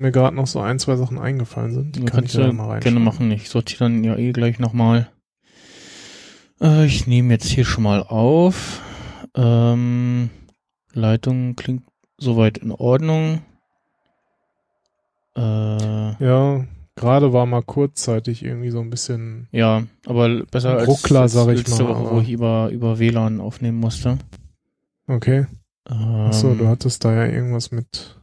mir gerade noch so ein, zwei Sachen eingefallen sind. Die kann ich ja du mal rein. gerne machen. Ich sortiere dann ja eh gleich nochmal. Äh, ich nehme jetzt hier schon mal auf. Ähm, Leitung klingt soweit in Ordnung. Äh, Ja, gerade war mal kurzzeitig irgendwie so ein bisschen. ja, aber besser als, Ruckler, als sag ich letzte mal, Woche, wo ich über, über WLAN aufnehmen musste. Okay. Ähm, Achso, du hattest da ja irgendwas mit,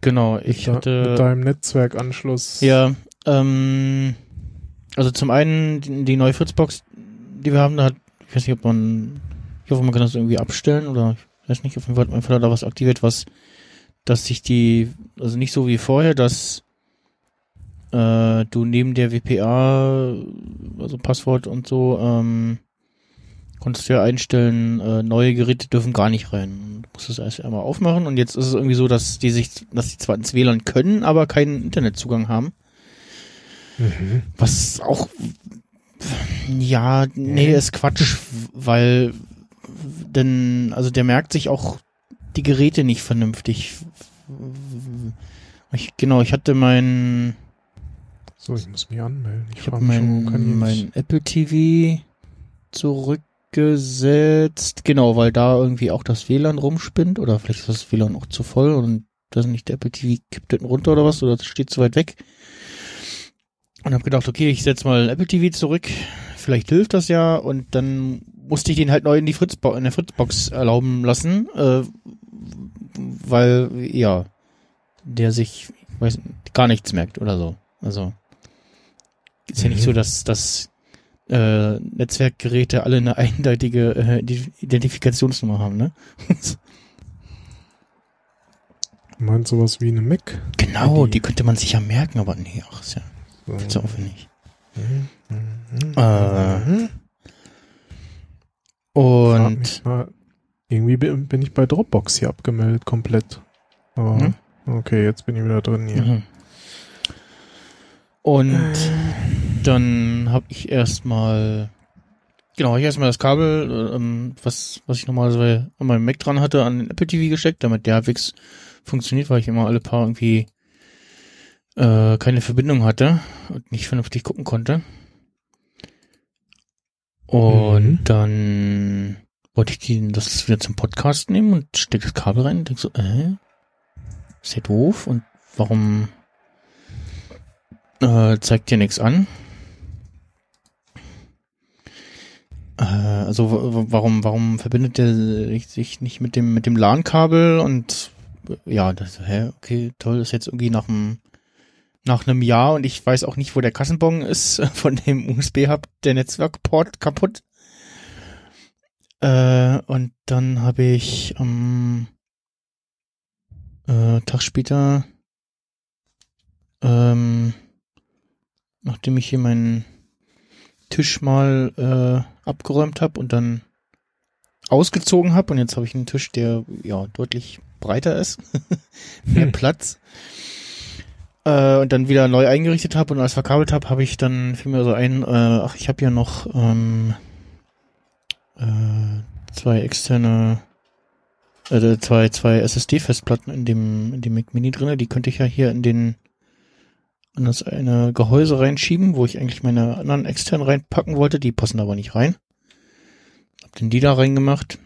Genau, ich da, hatte. mit deinem Netzwerkanschluss. Ja, ähm, also zum einen die, die neue Fritzbox, die wir haben, da hat, ich weiß nicht, ob man, ich hoffe, man kann das irgendwie abstellen oder ich weiß nicht, auf jeden Fall hat mein Vater da was aktiviert, was, dass sich die, also nicht so wie vorher, dass äh, du neben der WPA, also Passwort und so, ähm, konntest du ja einstellen, äh, neue Geräte dürfen gar nicht rein. Du musst es erst einmal aufmachen und jetzt ist es irgendwie so, dass die sich, dass die zwar ins WLAN können, aber keinen Internetzugang haben. Mhm. Was auch, ja, nee, ist Quatsch, weil, denn, also der merkt sich auch die Geräte nicht vernünftig. Ich, genau, ich hatte mein, So, ich muss mich anmelden. Ich, ich frage habe mein, mein Apple TV zurückgesetzt. Genau, weil da irgendwie auch das WLAN rumspinnt oder vielleicht ist das WLAN auch zu voll und das nicht der Apple TV kippt hinten runter oder was oder das steht zu weit weg. Und habe gedacht, okay, ich setz mal Apple TV zurück. Vielleicht hilft das ja und dann musste ich den halt neu in die Fritzbo in der Fritzbox erlauben lassen, äh, weil ja der sich weiß, gar nichts merkt oder so. Also ist ja nicht Mhm. so, dass dass äh, Netzwerkgeräte alle eine eindeutige äh, Ident- Identifikationsnummer haben, ne? Du meinst sowas wie eine Mac? genau, Die- die könnte man sich ja merken, aber nee, ach, ist ja So. viel zu aufwendig. Mhm. Mhm. Äh, Mhm. Und mal. Irgendwie bin bin ich bei Dropbox hier abgemeldet komplett. Aber Mhm. okay, jetzt bin ich wieder drin hier. Und dann habe ich erstmal, genau, ich erstmal das Kabel, ähm, was, was ich normalerweise an meinem Mac dran hatte, an den Apple TV gesteckt, damit der halbwegs funktioniert, weil ich immer alle paar irgendwie äh, keine Verbindung hatte und nicht vernünftig gucken konnte. Und Mhm. dann wollte ich die, das wieder zum Podcast nehmen und steck das Kabel rein und denk so, äh, ist ja doof und warum äh, zeigt dir nichts an? Äh, also warum warum verbindet der sich nicht mit dem mit dem LAN-Kabel und äh, ja, das hä, okay, toll, ist jetzt irgendwie nach einem nach einem Jahr und ich weiß auch nicht, wo der Kassenbon ist von dem USB-Hub der Netzwerkport kaputt. Äh, und dann habe ich am äh, Tag später, ähm, nachdem ich hier meinen Tisch mal äh, abgeräumt habe und dann ausgezogen habe und jetzt habe ich einen Tisch, der ja deutlich breiter ist, mehr Hm. Platz äh, und dann wieder neu eingerichtet habe und alles verkabelt habe, habe ich dann fiel mir so ein, äh, ach ich habe ja noch ähm, äh, zwei externe äh, zwei zwei SSD-Festplatten in dem in dem Mac Mini drinne, die könnte ich ja hier in den in das eine Gehäuse reinschieben, wo ich eigentlich meine anderen externen reinpacken wollte, die passen aber nicht rein. Hab den die da reingemacht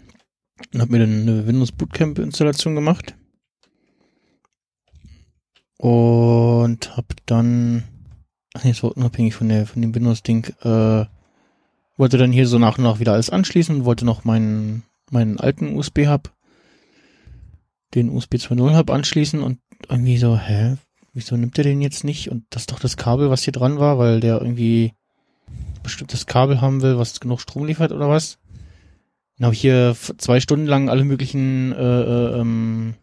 und hab mir dann eine Windows Bootcamp Installation gemacht. Und hab dann ach nee, das war unabhängig von der von dem Windows Ding äh, wollte dann hier so nach und nach wieder alles anschließen und wollte noch meinen meinen alten USB Hub den USB 2.0 Hub anschließen und irgendwie so, hä, wieso nimmt er den jetzt nicht? Und das ist doch das Kabel, was hier dran war, weil der irgendwie bestimmtes Kabel haben will, was genug Strom liefert oder was. Dann habe ich hier zwei Stunden lang alle möglichen äh, äh, ähm,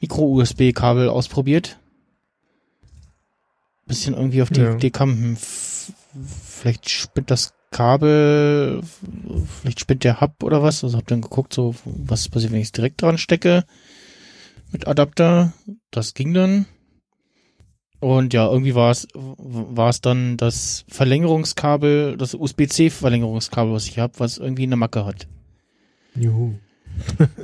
Micro-USB-Kabel ausprobiert. Bisschen irgendwie auf die Ja. Idee kam, hm, vielleicht spinnt das Kabel, vielleicht spinnt der Hub oder was. Also hab dann geguckt, so was passiert, wenn ich es direkt dran stecke mit Adapter. Das ging dann. Und ja, irgendwie war es war es dann das Verlängerungskabel, das USB-C Verlängerungskabel, was ich habe, was irgendwie eine Macke hat. Juhu.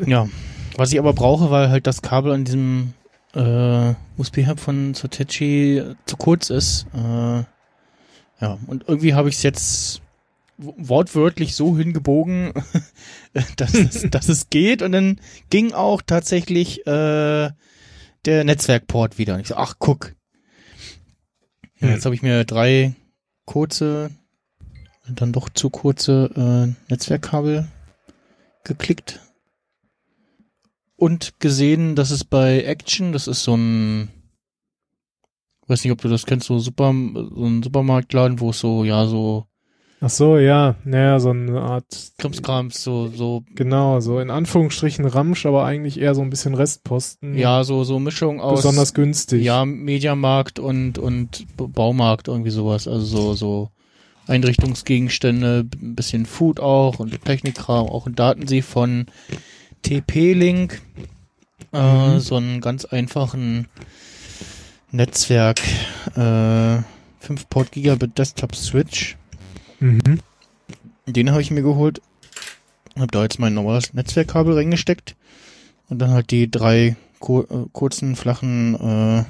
Ja, was ich aber brauche, weil halt das Kabel an diesem äh, USB-Hub von Sotechi zu kurz ist. Äh, ja, und irgendwie habe ich es jetzt wortwörtlich so hingebogen, dass, es, dass es geht. Und dann ging auch tatsächlich äh, der Netzwerkport wieder. Und ich so, ach guck. Ja, Hm. jetzt habe ich mir drei kurze, dann doch zu kurze äh, Netzwerkkabel geklickt und gesehen, dass es bei Action, das ist so ein, weiß nicht, ob du das kennst, so Super, so ein Supermarktladen, wo es so, ja, so Ach so, ja, naja, so eine Art, Krimskrams, so, so, genau, so in Anführungsstrichen Ramsch, aber eigentlich eher so ein bisschen Restposten. ja, so, so Mischung aus, besonders günstig. ja, Mediamarkt und, und Baumarkt, irgendwie sowas, also so, so Einrichtungsgegenstände, ein bisschen Food auch und Technikkram, auch ein Datensee von TP-Link, äh, Mhm. so einen ganz einfachen Netzwerk, äh, 5 Port Gigabit Desktop Switch. Mhm. Den habe ich mir geholt. Hab da jetzt mein normales Netzwerkkabel reingesteckt. Und dann halt die drei kur äh, kurzen, flachen äh,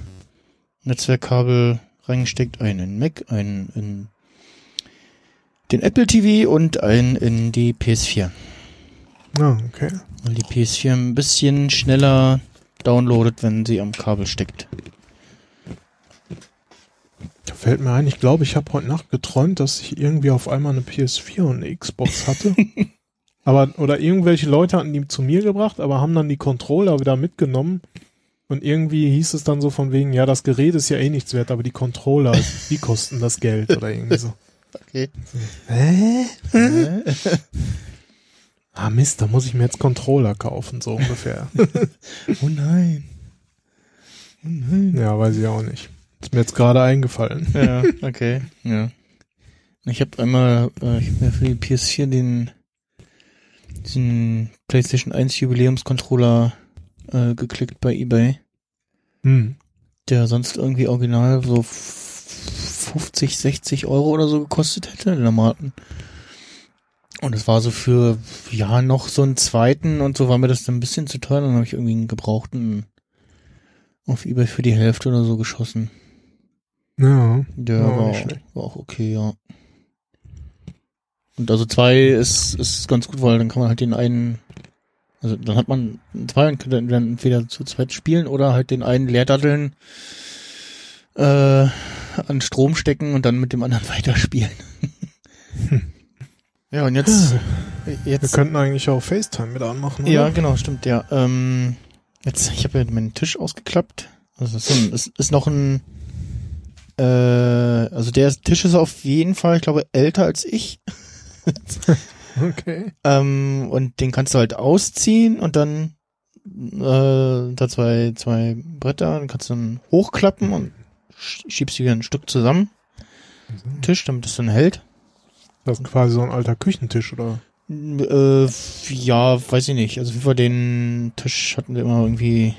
Netzwerkkabel reingesteckt. Einen in Mac, einen in den Apple TV und einen in die PS4. Ah, okay. Weil die PS4 ein bisschen schneller downloadet, wenn sie am Kabel steckt. Da fällt mir ein, ich glaube, ich habe heute Nacht geträumt, dass ich irgendwie auf einmal eine PS4 und eine Xbox hatte. aber, oder irgendwelche Leute hatten die zu mir gebracht, aber haben dann die Controller wieder mitgenommen. Und irgendwie hieß es dann so von wegen, ja, das Gerät ist ja eh nichts wert, aber die Controller, die kosten das Geld oder irgendwie so. Okay. Hä? Äh, Ah Mist, da muss ich mir jetzt Controller kaufen, so ungefähr. oh nein. Oh nein. ja, weiß ich auch nicht. Ist mir jetzt gerade eingefallen. Ja, okay. Ja. Ich habe einmal, äh, ich habe mir für die PS4 den diesen PlayStation 1 Jubiläumscontroller äh, geklickt bei eBay, Hm. der sonst irgendwie original so f- 50, 60 Euro oder so gekostet hätte, den normalen. Und es war so für, ja, noch so einen zweiten und so war mir das dann ein bisschen zu teuer. Dann habe ich irgendwie einen gebrauchten auf eBay für die Hälfte oder so geschossen. Ja. Der Ja, war, schlecht. war auch okay, ja. Und also zwei ist, ist ganz gut, weil dann kann man halt den einen, also dann hat man zwei und kann dann entweder zu zweit spielen oder halt den einen leerdatteln, äh, an Strom stecken und dann mit dem anderen weiterspielen. ja, und jetzt, Wir jetzt, könnten eigentlich auch FaceTime mit anmachen, oder? ja, genau, stimmt, ja. Ähm, jetzt, ich habe ja meinen Tisch ausgeklappt. Also es ist, ein, es ist noch ein, äh, also der Tisch ist auf jeden Fall, ich glaube, älter als ich. Okay. Ähm, und den kannst du halt ausziehen und dann äh, da zwei, zwei Bretter, dann kannst du dann hochklappen und sch- schiebst die ein Stück zusammen, den Tisch, damit es dann hält. Das ist quasi so ein alter Küchentisch, oder? Äh, ja, weiß ich nicht. Also wie wir den Tisch hatten wir immer irgendwie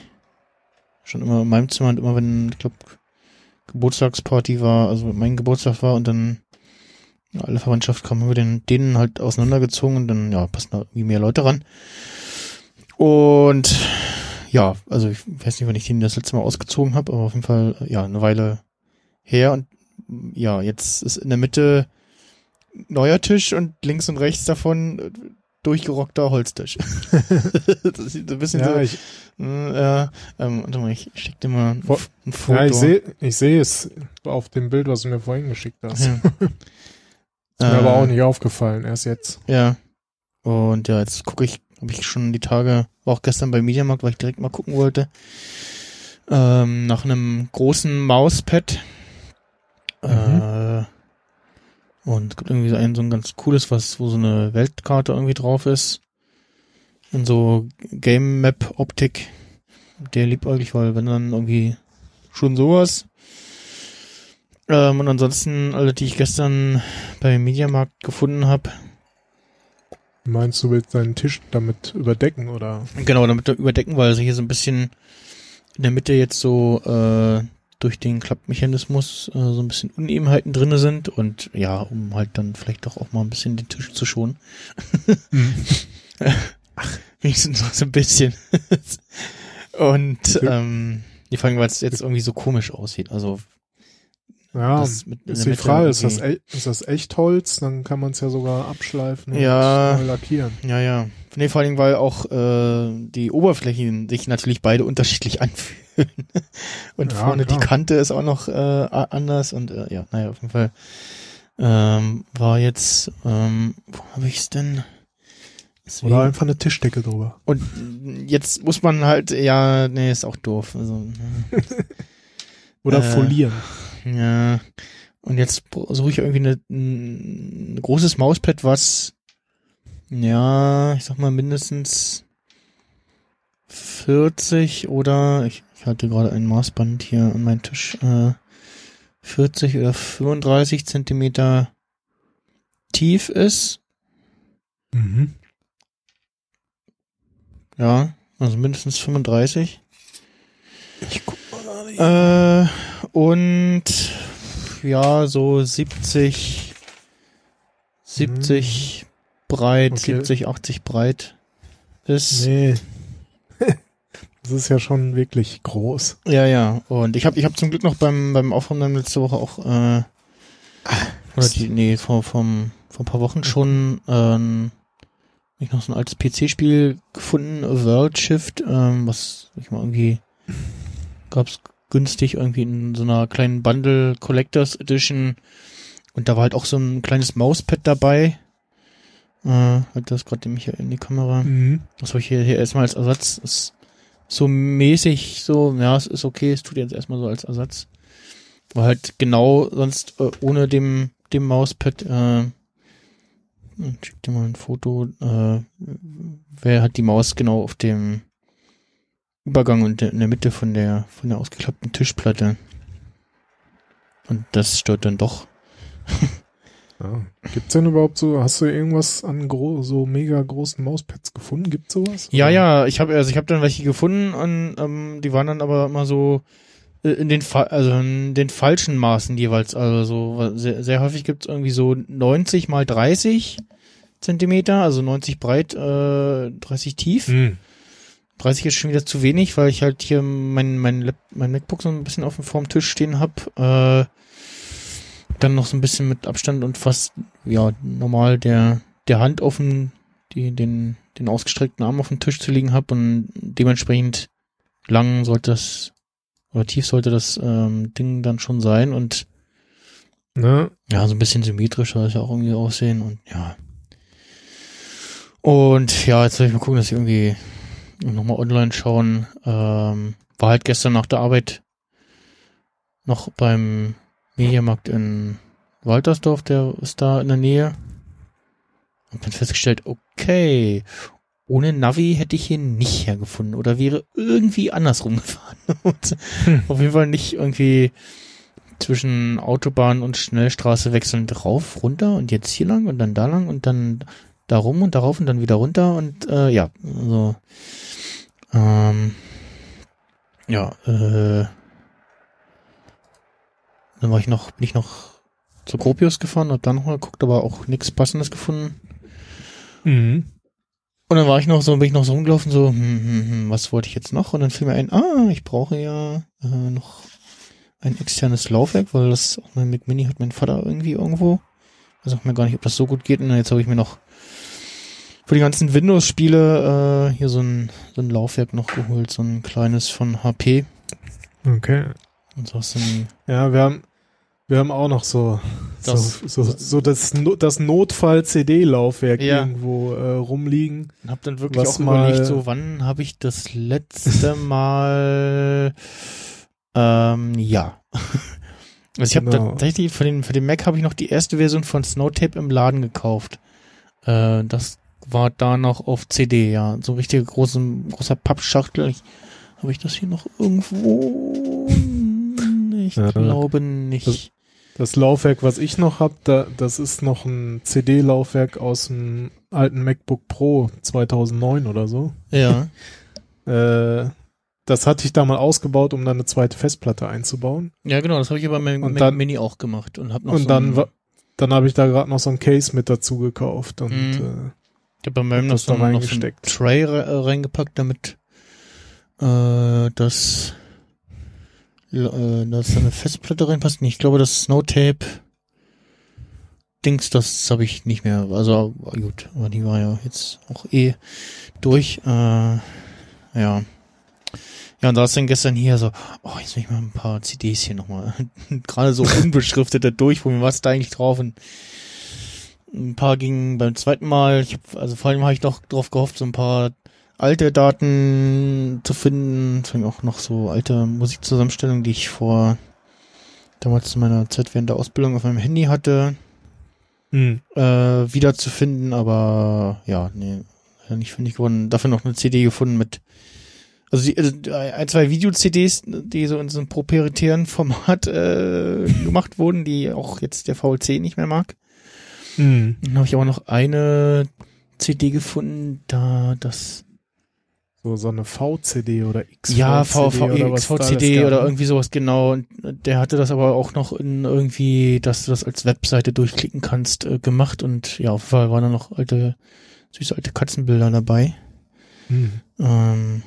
schon immer in meinem Zimmer und immer wenn, ich glaube, Geburtstagsparty war, also mein Geburtstag war und dann alle Verwandtschaft kam, haben wir den, denen halt auseinandergezogen und dann, ja, passen da irgendwie mehr Leute ran. Und ja, also ich weiß nicht, wann ich den das letzte Mal ausgezogen habe, aber auf jeden Fall, ja, eine Weile her und ja, jetzt ist in der Mitte neuer Tisch und links und rechts davon durchgerockter Holztisch. das sieht ein bisschen Ja, so, ich, äh, ja, ähm, warte mal, ich schick dir mal ein, ein Foto. ja, ich sehe ich sehe es auf dem Bild, was du mir vorhin geschickt hast. Ja. Ist mir aber Äh, auch nicht aufgefallen, erst jetzt. Ja. Und ja, jetzt gucke ich, habe ich schon die Tage, war auch gestern beim Mediamarkt, weil ich direkt mal gucken wollte, ähm, nach einem großen Mauspad. Äh, und es gibt irgendwie so ein, so ein ganz cooles, was, wo so eine Weltkarte irgendwie drauf ist. In so Game Map Optik. Der liebäuglich, weil wenn dann irgendwie schon sowas. Ähm, und ansonsten alle, die ich gestern beim Mediamarkt gefunden habe, Meinst du, willst deinen Tisch damit überdecken, oder? Genau, damit überdecken, weil sie hier so ein bisschen in der Mitte jetzt so äh, durch den Klappmechanismus äh, so ein bisschen Unebenheiten drinne sind und ja, um halt dann vielleicht doch auch mal ein bisschen den Tisch zu schonen. Ach, wenigstens noch so ein bisschen. und ähm, Die allem, weil es jetzt irgendwie so komisch aussieht. Also Ja, das mit- ist die Frage, ist das, e ist das Echtholz? Dann kann man es ja sogar abschleifen Ja. und lackieren. Ja, ja. Nee, vor allem, weil auch äh, die Oberflächen sich natürlich beide unterschiedlich anfühlen. und Ja, vorne klar. die Kante ist auch noch äh, anders und äh, ja, naja, auf jeden Fall ähm, war jetzt, ähm, wo habe ich's denn? Deswegen- Oder einfach eine Tischdecke drüber. Und jetzt muss man halt, ja, nee, ist auch doof. Also, Oder Äh, folieren. ja. Und jetzt suche ich irgendwie eine, ein großes Mauspad, was, ja, ich sag mal mindestens 40 oder, ich, ich hatte gerade ein Maßband hier an meinem Tisch, äh, 40 oder 35 Zentimeter tief ist. Mhm. Ja, also mindestens 35. Ich guck mal. Äh, und ja, so 70, 70 breit, Okay. 70, 80 breit ist. Nee. das ist ja schon wirklich groß. Ja, ja. Und ich habe ich hab zum Glück noch beim, beim Aufräumen letzte Woche auch, äh, oder die, nee, vor, vom, vor ein paar Wochen schon, ähm, ich noch so ein altes PC-Spiel gefunden, World Shift, ähm, was ich mal irgendwie gab's günstig irgendwie in so einer kleinen Bundle Collectors Edition und da war halt auch so ein kleines Mauspad dabei. Äh, halt das gerade hier in die Kamera. Mhm. Das habe ich hier, hier erstmal als Ersatz. Ist so mäßig so, ja, es ist okay, es tut jetzt erstmal so als Ersatz. War halt genau sonst äh, ohne dem, dem Mauspad, äh, ich schick dir mal ein Foto, äh, wer hat die Maus genau auf dem Übergang und in der Mitte von der, von der ausgeklappten Tischplatte. Und das stört dann doch. Ja. Gibt's denn überhaupt so, hast du irgendwas an so mega großen Mauspads gefunden? Gibt's sowas? Ja, ja, ich habe also ich habe dann welche gefunden und ähm, die waren dann aber immer so äh, in den Fa also in den falschen Maßen jeweils. Also so sehr, sehr häufig gibt's irgendwie so 90 mal 30 Zentimeter, also 90 breit, äh, 30 tief. Mhm. 30 ist schon wieder zu wenig, weil ich halt hier mein mein, mein MacBook so ein bisschen auf dem vorm Tisch stehen hab. Äh, dann noch so ein bisschen mit Abstand und fast ja normal der der Hand auf dem die den den ausgestreckten Arm auf dem Tisch zu liegen hab und dementsprechend lang sollte das oder tief sollte das ähm, Ding dann schon sein und Ne? ja, so ein bisschen symmetrisch soll es ja auch irgendwie aussehen und ja. Und ja, jetzt soll ich mal gucken, dass ich irgendwie nochmal online schauen. Ähm, war halt gestern nach der Arbeit noch beim Mediamarkt in Waltersdorf, der ist da in der Nähe. Und dann festgestellt, okay, ohne Navi hätte ich hier nicht hergefunden oder wäre irgendwie andersrum gefahren. Und Hm. auf jeden Fall nicht irgendwie zwischen Autobahn und Schnellstraße wechselnd rauf, runter und jetzt hier lang und dann da lang und dann da rum und darauf und dann wieder runter und äh, ja, also ähm, ja, äh, dann war ich noch, bin ich noch zu Gropius gefahren und dann noch mal geguckt, aber auch nichts passendes gefunden. Mhm. Und dann war ich noch so, bin ich noch so rumgelaufen, so, hm, hm, hm, was wollte ich jetzt noch? Und dann fiel mir ein, ah, ich brauche ja äh, noch ein externes Laufwerk, weil das auch mein Mac Mini hat mein Vater irgendwie irgendwo. Ich weiß auch mir gar nicht, ob das so gut geht. Und jetzt habe ich mir noch für die ganzen Windows-Spiele äh, hier so ein, so ein Laufwerk noch geholt, so ein kleines von HP. Okay. Und so aus dem, Ja, wir haben, wir haben auch noch so, Das- so, so, so das, das Notfall-CD-Laufwerk Ja. irgendwo äh, rumliegen. und hab dann wirklich auch mal- überlegt, so wann habe ich das letzte Mal ähm, ja. Also ich habe Genau. tatsächlich für den für den Mac habe ich noch die erste Version von Snowtape im Laden gekauft. Äh, das war da noch auf CD, ja, so richtig großen großer Pappschachtel. Habe ich das hier noch irgendwo? Ich Ja. glaube nicht. Das Laufwerk, was ich noch hab, da, das ist noch ein CD-Laufwerk aus dem alten MacBook Pro 2009 oder so. ja. Äh, das hatte ich da mal ausgebaut, um dann eine zweite Festplatte einzubauen. Ja, genau, das habe ich aber bei Und Mac dann- Mini auch gemacht und habe noch Und so dann, dann habe ich da gerade noch so ein Case mit dazu gekauft. Und Mhm. äh, Ich habe bei meinem noch so, da ein- noch so ein reingesteckt. Tray äh, reingepackt, damit äh, das äh, dass da eine Festplatte reinpasst. Ich glaube, das Snowtape Dings, das habe ich nicht mehr. Also gut, aber die war ja jetzt auch eh durch. Äh, ja. Ja, und da ist dann gestern hier so, oh, jetzt will ich mal ein paar CDs hier nochmal, gerade so unbeschriftete durchprobieren, was da eigentlich drauf und ein paar gingen beim zweiten Mal, ich hab, also vor allem habe ich noch drauf gehofft, so ein paar alte Daten zu finden, allem auch noch so alte Musikzusammenstellungen, die ich vor damals in meiner Zeit während der Ausbildung auf meinem Handy hatte, Hm. äh, wiederzufinden, aber ja, nee, nicht finde ich geworden. Dafür noch eine CD gefunden mit also, die, also ein, zwei Video-CDs, die so in so einem proprietären Format äh, gemacht wurden, die auch jetzt der VLC nicht mehr mag. Hm. Dann habe ich aber noch eine CD gefunden, da das So, so eine VCD oder XVCD ja V, v, oder alles oder gab. irgendwie sowas genau. Und der hatte das aber auch noch in irgendwie, dass du das als Webseite durchklicken kannst, äh, gemacht und ja, auf jeden Fall waren da noch alte, süße alte Katzenbilder dabei. Hm. Ähm,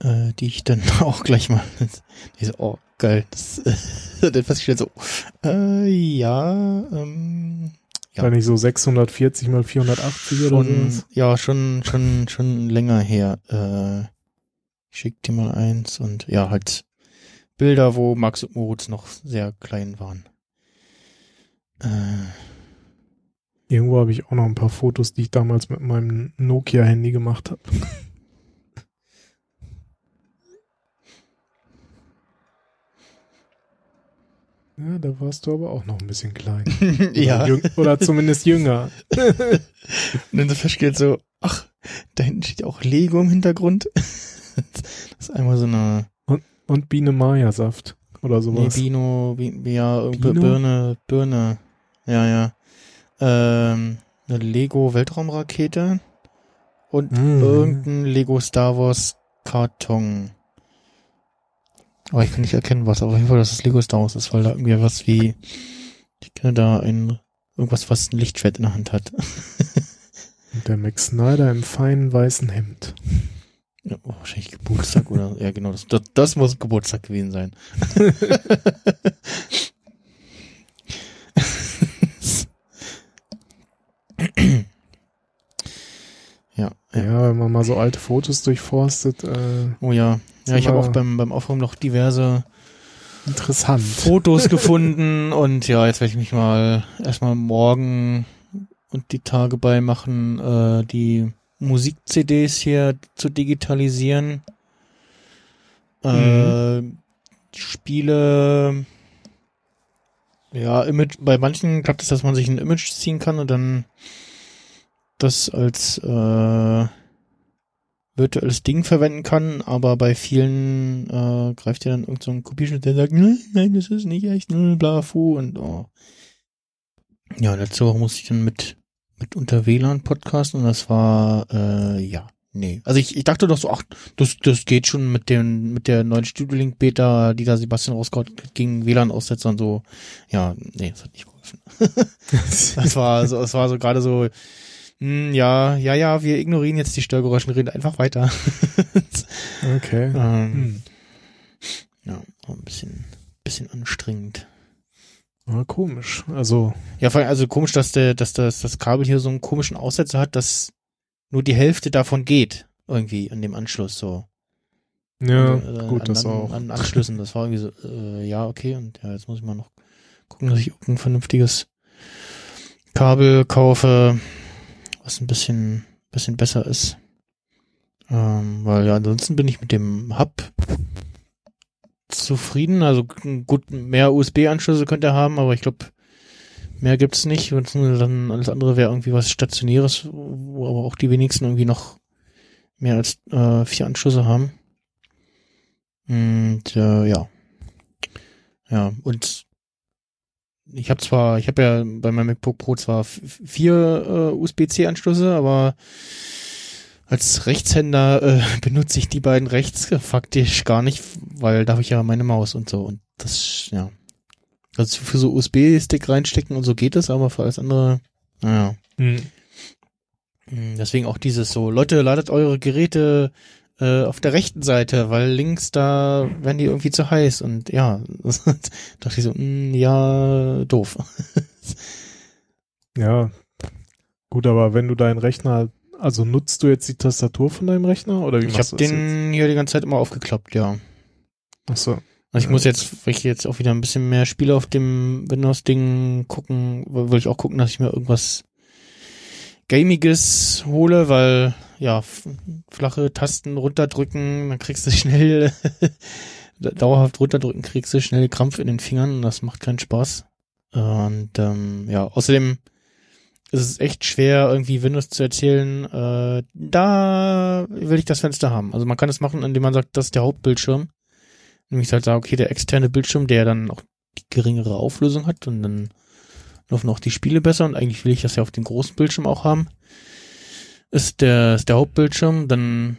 äh, die ich dann auch gleich mal, die so, oh, geil, das, äh, dann festgestellt so, äh, ja, ähm, Ja. War nicht so 640 mal 480 oder schon, so? ja, schon, schon, schon länger her. Äh, ich schick dir mal eins und ja, halt Bilder, wo Max und Moritz noch sehr klein waren. Äh, Irgendwo habe ich auch noch ein paar Fotos, die ich damals mit meinem Nokia-Handy gemacht habe. Ja, da warst du aber auch noch ein bisschen klein. Oder, ja. jüng, oder zumindest jünger. Und dann so festgestellt so, ach, da hinten steht auch Lego im Hintergrund. Das ist einmal so eine Und Biene Maya-Saft oder nee, sowas. Bino, Bi- ja, Bino? Birne, Birne. Ja, ja. Ähm, eine Lego Weltraumrakete und Mm. irgendein Lego Star Wars Karton. Aber ich kann nicht erkennen, was. Aber auf jeden Fall, dass es Lego Star Wars ist, weil da irgendwie was wie, ich kenne da ein, irgendwas, was ein Lichtschwert in der Hand hat. Und der Max Snyder im feinen weißen Hemd. Ja, oh, wahrscheinlich Geburtstag oder, ja genau, das, das, das muss Geburtstag gewesen sein. ja, wenn man mal so alte Fotos durchforstet, äh, Oh ja. Ja, ich habe auch beim, beim Aufräumen noch diverse interessant. Fotos gefunden und ja, jetzt werde ich mich mal erstmal morgen und die Tage bei machen, äh, die Musik-CDs hier zu digitalisieren. Äh, Spiele, ja, Image, bei manchen klappt es, dass man sich ein Image ziehen kann und dann das als äh, virtuelles Ding verwenden kann, aber bei vielen äh, greift ja dann irgend so Kopierschnitt, der sagt, nein, nein, das ist nicht echt, null, bla, fu und oh. Ja, letzte Woche musste ich dann mit mit unter WLAN podcasten und das war äh, ja, nee. Also ich, ich dachte doch so, ach, das das geht schon mit dem mit der neuen Studio Link Beta, die da Sebastian rausgehauen gegen WLAN Aussetzer und so. Ja, nee, das hat nicht geholfen. Das war so, es war so gerade so, hm, ja, ja, ja, wir ignorieren jetzt die Störgeräusche und reden einfach weiter. okay. ähm, Hm. Ja, ein bisschen, bisschen anstrengend. Aber komisch. Also, Ja, vor allem, also komisch, dass der, dass das, das Kabel hier so einen komischen Aussetzer hat, dass nur die Hälfte davon geht. Irgendwie an dem Anschluss so. ja, Also, äh, gut, an, das auch. An Anschlüssen, das war irgendwie so, äh, ja, okay, und ja, jetzt muss ich mal noch gucken, dass ich irgendein vernünftiges Kabel kaufe, was ein bisschen, bisschen besser ist. Ähm, weil ja, ansonsten bin ich mit dem Hub zufrieden. Also gut, mehr USB-Anschlüsse könnte er haben, aber ich glaube, mehr gibt's nicht. Und dann alles andere wäre irgendwie was Stationäres, wo aber auch die wenigsten irgendwie noch mehr als äh, vier Anschlüsse haben. Und äh, ja. Ja, und ich habe zwar, ich habe ja bei meinem MacBook Pro zwar vier äh, USB-C-Anschlüsse, aber als Rechtshänder äh, benutze ich die beiden rechts faktisch gar nicht, weil da habe ich ja meine Maus und so. Und das, ja. Also für so USB-Stick reinstecken und so geht es, aber für alles andere, naja. Hm. Mm, Deswegen auch dieses so, Leute, ladet eure Geräte äh, auf der rechten Seite, weil links da werden die irgendwie zu heiß und ja, dachte ich so, mh, ja, doof. Ja, gut, aber wenn du deinen Rechner, also nutzt du jetzt die Tastatur von deinem Rechner oder wie Ich machst du das den hier die ganze Zeit immer aufgeklappt, ja. jetzt? Ach so. Also ich muss jetzt, weil ich jetzt auch wieder ein bisschen mehr Spiele auf dem Windows-Ding gucken, will ich auch gucken, dass ich mir irgendwas Gamiges hole, weil ja, flache Tasten runterdrücken, dann kriegst du schnell dauerhaft runterdrücken, kriegst du schnell Krampf in den Fingern und das macht keinen Spaß. Und ähm, ja, außerdem ist es echt schwer, irgendwie Windows zu erzählen, äh, da will ich das Fenster haben. Also man kann es machen, indem man sagt, das ist der Hauptbildschirm. Nämlich halt sagen, okay, der externe Bildschirm, der dann auch die geringere Auflösung hat und dann laufen auch die Spiele besser und eigentlich will ich das ja auf dem großen Bildschirm auch haben. Ist der, ist der Hauptbildschirm, dann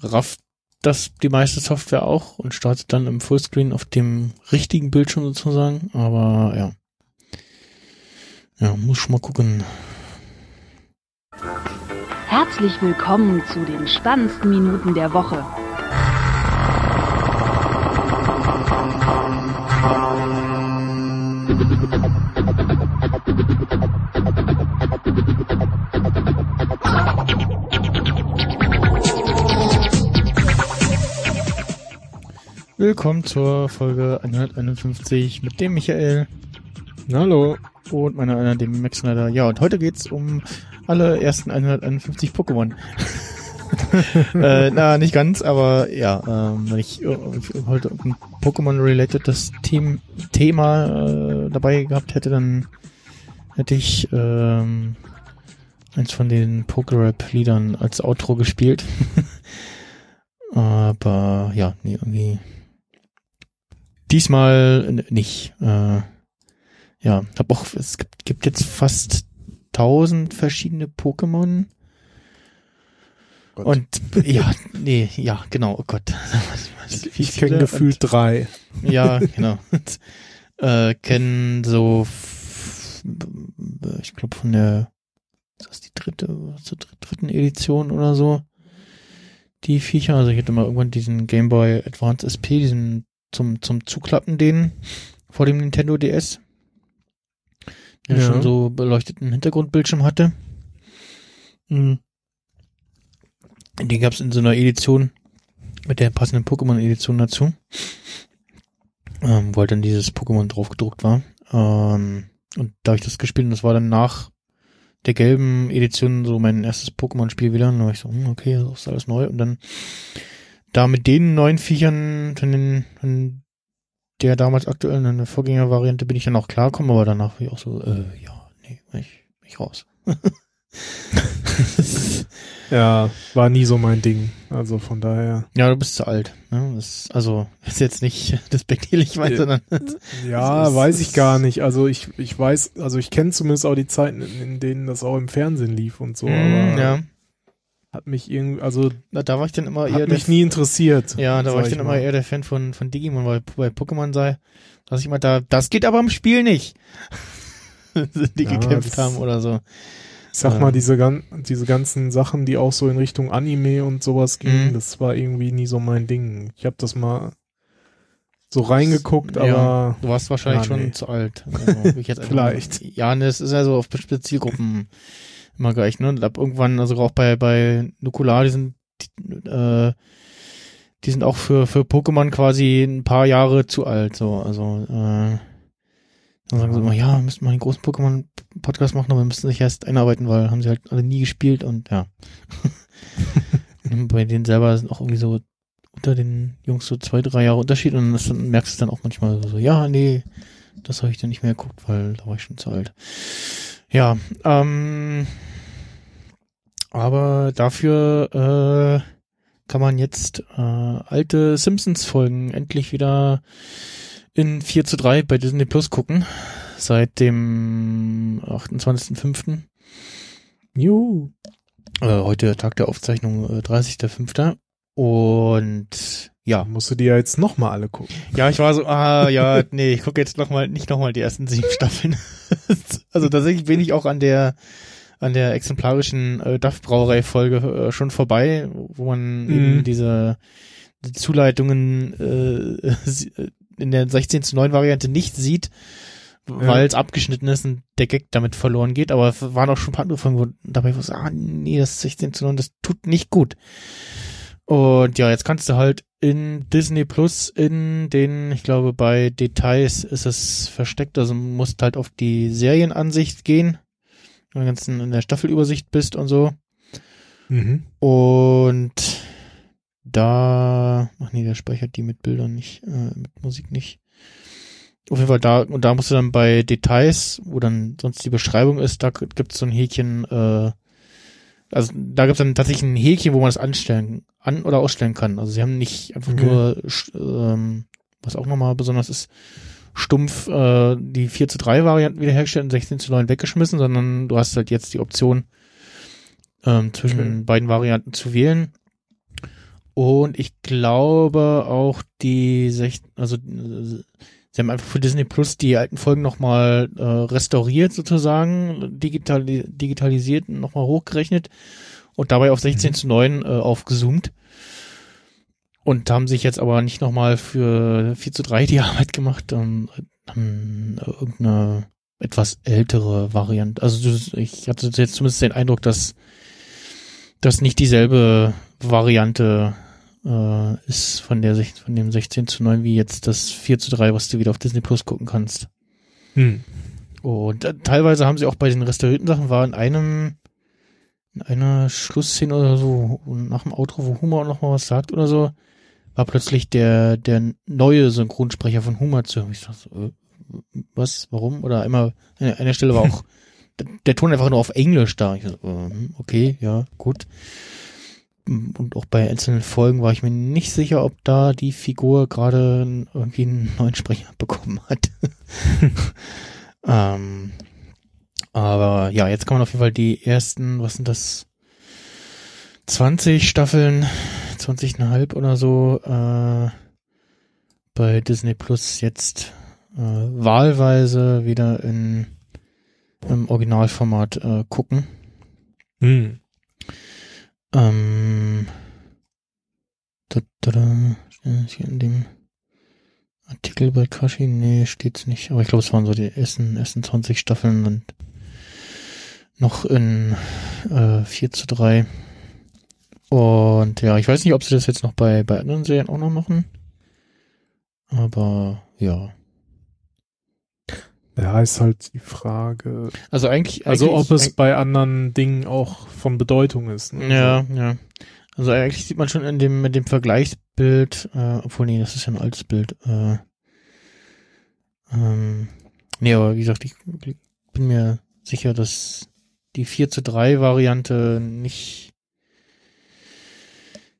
rafft das die meiste Software auch und startet dann im Fullscreen auf dem richtigen Bildschirm sozusagen. Aber ja. Ja, muss schon mal gucken. Herzlich willkommen zu den spannendsten Minuten der Woche. Willkommen zur Folge 151 mit dem Michael Hallo. und meiner einer, dem Max Snyder. Ja, und heute geht's um alle ersten 151 Pokémon. äh, na, nicht ganz, aber ja, ähm, wenn ich äh, heute ein Pokémon-relatedes Thema äh, dabei gehabt hätte, dann hätte ich ähm, eins von den Pokerap-Liedern als Outro gespielt. aber ja, nee, irgendwie diesmal nicht. Äh, ja, hab auch, es gibt, gibt jetzt fast tausend verschiedene Pokémon. Gott. Und ja, nee, ja, genau, oh Gott. Wie Ich kenne gefühlt drei. Ja, genau. Und, äh, kennen so, ich glaube von der, ist das die dritte, zur dr- dritten Edition oder so? Die Viecher, also ich hatte mal irgendwann diesen Game Boy Advance SP, diesen zum, zum Zuklappen den vor dem Nintendo DS. Der Ja. schon so beleuchteten Hintergrundbildschirm hatte. Mhm. Den gab es in so einer Edition mit der passenden Pokémon-Edition dazu. Ähm, wo halt dann dieses Pokémon drauf gedruckt war. Ähm, und da habe ich das gespielt und das war dann nach der gelben Edition so mein erstes Pokémon-Spiel wieder. Und dann war ich so, hm, okay, das ist alles neu. Und dann da mit den neuen Viechern von, den, von der damals aktuellen Vorgängervariante bin ich dann auch klargekommen, aber danach war ich auch so, äh, ja, nee, ich, ich raus. Ja, war nie so mein Ding. Also von daher. ja, du bist zu alt. Ne? Das, also, ist jetzt nicht despektierlich weit, Ja. sondern Ja, ist- weiß ich gar nicht. Also ich, ich weiß, also ich kenne zumindest auch die Zeiten, in, denen das auch im Fernsehen lief und so, Mm, aber ja. hat mich irgendwie, also Na, da war ich dann immer eher hat der mich nie interessiert. Ja, da war ich dann immer mal. eher der Fan von, von Digimon, weil bei Pokémon sei, dass ich mal da, das geht aber im Spiel nicht. die Ja, gekämpft haben oder so. Ich sag mal, diese, gan diese ganzen Sachen, die auch so in Richtung Anime und sowas gingen, Mhm. das war irgendwie nie so mein Ding. Ich habe das mal so reingeguckt, Ja. aber Du warst wahrscheinlich Ja, schon nee. zu alt. Also, ich jetzt Vielleicht. Mal, ja, ne, es ist ja so auf bestimmte Zielgruppen immer gleich, ne? Und ab irgendwann, also auch bei, bei Nukular, die sind, die, äh, die sind auch für, für Pokémon quasi ein paar Jahre zu alt, so, also, äh, dann sagen sie immer, ja, wir müssen mal einen großen Pokémon-Podcast machen, aber wir müssen sich erst einarbeiten, weil haben sie halt alle nie gespielt und ja. Und bei denen selber sind auch irgendwie so unter den Jungs so zwei, drei Jahre Unterschied und das dann, merkst du dann auch manchmal so, ja, nee, das habe ich dann nicht mehr geguckt, weil da war ich schon zu alt. Ja, ähm, aber dafür äh, kann man jetzt äh, alte Simpsons-Folgen endlich wieder in 4 zu 3 bei Disney Plus gucken. Seit dem 28.05. juhu. Äh, heute Tag der Aufzeichnung, äh, 30.05. Und ja, musst du dir ja jetzt nochmal alle gucken. ja, ich war so, ah, ja, nee, ich gucke jetzt noch mal, nicht nochmal die ersten sieben Staffeln. also tatsächlich bin ich auch an der, an der exemplarischen äh, DAF-Brauerei-Folge äh, schon vorbei, wo man Mhm. eben diese, die Zuleitungen äh, in der 16 zu 9 Variante nicht sieht, weil es abgeschnitten ist und der Gag damit verloren geht. Aber es waren auch schon ein paar andere Folgen, wo dabei war ah nee, das 16 zu 9, das tut nicht gut. Und ja, jetzt kannst du halt in Disney Plus in den, ich glaube, bei Details ist es versteckt, also musst halt auf die Serienansicht gehen, wenn du ganz in der Staffelübersicht bist und so. Mhm. Und da, ach nee, der speichert die mit Bildern nicht, äh, mit Musik nicht. Auf jeden Fall da, und da musst du dann bei Details, wo dann sonst die Beschreibung ist, da gibt es so ein Häkchen, äh, also da gibt es dann tatsächlich ein Häkchen, wo man das anstellen, an- oder ausstellen kann. Also sie haben nicht einfach Okay. nur, ähm, was auch nochmal besonders ist, stumpf äh, die 4 zu 3 Varianten wiederhergestellt und 16 zu 9 weggeschmissen, sondern du hast halt jetzt die Option, ähm, zwischen Okay. den beiden Varianten zu wählen. Und ich glaube auch die 16, also sie haben einfach für Disney Plus die alten Folgen nochmal äh, restauriert sozusagen, digital, digitalisiert und nochmal hochgerechnet und dabei auf 16 Mhm. zu 9 äh, aufgezoomt. Und haben sich jetzt aber nicht nochmal für 4 zu 3 die Arbeit gemacht, ähm, haben irgendeine etwas ältere Variante. Also ich hatte jetzt zumindest den Eindruck, dass das nicht dieselbe Variante äh, ist von der von dem 16 zu 9 wie jetzt das 4 zu 3, was du wieder auf Disney Plus gucken kannst. Hm. Und äh, teilweise haben sie auch bei den restaurierten Sachen war in einem in einer Schlussszene oder so nach dem Outro, wo Humor noch mal was sagt oder so, war plötzlich der der neue Synchronsprecher von Humor zu hören. Ich dachte so, äh, was, warum? Oder einmal an einer Stelle war auch der, Ton einfach nur auf Englisch da. Ich so, äh, okay, ja, gut. Und auch bei einzelnen Folgen war ich mir nicht sicher, ob da die Figur gerade irgendwie einen neuen Sprecher bekommen hat. ähm, aber ja, jetzt kann man auf jeden Fall die ersten, was sind das? 20 Staffeln, 20,5 oder so, äh, bei Disney Plus jetzt äh, wahlweise wieder in im Originalformat äh, gucken. Hm. Ähm, da, da, da, hier in dem Artikel bei Kashi, nee, steht's nicht. Aber ich glaube, es waren so die ersten, ersten 20 Staffeln und noch in äh, 4 zu 3. Und ja, ich weiß nicht, ob sie das jetzt noch bei, bei anderen Serien auch noch machen. Aber ja. Ja, ist halt die Frage. Also eigentlich. Also eigentlich, ob es bei anderen Dingen auch von Bedeutung ist. Ne? Ja, ja. Also eigentlich sieht man schon in dem, mit dem Vergleichsbild, äh, obwohl, nee, das ist ja ein altes Bild. Äh, ähm, nee, aber wie gesagt, ich bin mir sicher, dass die 4 zu 3 Variante nicht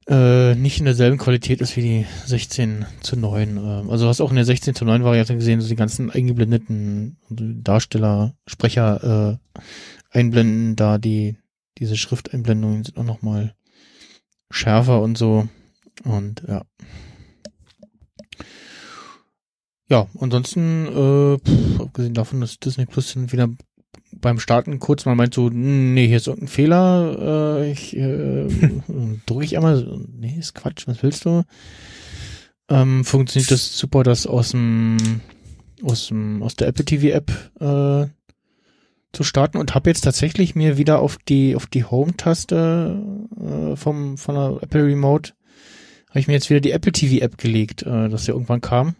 äh, nicht in derselben Qualität ist wie die 16 zu 9. Ähm, also hast auch in der 16 zu 9 Variante gesehen, so die ganzen eingeblendeten Darsteller, Sprecher äh, einblenden, da die diese Schrifteinblendungen sind auch noch mal schärfer und so. Und ja. Ja, ansonsten, äh, pff, abgesehen davon, dass Disney Plus dann wieder beim Starten kurz mal meint so, "Hm, nee, hier ist irgendein Fehler, äh, ich äh, drücke ich einmal, so, nee, ist Quatsch, was willst du? Ähm, funktioniert das super, das aus dem aus dem aus der Apple TV App äh, zu starten und habe jetzt tatsächlich mir wieder auf die auf die Home-Taste äh, vom von der Apple Remote habe ich mir jetzt wieder die Apple TV App gelegt, äh, dass ja irgendwann kam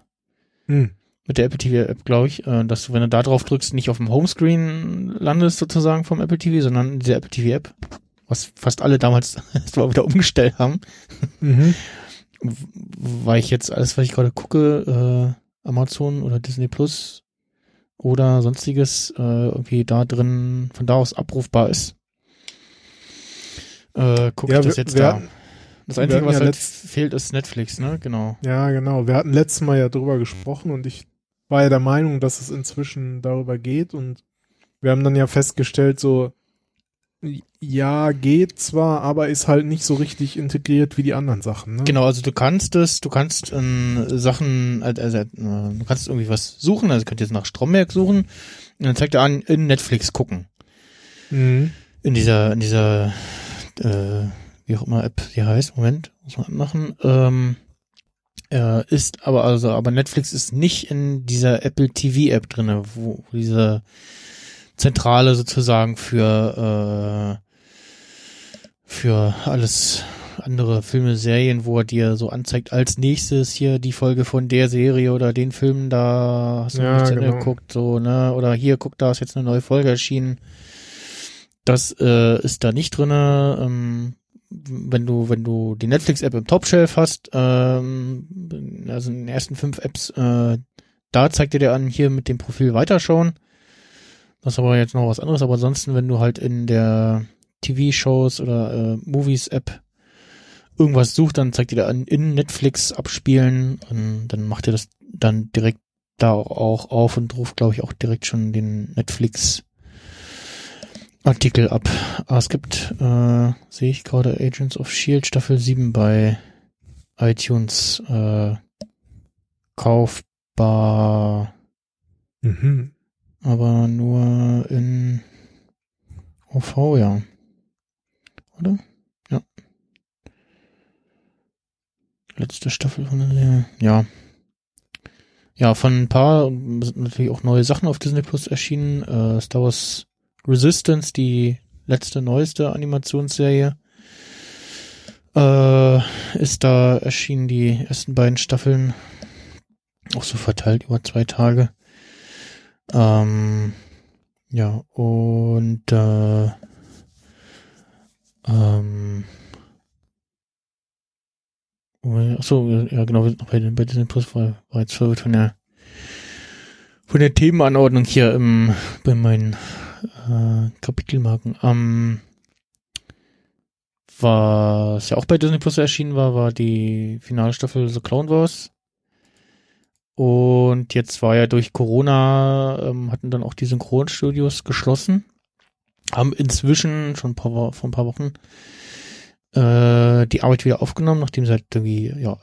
Hm. Mit der Apple TV App, glaube ich, äh, dass du, wenn du da drauf drückst, nicht auf dem Homescreen landest sozusagen vom Apple TV, sondern in dieser Apple TV App, was fast alle damals erst mal wieder umgestellt haben, Mhm. weil ich jetzt alles, was ich gerade gucke, äh, Amazon oder Disney Plus oder sonstiges äh, irgendwie da drin von da aus abrufbar ist. Äh, gucke Ja, ich das jetzt da. hatten- das Einzige, was ja halt fehlt, ist Netflix, ne? Genau. Ja, genau. Wir hatten letztes Mal ja drüber gesprochen und ich war ja der Meinung, dass es inzwischen darüber geht und wir haben dann ja festgestellt, so, ja, geht zwar, aber ist halt nicht so richtig integriert wie die anderen Sachen. Ne? Genau, also du kannst es, du kannst ähm, Sachen, äh, also, äh, du kannst irgendwie was suchen, also ihr könnt jetzt nach Stromberg suchen und dann zeigt er an, in Netflix gucken. Mhm. in dieser, in dieser, äh, wie auch immer App die heißt, Moment, muss man anmachen, ähm, äh, ist aber also, aber Netflix ist nicht in dieser Apple TV App drinne, wo, wo diese Zentrale sozusagen für, äh, für alles andere Filme, Serien, wo er dir so anzeigt, als nächstes hier die Folge von der Serie oder den Film, da hast du Ja, nicht zu Ende genau. geguckt, so, ne, oder hier, guck, da ist jetzt eine neue Folge erschienen. Das äh, ist da nicht drinne. Ähm, wenn du, wenn du die Netflix-App im Top-Shelf hast, ähm, also in den ersten fünf Apps, äh, da zeigt dir an, hier mit dem Profil weiterschauen. Das ist aber jetzt noch was anderes, aber ansonsten, wenn du halt in der TV-Shows oder äh, Movies-App irgendwas sucht, dann zeigt ihr da an, in Netflix abspielen und dann macht ihr das dann direkt da auch auf und ruft, glaube ich, auch direkt schon den Netflix Artikel ab. Aber es gibt, äh, sehe ich gerade Agents of Shield Staffel 7 bei iTunes äh, kaufbar, Mhm. aber nur in OV, ja. Oder? Ja. Letzte Staffel von der Serie. Ja. Ja, von ein paar sind natürlich auch neue Sachen auf Disney Plus erschienen. Äh, Star Wars Resistance, die letzte neueste Animationsserie, äh, ist da erschienen, die ersten beiden Staffeln. Auch so verteilt über zwei Tage. Ähm, ja, und äh, ähm, Achso, ja genau, bei, bei Disney Plus, war, war jetzt verwirrt von der von der Themenanordnung hier im, bei meinen äh, Kapitelmarken. Ähm, was ja auch bei Disney Plus erschienen war, war die finale Staffel The Clone Wars. Und jetzt war ja durch Corona, ähm, hatten dann auch die Synchronstudios geschlossen. Haben inzwischen schon ein paar, vor ein paar Wochen äh, die Arbeit wieder aufgenommen, nachdem sie halt irgendwie, ja,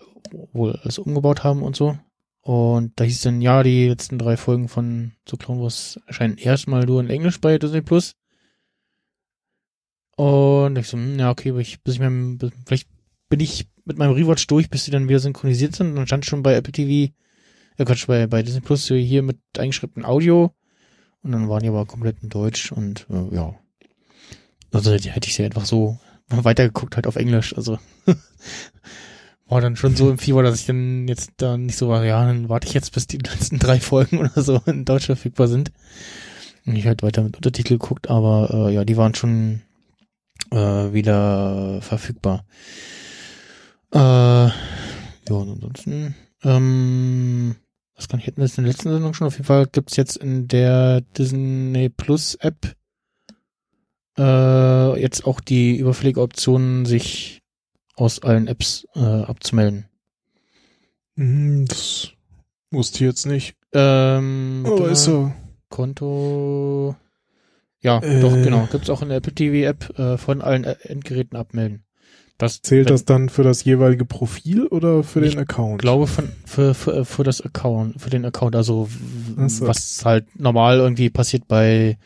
wohl alles umgebaut haben und so. Und da hieß dann, ja, die letzten drei Folgen von The Clone Wars erscheinen erstmal nur in Englisch bei Disney Plus. Und ich so, hm, ja, okay, ich, bis ich mein, bis, vielleicht bin ich mit meinem Rewatch durch, bis sie dann wieder synchronisiert sind. Und dann stand schon bei Apple TV, ja Quatsch, bei, bei Disney Plus so hier mit eingeschriebenem Audio. Und dann waren die aber komplett in Deutsch und äh, ja. Also die hätte ich sie einfach so weitergeguckt, halt auf Englisch. Also war dann schon so im Fieber, dass ich dann jetzt da nicht so war, ja, dann warte ich jetzt, bis die letzten drei Folgen oder so in Deutsch verfügbar sind. Und ich halt weiter mit Untertitel geguckt, aber äh, ja, die waren schon äh, wieder verfügbar. Äh, ja, und ansonsten, ähm, was kann ich hätten wir das in der letzten Sendung schon? Auf jeden Fall gibt's jetzt in der Disney Plus App äh, jetzt auch die überfällige Option, sich aus allen Apps äh, abzumelden. Mhm, Das wusste ich jetzt nicht. Ähm, Oh, ist so. Konto. Ja, Äh. doch, genau. Gibt's auch in der Apple TV App äh, von allen äh, Endgeräten abmelden. Das Zählt wenn- das dann für das jeweilige Profil oder für Ich den Account? glaube von für, für, für das Account, für den Account, also so. was halt normal irgendwie passiert bei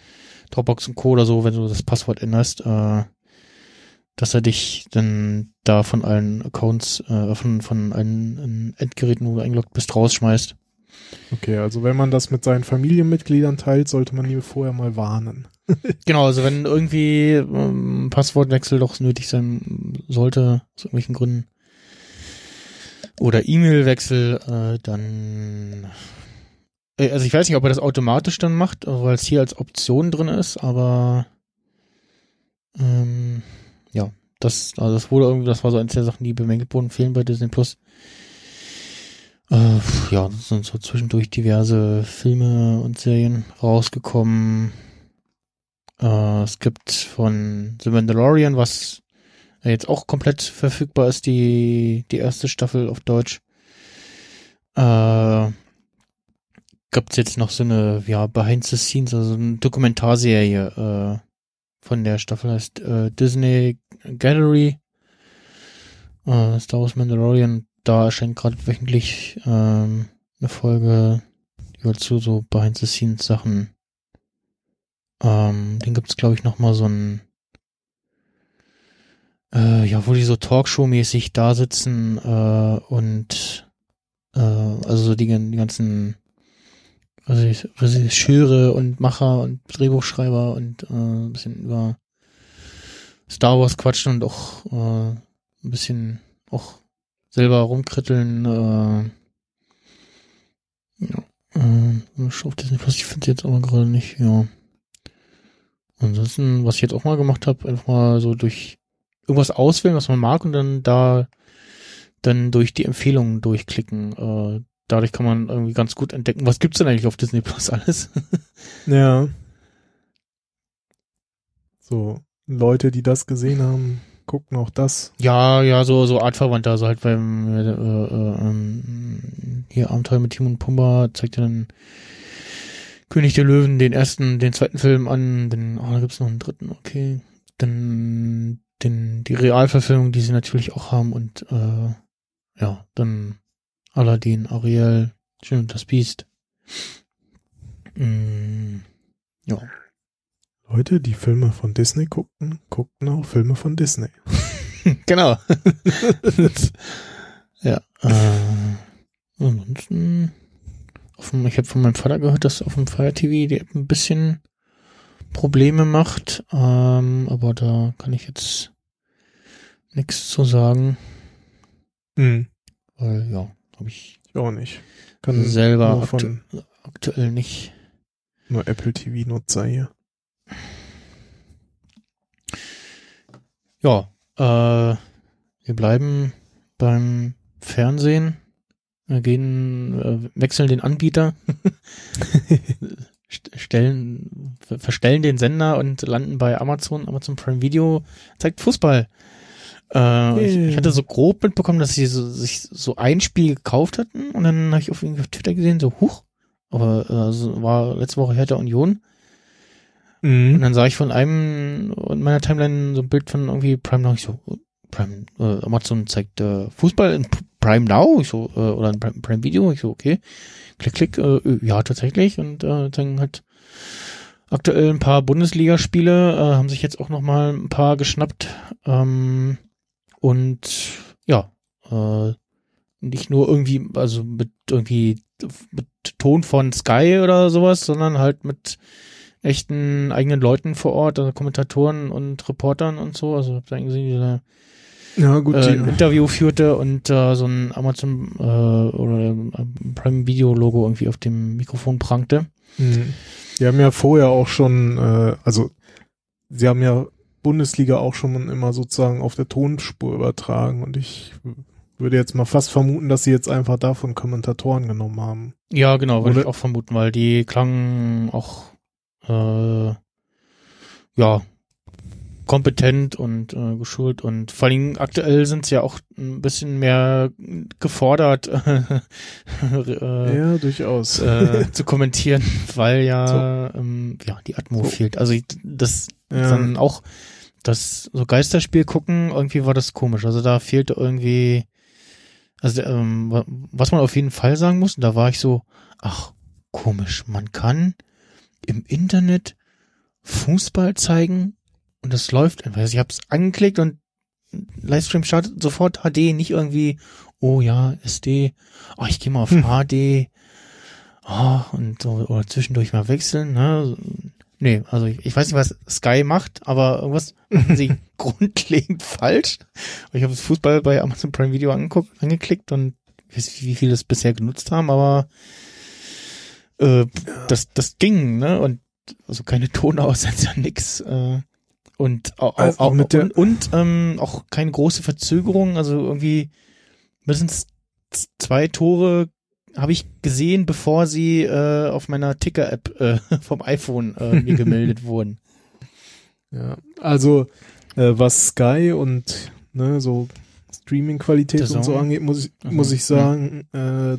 Dropbox und Co. oder so, wenn du das Passwort änderst, äh, dass er dich dann da von allen Accounts, äh, von, von allen äh, Endgeräten, wo du eingeloggt bist, rausschmeißt. Okay, also wenn man das mit seinen Familienmitgliedern teilt, sollte man die vorher mal warnen. Genau, also wenn irgendwie ähm, Passwortwechsel doch nötig sein sollte, aus irgendwelchen Gründen, oder E-Mail-Wechsel, äh, dann äh, also ich weiß nicht, ob er das automatisch dann macht, weil es hier als Option drin ist, aber ähm, das, also das wurde irgendwie, das war so eins der Sachen, die bemängelt wurden, fehlen bei Disney Plus. Äh, ja, es sind so zwischendurch diverse Filme und Serien rausgekommen. Äh, es gibt von The Mandalorian, was jetzt auch komplett verfügbar ist, die, die erste Staffel auf Deutsch. Äh, gibt's jetzt noch so eine, ja, Behind the Scenes, also eine Dokumentarserie äh, von der Staffel heißt äh, Disney Gallery. Äh, Star Wars Mandalorian, da erscheint gerade wöchentlich ähm, eine Folge, halt zu so Behind the Scenes Sachen ähm, den gibt's glaube ich, noch mal so ein äh, ja, wo die so Talkshow-mäßig da sitzen äh, und äh, also so die, die ganzen Regisseure und Macher und Drehbuchschreiber und äh, ein bisschen über Star Wars quatschen und auch äh, ein bisschen auch selber rumkritteln. Äh, ja, äh, auf Disney Plus, ich finde jetzt aber gerade nicht, ja. Ansonsten, was ich jetzt auch mal gemacht habe, einfach mal so durch irgendwas auswählen, was man mag und dann da dann durch die Empfehlungen durchklicken. Äh, dadurch kann man irgendwie ganz gut entdecken, was gibt's denn eigentlich auf Disney Plus alles. ja. So, Leute, die das gesehen haben, gucken auch das. Ja, ja, so, so artverwandt, also halt beim, äh, äh, ähm, hier Abenteuer mit Timon und Pumba zeigt ja dann König der Löwen den ersten, den zweiten Film an, dann, oh, da gibt's noch einen dritten, okay. Dann den, die Realverfilmung, die sie natürlich auch haben und, äh, ja, dann Aladdin, Ariel, Schön und das Biest. Mm, ja. Leute, die Filme von Disney guckten, guckten auch Filme von Disney. genau. ja. Äh, ansonsten, dem, ich habe von meinem Vater gehört, dass auf dem Fire TV die App ein bisschen Probleme macht, ähm, aber da kann ich jetzt nichts zu sagen. Mhm. Weil, ja, habe ich, ich auch nicht. Kann selber aktu aktuell nicht. Nur Apple TV-Nutzer hier. Ja, äh, wir bleiben beim Fernsehen. Wir gehen, äh, wechseln den Anbieter, stellen, verstellen den Sender und landen bei Amazon. Amazon Prime Video zeigt Fußball. Äh, ich, ich, hatte so grob mitbekommen, dass sie so, sich so ein Spiel gekauft hatten und dann habe ich auf, auf Twitter gesehen, so, huch, aber äh, so war letzte Woche Hertha Union. Mhm. Und dann sah ich von einem in meiner Timeline so ein Bild von irgendwie Prime Now. Ich so, Prime, äh, Amazon zeigt äh, Fußball in Prime Now, ich so, äh, oder in Prime, Prime Video, ich so, okay. Klick, klick, äh, ja, tatsächlich. Und äh, dann halt aktuell ein paar Bundesligaspiele, äh, haben sich jetzt auch nochmal ein paar geschnappt. Ähm, und ja, äh, nicht nur irgendwie, also mit irgendwie mit Ton von Sky oder sowas, sondern halt mit echten eigenen Leuten vor Ort, also Kommentatoren und Reportern und so. Also hab da gesehen, dieser ja, gut, äh, ein Interview führte und äh, so ein Amazon äh, oder Prime Video Logo irgendwie auf dem Mikrofon prangte. Mhm. Die haben ja vorher auch schon, äh, also sie haben ja Bundesliga auch schon immer sozusagen auf der Tonspur übertragen und ich würde jetzt mal fast vermuten, dass sie jetzt einfach davon Kommentatoren genommen haben. Ja, genau, würde ich auch vermuten, weil die klangen auch äh, ja kompetent und äh, geschult und vor allem aktuell sind sie ja auch ein bisschen mehr gefordert, äh, ja durchaus äh, zu kommentieren, weil ja so. ähm, ja die Atmo so. fehlt. Also das ja. dann auch das so Geisterspiel gucken irgendwie war das komisch. Also da fehlte irgendwie also ähm, was man auf jeden Fall sagen muss, da war ich so, ach komisch, man kann im Internet Fußball zeigen und das läuft einfach. Also ich habe es angeklickt und Livestream startet sofort HD, nicht irgendwie, oh ja, SD, oh, ich gehe mal auf HD, oh, und so, oder zwischendurch mal wechseln, ne? Nee, also ich, ich weiß nicht, was Sky macht, aber irgendwas machen sie grundlegend falsch. Ich habe das Fußball bei Amazon Prime Video angeguckt, angeklickt und ich weiß nicht, wie viele das bisher genutzt haben, aber äh, das, das ging, ne? Und also keine Tonaussetzer, nix. Äh, und auch, also auch mit der und, und ähm, auch keine große Verzögerung. Also irgendwie mindestens zwei Tore habe ich gesehen, bevor sie äh, auf meiner Ticker-App äh, vom iPhone äh, mir gemeldet wurden. Ja, also äh, was Sky und ne, so Streaming-Qualität und so angeht, muss ich, muss ich sagen, ja. äh,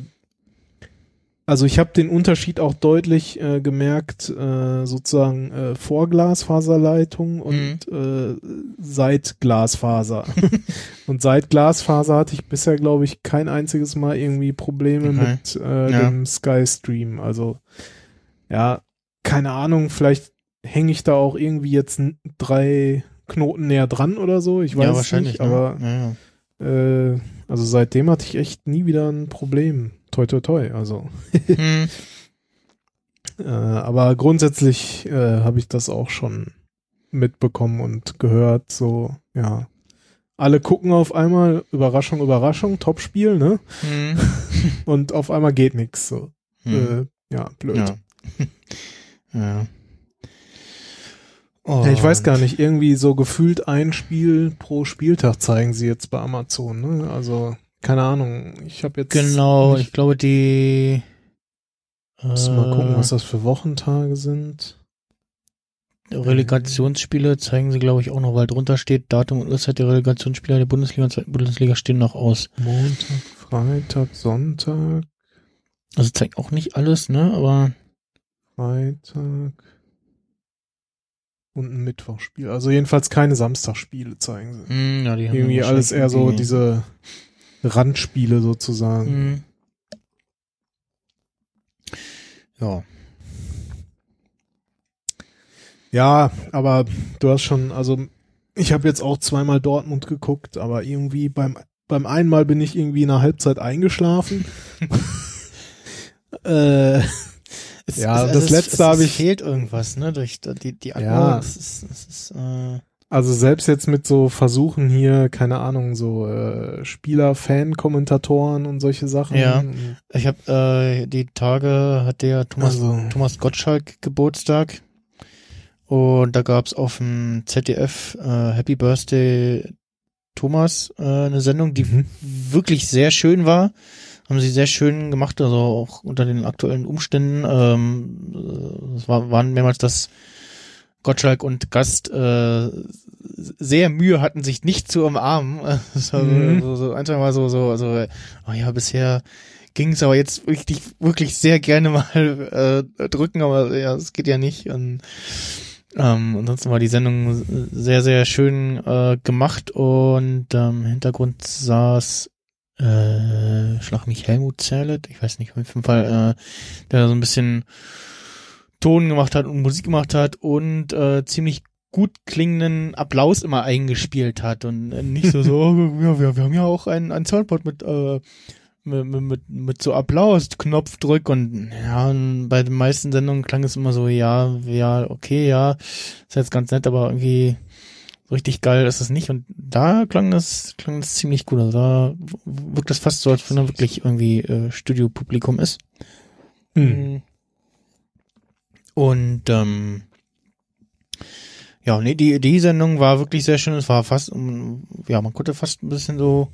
also ich habe den Unterschied auch deutlich äh, gemerkt, äh, sozusagen äh, vor Glasfaserleitung und mhm. äh, seit Glasfaser. und seit Glasfaser hatte ich bisher, glaube ich, kein einziges Mal irgendwie Probleme okay. mit äh, ja. dem Sky Stream. Also ja, keine Ahnung, vielleicht hänge ich da auch irgendwie jetzt drei Knoten näher dran oder so. Ich weiß ja, wahrscheinlich. nicht, ne? aber ja, ja. äh, also seitdem hatte ich echt nie wieder ein Problem. Toi, toi, toi. Also, Hm. äh, aber grundsätzlich äh, habe ich das auch schon mitbekommen und gehört. So, ja. Alle gucken auf einmal, Überraschung, Überraschung, Topspiel, ne? Hm. Und auf einmal geht nix. So, Hm. äh, ja, blöd. Ja. ja. Ja, ich weiß Und- gar nicht, irgendwie so gefühlt ein Spiel pro Spieltag zeigen sie jetzt bei Amazon, ne? Also, keine Ahnung, ich habe jetzt Genau, ich glaube, die. muss mal gucken, äh, was das für Wochentage sind. Relegationsspiele zeigen sie, glaube ich, auch noch, weil drunter steht Datum und Uhrzeit der Relegationsspieler der Bundesliga und zweiten Bundesliga stehen noch aus. Montag, Freitag, Sonntag, Also zeigt auch nicht alles, ne? Aber Freitag und ein Mittwochspiel. Also jedenfalls keine Samstagspiele zeigen sie. mh, hm, ja, die haben Irgendwie alles eher so wahrscheinlich diese Randspiele sozusagen. Mh. Ja. Ja, aber du hast schon, also ich habe jetzt auch zweimal Dortmund geguckt, aber irgendwie beim beim einmal bin ich irgendwie in der Halbzeit eingeschlafen. äh, Es, Ja, es, das letzte habe ich- fehlt irgendwas, ne? Durch die, die Atmo, Ja. es ist, es ist, äh, also selbst jetzt mit so Versuchen hier, keine Ahnung, so äh, Spieler, Fan-Kommentatoren und solche Sachen. Ja. ich habe äh, die Tage hat der Thomas Also, Thomas Gottschalk Geburtstag und da gab's auf dem ZDF äh, Happy Birthday Thomas äh, eine Sendung, die mhm. wirklich sehr schön war. Haben sie sehr schön gemacht, also auch unter den aktuellen Umständen. Ähm, äh, es war, waren mehrmals, dass Gottschalk und Gast äh, sehr Mühe hatten, sich nicht zu umarmen. Das war Mhm. so, so, so ein, zwei Mal so, so, so, oh ja, bisher ging es aber jetzt wirklich, wirklich sehr gerne mal äh, drücken, aber ja, es geht ja nicht. Und ähm, ansonsten war die Sendung sehr, sehr schön äh, gemacht und ähm, im Hintergrund saß äh, Schlag mich Helmut Zerlett, ich weiß nicht, auf jeden Fall, äh, der so ein bisschen Ton gemacht hat und Musik gemacht hat und äh, ziemlich gut klingenden Applaus immer eingespielt hat und äh, nicht so so, oh, ja, wir, wir haben ja auch ein, ein Soundboard mit, äh, mit, mit, mit, so Applaus, Knopfdrück und ja, und bei den meisten Sendungen klang es immer so, ja, ja, okay, ja, ist jetzt ganz nett, aber irgendwie so richtig geil ist es nicht und da klang das, klang das ziemlich gut, also da wirkt das fast so, als wenn da wirklich irgendwie äh, Studiopublikum ist. Mhm. Und ähm, ja, nee, die, die Sendung war wirklich sehr schön. Es war fast, um, ja, man konnte fast ein bisschen so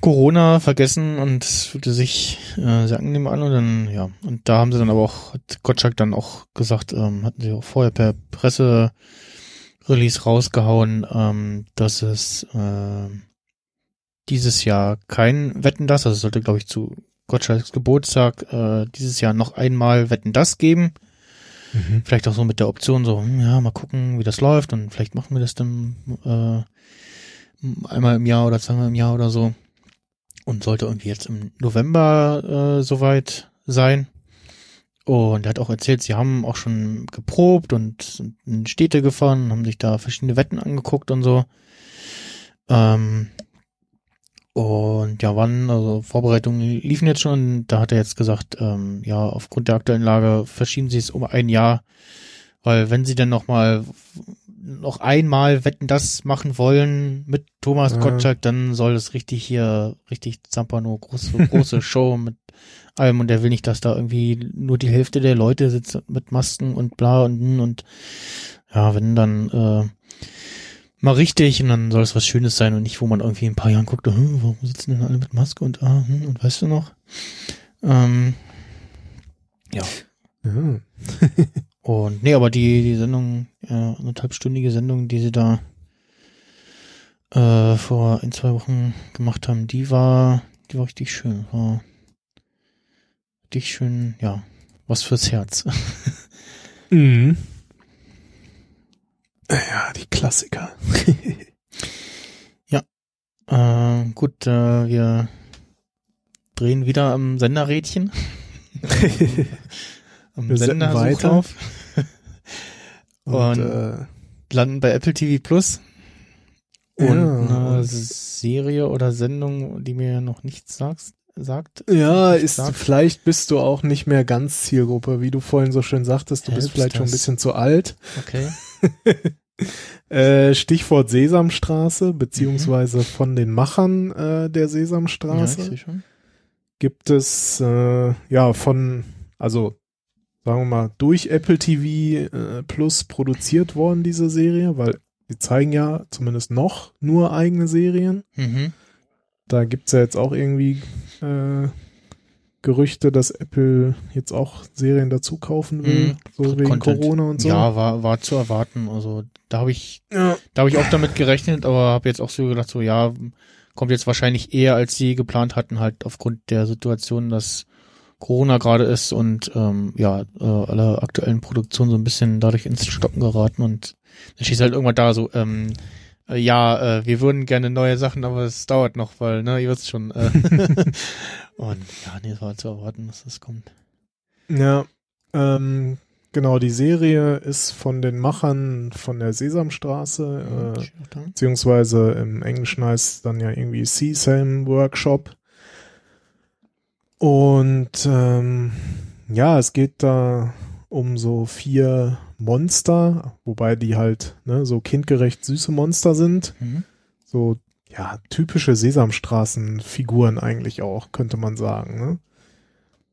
Corona vergessen und es fühlte sich äh, sehr angenehm an. Und dann, ja, und da haben sie dann aber auch, hat Gottschalk dann auch gesagt, ähm, hatten sie auch vorher per Presse Release rausgehauen, ähm, dass es äh, dieses Jahr kein Wetten das, also es sollte glaube ich zu Gottschalks Geburtstag äh, dieses Jahr noch einmal Wetten das geben. Mhm. Vielleicht auch so mit der Option so, hm, ja, mal gucken, wie das läuft und vielleicht machen wir das dann äh, einmal im Jahr oder zweimal im Jahr oder so. Und sollte irgendwie jetzt im November äh, soweit sein. Und er hat auch erzählt, sie haben auch schon geprobt und in Städte gefahren, haben sich da verschiedene Wetten angeguckt und so. Ähm, und ja, wann, also Vorbereitungen liefen jetzt schon, da hat er jetzt gesagt, ähm, ja, aufgrund der aktuellen Lage verschieben sie es um ein Jahr, weil wenn sie dann noch mal noch einmal Wetten das machen wollen mit Thomas Ja. Gottschalk, dann soll es richtig hier, richtig Zampano, große, große Show mit allem und der will nicht, dass da irgendwie nur die Hälfte der Leute sitzt mit Masken und bla und und ja, wenn dann äh, mal richtig und dann soll es was Schönes sein und nicht, wo man irgendwie in ein paar Jahren guckt, hm, warum sitzen denn alle mit Maske und ah, hm, und weißt du noch? Ähm, ja. Ja. Und nee, aber die, die Sendung, äh, anderthalbstündige Sendung, die sie da äh, vor ein, zwei Wochen gemacht haben, die war, die war richtig schön. War richtig schön, ja, was fürs Herz. Mhm. Ja, die Klassiker. äh, gut, äh, wir drehen wieder am Senderrädchen. am Sendersuchlauf. Und, Und- äh, landen bei Apple TV Plus. Und Ja. eine Serie oder Sendung, die mir noch nichts sagst, sagt. Ja, ist, sagt. vielleicht bist du auch nicht mehr ganz Zielgruppe, wie du vorhin so schön sagtest, du bist Helps vielleicht schon ein das? bisschen zu alt. Okay. Äh, Stichwort Sesamstraße, beziehungsweise von den Machern äh, der Ja, ich Sesamstraße sehe schon. gibt es äh, ja von, also sagen wir mal, durch Apple TV äh, Plus produziert worden, diese Serie, weil die zeigen ja zumindest noch nur eigene Serien. Mhm. Da gibt's ja jetzt auch irgendwie äh, Gerüchte, dass Apple jetzt auch Serien dazu kaufen will, Mhm. so wegen Content. Corona und so. Ja, war, war zu erwarten. Also da habe ich, Ja. da habe ich auch damit gerechnet, aber habe jetzt auch so gedacht, so ja, kommt jetzt wahrscheinlich eher, als sie geplant hatten, halt aufgrund der Situation, dass Corona gerade ist und ähm, ja, äh, alle aktuellen Produktionen so ein bisschen dadurch ins Stocken geraten und dann schießt halt irgendwann da so, ähm, äh, ja, äh, wir würden gerne neue Sachen, aber es dauert noch, weil, ne, ihr wisst schon. Äh, und ja, nee, es war zu erwarten, dass das kommt. Ja, ähm, genau, die Serie ist von den Machern von der Sesamstraße, äh, auch da. beziehungsweise im Englischen heißt es dann ja irgendwie Sesame Workshop. Und ähm, ja, es geht da um so vier Monster, wobei die halt ne, so kindgerecht süße Monster sind. Mhm. So, ja, typische Sesamstraßenfiguren eigentlich auch, könnte man sagen. Ne?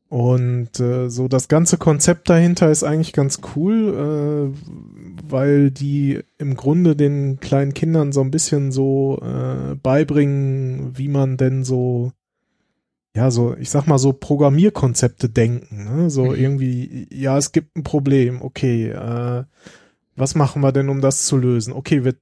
Und äh, so das ganze Konzept dahinter ist eigentlich ganz cool, äh, weil die im Grunde den kleinen Kindern so ein bisschen so äh, beibringen, wie man denn so, ja, so, ich sag mal so Programmierkonzepte denken. Ne? So Mhm. irgendwie, ja, es gibt ein Problem, okay, äh, was machen wir denn, um das zu lösen? Okay, wir,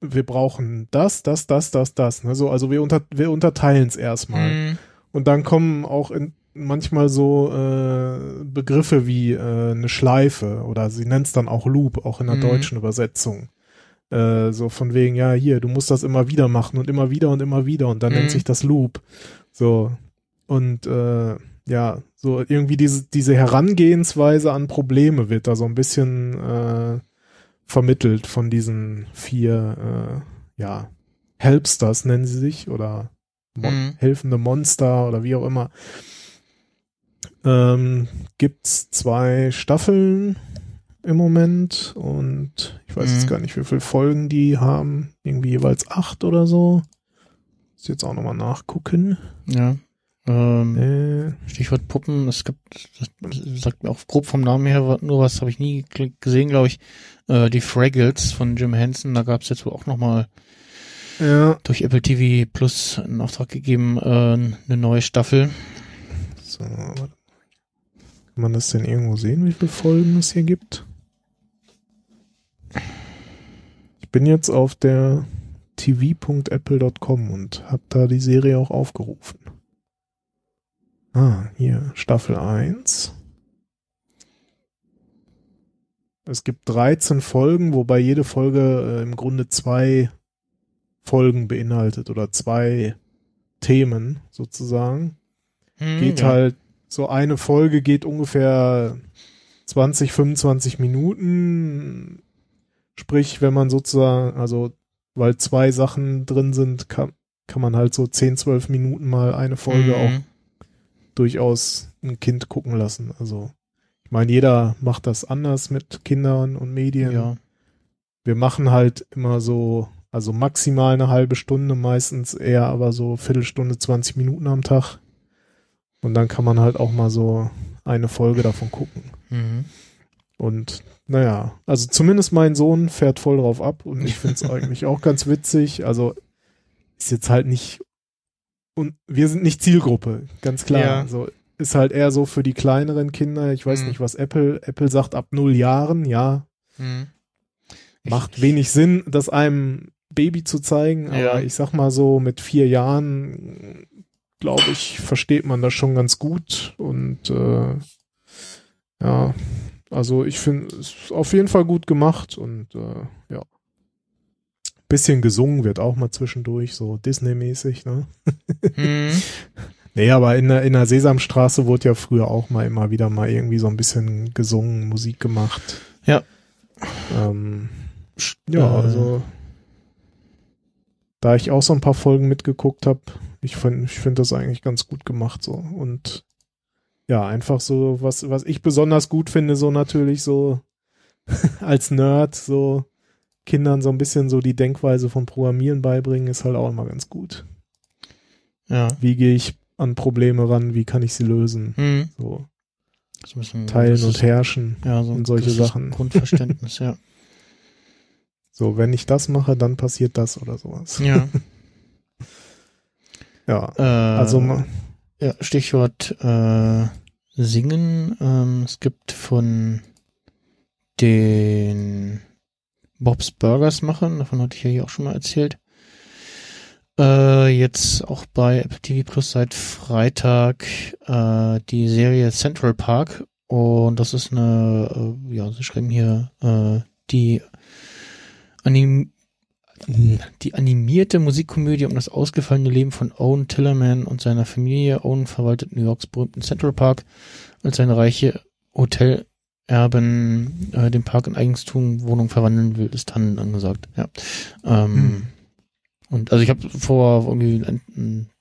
wir brauchen das, das, das, das, das. Ne? So, also wir, unter, wir unterteilen es erstmal. Mhm. Und dann kommen auch in, manchmal so äh, Begriffe wie äh, eine Schleife oder sie nennt es dann auch Loop, auch in der Mhm. deutschen Übersetzung. Äh, so von wegen, ja, hier, du musst das immer wieder machen und immer wieder und immer wieder und dann Mhm. nennt sich das Loop. So. Und äh, ja, so irgendwie diese, diese Herangehensweise an Probleme wird da so ein bisschen äh, vermittelt von diesen vier, äh, ja, Helpsters nennen sie sich oder Mon Mhm. helfende Monster oder wie auch immer. Ähm, gibt's zwei Staffeln im Moment und ich weiß Mhm. jetzt gar nicht, wie viele Folgen die haben. Irgendwie jeweils acht oder so. Muss jetzt auch nochmal nachgucken. Ja. Ähm, Äh, Stichwort Puppen, es gibt, das sagt mir auch grob vom Namen her, nur was habe ich nie gesehen, glaube ich, äh, die Fraggles von Jim Henson, da gab es jetzt wohl auch nochmal ja, durch Apple TV Plus einen Auftrag gegeben, äh, eine neue Staffel. so, warte. kann man das denn irgendwo sehen, wie viele Folgen es hier gibt? Ich bin jetzt auf der tv.apple.com und habe da die Serie auch aufgerufen. Ah, hier, Staffel 1. Es gibt 13 Folgen, wobei jede Folge äh, im Grunde zwei Folgen beinhaltet oder zwei Themen sozusagen. Hm, Geht ja. halt, so eine Folge geht ungefähr 20, 25 Minuten. Sprich, wenn man sozusagen, also weil zwei Sachen drin sind, kann, kann man halt so 10, 12 Minuten mal eine Folge auch Mhm. Durchaus ein Kind gucken lassen. Also ich meine, jeder macht das anders mit Kindern und Medien. Ja. Wir machen halt immer so, also maximal eine halbe Stunde, meistens eher aber so Viertelstunde, 20 Minuten am Tag. Und dann kann man halt auch mal so eine Folge davon gucken. Mhm. Und naja, also zumindest mein Sohn fährt voll drauf ab und ich finde es eigentlich auch ganz witzig. Also ist jetzt halt nicht und wir sind nicht Zielgruppe, ganz klar. Ja. Also ist halt eher so für die kleineren Kinder. Ich weiß Mhm. nicht, was Apple Apple sagt ab null Jahren, ja, Mhm. Ich- macht wenig Sinn, das einem Baby zu zeigen, aber Ja. ich sag mal so mit vier Jahren glaube ich versteht man das schon ganz gut und äh, ja, also ich finde es ist auf jeden Fall gut gemacht und äh, ja. Bisschen gesungen wird auch mal zwischendurch, so Disney-mäßig, ne? Mhm. Nee, aber in der, in der Sesamstraße wurde ja früher auch mal immer wieder mal irgendwie so ein bisschen gesungen, Musik gemacht. Ja. Ähm, Ja, Äh, also da ich auch so ein paar Folgen mitgeguckt habe, ich finde ich find das eigentlich ganz gut gemacht so und ja, einfach so was was ich besonders gut finde, so natürlich so als Nerd so Kindern so ein bisschen so die Denkweise vom Programmieren beibringen, ist halt auch immer ganz gut. Ja. Wie gehe ich an Probleme ran, wie kann ich sie lösen? Hm. So So bisschen teilen und herrschen. ja, so und solche Sachen. Grundverständnis, ja. So, wenn ich das mache, dann passiert das oder sowas. Ja. Ja, Äh, also Ja, Stichwort äh, Singen. Ähm, es gibt von den Bob's Burgers Machern, davon hatte ich ja hier auch schon mal erzählt, äh, jetzt auch bei Apple TV Plus seit Freitag äh, die Serie Central Park und das ist eine, äh, ja, sie schreiben hier äh, die Anim die animierte Musikkomödie um das ausgefallene Leben von Owen Tillerman und seiner Familie. Owen verwaltet New Yorks berühmten Central Park, als seine reiche Hotelerben äh, den Park in Eigentum Wohnung verwandeln will, ist Tannen angesagt. Ja. Ähm, Hm. Und also ich habe vor irgendwie ein,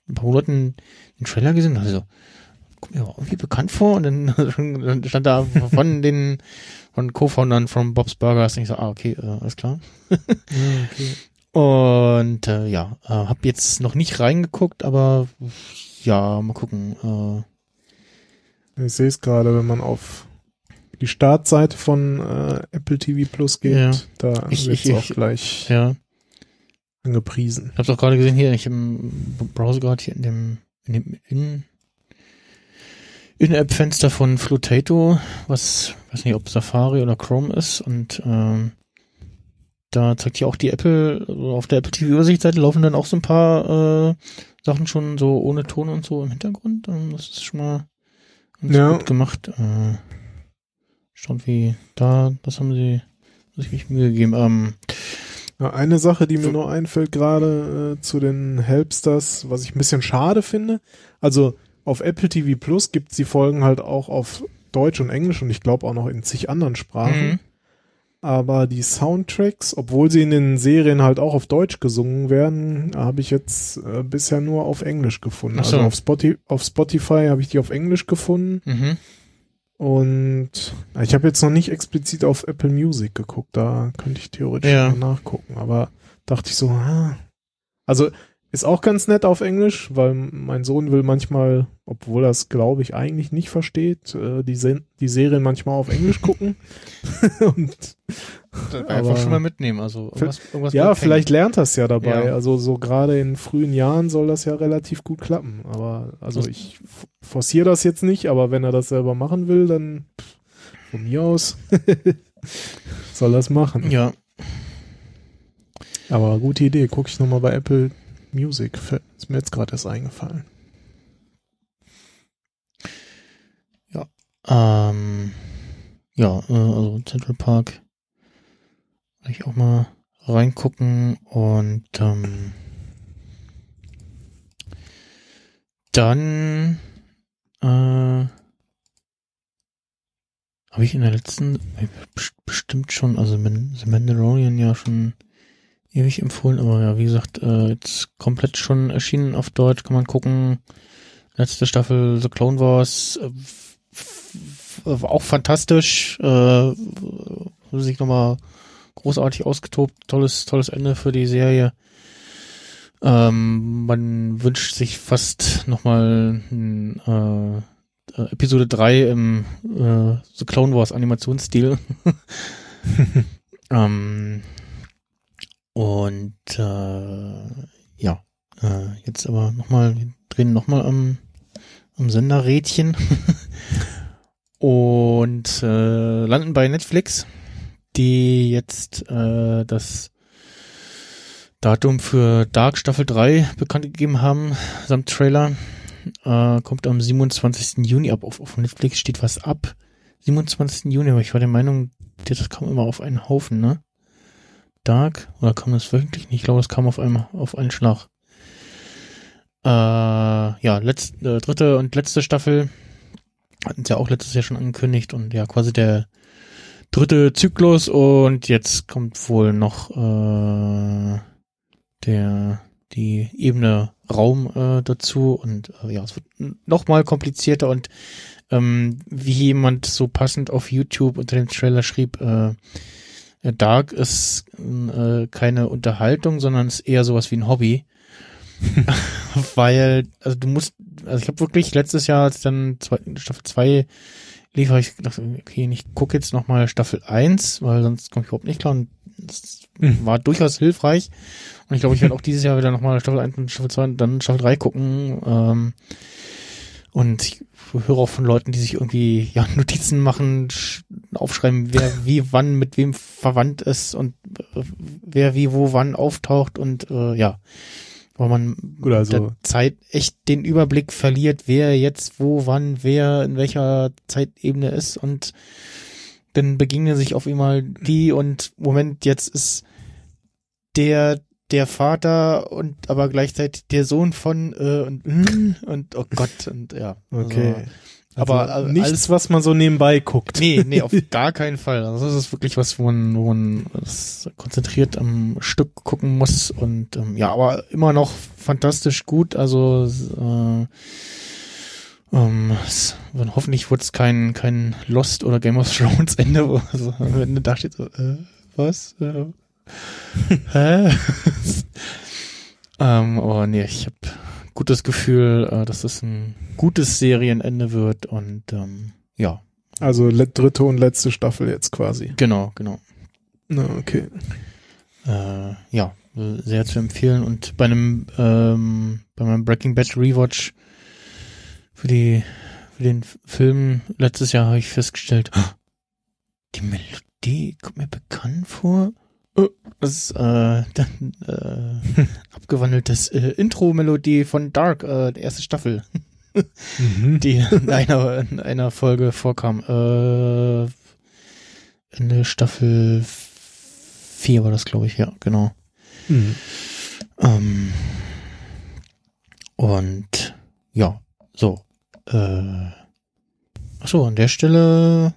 ein paar Monaten den Trailer gesehen und dachte so, kommt mir irgendwie bekannt vor und dann, dann stand da von den von Co-Foundern von Bob's Burgers und ich so, ah, okay, äh, alles klar. ja, okay. Und äh, ja, äh, habe jetzt noch nicht reingeguckt, aber ja, mal gucken. Äh, Ich sehe es gerade, wenn man auf die Startseite von äh, Apple TV Plus geht, Ja. da wird es auch ich- gleich ja, angepriesen. ich habe es auch gerade gesehen hier, ich im Browser gerade hier in dem in dem in In-App-Fenster von Flutato, was weiß nicht, ob Safari oder Chrome ist und ähm, da zeigt hier auch die Apple, also auf der Apple TV Übersichtsseite laufen dann auch so ein paar äh, Sachen schon so ohne Ton und so im Hintergrund. Das ist schon mal ganz Ja. gut gemacht. Äh, schaut wie da, das haben sie sich Mühe gegeben. Ähm, Ja, eine Sache, die mir nur einfällt gerade äh, zu den Helpsters, was ich ein bisschen schade finde. Also auf Apple TV Plus gibt es die Folgen halt auch auf Deutsch und Englisch und ich glaube auch noch in zig anderen Sprachen. mhm. Aber die Soundtracks, obwohl sie in den Serien halt auch auf Deutsch gesungen werden, habe ich jetzt äh, bisher nur auf Englisch gefunden. Ach so. Also auf, Spotify, auf Spotify habe ich die auf Englisch gefunden Mhm. Und ich habe jetzt noch nicht explizit auf Apple Music geguckt. Da könnte ich theoretisch Ja. mal nachgucken. Aber dachte ich so, ah. also ist auch ganz nett auf Englisch, weil mein Sohn will manchmal, obwohl er es glaube ich eigentlich nicht versteht, äh, die, Se die Serien manchmal auf Englisch gucken. und Einfach schon mal mitnehmen. Also irgendwas, irgendwas ja, vielleicht lernt das ja dabei. Ja. Also so gerade in frühen Jahren soll das ja relativ gut klappen. Aber also ich forciere das jetzt nicht, aber wenn er das selber machen will, dann von mir aus soll das machen. Ja, Aber gute Idee. Gucke ich nochmal bei Apple Music. Ist mir jetzt gerade erst eingefallen. ähm, ja, äh, also Central Park ich auch mal reingucken und ähm, dann äh, habe ich in der letzten äh, best- bestimmt schon, also The Mandalorian ja schon ewig empfohlen, aber ja, wie gesagt, äh, jetzt komplett schon erschienen auf Deutsch, kann man gucken. Letzte Staffel The Clone Wars, äh, auch fantastisch, äh, sich nochmal großartig ausgetobt, tolles, tolles Ende für die Serie. Ähm, man wünscht sich fast nochmal äh, äh, Episode 3 im äh, The Clone Wars Animationsstil. ähm, und äh, ja, äh, jetzt aber nochmal, wir drehen nochmal am, am Senderrädchen und äh, landen bei Netflix, die jetzt äh, das Datum für Dark Staffel 3 bekannt gegeben haben, samt Trailer. Äh, kommt am 27. Juni ab. Auf, auf Netflix steht was ab. 27. Juni, aber ich war der Meinung, das kam immer auf einen Haufen, ne? Dark, oder kam das wöchentlich nicht? Ich glaube, das kam auf einem, auf einen Schlag. Äh, ja, letzte, äh, dritte und letzte Staffel. Hatten sie ja auch letztes Jahr schon angekündigt und ja, quasi der, dritte Zyklus. Und jetzt kommt wohl noch äh, der die Ebene Raum äh, dazu. Und äh, ja, es wird noch mal komplizierter. Und ähm, wie jemand so passend auf YouTube unter dem Trailer schrieb, äh, Dark ist äh, keine Unterhaltung, sondern ist eher sowas wie ein Hobby. Weil, also du musst, also ich habe wirklich letztes Jahr, als dann zwei, Staffel 2 lief, habe ich gedacht, okay, ich gucke jetzt nochmal Staffel 1, weil sonst komme ich überhaupt nicht klar und das mhm. war durchaus hilfreich. Und ich glaube, ich werde auch dieses Jahr wieder nochmal Staffel 1 und Staffel 2 und dann Staffel 3 gucken. Ähm, und ich höre auch von Leuten, die sich irgendwie ja Notizen machen, aufschreiben, wer wie wann mit wem verwandt ist und äh, wer wie wo wann auftaucht und äh, ja, weil man Gut, also. der Zeit echt den Überblick verliert, wer jetzt wo wann wer in welcher Zeitebene ist und dann begegnen sich auf einmal die und Moment, jetzt ist der der Vater und aber gleichzeitig der Sohn von äh, und, und oh Gott und ja. Okay. Also, aber also nichts, was man so nebenbei guckt. Nee, nee, auf gar keinen Fall. Also das ist wirklich was, wo man, wo man konzentriert am Stück gucken muss und ähm, ja, aber immer noch fantastisch gut. Also äh, ähm, es, hoffentlich wird es kein kein Lost oder Game of Thrones Ende, wo also, Ende da steht so, äh, was? Äh, Hä? ähm, aber nee, ich habe gutes Gefühl, äh, dass es ein gutes Serienende wird und ähm, ja. Also dritte und letzte Staffel jetzt quasi. Genau, genau. Na, okay. Äh, ja, sehr zu empfehlen. Und bei einem, ähm, bei meinem Breaking Bad Rewatch für die, für den Film letztes Jahr habe ich festgestellt, die Melodie kommt mir bekannt vor. Das ist äh, dann äh, abgewandeltes äh, Intro-Melodie von Dark, äh, der erste Staffel, mhm. die in einer, in einer Folge vorkam. Äh, Ende Staffel 4 war das, glaube ich, ja, genau. Mhm. Ähm, und ja, so. Äh, achso, an der Stelle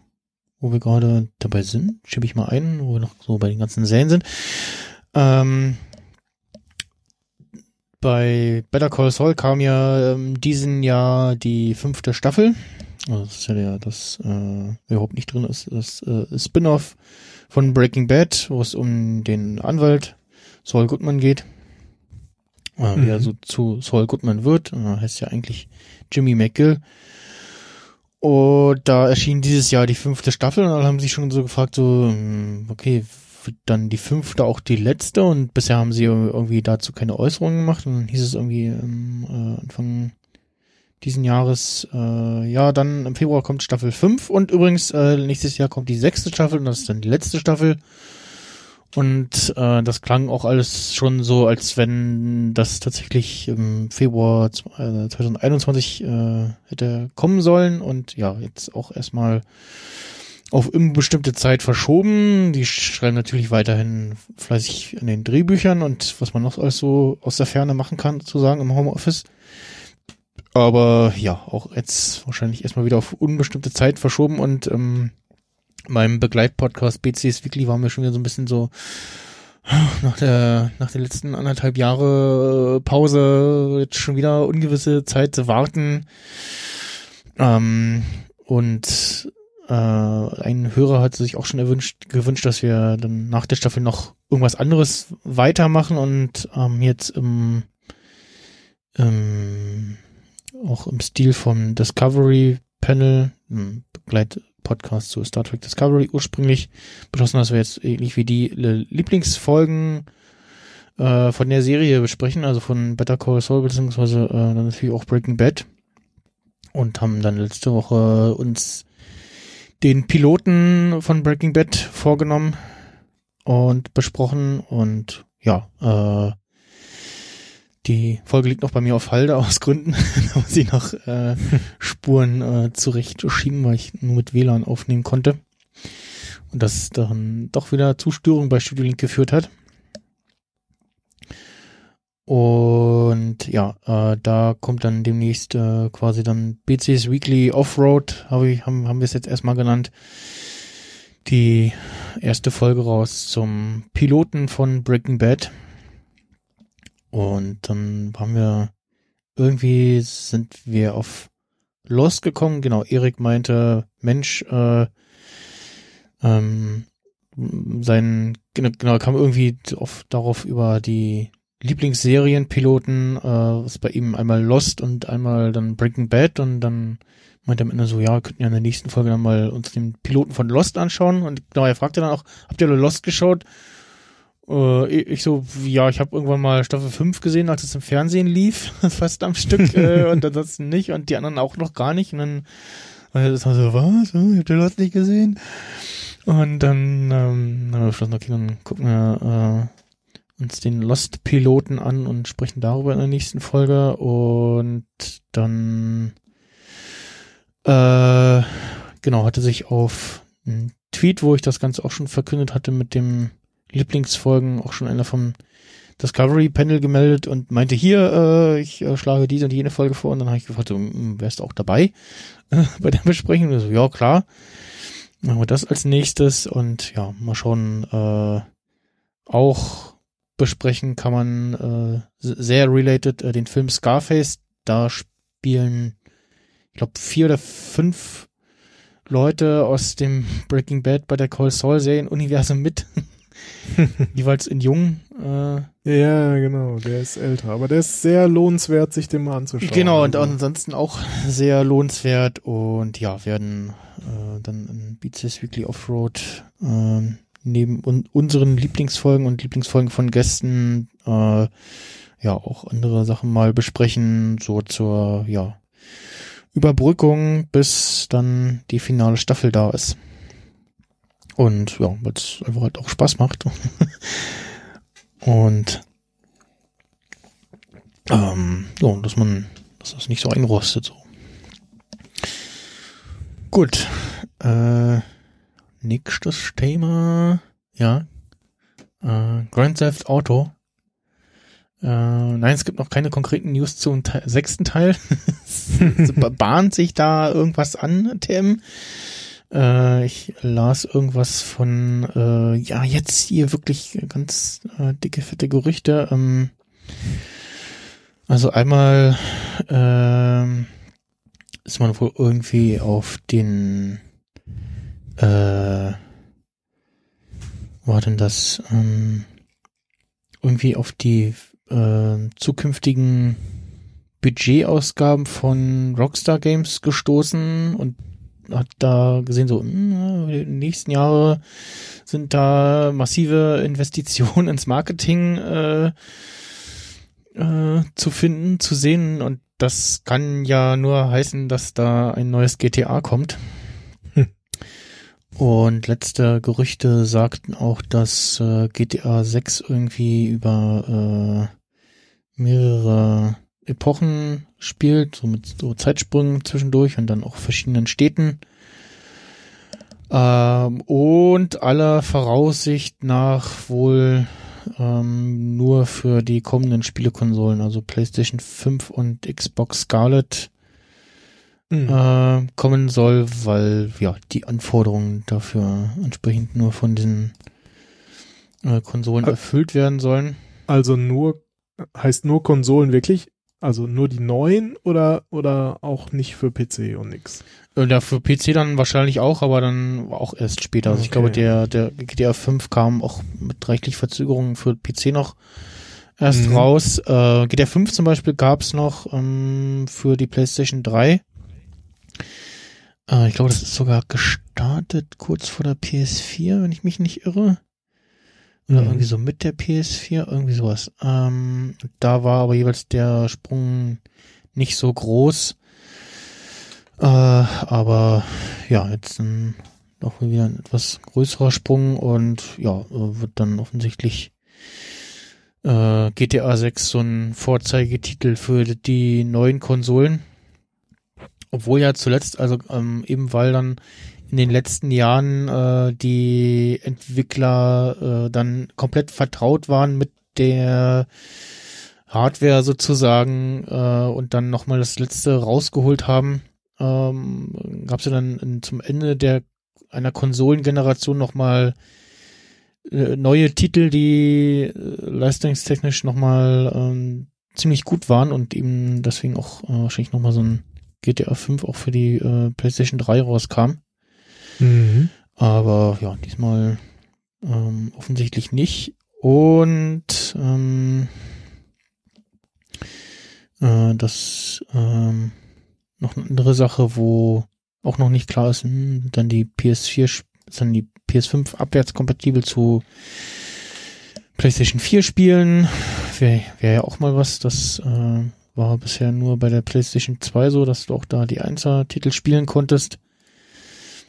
wo wir gerade dabei sind, schiebe ich mal ein, wo wir noch so bei den ganzen Serien sind. Ähm, bei Better Call Saul kam ja ähm, diesen Jahr die fünfte Staffel. Also das ist ja der, das äh, überhaupt nicht drin ist, das äh, Spin-off von Breaking Bad, wo es um den Anwalt Saul Goodman geht. Äh, mhm. Wie er so zu Saul Goodman wird. Äh, heißt ja eigentlich Jimmy McGill. Und da erschien dieses Jahr die fünfte Staffel und alle haben sich schon so gefragt, so, hm, okay, dann die fünfte auch die letzte? Und bisher haben sie irgendwie dazu keine Äußerungen gemacht. Und dann hieß es irgendwie ähm, äh, Anfang diesen Jahres, äh, ja, dann im Februar kommt Staffel 5 und übrigens äh, nächstes Jahr kommt die sechste Staffel und das ist dann die letzte Staffel und äh, das klang auch alles schon so, als wenn das tatsächlich im Februar 2021 äh, hätte kommen sollen. Und ja, jetzt auch erstmal auf unbestimmte Zeit verschoben. Die schreiben natürlich weiterhin fleißig in den Drehbüchern und was man noch alles so aus der Ferne machen kann, sozusagen im Homeoffice. Aber ja, auch jetzt wahrscheinlich erstmal wieder auf unbestimmte Zeit verschoben und ähm, meinem Begleitpodcast BCS Weekly waren wir schon wieder so ein bisschen so nach der nach der letzten anderthalb Jahre Pause jetzt schon wieder ungewisse Zeit zu warten. Ähm, und äh, ein Hörer hat sich auch schon erwünscht gewünscht, dass wir dann nach der Staffel noch irgendwas anderes weitermachen und ähm, jetzt im, im auch im Stil vom Discovery Panel, Begleit Podcast zu Star Trek Discovery ursprünglich beschlossen, dass wir jetzt ähnlich wie die Lieblingsfolgen äh, von der Serie besprechen, also von Better Call Saul beziehungsweise äh, dann natürlich auch Breaking Bad und haben dann letzte Woche uns den Piloten von Breaking Bad vorgenommen und besprochen und ja, äh, die Folge liegt noch bei mir auf Halde aus Gründen. da muss ich noch äh, Spuren äh, zurechtschieben, weil ich nur mit WLAN aufnehmen konnte. Und das dann doch wieder zu Störungen bei Studio Link geführt hat. Und ja, äh, da kommt dann demnächst äh, quasi dann BC's Weekly Offroad, hab ich, haben, haben wir es jetzt erstmal genannt. die erste Folge raus zum Piloten von Breaking Bad. Und dann haben wir irgendwie sind wir auf Lost gekommen. Genau, Erik meinte, Mensch, äh, ähm, sein, genau, kam irgendwie auf, darauf über die Lieblingsserienpiloten, äh, ist bei ihm einmal Lost und einmal dann Breaking Bad und dann meinte am Ende so, ja, könnten ja in der nächsten Folge dann mal uns den Piloten von Lost anschauen und genau, er fragte dann auch, habt ihr Lost geschaut? Äh, ich so, ja, ich habe irgendwann mal Staffel 5 gesehen, als es im Fernsehen lief, fast am Stück äh, und ansonsten nicht und die anderen auch noch gar nicht und dann war das so, was? Hm, habt ihr Lost nicht gesehen? Und dann ähm, haben wir beschlossen, okay, dann gucken wir äh, uns den Lost-Piloten an und sprechen darüber in der nächsten Folge. Und dann äh, genau, hatte sich auf einen Tweet, wo ich das Ganze auch schon verkündet hatte mit dem Lieblingsfolgen, auch schon einer vom Discovery Panel gemeldet und meinte hier, äh, ich äh, schlage diese und jene Folge vor und dann habe ich gefragt, so, hm, wärst du auch dabei äh, bei der Besprechung? Und so, ja, klar. Machen wir das als nächstes und ja, mal schauen, äh, auch besprechen kann man äh, sehr related äh, den Film Scarface. Da spielen, ich glaube, vier oder fünf Leute aus dem Breaking Bad bei der Call Saul Serien-Universum mit. Jeweils in jung. Äh, ja, genau, der ist älter, aber der ist sehr lohnenswert, sich den mal anzuschauen. Genau, und also. ansonsten auch sehr lohnenswert und ja, werden äh, dann in Beats Weekly Offroad äh, neben un unseren Lieblingsfolgen und Lieblingsfolgen von Gästen äh, ja auch andere Sachen mal besprechen, so zur ja Überbrückung, bis dann die finale Staffel da ist. Und ja, weil es einfach halt auch Spaß macht. und ähm, ja, dass man, dass das nicht so einrostet so. Gut. Äh, nächstes Thema. Ja. Äh, Grand Theft Auto. Äh, nein, es gibt noch keine konkreten News zum Te sechsten Teil. bahnt sich da irgendwas an, Tim? Äh, ich las irgendwas von, äh, ja, jetzt hier wirklich ganz äh, dicke, fette Gerüchte. Ähm, also einmal, ähm, ist man wohl irgendwie auf den äh, war denn das ähm, irgendwie auf die äh, zukünftigen Budgetausgaben von Rockstar Games gestoßen und hat da gesehen, so mh, hm, die nächsten Jahre sind da massive Investitionen ins Marketing äh, äh, zu finden, zu sehen und das kann ja nur heißen, dass da ein neues GTA kommt. Hm. Und letzte Gerüchte sagten auch, dass äh, GTA 6 irgendwie über äh, mehrere Epochen spielt, so mit so Zeitsprüngen zwischendurch und dann auch verschiedenen Städten. Ähm, und aller Voraussicht nach wohl ähm, nur für die kommenden Spielekonsolen, also PlayStation 5 und Xbox Scarlet mhm. äh, kommen soll, weil ja die Anforderungen dafür entsprechend nur von diesen äh, Konsolen erfüllt werden sollen. Also nur heißt nur Konsolen wirklich also nur die neuen oder, oder auch nicht für PC und nix? Äh, ja, für PC dann wahrscheinlich auch, aber dann auch erst später. Also okay. ich glaube, der, der GTA 5 kam auch mit reichlich Verzögerungen für PC noch erst mhm. raus. Äh, GTA 5 zum Beispiel gab es noch ähm, für die PlayStation 3. Äh, ich glaube, das ist sogar gestartet kurz vor der PS4, wenn ich mich nicht irre. Oder mhm. irgendwie so mit der PS4, irgendwie sowas. Ähm, da war aber jeweils der Sprung nicht so groß. Äh, aber ja, jetzt ein, doch wieder ein etwas größerer Sprung und ja, äh, wird dann offensichtlich äh, GTA 6 so ein Vorzeigetitel für die neuen Konsolen. Obwohl ja zuletzt, also ähm, eben weil dann in den letzten Jahren äh, die Entwickler äh, dann komplett vertraut waren mit der Hardware sozusagen äh, und dann nochmal das letzte rausgeholt haben, ähm, gab es ja dann in, zum Ende der einer Konsolengeneration nochmal äh, neue Titel, die äh, leistungstechnisch nochmal ähm, ziemlich gut waren und eben deswegen auch äh, wahrscheinlich nochmal so ein GTA 5 auch für die äh, PlayStation 3 rauskam. Mhm. Aber ja, diesmal ähm, offensichtlich nicht. Und ähm, äh, das ähm, noch eine andere Sache, wo auch noch nicht klar ist, hm, dann die PS4, dann die PS5 abwärtskompatibel zu PlayStation 4 spielen. Wäre wär ja auch mal was. Das äh, war bisher nur bei der PlayStation 2 so, dass du auch da die Einser-Titel spielen konntest.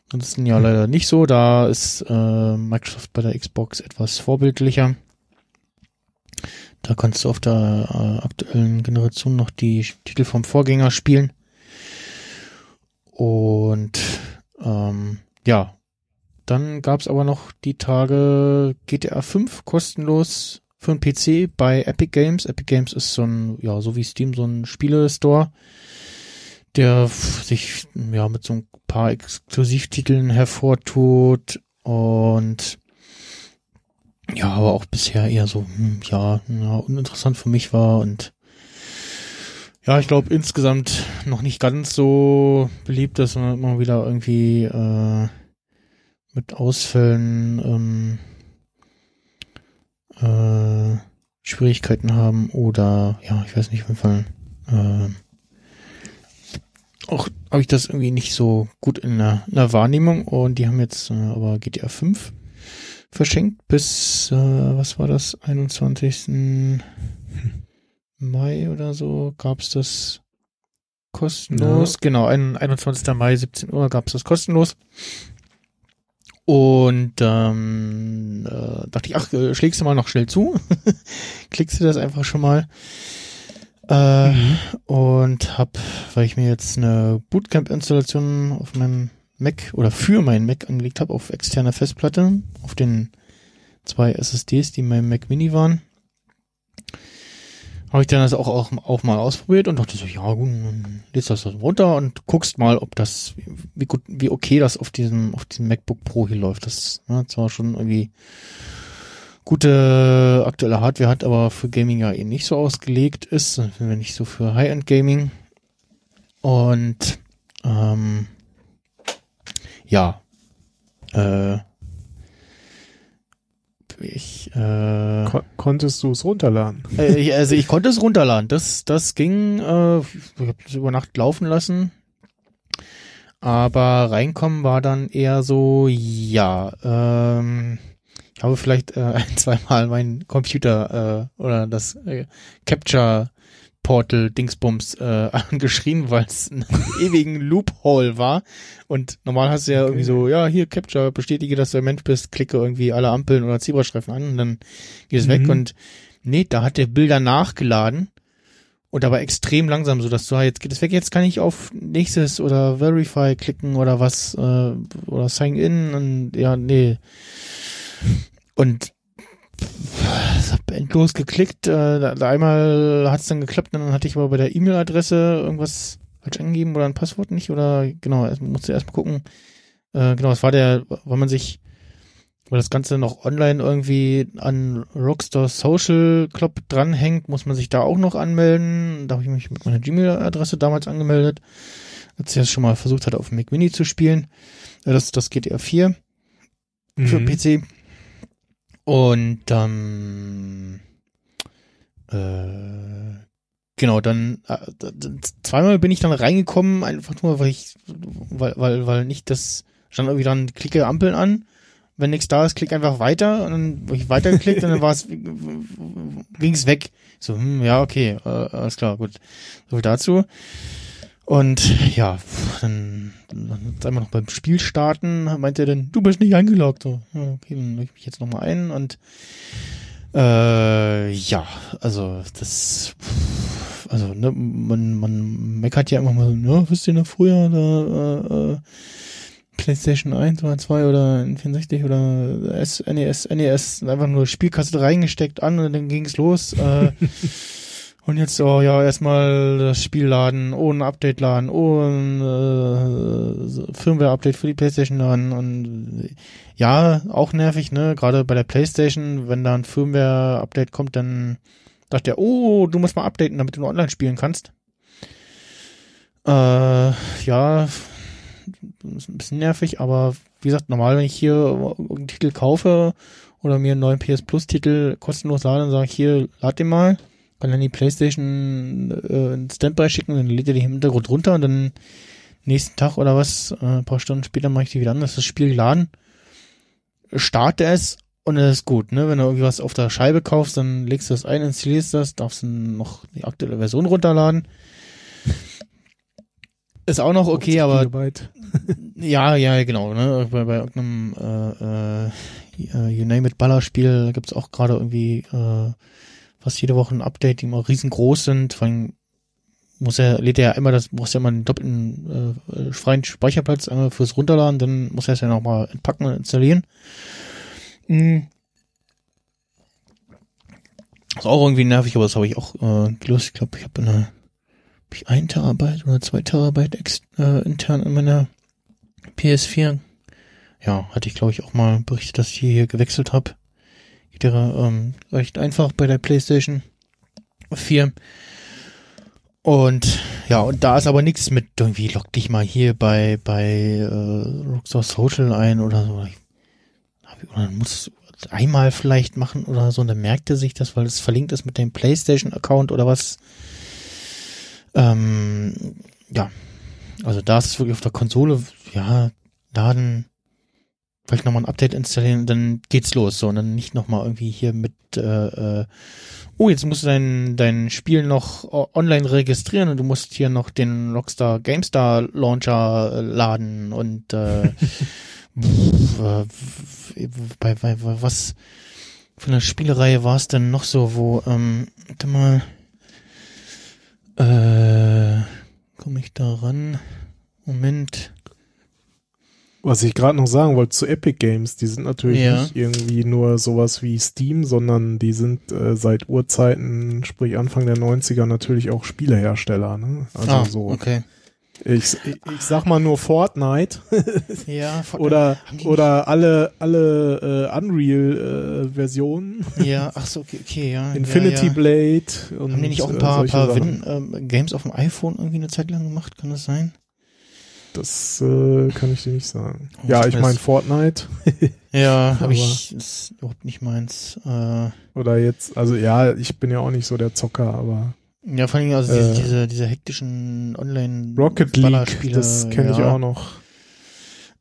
Das ist ja leider nicht so. Da ist äh, Microsoft bei der Xbox etwas vorbildlicher. Da kannst du auf der äh, aktuellen Generation noch die Titel vom Vorgänger spielen. Und ähm, ja, dann gab's aber noch die Tage GTA 5 kostenlos für den PC bei Epic Games. Epic Games ist so ein, ja, so wie Steam, so ein Spielestore, der sich ja mit so ein paar Exklusivtiteln hervortut und ja, aber auch bisher eher so, hm, ja, ja, uninteressant für mich war und ja, ich glaube insgesamt noch nicht ganz so beliebt, dass man immer wieder irgendwie äh, mit Ausfällen ähm, äh, Schwierigkeiten haben oder ja, ich weiß nicht, auf jeden Fall äh, auch habe ich das irgendwie nicht so gut in der, in der Wahrnehmung und die haben jetzt äh, aber GTA 5 verschenkt bis, äh, was war das, 21. Mai oder so gab's das kostenlos. Ja. Genau, ein, 21. Mai, 17 Uhr gab's das kostenlos. Und ähm, äh, dachte ich, ach, äh, schlägst du mal noch schnell zu. Klickst du das einfach schon mal. Äh, mhm. Und hab, weil ich mir jetzt eine Bootcamp-Installation auf meinem Mac oder für meinen Mac angelegt habe, auf externer Festplatte, auf den zwei SSDs, die in meinem Mac Mini waren, habe ich dann das auch, auch, auch mal ausprobiert und dachte so, ja gut, lädst das runter und guckst mal, ob das, wie gut, wie okay das auf diesem, auf diesem MacBook Pro hier läuft. Das ne, zwar schon irgendwie gute aktuelle Hardware hat, aber für Gaming ja eh nicht so ausgelegt ist, wenn nicht so für High-End Gaming. Und ähm, ja, äh, ich äh, Kon konntest du es runterladen? Äh, ich, also ich konnte es runterladen. Das das ging. Äh, ich habe es über Nacht laufen lassen. Aber reinkommen war dann eher so, ja, ähm, habe vielleicht äh, ein, zweimal meinen Computer äh, oder das äh, Capture Portal Dingsbums äh, angeschrien, weil es einen ewigen Loophole war. Und normal hast du ja okay. irgendwie so, ja, hier Capture, bestätige, dass du ein Mensch bist, klicke irgendwie alle Ampeln oder Zebrastreifen an und dann geht es mhm. weg. Und nee, da hat der Bilder nachgeladen und aber extrem langsam, so dass du jetzt geht es weg, jetzt kann ich auf nächstes oder Verify klicken oder was äh, oder Sign in und ja, nee. Und endlos geklickt. Äh, einmal hat es dann geklappt, dann hatte ich aber bei der E-Mail-Adresse irgendwas falsch angegeben oder ein Passwort nicht oder genau, musste erst mal gucken. Äh, genau, es war der, weil man sich, weil das Ganze noch online irgendwie an Rockstar Social Club dranhängt, muss man sich da auch noch anmelden. Da habe ich mich mit meiner Gmail-Adresse damals angemeldet, als ich das schon mal versucht hatte, auf dem Mac Mini zu spielen. Äh, das, das GTA 4 mhm. für PC. Und ähm, äh, genau, dann äh, zweimal bin ich dann reingekommen, einfach nur, weil ich, weil, weil, weil nicht das stand irgendwie dann klicke Ampeln an. Wenn nichts da ist, klick einfach weiter und dann habe ich weitergeklickt und dann war es ging es weg. So, hm, ja, okay, äh, alles klar, gut. So viel dazu. Und ja, dann, dann einmal noch beim Spiel starten, meinte er dann, du bist nicht eingeloggt. So, okay, dann logge ich mich jetzt nochmal ein und äh, ja, also das also ne, man, man meckert ja immer mal so, ja, wisst ihr noch früher da äh, äh, PlayStation 1 oder 2 oder N64 oder S, NES, NES, einfach nur Spielkasse reingesteckt an und dann ging's los. Äh, Und jetzt, oh ja, erstmal das Spiel laden, ohne Update laden, ohne so Firmware-Update für die Playstation dann und ja, auch nervig, ne? Gerade bei der Playstation, wenn da ein Firmware-Update kommt, dann sagt er, oh, du musst mal updaten, damit du nur online spielen kannst. Äh, ja, ist ein bisschen nervig, aber wie gesagt, normal, wenn ich hier irgendeinen Titel kaufe oder mir einen neuen PS Plus Titel kostenlos lade, dann sage ich hier, lad den mal, kann dann die Playstation äh, in Standby schicken, dann lädt er die im Hintergrund runter und dann nächsten Tag oder was, äh, ein paar Stunden später mache ich die wieder an, das ist das Spiel geladen, starte es und es ist gut, ne? Wenn du irgendwie was auf der Scheibe kaufst, dann legst du das ein, installierst das, darfst du noch die aktuelle Version runterladen. Ist auch noch okay, aber ja, ja, genau, ne? Bei, bei irgendeinem äh, äh, You Name It Ballerspiel gibt's auch gerade irgendwie äh, fast jede Woche ein Update, die immer riesengroß sind. Vor allem muss er, lädt er ja immer das, muss ja immer einen doppelten äh, freien Speicherplatz einmal fürs Runterladen, dann muss er es ja nochmal entpacken und installieren. Mhm. Ist auch irgendwie nervig, aber das habe ich auch äh, gelöst. Ich glaube, ich habe eine hab ich ein Terabyte oder zwei Terabyte ex, äh, intern in meiner PS4. Ja, hatte ich glaube ich auch mal berichtet, dass ich hier gewechselt habe. Ja ähm, recht einfach bei der PlayStation 4. Und ja, und da ist aber nichts mit irgendwie lock dich mal hier bei bei äh, Rockstar Social ein oder so. Oder muss einmal vielleicht machen oder so, und dann merkt er sich das, weil es verlinkt ist mit dem PlayStation-Account oder was. Ähm, ja, also da ist es wirklich auf der Konsole, ja, laden, vielleicht nochmal ein Update installieren, dann geht's los. So, und dann nicht nochmal irgendwie hier mit, äh, äh, oh, jetzt musst du dein, dein Spiel noch online registrieren und du musst hier noch den Rockstar GameStar Launcher äh, laden und äh, bei, bei, bei was von der Spielereihe war es denn noch so, wo, ähm, warte mal, äh, komme ich da ran? Moment. Was ich gerade noch sagen wollte zu Epic Games, die sind natürlich Ja. nicht irgendwie nur sowas wie Steam, sondern die sind äh, seit Urzeiten, sprich Anfang der 90er, natürlich auch Spielehersteller. Ne? Also ah, so, okay. ich, ich, ich sag mal nur Fortnite Ja, von- oder oder alle alle äh, Unreal äh, Versionen, Ja, ach so, okay, okay ja. Infinity ja, ja. Blade und Haben die nicht auch ein äh, paar, paar. Win, ähm, Games auf dem iPhone irgendwie eine Zeit lang gemacht? Kann das sein? Das äh, kann ich dir nicht sagen. Oh, ja, ich ich meine Fortnite Ja, Aber- habe ich, ist überhaupt nicht meins. Äh, oder jetzt, also ja, ich bin ja auch nicht so der Zocker, aber ja, vor allem also Äh, diese, diese, diese hektischen Online Rocket League, das kenne ich ja. auch noch.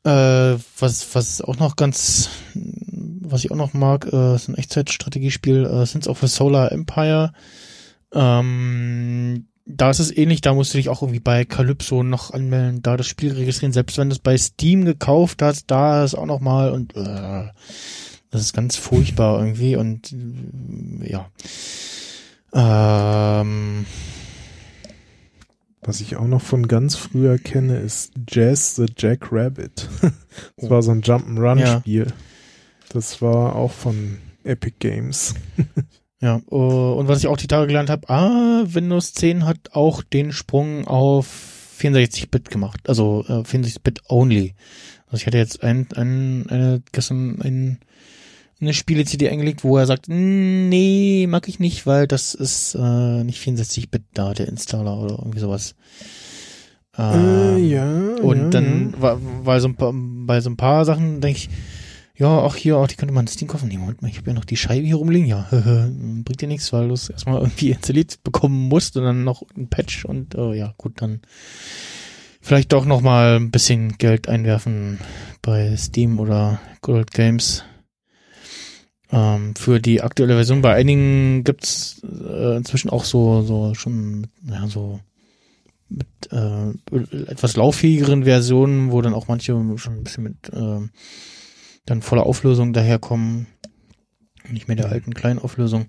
Äh, was, was auch noch ganz, was ich auch noch mag, äh, ist ein Echtzeitstrategiespiel, äh, Sins of a Solar Empire. Ähm, da ist es ähnlich, da musst du dich auch irgendwie bei Calypso noch anmelden, da das Spiel registrieren, selbst wenn du es bei Steam gekauft hast, da ist auch noch mal und äh, das ist ganz furchtbar irgendwie und äh, ja. Ähm, Was ich auch noch von ganz früher kenne, ist Jazz the Jackrabbit. das Oh. war so ein Jump'n'Run-Spiel. Das war auch von Epic Games. Ja, äh, und was ich auch die Tage gelernt habe, ah, Windows 10 hat auch den Sprung auf 64-Bit gemacht, also äh, 64-Bit only. Also ich hatte jetzt ein, ein, eine, gestern ein, eine Spiele-CD eingelegt, wo er sagt, "Mm, nee, mag ich nicht, weil das ist äh, nicht 64-Bit da, der Installer oder irgendwie sowas. Ähm, ja. und ja, dann, ja. war, weil so ein paar, bei so ein paar Sachen denke ich, ja, auch hier, auch die könnte man Ding kaufen. Nee, Moment mal, ich habe ja noch die Scheibe hier rumliegen. Ja, bringt dir nichts, weil du es erstmal irgendwie installiert bekommen musst und dann noch ein Patch und äh, ja, gut, dann vielleicht doch noch mal ein bisschen Geld einwerfen bei Steam oder Good Old Games. Ähm, für die aktuelle Version. Bei einigen gibt's äh, inzwischen auch so, so schon, ja, so mit äh, etwas lauffähigeren Versionen, wo dann auch manche schon ein bisschen mit äh, dann voller Auflösung daherkommen. Nicht mehr der alten kleinen Auflösung.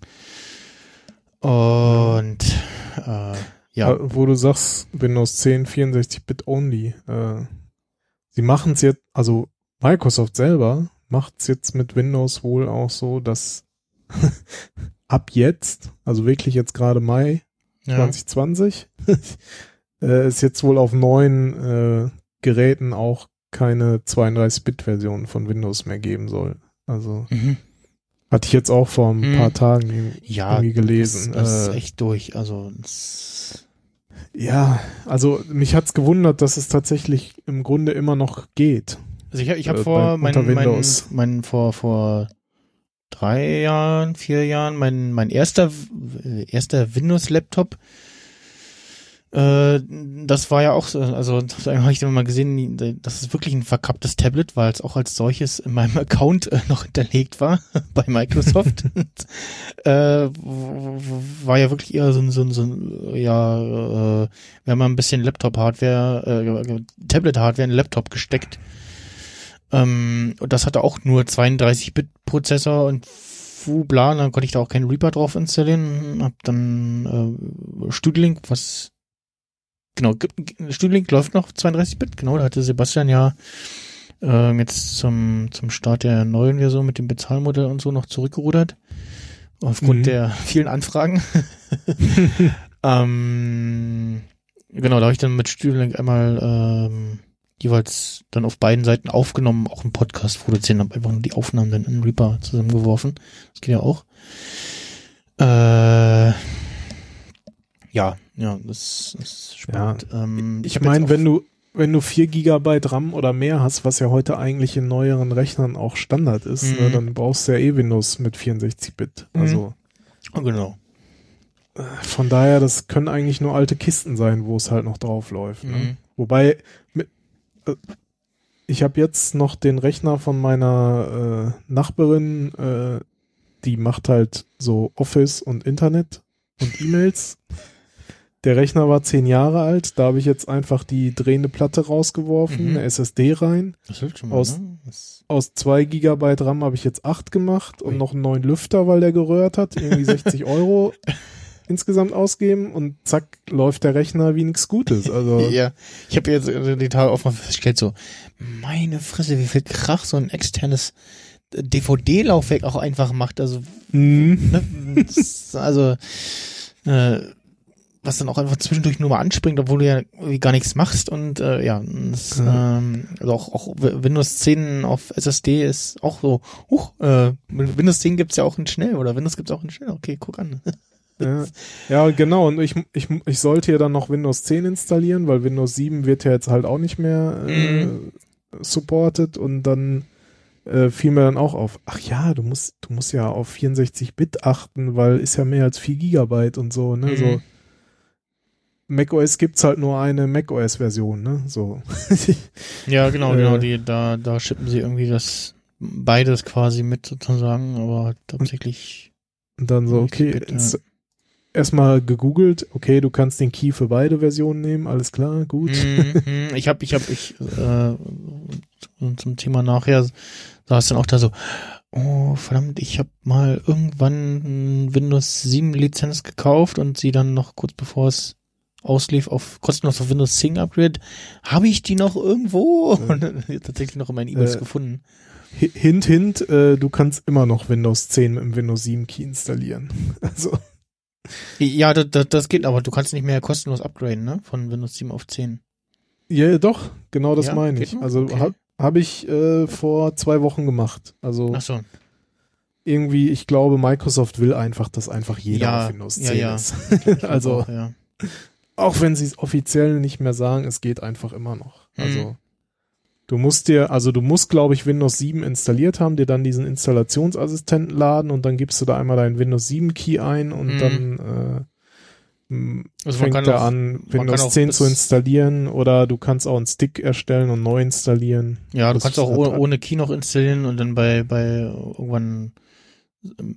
Und äh, ja, Äh, Wo du sagst, Windows 10 64-Bit only. Äh, sie machen es jetzt, also Microsoft selber macht es jetzt mit Windows wohl auch so, dass ab jetzt, also wirklich jetzt gerade Mai ja. 2020, äh, ist jetzt wohl auf neuen äh, Geräten auch keine 32-Bit-Version von Windows mehr geben soll. Also Mhm. hatte ich jetzt auch vor ein Hm. paar Tagen irgendwie Ja, irgendwie gelesen. Das, das Äh, ist echt durch. Also Ja, also mich hat's gewundert, dass es tatsächlich im Grunde immer noch geht. also ich, ich habe äh, vor bei- mein, mein, mein vor vor drei Jahren, vier Jahren, mein mein erster äh, erster Windows Laptop. Äh, das war ja auch so, also habe ich immer mal gesehen, das ist wirklich ein verkapptes Tablet, weil es auch als solches in meinem Account äh, noch hinterlegt war bei Microsoft. äh, war ja wirklich eher so ein, so ein, so ein ja, äh, wir haben ein bisschen Laptop-Hardware, äh, Tablet-Hardware in den Laptop gesteckt. Ähm, und das hatte auch nur 32-Bit-Prozessor und fu bla, dann konnte ich da auch keinen Reaper drauf installieren. Hab dann äh, Studiolink, was genau, G- G- Studiolink läuft noch 32-Bit, genau, da hatte Sebastian ja ähm, jetzt zum, zum Start der neuen Version mit dem Bezahlmodell und so noch zurückgerudert. Aufgrund Mhm. der vielen Anfragen. ähm, genau, da habe ich dann mit Studiolink einmal ähm, jeweils dann auf beiden Seiten aufgenommen, auch einen Podcast produzieren, habe einfach nur die Aufnahmen dann in Reaper zusammengeworfen. Das geht ja auch. Äh, ja, ja, das, das ist spannend. Ähm, Ich hab meine, wenn du wenn du 4 Gigabyte RAM oder mehr hast, was ja heute eigentlich in neueren Rechnern auch Standard ist, Mhm. ne, dann brauchst du ja eh Windows mit 64-Bit. Mhm. Also Oh, genau. von daher, das können eigentlich nur alte Kisten sein, wo es halt noch drauf läuft. Ne? Mhm. Wobei, mit, äh, ich habe jetzt noch den Rechner von meiner äh, Nachbarin, äh, die macht halt so Office und Internet und E-Mails. Der Rechner war zehn Jahre alt, da habe ich jetzt einfach die drehende Platte rausgeworfen, Mhm. eine SSD rein. Das hilft schon mal, Aus- ne? Aus zwei Gigabyte RAM habe ich jetzt acht gemacht und Ui. noch einen neuen Lüfter, weil der gerührt hat. Irgendwie 60 Euro insgesamt ausgeben und zack, läuft der Rechner wie nichts Gutes. Also ja, ich habe jetzt die Tage auch mal festgestellt, so, meine Fresse, wie viel Krach so ein externes DVD-Laufwerk auch einfach macht. Also, mhm. ne, also, äh, was dann auch einfach zwischendurch nur mal anspringt, obwohl du ja irgendwie gar nichts machst und äh, ja, das, ähm, also auch, auch Windows 10 auf SSD ist auch so, huch, äh, Windows 10 gibt's ja auch in schnell oder Windows gibt's auch in schnell, okay, guck an. Ja, ja, genau. Und ich, ich, ich sollte ja dann noch Windows 10 installieren, weil Windows 7 wird ja jetzt halt auch nicht mehr äh, Mhm. supported und dann äh, fiel mir dann auch auf, ach ja, du musst, du musst ja auf 64-Bit achten, weil ist ja mehr als 4 Gigabyte und so, ne? Mhm. So macOS gibt's halt nur eine macOS-Version, ne? So. Ja, genau, Äh, genau, die, da, da schippen sie irgendwie das, beides quasi mit sozusagen, aber halt hauptsächlich, Und dann so, okay, 64-Bit, ja. erstmal gegoogelt, okay, du kannst den Key für beide Versionen nehmen, alles klar, gut. Mhm, ich habe, ich habe, ich, äh, zum Thema nachher saß dann auch da so, oh verdammt, ich habe mal irgendwann Windows 7 Lizenz gekauft und sie dann noch kurz bevor es auslief auf kostenlos auf Windows 10 Upgrade, habe ich die noch irgendwo und tatsächlich noch in meinen E-Mails Äh, gefunden. Hi- Hint, hint, äh, du kannst immer noch Windows 10 mit dem Windows 7 Key installieren. Also, Ja, das, das, das geht, aber du kannst nicht mehr kostenlos upgraden, ne? Von Windows 7 auf 10. ja, doch, genau das Ja, meine ich. Also Okay. habe hab ich äh, vor zwei Wochen gemacht. Also Ach so. irgendwie, ich glaube, Microsoft will einfach, dass einfach jeder Ja, auf Windows ja, 10 ja. ist. Ich glaub also, auch, ja. Auch wenn sie es offiziell nicht mehr sagen, es geht einfach immer noch. Mhm. Also du musst dir, also du musst, glaube ich, Windows 7 installiert haben, dir dann diesen Installationsassistenten laden und dann gibst du da einmal deinen Windows 7 Key ein und Mhm. dann äh, Also fängt er auch- an, Windows kann auch 10 bis- zu installieren oder du kannst auch einen Stick erstellen und neu installieren. Ja, du kannst auch hat- ohne, ohne Key noch installieren und dann bei, bei irgendwann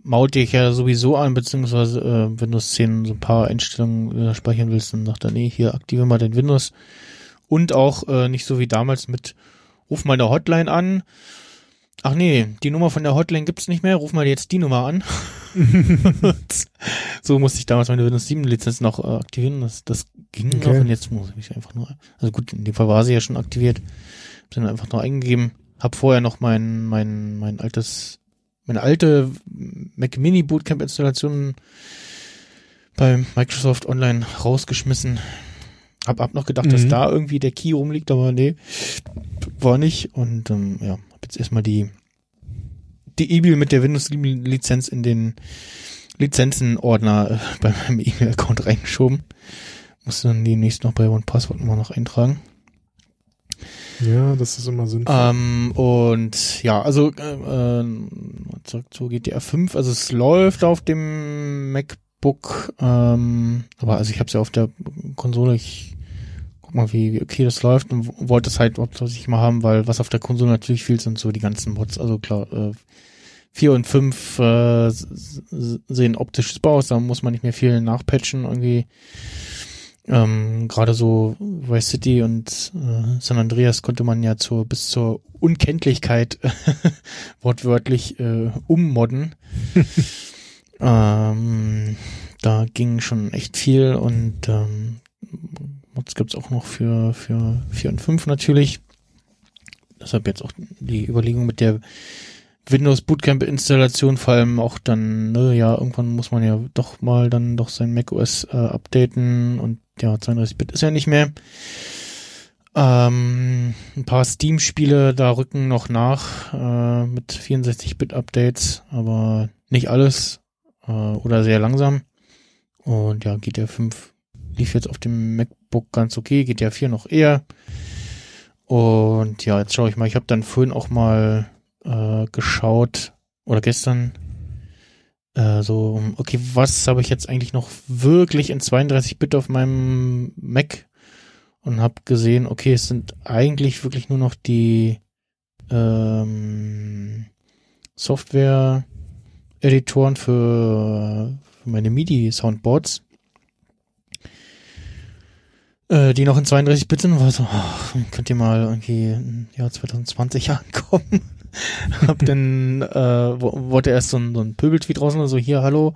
maut dich ja sowieso an, beziehungsweise äh, Windows 10 so ein paar Einstellungen äh, speichern willst, dann sagt er, nee, hier aktiviere mal den Windows. Und auch äh, nicht so wie damals mit ruf mal eine Hotline an. Ach nee, die Nummer von der Hotline gibt's nicht mehr, ruf mal jetzt die Nummer an. so musste ich damals meine Windows 7 Lizenz noch äh, aktivieren. Das, das ging Okay. noch und jetzt muss ich einfach nur. Also gut, in dem Fall war sie ja schon aktiviert. Hab sie dann einfach nur eingegeben. Hab vorher noch mein, mein, mein altes, meine alte Mac Mini Bootcamp Installation bei Microsoft Online rausgeschmissen. Hab, hab noch gedacht, dass Mhm. da irgendwie der Key rumliegt, aber nee, war nicht. Und ähm, ja, hab jetzt erstmal die die E-Mail mit der Windows 7 Lizenz in den Lizenzenordner äh, bei meinem E-Mail-Account reingeschoben. Muss dann demnächst noch bei OnePassword mal noch eintragen. Ja, das ist immer sinnvoll. Ähm, und ja, also äh, äh, zurück zu GTA 5. Also es läuft auf dem MacBook, ähm, aber also ich habe es ja auf der Konsole. Ich guck mal, wie, wie okay das läuft und wollte es halt hauptsächlich mal haben, weil was auf der Konsole natürlich fehlt, sind so die ganzen Mods. Also klar, äh, 4 und 5 äh, sehen optisch super aus, da muss man nicht mehr viel nachpatchen irgendwie. Ähm, Gerade so Vice City und äh, San Andreas konnte man ja zur bis zur Unkenntlichkeit wortwörtlich äh, ummodden. ähm, da ging schon echt viel und ähm, Mods gibt's auch noch für für 4 und 5 natürlich. Deshalb jetzt auch die Überlegung mit der Windows Bootcamp Installation, vor allem auch dann, ne, ja, irgendwann muss man ja doch mal dann doch sein macOS äh, updaten und ja, 32-Bit ist ja nicht mehr. Ähm, ein paar Steam-Spiele da rücken noch nach äh, mit 64-Bit-Updates, aber nicht alles äh, oder sehr langsam. Und ja, GTA 5 lief jetzt auf dem MacBook ganz okay, GTA 4 noch eher. Und ja, jetzt schaue ich mal, ich habe dann vorhin auch mal äh, geschaut oder gestern äh, so, okay, was habe ich jetzt eigentlich noch wirklich in 32-Bit auf meinem Mac und habe gesehen, okay, es sind eigentlich wirklich nur noch die ähm, Software-Editoren für, für meine MIDI-Soundboards, äh, die noch in 32-Bit sind. War so, ach, könnt ihr mal irgendwie im Jahr 2020 ankommen? hab dann äh, wo- wollte erst so ein, so ein Pöbeltweet draußen, also hier, hallo,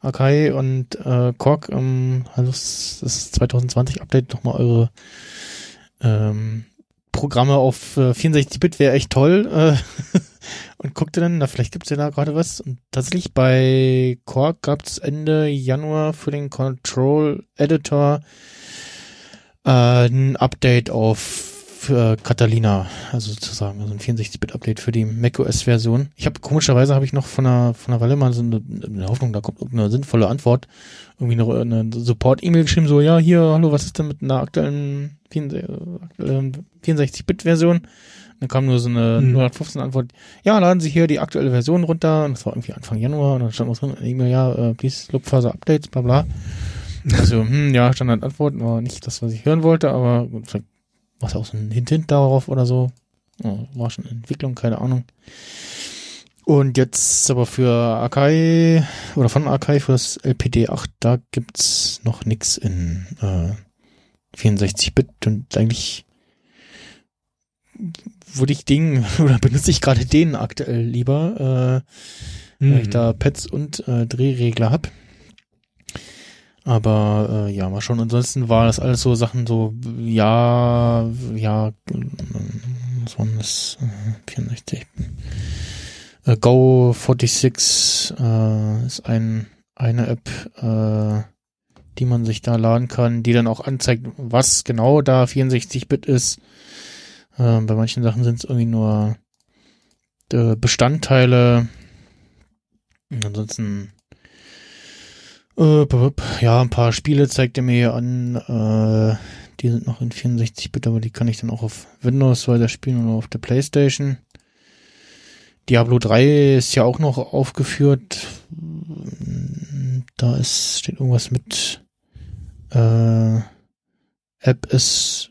Akai und äh, Kork, ähm, hallo, das ist 2020 Update, nochmal eure ähm, Programme auf äh, 64-Bit wäre echt toll. Äh, und guckte dann, na, vielleicht gibt's ja da gerade was. Und tatsächlich bei Quark gab's Ende Januar für den Control Editor äh, ein Update auf für Catalina, also sozusagen, also ein 64-Bit-Update für die macOS-Version. Ich habe komischerweise habe ich noch von einer von einer Weile mal so eine, eine Hoffnung, da kommt irgendeine sinnvolle Antwort, irgendwie noch eine Support-E-Mail geschrieben, so ja hier, hallo, was ist denn mit einer aktuellen 64-Bit-Version? Dann kam nur so eine Hm. 115 Antwort, ja, laden Sie hier die aktuelle Version runter. Und das war irgendwie Anfang Januar und dann stand was drin, E-Mail, ja, äh, please look further updates, bla bla. Also, hm, ja, Standardantwort, war nicht das, was ich hören wollte, aber gut, vielleicht war es auch so ein Hint, Hint darauf oder so. Ja, war schon Entwicklung, keine Ahnung. Und jetzt aber für Akai oder von Akai für das LPD 8, da gibt's noch nix in äh, 64-Bit und eigentlich würde ich den oder benutze ich gerade den aktuell lieber, äh, weil ich Mhm. da Pads und äh, Drehregler hab. Aber äh, ja, mal schon. Ansonsten war das alles so Sachen so, ja, ja, äh, waren das? Äh, 64. Äh, Go 46 äh, ist ein eine App, äh, die man sich da laden kann, die dann auch anzeigt, was genau da 64-Bit ist. Äh, bei manchen Sachen sind es irgendwie nur äh, Bestandteile. Und ansonsten äh, ja, ein paar Spiele zeigt er mir hier an. Äh, die sind noch in 64-Bit, aber die kann ich dann auch auf Windows weiter spielen oder auf der Playstation. Diablo 3 ist ja auch noch aufgeführt. Da ist, steht irgendwas mit äh, App ist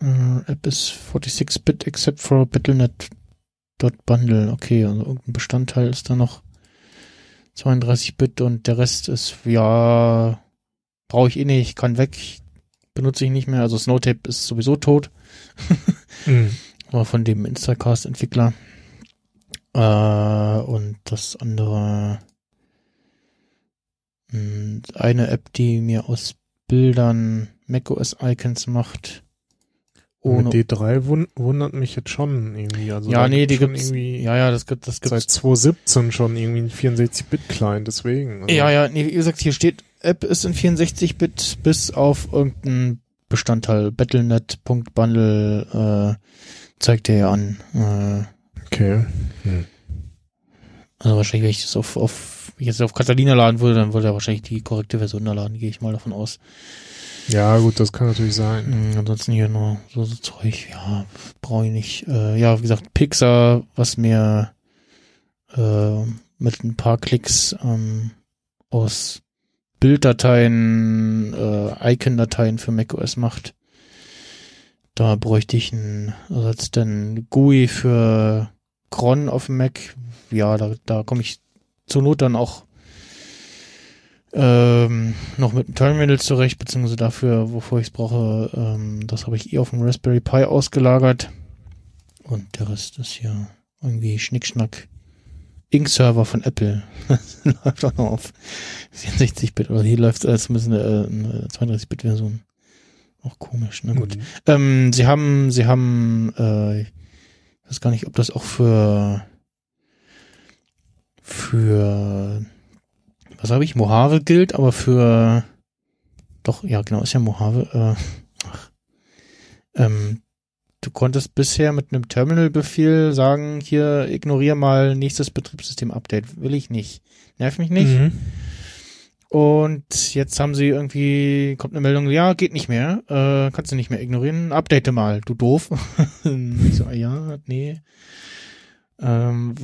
äh, App ist 46-Bit except for Battlenet.bundle. Okay, also irgendein Bestandteil ist da noch 32-Bit und der Rest ist, ja, brauche ich eh nicht, kann weg, benutze ich nicht mehr. Also Snowtape ist sowieso tot, Mhm. aber von dem Instacast-Entwickler. Äh, und das andere, mh, eine App, die mir aus Bildern macOS-Icons macht, ohne. Mit D3 wun wundert mich jetzt schon irgendwie. Also ja, nee, die gibt's. irgendwie Ja, ja, das gibt, das seit gibt's. 2017 schon irgendwie ein 64-Bit-Client, deswegen. Also, Ja, ja, nee, wie gesagt, hier steht, App ist in 64-Bit bis auf irgendeinen Bestandteil. Battlenet.bundle äh, zeigt der ja an. Äh, Okay. Hm. also wahrscheinlich, wenn ich das auf, auf jetzt auf Catalina laden würde, dann würde er wahrscheinlich die korrekte Version da laden, gehe ich mal davon aus. Ja, gut, das kann natürlich sein. Mhm, ansonsten hier nur so, so Zeug, ja, brauche ich nicht. Äh, ja, wie gesagt, Pixar, was mir äh, mit ein paar Klicks ähm, aus Bilddateien, äh, Icon-Dateien für macOS macht. Da bräuchte ich einen Ersatz, denn GUI für Cron auf dem Mac. Ja, da, da komme ich zur Not dann auch ähm, noch mit dem Terminal zurecht, beziehungsweise dafür, wovor ich es brauche, ähm, das habe ich eh auf dem Raspberry Pi ausgelagert. Und der Rest ist hier irgendwie Schnickschnack. Ink-Server von Apple. Das läuft auch noch auf 64-Bit. Oder hier läuft es zumindest eine, eine 32-Bit-Version. Auch komisch, na gut. Mhm. Ähm, sie haben, sie haben, äh, ich weiß gar nicht, ob das auch für, für, was habe ich, Mojave gilt, aber für, doch, ja, genau, ist ja Mojave, äh, ach, ähm, du konntest bisher mit einem Terminal-Befehl sagen, hier, ignoriere mal nächstes Betriebssystem-Update. Will ich nicht. Nerv mich nicht. Mhm. Und jetzt haben sie irgendwie, kommt eine Meldung, ja, geht nicht mehr, äh, kannst du nicht mehr ignorieren, update mal, du doof. ich so, ah ja, nee. Ähm,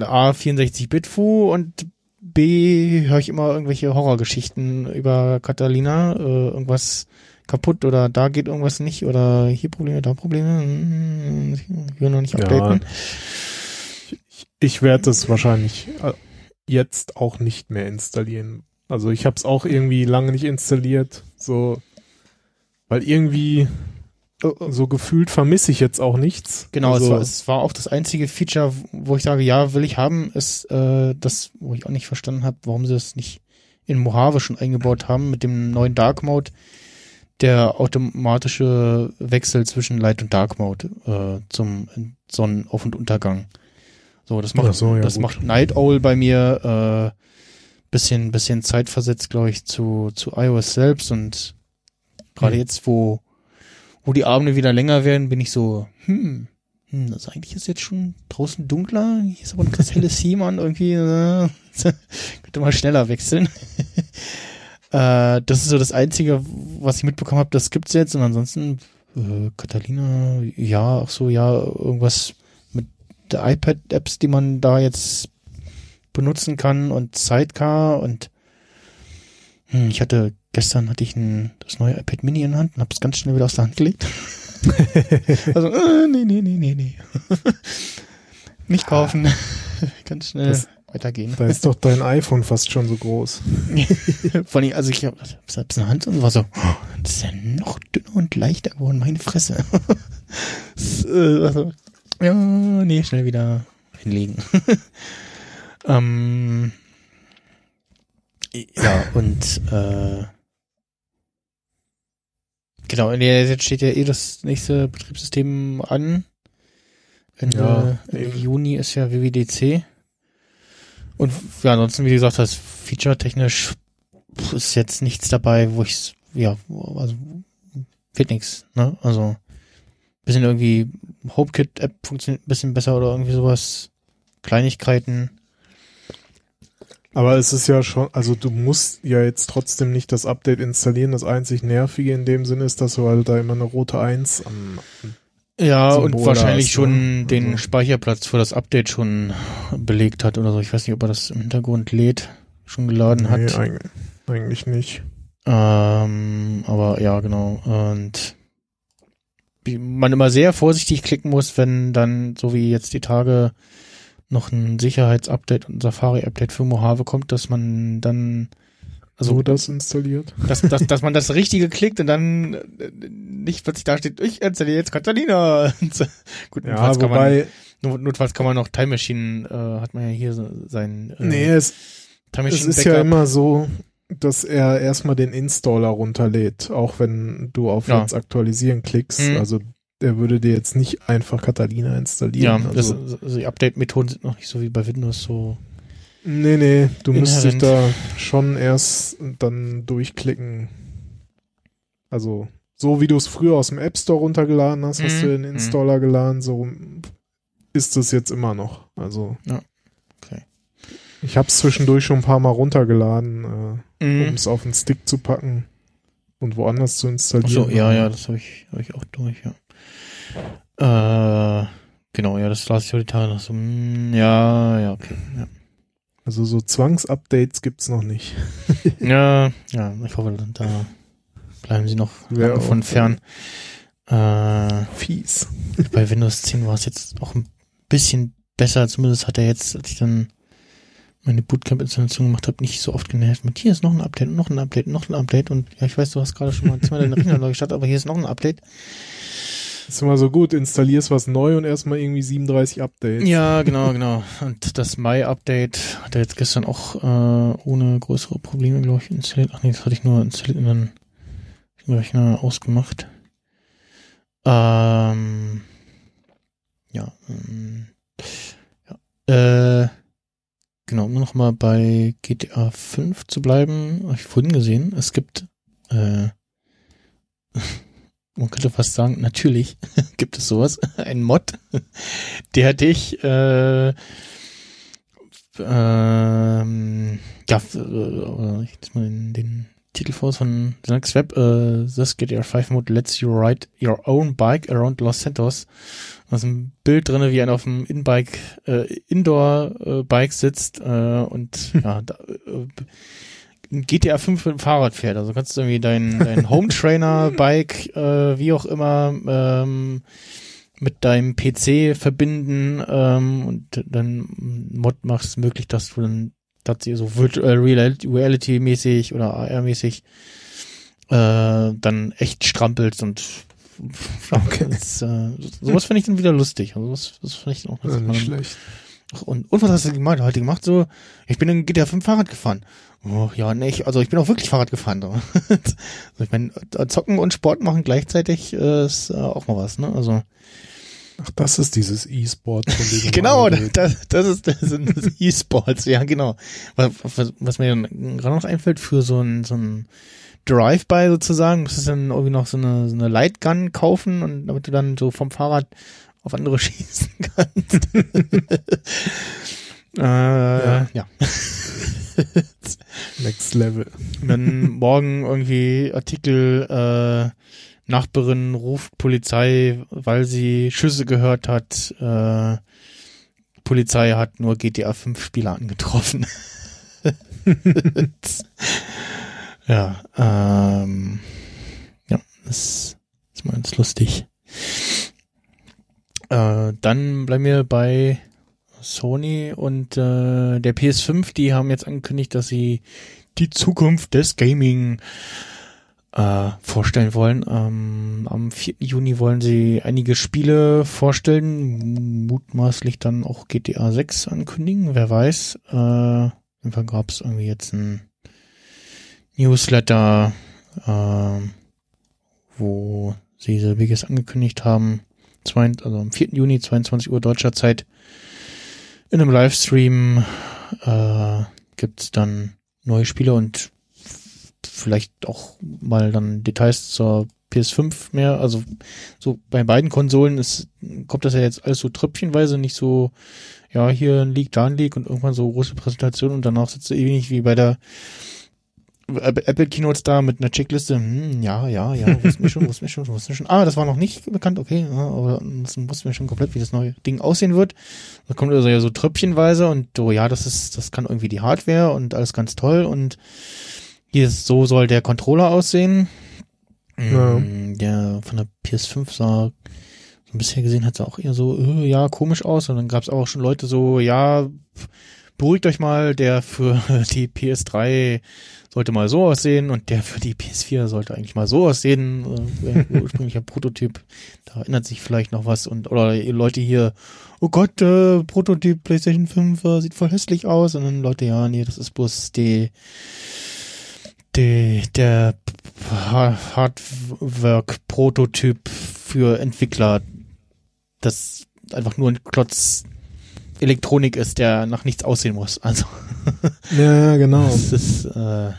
A, 64-Bit-Fu und B, höre ich immer irgendwelche Horrorgeschichten über Catalina, äh, irgendwas kaputt oder da geht irgendwas nicht oder hier Probleme, da Probleme, hm, ich will noch nicht Ja. updaten. Ich werde das wahrscheinlich äh, jetzt auch nicht mehr installieren. Also ich habe es auch irgendwie lange nicht installiert, so weil irgendwie. So gefühlt vermisse ich jetzt auch nichts. Genau, also, es, war, es war auch das einzige Feature, wo ich sage, ja, will ich haben, ist äh, das, wo ich auch nicht verstanden habe, warum sie das nicht in Mojave schon eingebaut haben mit dem neuen Dark Mode, der automatische Wechsel zwischen Light und Dark Mode äh, zum Sonnenauf- und Untergang. So, das macht Ach so, ja, das gut. macht Night Owl bei mir äh, bisschen bisschen zeitversetzt, glaube ich, zu zu iOS selbst und gerade Hm. jetzt, wo wo die Abende wieder länger werden, bin ich so, hm, hm also eigentlich ist jetzt schon draußen dunkler, hier ist aber noch das helle Seaman irgendwie, äh, könnte mal schneller wechseln. äh, das ist so das Einzige, was ich mitbekommen habe, das gibt's jetzt und ansonsten äh, Catalina, ja, ach so, ja, irgendwas mit der iPad-Apps, die man da jetzt benutzen kann und Sidecar und hm, ich hatte gestern hatte ich ein, das neue iPad Mini in der Hand und habe es ganz schnell wieder aus der Hand gelegt. also, äh, nee, nee, nee, nee, nee. Nicht kaufen. ganz schnell Das- weitergehen. da ist doch dein iPhone fast schon so groß. Vor allem, also ich habe selbst eine Hand und war so, oh, das ist ja noch dünner und leichter geworden, meine Fresse. das, äh, also, ja, nee, schnell wieder hinlegen. ähm, ja, und äh, genau, jetzt steht ja eh das nächste Betriebssystem an. Ende, Ja, Ende. Juni ist ja WWDC. Und ja, ansonsten, wie gesagt, das feature-technisch ist jetzt nichts dabei, wo ich ja, also wird nichts, ne? Also bisschen irgendwie HomeKit-App funktioniert ein bisschen besser oder irgendwie sowas. Kleinigkeiten. Aber es ist ja schon, also du musst ja jetzt trotzdem nicht das Update installieren. Das einzig Nervige in dem Sinne ist, dass du halt da immer eine rote 1 am, Ja, Symbol und wahrscheinlich hast, schon ne? den Also- Speicherplatz für das Update schon belegt hat oder so. Ich weiß nicht, ob er das im Hintergrund lädt, schon geladen hat. Nee, eigentlich, eigentlich nicht. Ähm, aber ja, genau. Und wie man immer sehr vorsichtig klicken muss, wenn dann, so wie jetzt die Tage, noch ein Sicherheitsupdate und Safari-Update für Mojave kommt, dass man dann, also, so das installiert. dass, dass, dass man das Richtige klickt und dann äh, nicht plötzlich da steht, ich installiere jetzt Catalina. Gut, Ja, notfalls kann man, wobei, not- notfalls kann man noch Time Machine, äh, hat man ja hier so sein äh, nee, es, Time es Machine ist ja Backup. immer so, dass er erstmal den Installer runterlädt, auch wenn du auf Ja. jetzt aktualisieren klickst. Mhm. Also der würde dir jetzt nicht einfach Catalina installieren. Ja, also, das, also die Update-Methoden sind noch nicht so wie bei Windows so. nee, nee, du müsstest dich da schon erst dann durchklicken. Also, so wie du es früher aus dem App Store runtergeladen hast, hast Mhm, du den mhm. Installer geladen, so ist es jetzt immer noch. Also, Okay. ich habe es zwischendurch schon ein paar Mal runtergeladen, äh, um Mhm. es auf den Stick zu packen und woanders zu Ach installieren. so, ja, ja, das habe ich, hab ich auch durch, ja. Äh, genau, ja, das las ich heute Tage noch so. mm, Ja, ja, okay. Ja, Also so Zwangsupdates gibt's noch nicht. ja, ja ich hoffe, da bleiben sie noch auch, von fern. Äh, Fies. bei Windows 10 war es jetzt auch ein bisschen besser. Zumindest hat er jetzt, als ich dann meine Bootcamp-Installation gemacht habe, nicht so oft genervt mit hier ist noch ein Update, noch ein Update, noch ein Update und ja, ich weiß, du hast gerade schon mal zweimal deine neu gestartet, aber hier ist noch ein Update. Ist immer so gut, installierst was neu und erstmal irgendwie 37 Updates. Ja, genau, genau. Und das Mai-Update hat er jetzt gestern auch äh, ohne größere Probleme, glaube ich, installiert. Ach nee, das hatte ich nur installiert und dann den Rechner ausgemacht. Ähm, ja, ähm, ja. Äh, genau, um noch mal bei GTA 5 zu bleiben, habe ich vorhin gesehen, es gibt, äh, man könnte fast sagen, natürlich gibt es sowas, ein Mod, der dich, äh, ähm, ja, äh, ich lese mal den, den Titel vor von Linux Web, äh, This GTA 5 Mode lets you ride your own bike around Los Santos. Da ist ein Bild drinne, wie einer auf dem In-Bike, äh, Indoor-Bike sitzt, äh, und, ja, da, äh, GTA 5 mit dem Fahrrad fährt. Also kannst du irgendwie dein, dein Home Trainer Bike, äh, wie auch immer, ähm, mit deinem PC verbinden ähm, und dann Mod macht es möglich, dass du dann tatsächlich so Virtual Reality, mäßig oder AR mäßig äh, dann echt strampelst und ja, Okay. das, äh, sowas finde ich dann wieder lustig. Also das, das finde ich auch dass nicht schlecht. und, und was hast du gemacht, heute gemacht? So, ich bin in GTA 5 Fahrrad gefahren. Oh, ja, nee, ich, also ich bin auch wirklich Fahrrad gefahren. So. also ich meine, zocken und Sport machen gleichzeitig äh, ist äh, auch mal was, ne? Also Ach, das ist dieses E-Sport, genau, das, das, ist das sind das E-Sports, ja genau. Was, was, was mir dann gerade noch einfällt für so ein so ein Drive-by sozusagen, musst du dann irgendwie noch so eine, so eine Lightgun kaufen und damit du dann so vom Fahrrad auf andere schießen kannst. Äh, ja. ja. Next Level. Und dann morgen irgendwie Artikel, äh, Nachbarin ruft Polizei, weil sie Schüsse gehört hat. Äh, Polizei hat nur GTA 5 Spieler angetroffen. ja, ähm, ja, das ist mal ganz lustig. Äh, dann bleiben wir bei Sony und äh, der PS5, die haben jetzt angekündigt, dass sie die Zukunft des Gaming äh, vorstellen wollen. Ähm, am 4. Juni wollen sie einige Spiele vorstellen, mutmaßlich dann auch GTA 6 ankündigen, wer weiß. Äh, auf jeden Fall gab es irgendwie jetzt ein Newsletter, äh, wo sie selbiges angekündigt haben. Zwei, also am 4. Juni, 22 Uhr deutscher Zeit, in einem Livestream äh, gibt's dann neue Spiele und vielleicht auch mal dann Details zur PS5 mehr. Also so bei beiden Konsolen ist, kommt das ja jetzt alles so tröpfchenweise, nicht so, ja, hier ein Leak, da ein Leak und irgendwann so große Präsentation und danach sitzt du ähnlich wie bei der Apple Keynotes da mit einer Checkliste, hm, ja, ja, ja, wussten wir schon, wussten wir schon, wussten wir schon. Ah, das war noch nicht bekannt, okay, aber das wussten wir schon komplett, wie das neue Ding aussehen wird. Da kommt also ja so tröpfchenweise und so, ja, das ist, das kann irgendwie die Hardware und alles ganz toll und hier ist, so soll der Controller aussehen. Ja. Mm, Der von der PS5 sah, so bisher gesehen hat er auch eher so, äh, ja, komisch aus. Und dann gab es auch schon Leute so, ja, beruhigt euch mal, der für die PS3 sollte mal so aussehen und der für die PS4 sollte eigentlich mal so aussehen. Äh, ursprünglicher Prototyp, da erinnert sich vielleicht noch was und oder Leute hier, oh Gott, äh, Prototyp PlayStation 5 äh, sieht voll hässlich aus und dann Leute, ja, nee, das ist bloß die, die der Ha- Hardwork-Prototyp für Entwickler das einfach nur ein Klotz Elektronik ist, der nach nichts aussehen muss. Also Ja, genau. das ist äh,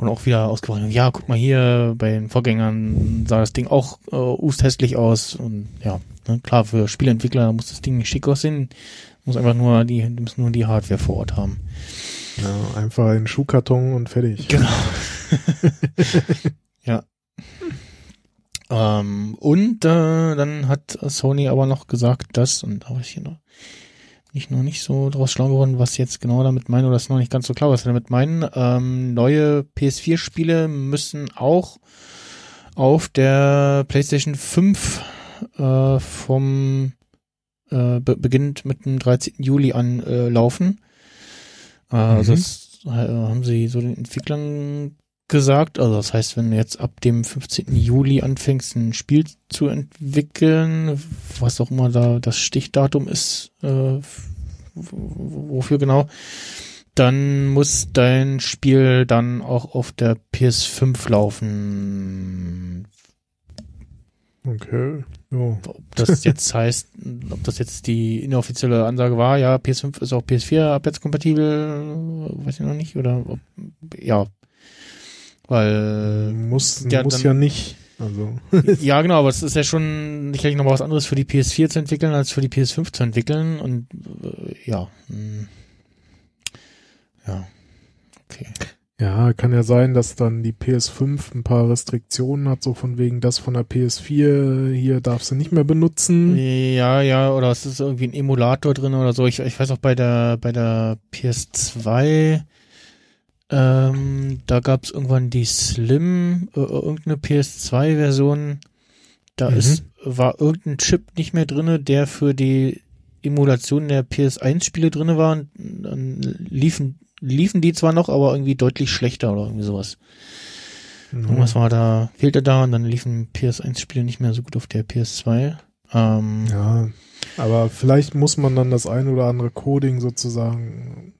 und auch wieder ausgebracht. Ja, guck mal hier, bei den Vorgängern sah das Ding auch äh, ust hässlich aus und ja, ne, klar, für Spieleentwickler muss das Ding nicht schick aussehen, muss einfach nur die, müssen nur die Hardware vor Ort haben. Ja, einfach in Schuhkarton und fertig. Genau. ja. Ähm, und äh, dann hat Sony aber noch gesagt, dass, und da war ich hier noch nicht noch nicht so draus schlau geworden, was jetzt genau damit meinen, oder ist noch nicht ganz so klar, was sie damit meinen. Ähm, neue PS4-Spiele müssen auch auf der PlayStation 5 äh, vom äh, be beginnt mit dem 13. Juli an äh, laufen. Äh, Also Mhm. das äh, haben sie so den Entwicklern gesagt. Also das heißt, wenn du jetzt ab dem 15. Juli anfängst, ein Spiel zu entwickeln, was auch immer da das Stichdatum ist, äh, wofür genau, dann muss dein Spiel dann auch auf der PS5 laufen. Okay. Jo. Ob das jetzt heißt, ob das jetzt die inoffizielle Ansage war, ja, PS5 ist auch PS4 abwärtskompatibel, weiß ich noch nicht, oder ob, ja. Weil Muss, ja, muss dann- ja nicht. Also. Ja, genau, aber es ist ja schon sicherlich noch mal was anderes für die PS4 zu entwickeln, als für die PS5 zu entwickeln. Und äh, ja. hm. Ja. Okay. Ja, kann ja sein, dass dann die PS5 ein paar Restriktionen hat, so von wegen das von der PS4 hier darfst du nicht mehr benutzen. Ja, ja, oder es ist irgendwie ein Emulator drin oder so. Ich, ich weiß auch bei der bei der PS2, ähm, da gab es irgendwann die Slim, äh, irgendeine PS2-Version. Da Mhm. ist war irgendein Chip nicht mehr drinne, der für die Emulation der PS1-Spiele drinne war. Und dann liefen liefen die zwar noch, aber irgendwie deutlich schlechter oder irgendwie sowas. Irgendwas war da, fehlte da und dann liefen PS1-Spiele nicht mehr so gut auf der PS2. Ähm, Ja, aber vielleicht muss man dann das ein oder andere Coding sozusagen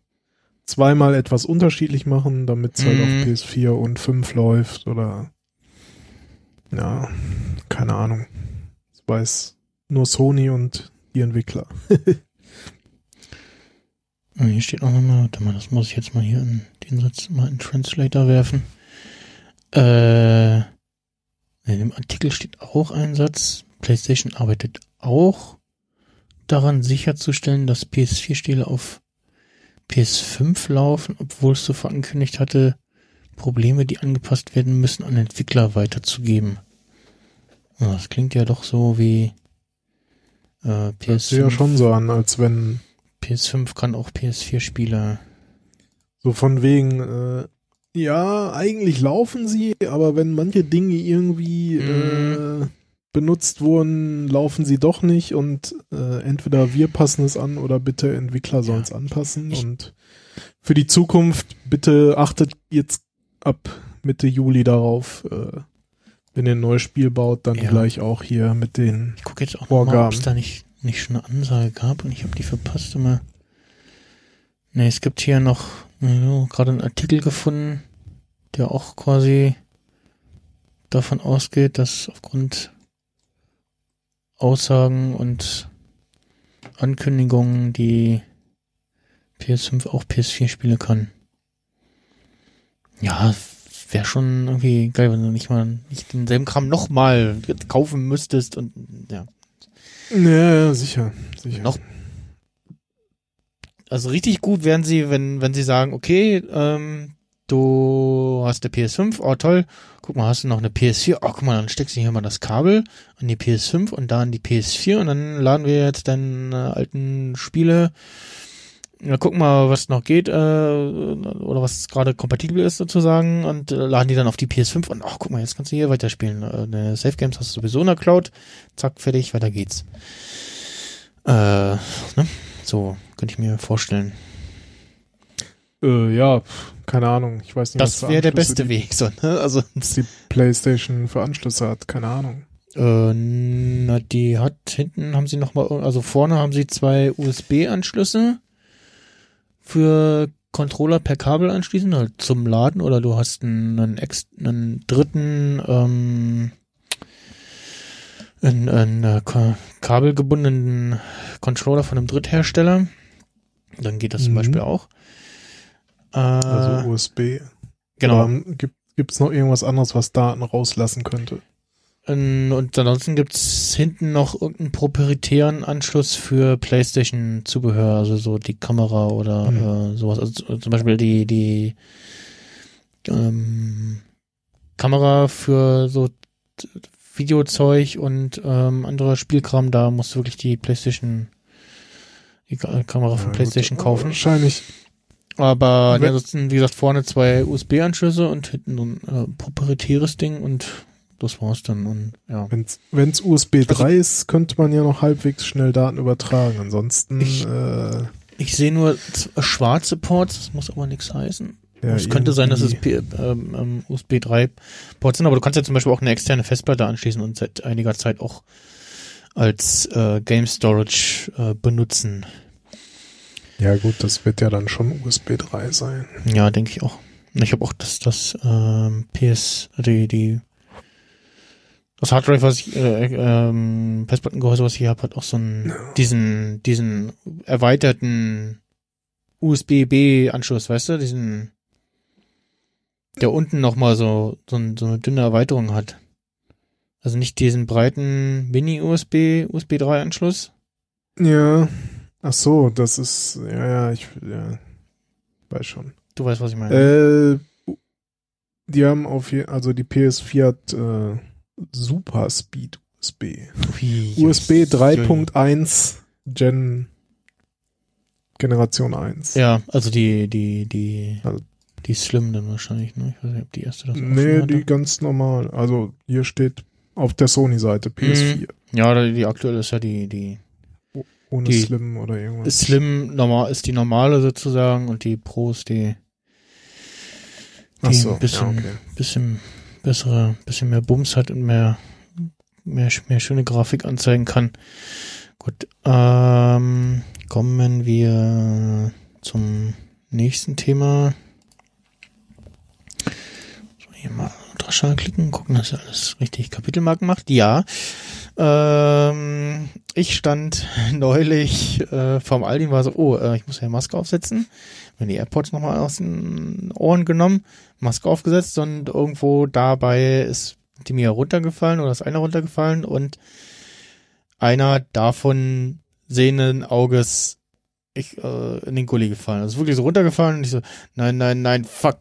zweimal etwas unterschiedlich machen, damit es halt Mhm. auf PS4 und 5 läuft oder ja, keine Ahnung. Das weiß nur Sony und die Entwickler. Hier steht auch nochmal, warte mal, das muss ich jetzt mal hier in den Satz mal in Translator werfen. Äh, in dem Artikel steht auch ein Satz. PlayStation arbeitet auch daran sicherzustellen, dass PS4-Spiele auf PS5 laufen, obwohl es so angekündigt hatte, Probleme, die angepasst werden müssen, an Entwickler weiterzugeben. Ja, Das klingt ja doch so wie äh, Das sieht ja PS5. schon so an, als wenn PS5 kann auch PS4-Spiele. so von wegen, äh, ja, eigentlich laufen sie, aber wenn manche Dinge irgendwie Mhm. äh, benutzt wurden, laufen sie doch nicht und äh, entweder wir passen es an oder bitte Entwickler sollen es anpassen Ich- und für die Zukunft bitte achtet jetzt ab Mitte Juli darauf, äh, wenn ihr ein neues Spiel baut, dann Ja. gleich auch hier mit den Ich gucke jetzt auch noch mal, ob Vorgaben. es da nicht, nicht schon eine Ansage gab und ich habe die verpasst immer. Ne, es gibt hier noch ja, gerade einen Artikel gefunden, der auch quasi davon ausgeht, dass aufgrund Aussagen und Ankündigungen die PS5 auch PS4-Spiele kann. Ja, wäre schon irgendwie geil, wenn du nicht mal nicht denselben Kram nochmal kaufen müsstest und ja. Ja, sicher, sicher. Noch. Also richtig gut wären sie, wenn, wenn sie sagen, okay, ähm, du hast eine PS5, oh toll, guck mal, hast du noch eine PS4, oh guck mal, dann steckst du hier mal das Kabel an die PS5 und da an die PS4 und dann laden wir jetzt deine alten Spiele, ja, guck mal, was noch geht, äh, oder was gerade kompatibel ist sozusagen und äh, laden die dann auf die PS5 und ach, guck mal, jetzt kannst du hier weiterspielen. Äh, Deine Safe Games hast du sowieso in der Cloud, zack, fertig, weiter geht's. Äh, ne? So, könnte ich mir vorstellen. Äh, ja, keine Ahnung. Ich weiß nicht, Das wäre der beste Weg, so, ne? Also, die PlayStation für Anschlüsse hat. Keine Ahnung. äh, na, die hat, hinten haben sie nochmal, also vorne haben sie zwei USB-Anschlüsse für Controller per Kabel anschließen, halt zum Laden, oder du hast einen, einen, ex, einen dritten, ähm, einen, einen äh, ka- kabelgebundenen Controller von einem Dritthersteller. Dann geht das zum Mhm. Beispiel auch. Äh, Also USB. genau. Gibt gibt's noch irgendwas anderes, was Daten rauslassen könnte? Ähm, Und ansonsten gibt's hinten noch irgendeinen proprietären Anschluss für PlayStation-Zubehör, also so die Kamera oder Hm. äh, sowas. Also zum Beispiel die, die ähm, Kamera für so Videozeug und ähm, anderer Spielkram, da musst du wirklich die PlayStation, die Ka- Kamera von Ja, PlayStation gut, kaufen. Wahrscheinlich. Aber Wenn- ansonsten, wie gesagt, vorne zwei USB-Anschlüsse und hinten so ein äh, proprietäres Ding und das war's dann. Und ja. Wenn's, wenn's USB 3 ist, könnte man ja noch halbwegs schnell Daten übertragen. Ansonsten, Ich- äh, Ich sehe nur z- schwarze Ports, das muss aber nichts heißen. ja, es könnte sein, dass es ähm, ähm, USB 3 Ports sind, aber du kannst ja zum Beispiel auch eine externe Festplatte anschließen und seit einiger Zeit auch als äh, Game Storage äh, benutzen. Ja gut, das wird ja dann schon USB 3 sein. Ja, denke ich auch. Ich habe auch das, das ähm, PS, die, die das Harddrive, was ich, äh, ähm, Festplattengehäuse, was ich hier habe, hat auch so einen, diesen, diesen erweiterten USB-B-Anschluss, weißt du, diesen, der unten nochmal so, so, ein, so eine dünne Erweiterung hat. Also nicht diesen breiten Mini-USB, USB 3 Anschluss. Ja. Ach so, das ist, ja, ja, ich, ja, weiß schon. Du weißt, was ich meine. Äh, die haben auf je, also die PS4 hat äh, Super Speed USB. Ui, USB ui, ui. 3.1 Gen Generation 1. Ja, also die, die, die, Also- die Slim dann wahrscheinlich, ne? Ich weiß nicht, ob die erste das auch Nee, die ganz normal. Also hier steht auf der Sony-Seite PS4. Ja, die die aktuelle ist ja die, die Ohne die- Slim oder irgendwas. Slim normal ist die normale sozusagen und die Pro ist die, die so, ein bisschen, ja, okay. bisschen bessere, bisschen mehr Bums hat und mehr, mehr, mehr schöne Grafik anzeigen kann. Gut, ähm, kommen wir zum nächsten Thema. So, hier mal Ultraschall klicken, gucken, dass er alles richtig Kapitelmarken macht. Ja. Ähm, ich stand neulich äh, vorm Aldi und war so, oh, äh, ich muss ja Maske aufsetzen. Mir die AirPods nochmal aus den Ohren genommen, Maske aufgesetzt und irgendwo dabei ist die mir runtergefallen oder ist einer runtergefallen und einer davon sehenden Auges ich, äh, in den Gully gefallen. Also wirklich so runtergefallen und ich so, nein, nein, nein, fuck.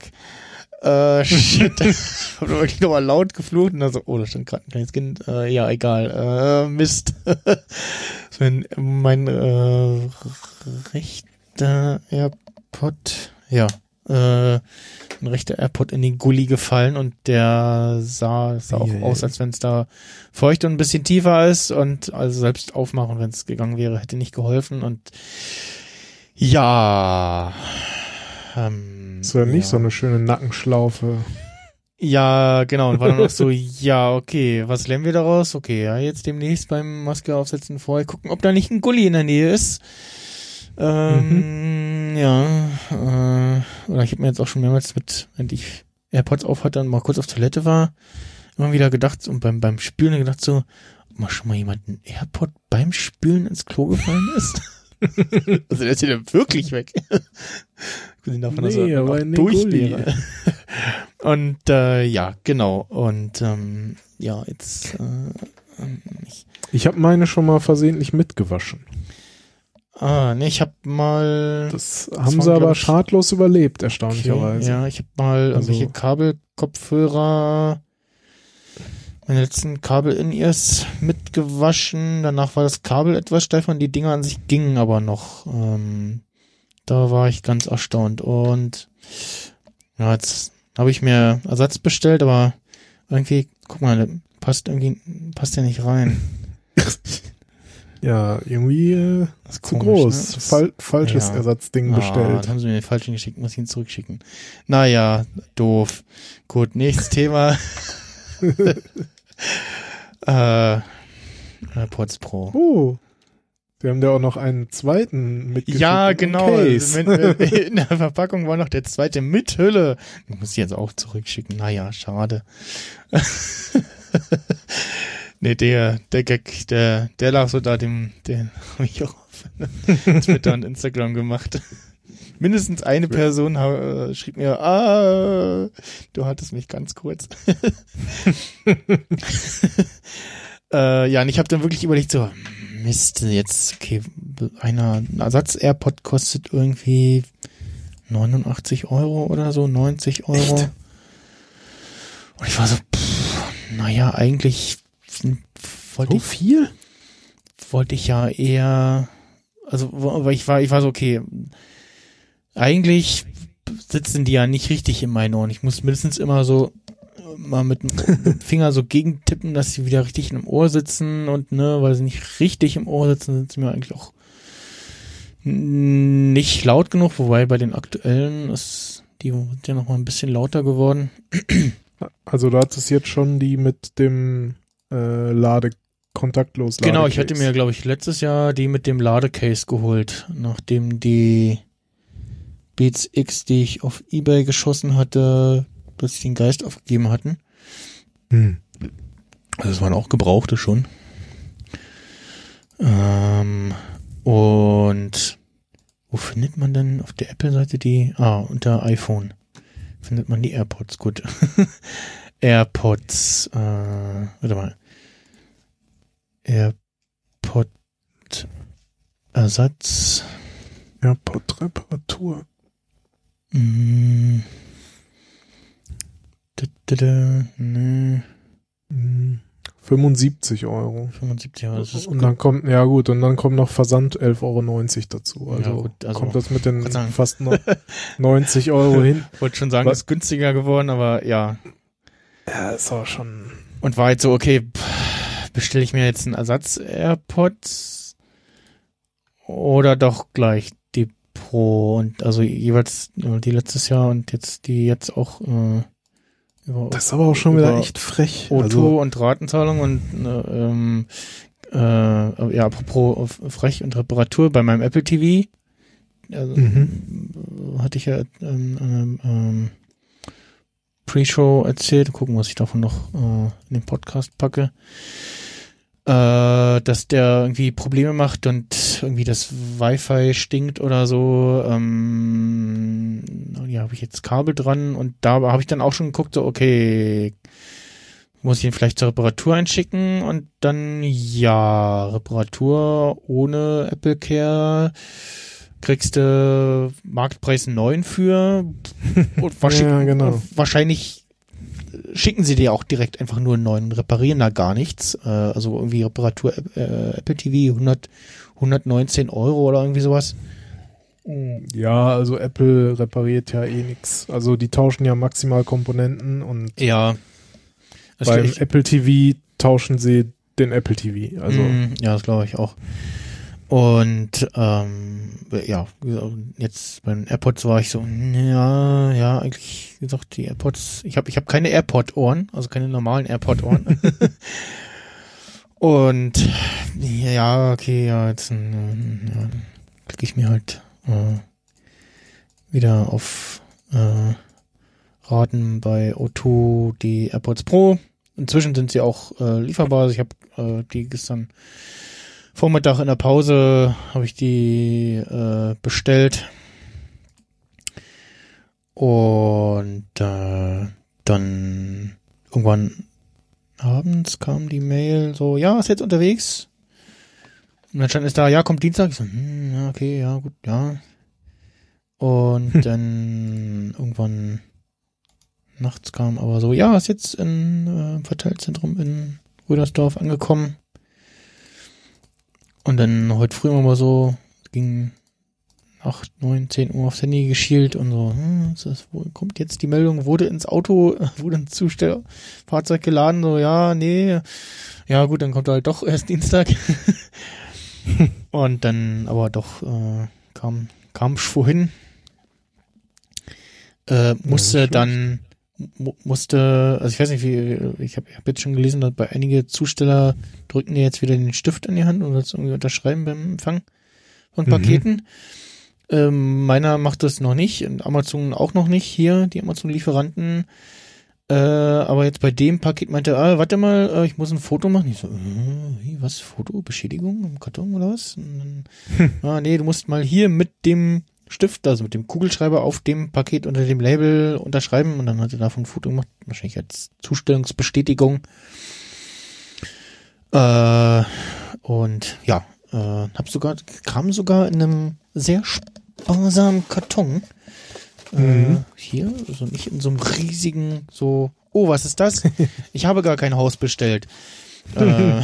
Äh, shit. hab wirklich nochmal laut geflucht und dann so, oh, da stand gerade ein kleines Kind. Äh, ja, egal. Äh, Mist. so mein mein äh, rechter AirPod, ja, äh, ein rechter AirPod in den Gully gefallen und der sah, sah auch Eieiei. aus, als wenn es da feucht und ein bisschen tiefer ist und also selbst aufmachen, wenn es gegangen wäre, hätte nicht geholfen und ja. Ähm, Ist ja nicht so eine schöne Nackenschlaufe. Ja, genau. Und war dann noch so, ja, okay, was lernen wir daraus? Okay, ja, jetzt demnächst beim Maske aufsetzen vorher gucken, ob da nicht ein Gully in der Nähe ist. Ähm, ja, äh, oder ich habe mir jetzt auch schon mehrmals mit, wenn ich AirPods auf hatte und mal kurz auf Toilette war, immer wieder gedacht und beim, beim Spülen gedacht so, ob mal schon mal jemand ein AirPod beim Spülen ins Klo gefallen ist. also der ist ja wirklich weg. Abgesehen davon, dass Nee, er auch durch wäre. Und äh, ja, genau. Und ähm, ja, jetzt äh, ähm, ich, Ich habe meine schon mal versehentlich mitgewaschen. ah, nee, ich habe mal Das, Das haben war, sie aber ich- schadlos überlebt, okay, erstaunlicherweise. ja, ich habe mal Also- irgendwelche Kabelkopfhörer meine letzten Kabel-In-Ears mitgewaschen. Danach war das Kabel etwas steifer und die Dinger an sich gingen aber noch. Ähm, da war ich ganz erstaunt. Und ja, jetzt habe ich mir Ersatz bestellt, aber irgendwie, guck mal, passt irgendwie, passt ja nicht rein. Ja, irgendwie äh, Das ist zu komisch, groß. ne? Fal falsches ja. Erding Ah, bestellt. haben sie mir den falschen geschickt, muss ich ihn zurückschicken. Naja, doof. Gut, nächstes Thema. äh, AirPods Pro. Oh. Wir haben da auch noch einen zweiten mitgeschickt. Ja, genau. Case. Wenn- In der Verpackung war noch der zweite mit Hülle. Ich muss ich jetzt auch zurückschicken. Naja, schade. Nee, der, der Gag, der, der lag so da, dem, den habe ich auch auf Twitter und Instagram gemacht. Mindestens eine Person äh, schrieb mir, ah, du hattest mich ganz kurz. äh, ja, und ich habe dann wirklich überlegt, so, Mist, jetzt, okay, einer ein Ersatz-AirPod kostet irgendwie 89 Euro oder so, 90 Euro. Echt? Und ich war so, pff, naja, eigentlich wollte So ich, viel? wollte ich ja eher, also, weil ich war, ich war so, okay, eigentlich sitzen die ja nicht richtig in meinen Ohren. Ich muss mindestens immer so mal mit dem Finger so gegentippen, dass sie wieder richtig im Ohr sitzen und ne, weil sie nicht richtig im Ohr sitzen, sind sie mir eigentlich auch nicht laut genug, wobei bei den aktuellen ist die sind ja noch mal ein bisschen lauter geworden. Also du hattest jetzt schon die mit dem äh, Lade kontaktlos Genau, ich hatte Ladecase. mir, glaube ich, letztes Jahr die mit dem Ladecase geholt, nachdem die Beats X, die ich auf Ebay geschossen hatte, plötzlich den Geist aufgegeben hatten. Hm. Also es waren auch Gebrauchte schon. Ähm, und wo findet man denn auf der Apple-Seite die? Ah, unter iPhone findet man die AirPods. Gut. AirPods, äh, warte mal. AirPod Ersatz. AirPod Reparatur. Mm. Da, da, da, nee, Hm. 75 Euro. 75 Euro. Das ist und dann kommt, ja gut, und dann kommt noch Versand 11,90 Euro dazu. Also, Ja, gut, also- kommt das mit den fast no 90 Euro hin. wollte schon sagen, Was- ist günstiger geworden, aber ja. Ja, ist auch schon. Und war jetzt so, okay, bestelle ich mir jetzt einen Ersatz-AirPods oder doch gleich die Pro und also jeweils die letztes Jahr und jetzt die jetzt auch äh, über Das ist aber auch schon wieder echt frech. O2 Also, und Ratenzahlung und äh, ähm, äh, ja, apropos frech und Reparatur bei meinem Apple TV. Also, Mhm. Hatte ich ja ähm, einem ähm, Pre-Show erzählt. Gucken, was ich davon noch äh, in den Podcast packe. Äh, dass der irgendwie Probleme macht und irgendwie das Wi-Fi stinkt oder so. Ähm, ja, habe ich jetzt Kabel dran und da habe ich dann auch schon geguckt, so okay, muss ich ihn vielleicht zur Reparatur einschicken und dann ja, Reparatur ohne Apple Care kriegst du Marktpreis 9 für und wahrscheinlich, Ja, genau. wahrscheinlich schicken sie dir auch direkt einfach nur einen neuen, reparieren da gar nichts. Äh, also irgendwie Reparatur äh, Apple TV 100, 119 Euro oder irgendwie sowas. ja, also Apple repariert ja eh nix. Also die tauschen ja maximal Komponenten und Ja. Das beim Apple TV tauschen sie den Apple TV. Also Mm, ja, das glaube ich auch. Und ähm, ja, jetzt bei den AirPods war ich so, ja, ja, eigentlich gesagt, die AirPods, ich habe ich hab keine AirPod-Ohren, also keine normalen AirPod-Ohren. Und ja, okay, ja, jetzt äh, ja, klicke ich mir halt äh, wieder auf äh, Raten bei O2 die AirPods Pro. Inzwischen sind sie auch äh, lieferbar. Also ich habe äh, die gestern Vormittag in der Pause habe ich die äh, bestellt. Und äh, dann irgendwann abends kam die Mail so, ja, ist jetzt unterwegs. Und dann stand es da, ja, kommt Dienstag. Ich so, hm, ja, okay, ja, gut, ja. Und dann irgendwann nachts kam aber so, ja, ist jetzt äh, im Verteilzentrum in Rödersdorf angekommen. Und dann heute früh mal so, ging 8, 9, 10 Uhr aufs Handy geschielt und so, hm, das, wo kommt jetzt die Meldung, wurde ins Auto, wurde ins Zustellfahrzeug geladen, so, ja, nee, ja gut, dann kommt er halt doch erst Dienstag. und dann aber doch äh, kam, kam ich vorhin, äh, musste schlecht. dann musste, also ich weiß nicht, wie, ich habe hab jetzt schon gelesen, dass bei einige Zusteller drücken dir jetzt wieder den Stift in die Hand und das irgendwie unterschreiben beim Empfang von Mhm. Paketen. Ähm, meiner macht das noch nicht und Amazon auch noch nicht hier, die Amazon-Lieferanten. Äh, aber jetzt bei dem Paket meinte er, ah, warte mal, äh, ich muss ein Foto machen. Ich so, äh, was, Foto, Beschädigung im Karton oder was? Dann, ah, nee, du musst mal hier mit dem Stift, also mit dem Kugelschreiber auf dem Paket unter dem Label unterschreiben und dann hat er davon ein Foto gemacht, wahrscheinlich als Zustellungsbestätigung. Äh, und ja, äh, hab sogar, kam sogar in einem sehr sparsamen Karton. Mhm. Äh, hier, also nicht in so einem riesigen, so, oh, was ist das? Ich habe gar kein Haus bestellt. äh,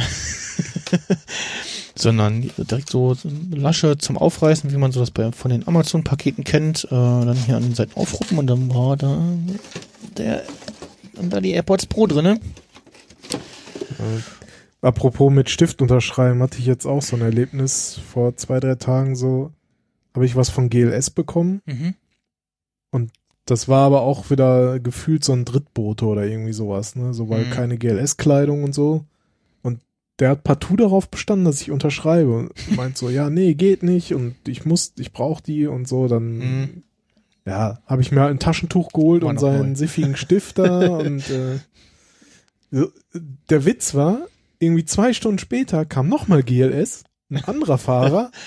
sondern direkt so, Lasche zum Aufreißen, wie man so das bei, von den Amazon-Paketen kennt, äh, dann hier an den Seiten aufruppen und dann war da der, dann da die AirPods Pro drinne. Apropos mit Stift unterschreiben, hatte ich jetzt auch so ein Erlebnis vor zwei, drei Tagen so, habe ich was von GLS bekommen. Mhm. Das war aber auch wieder gefühlt so ein Drittbote oder irgendwie sowas, ne? So, weil Mhm. keine GLS-Kleidung und so. Der hat partout darauf bestanden, dass ich unterschreibe. Und meint so, ja, nee, geht nicht und ich muss, ich brauche die und so. Dann, Mhm. ja, habe ich mir halt ein Taschentuch geholt War und seinen neu. siffigen Stift da und äh, so, der Witz war, irgendwie zwei Stunden später kam nochmal GLS, ein anderer Fahrer.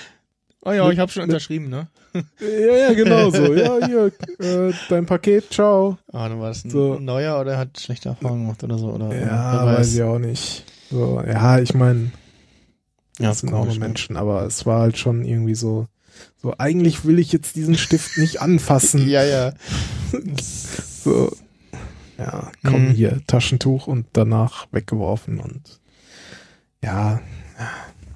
Oh ja, Mit- ich habe schon mit- unterschrieben, ne? ja, ja, genau so. Ja, hier, äh, dein Paket, ciao. Ah, dann war das ein So. neuer oder hat schlechte Erfahrungen gemacht oder so, oder? Ja, wer weiß ich auch nicht. So, ja, ich meine, Ja, das sind auch nur ne? Menschen, aber es war halt schon irgendwie so, so eigentlich will ich jetzt diesen Stift nicht anfassen. Ja, ja. So, ja, komm Mhm. hier, Taschentuch und danach weggeworfen und ja,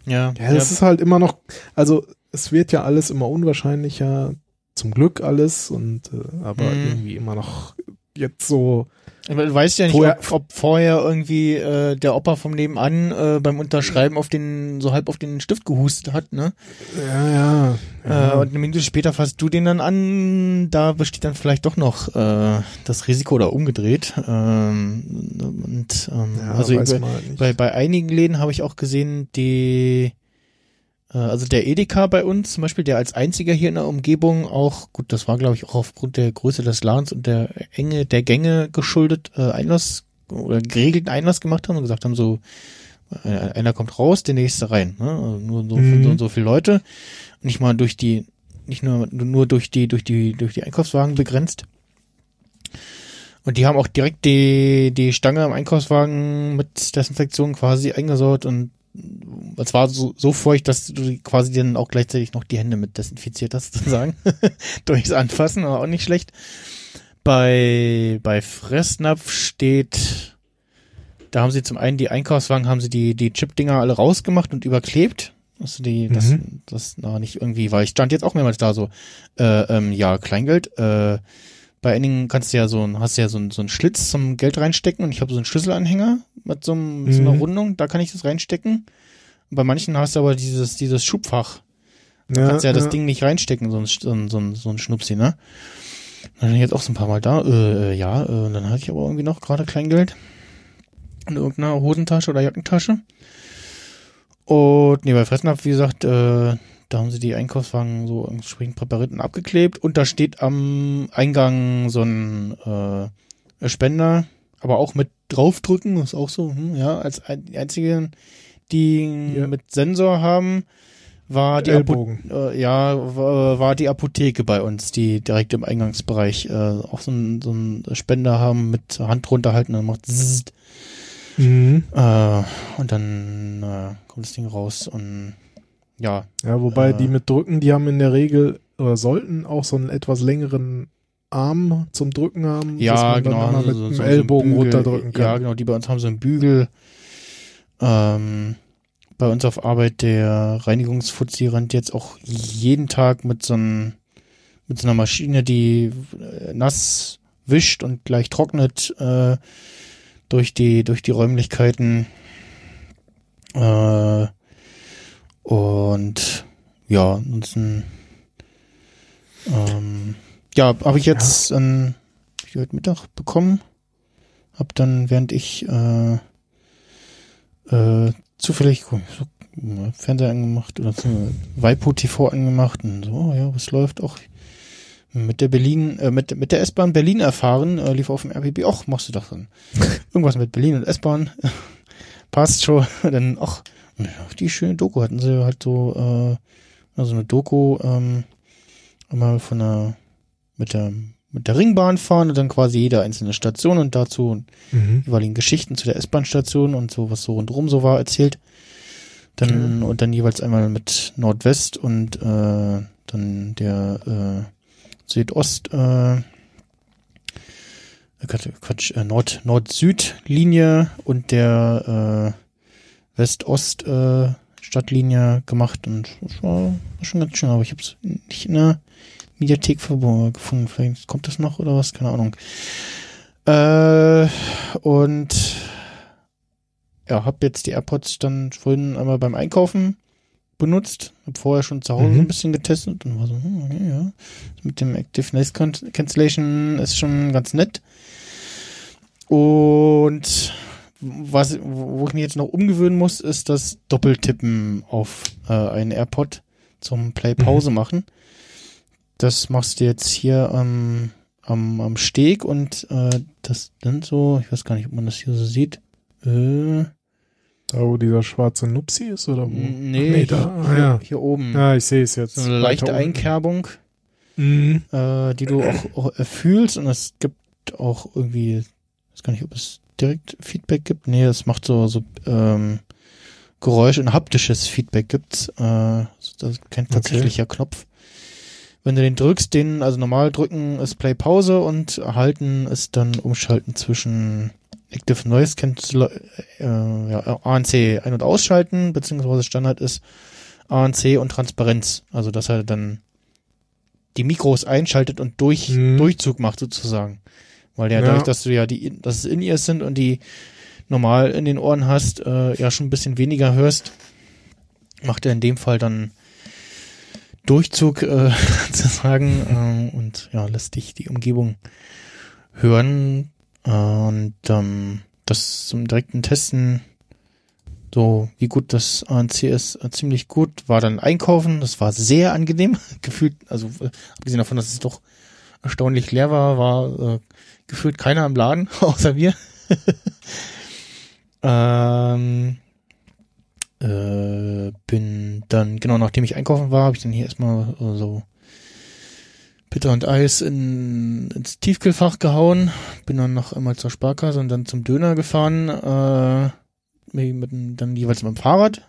Ja, ja, das ist halt immer noch, also es wird ja alles immer unwahrscheinlicher, zum Glück alles und äh, aber Mhm. irgendwie immer noch jetzt so, Aber du weißt ja nicht, Vorher- ob, ob vorher irgendwie äh, der Opa vom Nebenan äh, beim Unterschreiben auf den, so halb auf den Stift gehustet hat, ne? ja, ja. ja. Äh, und eine Minute später fasst du den dann an, da besteht dann vielleicht doch noch äh, das Risiko oder umgedreht. Ähm, und ähm, ja, also bei, man halt bei, bei einigen Läden habe ich auch gesehen, die äh, also der Edeka bei uns zum Beispiel, der als einziger hier in der Umgebung auch, gut, das war glaube ich auch aufgrund der Größe des Ladens und der Enge der Gänge geschuldet, äh, Einlass oder geregelten Einlass gemacht haben und gesagt haben, so äh, einer kommt raus, der nächste rein. Ne? Also nur so, Mhm. so und so viele Leute. Nicht mal durch die, nicht nur, nur durch die, durch die, durch die Einkaufswagen begrenzt. Und die haben auch direkt die, die Stange im Einkaufswagen mit Desinfektion quasi eingesaut und es war so, so feucht, dass du quasi dann auch gleichzeitig noch die Hände mit desinfiziert hast, sozusagen. Durchs Anfassen, aber auch nicht schlecht. Bei, bei Fressnapf steht, da haben sie zum einen die Einkaufswagen, haben sie die, die Chip-Dinger alle rausgemacht und überklebt. Also die, das, Mhm. das, na, nicht irgendwie, weil ich stand jetzt auch mehrmals da so, äh, ähm, ja, Kleingeld, äh, bei einigen kannst du ja so ein, hast du ja so ein, so ein Schlitz zum Geld reinstecken und ich habe so einen Schlüsselanhänger mit so, einem, mit so einer Mhm. Rundung, da kann ich das reinstecken. Und bei manchen hast du aber dieses, dieses Schubfach. Da Ja, kannst du ja das ja. Ding nicht reinstecken, so ein, so ein, so ein, Schnupsi, ne? Dann bin ich jetzt auch so ein paar Mal da, äh, äh, ja, äh, und dann hatte ich aber irgendwie noch gerade Kleingeld in irgendeiner Hosentasche oder Jackentasche. Und nee, bei Fressnapf, wie gesagt, äh, da haben sie die Einkaufswagen so entsprechend präpariert und abgeklebt und da steht am Eingang so ein äh, Spender, aber auch mit draufdrücken, ist auch so, hm, ja, als ein, die einzigen, die Ja. mit Sensor haben, war die äh, ja, war, war die Apotheke bei uns, die direkt im Eingangsbereich äh, auch so ein, so ein Spender haben mit Hand runterhalten, dann macht zzzt, Mhm. äh, und dann äh, kommt das Ding raus und ja, Ja, wobei Äh. die mit Drücken, die haben in der Regel oder sollten auch so einen etwas längeren Arm zum Drücken haben, dass ja, man genau, dann immer so- mit so- dem so ein Ellbogen Bügel, runterdrücken kann. Ja, genau, die bei uns haben so einen Bügel. Ähm, bei uns auf Arbeit der Reinigungsfuzzi rennt jetzt auch jeden Tag mit so einem mit so einer Maschine, die äh, nass wischt und gleich trocknet äh, durch die durch die Räumlichkeiten. Äh, und ja, ansonsten ähm, ja, habe ich jetzt ähm, hab ich heute Mittag bekommen. Hab dann, während ich äh, äh, zufällig so, ja, Fernseher angemacht oder so, Waipo TV angemacht und so, oh ja, was läuft auch mit der Berlin, äh, mit, mit der S-Bahn Berlin erfahren, äh, lief auf dem RBB, ach, machst du doch dann. Irgendwas mit Berlin und S-Bahn. Passt schon. Dann, ach, ja, die schöne Doku hatten sie halt so, äh, also eine Doku, ähm, einmal von der, mit der, mit der Ringbahn fahren und dann quasi jede einzelne Station und dazu Mhm. jeweiligen Geschichten zu der S-Bahn-Station und so, was so rundherum so war, erzählt. Dann, und dann jeweils einmal mit Nordwest und, äh, dann der, äh, Südost, äh, Quatsch, Quatsch, äh, Nord, Nord-Süd-Linie und der, äh, West-Ost, äh, gemacht und das war, schon ganz schön, aber ich habe es nicht in der Mediathek gefunden. Vielleicht kommt das noch oder was? Keine Ahnung. Äh, und ja, habe jetzt die AirPods dann vorhin einmal beim Einkaufen benutzt. Hab vorher schon zu Hause Mhm. ein bisschen getestet und war so, hm, okay, ja. Mit dem Active Noise Can- Cancellation ist schon ganz nett. Und was, wo ich mich jetzt noch umgewöhnen muss, ist das Doppeltippen auf äh, einen AirPod zum Play-Pause machen. Das machst du jetzt hier am, am, am Steg und äh, das dann so, ich weiß gar nicht, ob man das hier so sieht. Äh, Da, wo dieser schwarze Nupsi ist, oder wo? nee, nee, hier, da, ah, hier, ja. hier oben. Ja, ich sehe es jetzt. so eine leichte Weiter. Einkerbung, Mhm. äh, die du auch, auch fühlst und es gibt auch irgendwie, ich weiß gar nicht, ob es direkt Feedback gibt. Nee, es macht so, so ähm, Geräusch und haptisches Feedback gibt's. Äh, das ist kein Okay. tatsächlicher Knopf. Wenn du den drückst, den, also normal drücken ist Play Pause und halten ist dann umschalten zwischen Active Noise Cancel, äh, ja, ANC ein- und ausschalten, beziehungsweise Standard ist ANC und Transparenz. Also, dass er dann die Mikros einschaltet und durch, Mhm. Durchzug macht sozusagen. Weil der Ja. dadurch, dass du ja die, dass es in ihr sind und die normal in den Ohren hast, äh, ja schon ein bisschen weniger hörst, macht er in dem Fall dann Durchzug äh, sozusagen äh, und ja, lässt dich die Umgebung hören und ähm, das zum direkten Testen so wie gut das ANC ist, äh, ziemlich gut. War dann einkaufen, das war sehr angenehm, gefühlt, also äh, abgesehen davon, dass es doch erstaunlich leer war, war äh, gefühlt keiner im Laden, außer wir. ähm, äh, bin dann, genau nachdem ich einkaufen war, habe ich dann hier erstmal äh, so Bitter und Eis in, ins Tiefkühlfach gehauen, bin dann noch einmal zur Sparkasse und dann zum Döner gefahren, äh, mit, dann jeweils mit dem Fahrrad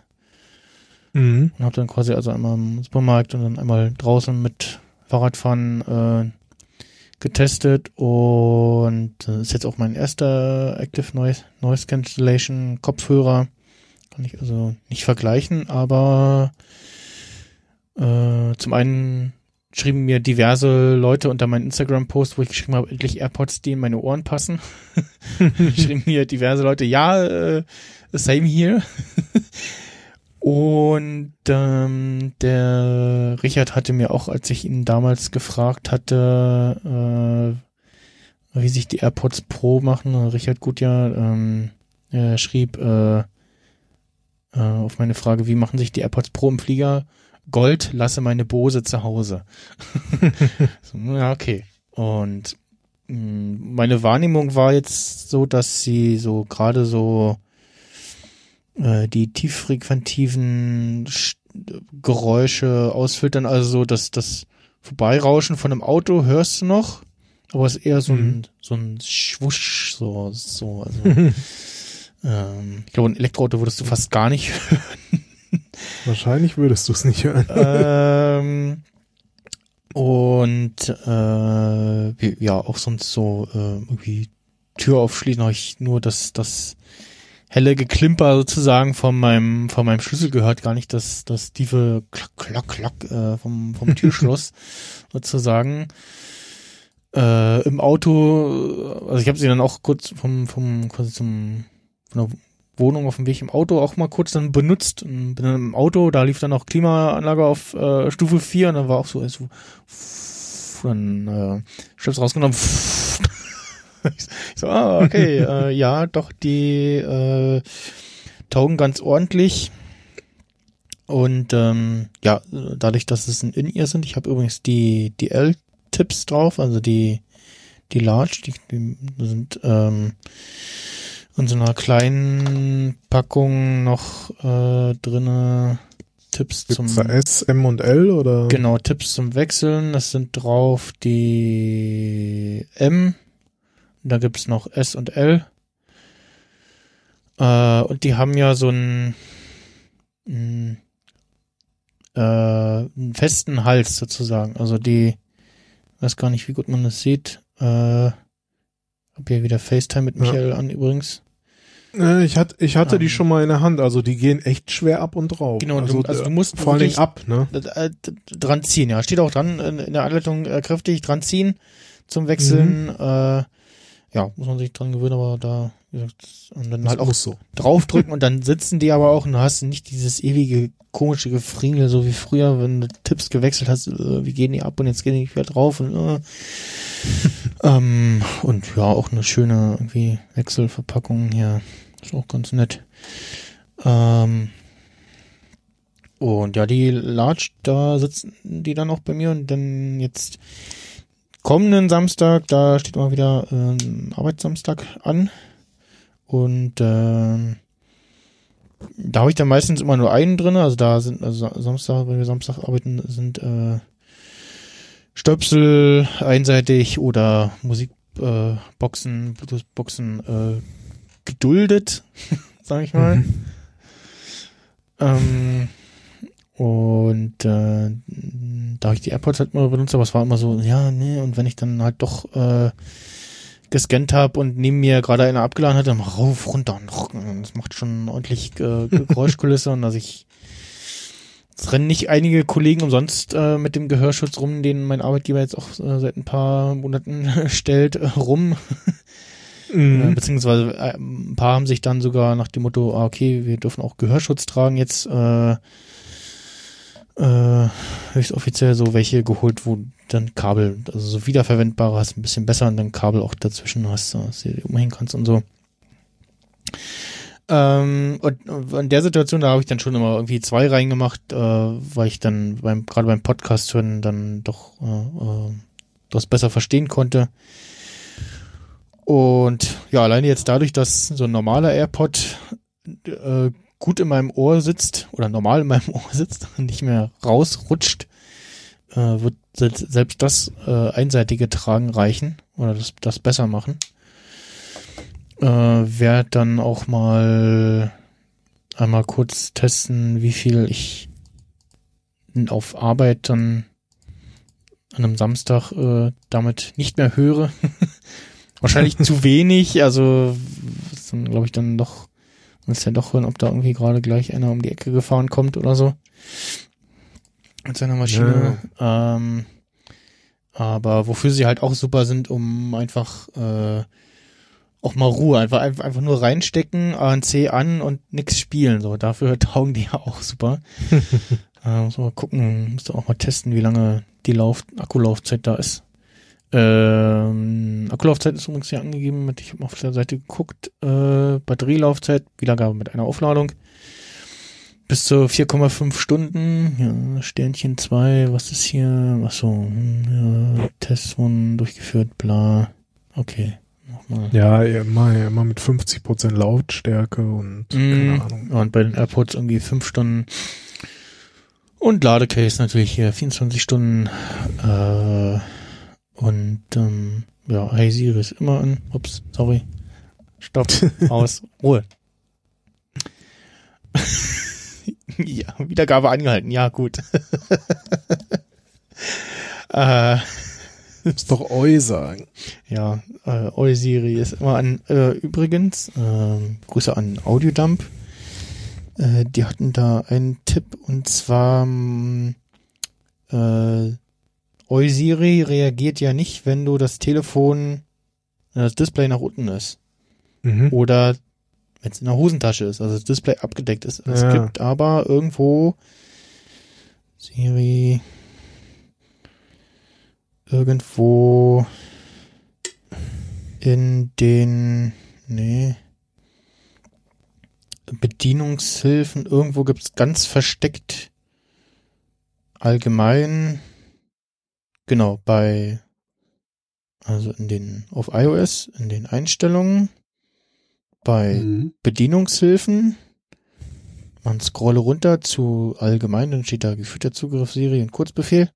Mhm. und habe dann quasi also einmal im Supermarkt und dann einmal draußen mit Fahrradfahren äh, getestet und das ist jetzt auch mein erster Active Noise, Noise Cancellation Kopfhörer. Kann ich also nicht vergleichen, aber äh, zum einen schrieben mir diverse Leute unter meinen Instagram-Post, wo ich geschrieben habe, endlich AirPods, die in meine Ohren passen. schrieben mir diverse Leute, ja, äh, same here. Und ähm, der Richard hatte mir auch, als ich ihn damals gefragt hatte, äh, wie sich die AirPods Pro machen, Richard Gutjahr ähm, er schrieb äh, äh, auf meine Frage, wie machen sich die AirPods Pro im Flieger? Gold, lasse meine Bose zu Hause. so, ja, okay. Und mh, meine Wahrnehmung war jetzt so, dass sie so gerade so äh, die tieffrequentiven Sch- Geräusche ausfiltern, also so, dass das Vorbeirauschen von einem Auto hörst du noch, aber es ist eher so ein, Mhm. so ein Schwusch, so, so, also, ähm, ich glaube, ein Elektroauto würdest du fast gar nicht Wahrscheinlich würdest du es nicht hören. ähm, und äh, ja, auch sonst so äh, irgendwie Tür aufschließen, habe ich nur das, das helle Geklimper sozusagen von meinem, von meinem Schlüssel gehört, gar nicht das, das tiefe Klack, Klack, Klack äh, vom, vom Türschloss sozusagen. Äh, Im Auto, also ich habe sie dann auch kurz vom, vom quasi zum von der Wohnung auf dem Weg im Auto auch mal kurz dann benutzt und bin dann im Auto, da lief dann auch Klimaanlage auf äh, Stufe 4 und dann war auch so, so dann äh, Schiffs rausgenommen. Ich so, ah, okay, äh, ja, doch, die äh, taugen ganz ordentlich. Und ähm, ja, dadurch, dass es ein In-Ear sind, ich habe übrigens die, die Tipps drauf, also die, die Large, die, die sind ähm, in so einer kleinen Packung noch äh, drinne Tipps Gibt's zum S, M und L oder? Genau, Tipps zum Wechseln. Das sind drauf die M. Da gibt's noch S und L. Äh, und die haben ja so einen, einen, äh, einen festen Hals sozusagen. Also die, weiß gar nicht, wie gut man das sieht. Äh, hab hier wieder FaceTime mit Ja. Michael an übrigens. Äh, Ich hatte, ich hatte die Ähm. schon mal in der Hand, also die gehen echt schwer ab und drauf. Genau, also, du- also du äh, musst vor allen Dingen wirklich- ab, ne? äh, dran ziehen, ja. Steht auch dran in, in der Anleitung äh, kräftig dran ziehen zum Wechseln. Mhm. Äh, ja, muss man sich dran gewöhnen, aber da, wie gesagt, und dann Das halt auch so. draufdrücken und dann sitzen die aber auch und du hast nicht dieses ewige komische Gefringel, so wie früher, wenn du Tipps gewechselt hast, äh, wie gehen die ab und jetzt gehen die wieder drauf und äh, ähm, und ja, auch eine schöne irgendwie Wechselverpackung hier. Ist auch ganz nett. Ähm, und ja, die Large, da sitzen die dann auch bei mir und dann jetzt kommenden Samstag, da steht mal wieder ähm, Arbeitssamstag an. Und ähm, da habe ich dann meistens immer nur einen drin. Also da sind, also Samstag, wenn wir Samstag arbeiten, sind äh, Stöpsel einseitig oder Musikboxen, äh, Boxen, Bluetooth-Boxen äh, geduldet, sage ich mal. Mhm. Ähm, und äh, da ich die AirPods halt immer benutzt, aber es war immer so, ja, nee, und wenn ich dann halt doch äh, gescannt habe und neben mir gerade einer abgeladen hat, dann mal rauf, runter und das macht schon ordentlich äh, Geräuschkulisse und also ich es rennen nicht einige Kollegen umsonst äh, mit dem Gehörschutz rum, den mein Arbeitgeber jetzt auch äh, seit ein paar Monaten stellt, äh, rum. Mhm. beziehungsweise äh, ein paar haben sich dann sogar nach dem Motto, ah, okay, wir dürfen auch Gehörschutz tragen, jetzt äh, äh, höchst offiziell so welche geholt, wo dann Kabel, also so wiederverwendbare hast, ein bisschen besser und dann Kabel auch dazwischen hast, dass du umhängen kannst und so. Ähm, und und in der Situation, da habe ich dann schon immer irgendwie zwei reingemacht, äh, weil ich dann beim gerade beim Podcast hören dann doch äh, äh, das besser verstehen konnte. Und ja, alleine jetzt dadurch, dass so ein normaler AirPod äh, gut in meinem Ohr sitzt oder normal in meinem Ohr sitzt und nicht mehr rausrutscht, äh, wird sel- selbst das äh, einseitige Tragen reichen oder das, das besser machen. Äh, Werde dann auch mal einmal kurz testen, wie viel ich auf Arbeit dann an einem Samstag äh, damit nicht mehr höre. Wahrscheinlich zu wenig, also glaube ich dann doch, muss ja doch hören, ob da irgendwie gerade gleich einer um die Ecke gefahren kommt oder so. Mit seiner Maschine. Ähm, aber wofür sie halt auch super sind, um einfach äh, auch mal Ruhe, einfach, einfach, einfach nur reinstecken, ANC an und nix spielen. So, dafür taugen die ja auch super. äh, muss mal gucken, musst du auch mal testen, wie lange die Lauf Akkulaufzeit da ist. Ähm, Akkulaufzeit ist übrigens hier angegeben, mit, ich habe mal auf der Seite geguckt, äh, Batterielaufzeit, Wiedergabe mit einer Aufladung. Bis zu 4,5 Stunden, ja, Sternchen 2, was ist hier? Achso, hm, ja, Test wurden durchgeführt, bla. Okay, nochmal. Ja, immer, immer mit 50% Lautstärke und Mhm. keine Ahnung. Und bei den AirPods irgendwie 5 Stunden. Und Ladecase natürlich hier 24 Stunden. Äh, und ähm, ja, Hey Siri ist immer an. Ups, sorry. Stopp, aus, Ruhe. ja, Wiedergabe angehalten. Ja, gut. äh, Ist doch Eu sagen. ja, äh, Oi Siri ist immer an. Äh, übrigens, ähm, Grüße an Audiodump. Äh, die hatten da einen Tipp und zwar mh, äh, Oi Siri reagiert ja nicht, wenn du das Telefon, wenn das Display nach unten ist. Mhm. Oder wenn es in der Hosentasche ist, also das Display abgedeckt ist. Es Ja. gibt aber irgendwo Siri irgendwo in den nee Bedienungshilfen irgendwo gibt's ganz versteckt allgemein genau bei Also in den, auf iOS, in den Einstellungen, bei Mhm. Bedienungshilfen. Man scrolle runter zu allgemein, dann steht da geführter Zugriff Siri und Kurzbefehl.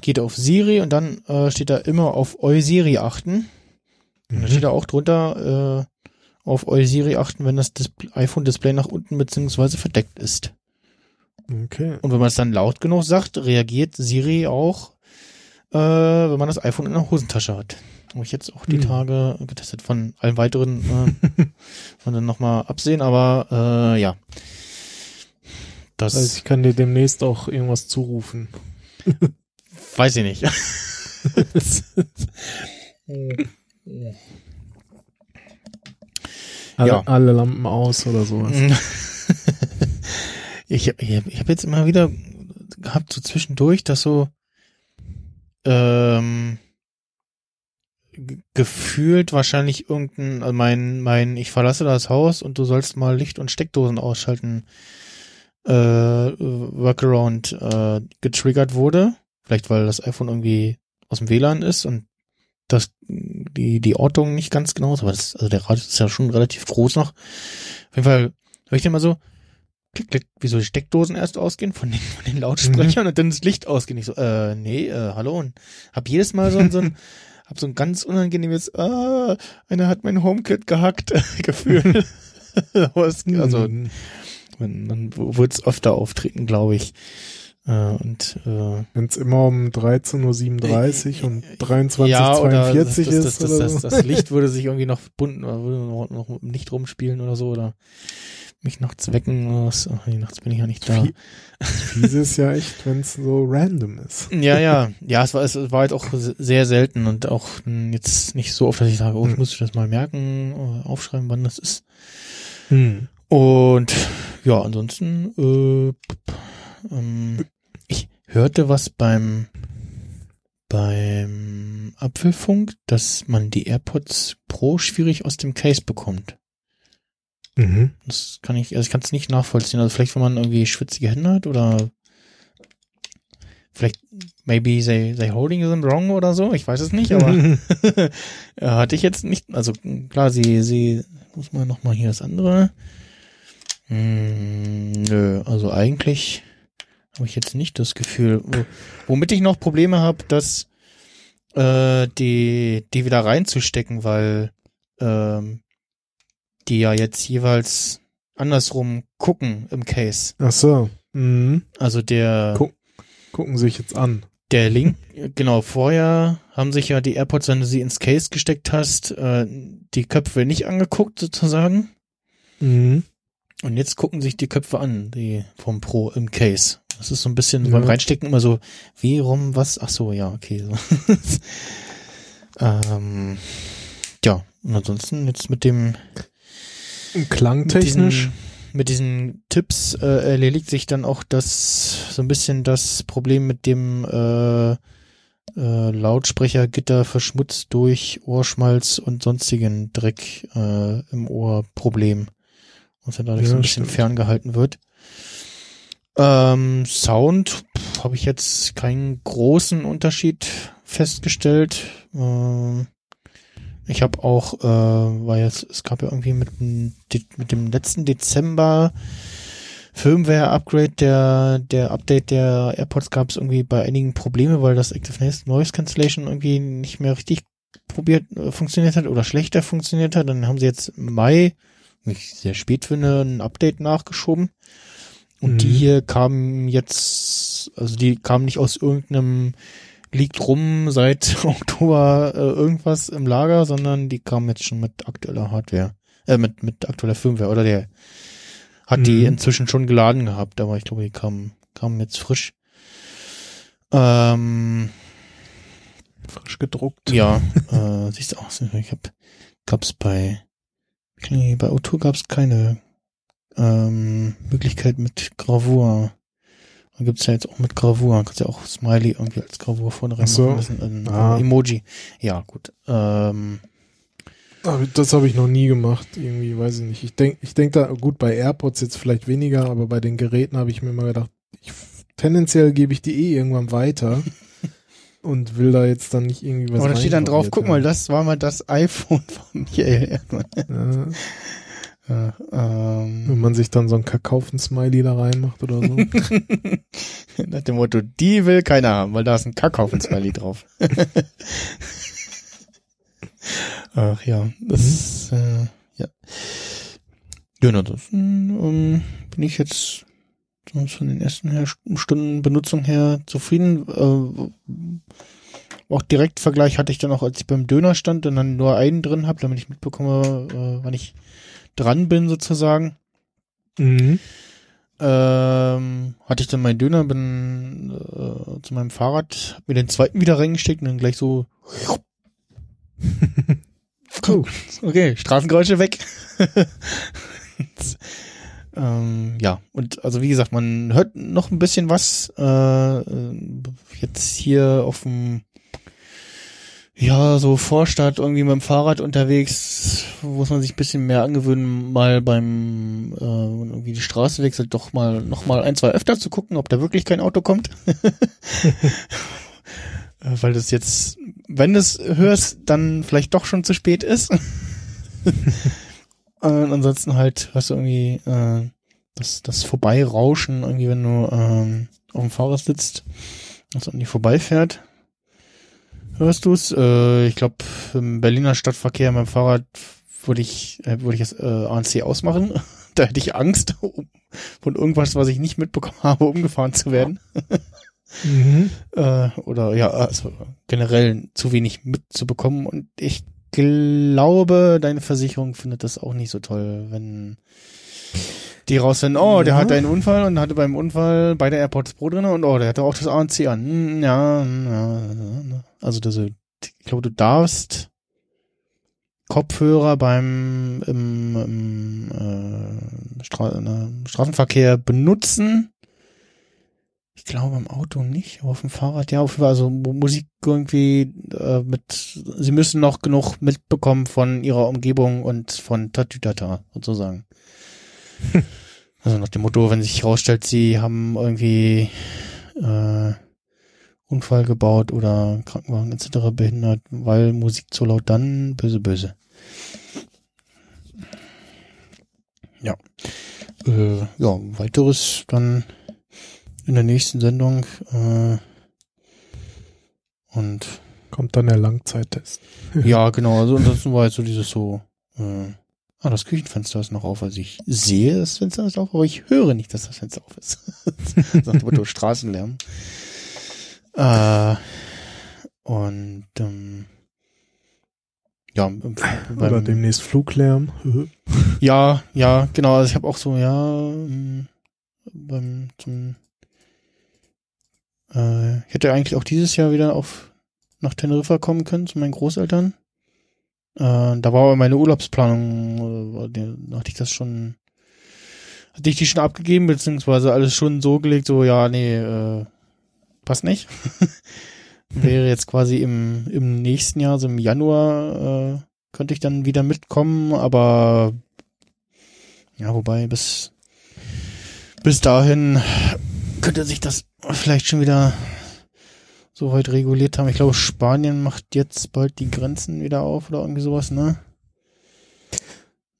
Geht auf Siri und dann äh, steht da immer auf Eusiri achten. Und dann Mhm. steht da auch drunter äh, auf Eusiri achten, wenn das Display- iPhone-Display nach unten beziehungsweise verdeckt ist. Okay. Und wenn man es dann laut genug sagt, reagiert Siri auch, äh, wenn man das iPhone in der Hosentasche hat. Habe ich jetzt auch die Hm. Tage getestet. Von allen weiteren äh, von dann nochmal absehen, aber äh, ja. Das heißt, ich kann dir demnächst auch irgendwas zurufen. weiß ich nicht. Alle, Ja. alle Lampen aus oder sowas. ich habe ich ich hab jetzt immer wieder gehabt, so zwischendurch, dass so ähm, ge- gefühlt wahrscheinlich irgendein, also mein, mein, ich verlasse das Haus und du sollst mal Licht und Steckdosen ausschalten, äh, Workaround äh, getriggert wurde. Vielleicht weil das iPhone irgendwie aus dem WLAN ist und das die die Ortung nicht ganz genau ist, aber das, also der Radius ist ja schon relativ groß noch. Auf jeden Fall höre ich dann mal so, klick, klick, wie so die Steckdosen erst ausgehen von den, von den Lautsprechern und dann das Licht ausgehen. Ich so, äh, nee, äh, hallo und hab jedes Mal so, ein- so ein, hab so ein ganz unangenehmes, ah, einer hat mein HomeKit gehackt, Gefühl. Also, Mhm. man, man wird es öfter auftreten, glaube ich. Äh, und äh, Wenn es immer um 13.37 Uhr und 23.42 ja, oder das, ist das, das, oder das, das Licht würde sich irgendwie noch bunten oder würde noch, noch Licht rumspielen oder so oder mich nachts wecken. was. Ach, nachts bin ich ja nicht da. Fiese ist ja echt, wenn es so random ist. Ja, ja, ja, es war, es war halt auch sehr selten und auch hm, jetzt nicht so oft, dass ich sage, oh, ich Hm. muss das mal merken, oder aufschreiben, wann das ist. Hm. Und ja, ansonsten, äh, ähm, ich hörte was beim beim Apfelfunk, dass man die AirPods Pro schwierig aus dem Case bekommt. Mhm. Das kann ich, also ich kann es nicht nachvollziehen. Also vielleicht, wenn man irgendwie schwitzige Hände hat oder vielleicht maybe they, they holding them wrong oder so. Ich weiß es nicht, aber äh, hatte ich jetzt nicht. Also klar, sie, sie, muss man noch mal hier das andere. Hm, nö, also eigentlich habe ich jetzt nicht das Gefühl. Wo, womit ich noch Probleme habe, dass äh, die, die wieder reinzustecken, weil ähm, die ja jetzt jeweils andersrum gucken im Case. Ach so. Mhm. Also der Guck. Gucken sich jetzt an. der Link, genau, vorher haben sich ja die AirPods, wenn du sie ins Case gesteckt hast, äh, die Köpfe nicht angeguckt sozusagen. Mhm. Und jetzt gucken sich die Köpfe an, die vom Pro im Case. Das ist so ein bisschen Ja. beim Reinstecken immer so, wie rum, was? Ach so, ja, okay. So. ähm, ja, und ansonsten jetzt mit dem Klangtechnisch. diesen, mit diesen Tipps äh, erledigt sich dann auch das so ein bisschen das Problem mit dem äh, äh, Lautsprechergitter verschmutzt durch Ohrschmalz und sonstigen Dreck äh, im Ohr Problem. Und dann dadurch Ja, so ein bisschen stimmt. ferngehalten wird. Ähm, Sound habe ich jetzt keinen großen Unterschied festgestellt. Ähm, ich habe auch, äh, weil jetzt, es gab ja irgendwie mit, dem De- mit dem letzten Dezember Firmware-Upgrade der, der Update der AirPods gab es irgendwie bei einigen Probleme, weil das Active Noise Cancellation irgendwie nicht mehr richtig probiert, äh, funktioniert hat oder schlechter funktioniert hat. Dann haben sie jetzt im Mai, nicht sehr spät finde, ein Update nachgeschoben. Und Mhm. die hier kamen jetzt, also die kamen nicht aus irgendeinem liegt rum seit Oktober äh, irgendwas im Lager, sondern die kamen jetzt schon mit aktueller Hardware, äh, mit, mit aktueller Firmware oder der hat die Mhm. inzwischen schon geladen gehabt, aber ich glaube, die kamen, kamen jetzt frisch. Ähm, Frisch gedruckt. ja, äh, siehst du auch, ich hab, gab's bei, nee, bei O2 gab's keine ähm, Möglichkeit mit Gravur. Da gibt's ja jetzt auch mit Gravur. Kannst ja auch Smiley irgendwie als Gravur vorne rein so. machen. Ein, Ah. Emoji. Ja, gut. Ähm, Aber das habe ich noch nie gemacht, irgendwie, weiß ich nicht. Ich denke, ich denk da, gut, bei AirPods jetzt vielleicht weniger, aber bei den Geräten habe ich mir immer gedacht, ich, tendenziell gebe ich die eh irgendwann weiter. und will da jetzt dann nicht irgendwie was Aber da steht dann drauf, guck mal, das war mal das iPhone von Michael Erdmann. Ja, Ja, ähm, wenn man sich dann so ein Kakaufen-Smiley da reinmacht oder so. nach dem Motto, die will keiner haben, weil da ist ein Kackhaufen-Smiley drauf. Ach ja, das ist, äh, ja. Na, das, ähm, bin ich jetzt von den ersten her, Stunden Benutzung her zufrieden. Äh, auch Direktvergleich hatte ich dann auch, als ich beim Döner stand und dann nur einen drin habe, damit ich mitbekomme, äh, wann ich dran bin sozusagen. mhm. Ähm, hatte ich dann meinen Döner, bin äh, zu meinem Fahrrad, hab mir den zweiten wieder reingesteckt und dann gleich so. Oh. Okay, Straßengeräusche weg. ähm, ja, und also wie gesagt, man hört noch ein bisschen was. Äh, jetzt hier auf dem ja, so Vorstadt irgendwie mit dem Fahrrad unterwegs, muss man sich ein bisschen mehr angewöhnen, mal beim äh, irgendwie die Straße wechselt, doch mal noch mal ein, zwei öfter zu gucken, ob da wirklich kein Auto kommt. Äh, Weil das jetzt, wenn du es hörst, dann vielleicht doch schon zu spät ist. Und ansonsten halt hast du irgendwie äh, das, das Vorbeirauschen, irgendwie, wenn du ähm, auf dem Fahrrad sitzt, das an die vorbeifährt. Hörst du's? Äh, ich glaube, im Berliner Stadtverkehr mit dem Fahrrad würde ich, äh, würde ich das äh, ANC ausmachen. da hätte ich Angst, um von irgendwas, was ich nicht mitbekommen habe, umgefahren zu werden. Mhm. Äh, oder ja, also generell zu wenig mitzubekommen. Und ich glaube, deine Versicherung findet das auch nicht so toll, wenn die rausfinden, oh, der Ja. hatte einen Unfall und hatte beim Unfall beide AirPods Pro drin und oh, der hatte auch das ANC an. Hm, Ja, hm, ja, ja. also das, ich glaube, du darfst Kopfhörer beim im, im äh, Stra äh, Straßenverkehr benutzen. Ich glaube im Auto nicht, aber auf dem Fahrrad ja, auf jeden Fall, also Mu- Musik irgendwie äh, mit, sie müssen noch genug mitbekommen von ihrer Umgebung und von Tatütata sozusagen. Also nach dem Motto, wenn sich herausstellt, sie haben irgendwie äh, Unfall gebaut oder Krankenwagen etc. behindert, weil Musik zu laut, dann böse, böse. Ja. Äh, ja, weiteres dann in der nächsten Sendung. Äh, und Kommt dann der Langzeittest. ja, genau, also ansonsten war jetzt so dieses so, äh, ah, das Küchenfenster ist noch auf, also ich sehe, das Fenster ist auf, aber ich höre nicht, dass das Fenster auf ist. Sagt Motto Straßenlärm. Äh, und ähm, ja, Oder beim, demnächst Fluglärm. ja, ja, genau, also ich habe auch so, ja, ähm, beim zum äh, ich hätte eigentlich auch dieses Jahr wieder auf nach Teneriffa kommen können zu meinen Großeltern. Äh, da war aber meine Urlaubsplanung, äh, hatte ich das schon, hatte ich die schon abgegeben, beziehungsweise alles schon so gelegt, so, ja, nee, äh, passt nicht. Wäre jetzt quasi im, im nächsten Jahr, so im Januar, äh, könnte ich dann wieder mitkommen, aber ja, wobei bis, bis dahin könnte sich das vielleicht schon wieder so weit reguliert haben. Ich glaube, Spanien macht jetzt bald die Grenzen wieder auf oder irgendwie sowas, ne?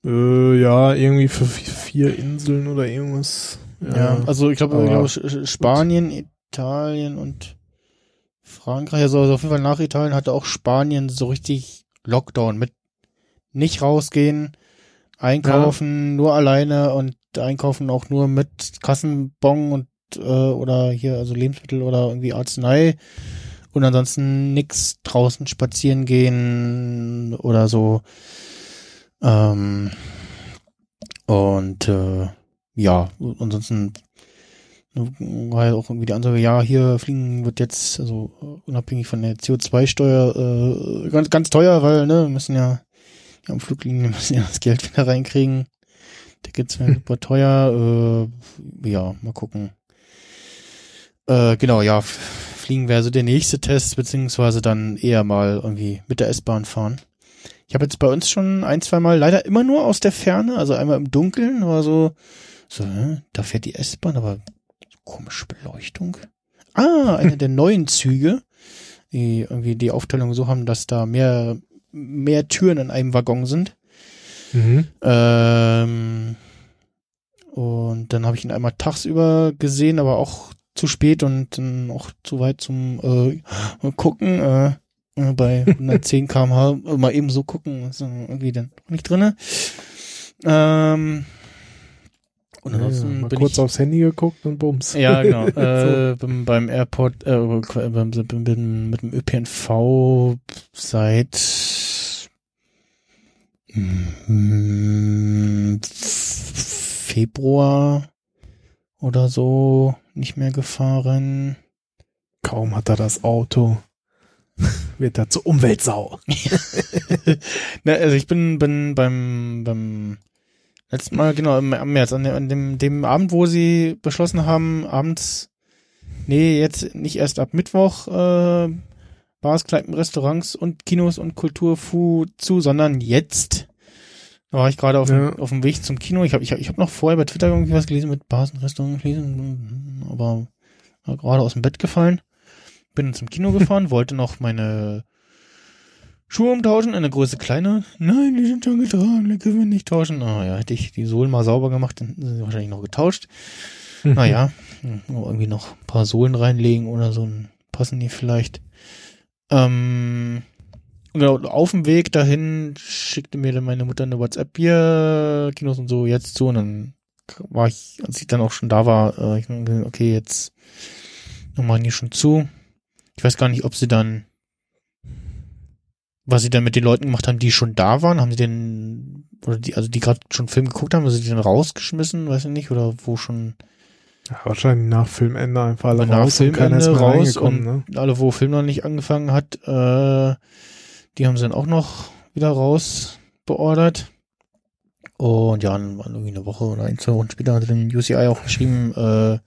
Äh, ja, irgendwie für vi- vier Inseln oder irgendwas. Ja, also ich glaube, Sch- Spanien, Italien und Frankreich, also auf jeden Fall nach Italien hatte auch Spanien so richtig Lockdown mit nicht rausgehen, einkaufen nur alleine und einkaufen auch nur mit Kassenbon und äh, oder hier also Lebensmittel oder irgendwie Arznei und ansonsten nix draußen spazieren gehen oder so. Ähm, und äh, ja, ansonsten war ja auch irgendwie die Ansage, ja, hier fliegen wird jetzt, also äh, unabhängig von der CO2-Steuer, äh, ganz, ganz teuer, weil, ne, wir müssen ja, ja am Fluglinien müssen ja das Geld wieder reinkriegen. Tickets werden super teuer, äh, ja, mal gucken. Äh, genau, ja, fliegen wäre so der nächste Test, beziehungsweise dann eher mal irgendwie mit der S-Bahn fahren. Ich habe jetzt bei uns schon ein, zwei Mal leider immer nur aus der Ferne, also einmal im Dunkeln, war so, so, da fährt die S-Bahn, aber komische Beleuchtung. Ah, einer der neuen Züge die irgendwie die Aufteilung so haben, dass da mehr, mehr Türen in einem Waggon sind. Mhm. Ähm, und dann habe ich ihn einmal tagsüber gesehen, aber auch zu spät und dann auch zu weit zum äh, gucken. Äh, äh, bei 110 km/h mal eben so gucken, ist irgendwie dann nicht drinne. Ähm, und Ja, ansonsten mal bin kurz ich, aufs Handy geguckt und bums. ja, genau. Äh, beim, beim Airport, äh, beim, beim, mit dem ÖPNV seit mm, Februar oder so nicht mehr gefahren. Kaum hat er das Auto, wird er zur Umweltsau. Ne, also ich bin, bin beim, beim letzten Mal, genau, im, am März, an dem, an dem, dem Abend, wo sie beschlossen haben, abends, nee, jetzt nicht erst ab Mittwoch, äh, Bars, Kneipen, Restaurants und Kinos und Kulturfu zu, sondern jetzt. Da war ich gerade auf, Ja. dem- auf dem Weg zum Kino. Ich habe ich hab, ich hab noch vorher bei Twitter irgendwie was gelesen mit Restaurants gelesen, aber gerade aus dem Bett gefallen. Bin zum Kino gefahren, wollte noch meine Schuhe umtauschen, in eine Größe kleine. Nein, die sind schon getragen, die können wir nicht tauschen. Ah ja, hätte ich die Sohlen mal sauber gemacht, dann sind sie wahrscheinlich noch getauscht. Naja, hm, irgendwie noch ein paar Sohlen reinlegen oder so, passen die vielleicht. Ähm, genau, auf dem Weg dahin schickte mir dann meine Mutter eine WhatsApp, hier, Kinos und so, jetzt zu. Und dann war ich, als ich dann auch schon da war, äh, ich gesagt, okay, jetzt machen die schon zu. Ich weiß gar nicht, ob sie dann was sie dann mit den Leuten gemacht haben, die schon da waren, haben sie den, oder die, also die gerade schon Film geguckt haben, haben sie dann rausgeschmissen, weiß ich nicht, oder wo schon Ja, wahrscheinlich nach Filmende einfach alle nach raus und keiner ist Filmende raus und ne? alle, wo Film noch nicht angefangen hat, äh, die haben sie dann auch noch wieder raus beordert. Und ja, dann war irgendwie eine Woche oder ein, zwei Wochen später hat dann UCI auch geschrieben, äh,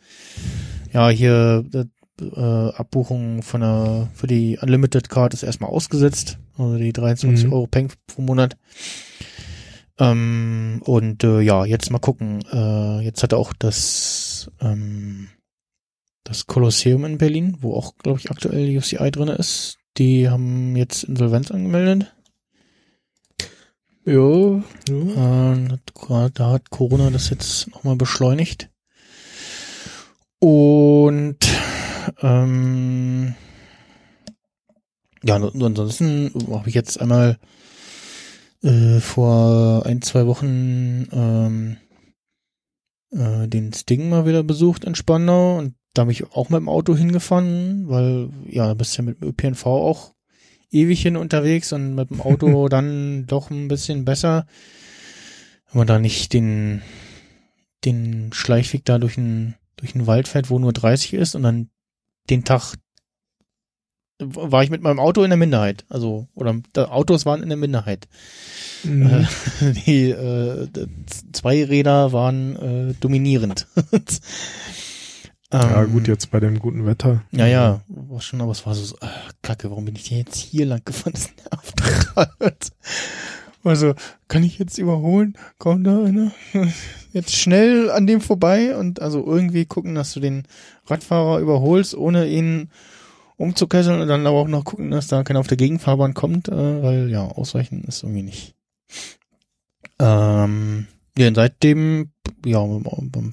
ja, hier äh, äh, Abbuchung von der für die Unlimited Card ist erstmal ausgesetzt, also die 23 Mhm. Euro Peng pro Monat. Ähm, und äh, ja, jetzt mal gucken. Äh, jetzt hat auch das ähm, das Kolosseum in Berlin, wo auch, glaube ich, aktuell UCI drin ist. Die haben jetzt Insolvenz angemeldet. Ja, ja. Grad- da hat Corona das jetzt nochmal beschleunigt. Und ähm, ja, ansonsten habe ich jetzt einmal äh, vor ein, zwei Wochen ähm, äh, den Sting mal wieder besucht in Spandau und da bin ich auch mit dem Auto hingefahren, weil ja, bist ja mit dem ÖPNV auch ewig hin unterwegs und mit dem Auto dann doch ein bisschen besser, wenn man da nicht den den Schleichweg da durch den durch den Wald fährt, wo nur 30 ist und dann den Tag war ich mit meinem Auto in der Minderheit, also oder Autos waren in der Minderheit. Mhm. Äh, die äh, d- zwei Räder waren äh, dominierend. ja, Ähm, gut, jetzt bei dem guten Wetter. Ja, ja, war schon, aber es war so, äh, kacke, warum bin ich denn jetzt hier lang gefahren? Das nervt halt. Also, kann ich jetzt überholen? Kommt da einer? Jetzt schnell an dem vorbei und also irgendwie gucken, dass du den Radfahrer überholst, ohne ihn umzukesseln und dann aber auch noch gucken, dass da keiner auf der Gegenfahrbahn kommt, äh, weil ja, ausweichen ist irgendwie nicht. Ähm, ja, und seitdem, ja, beim, beim,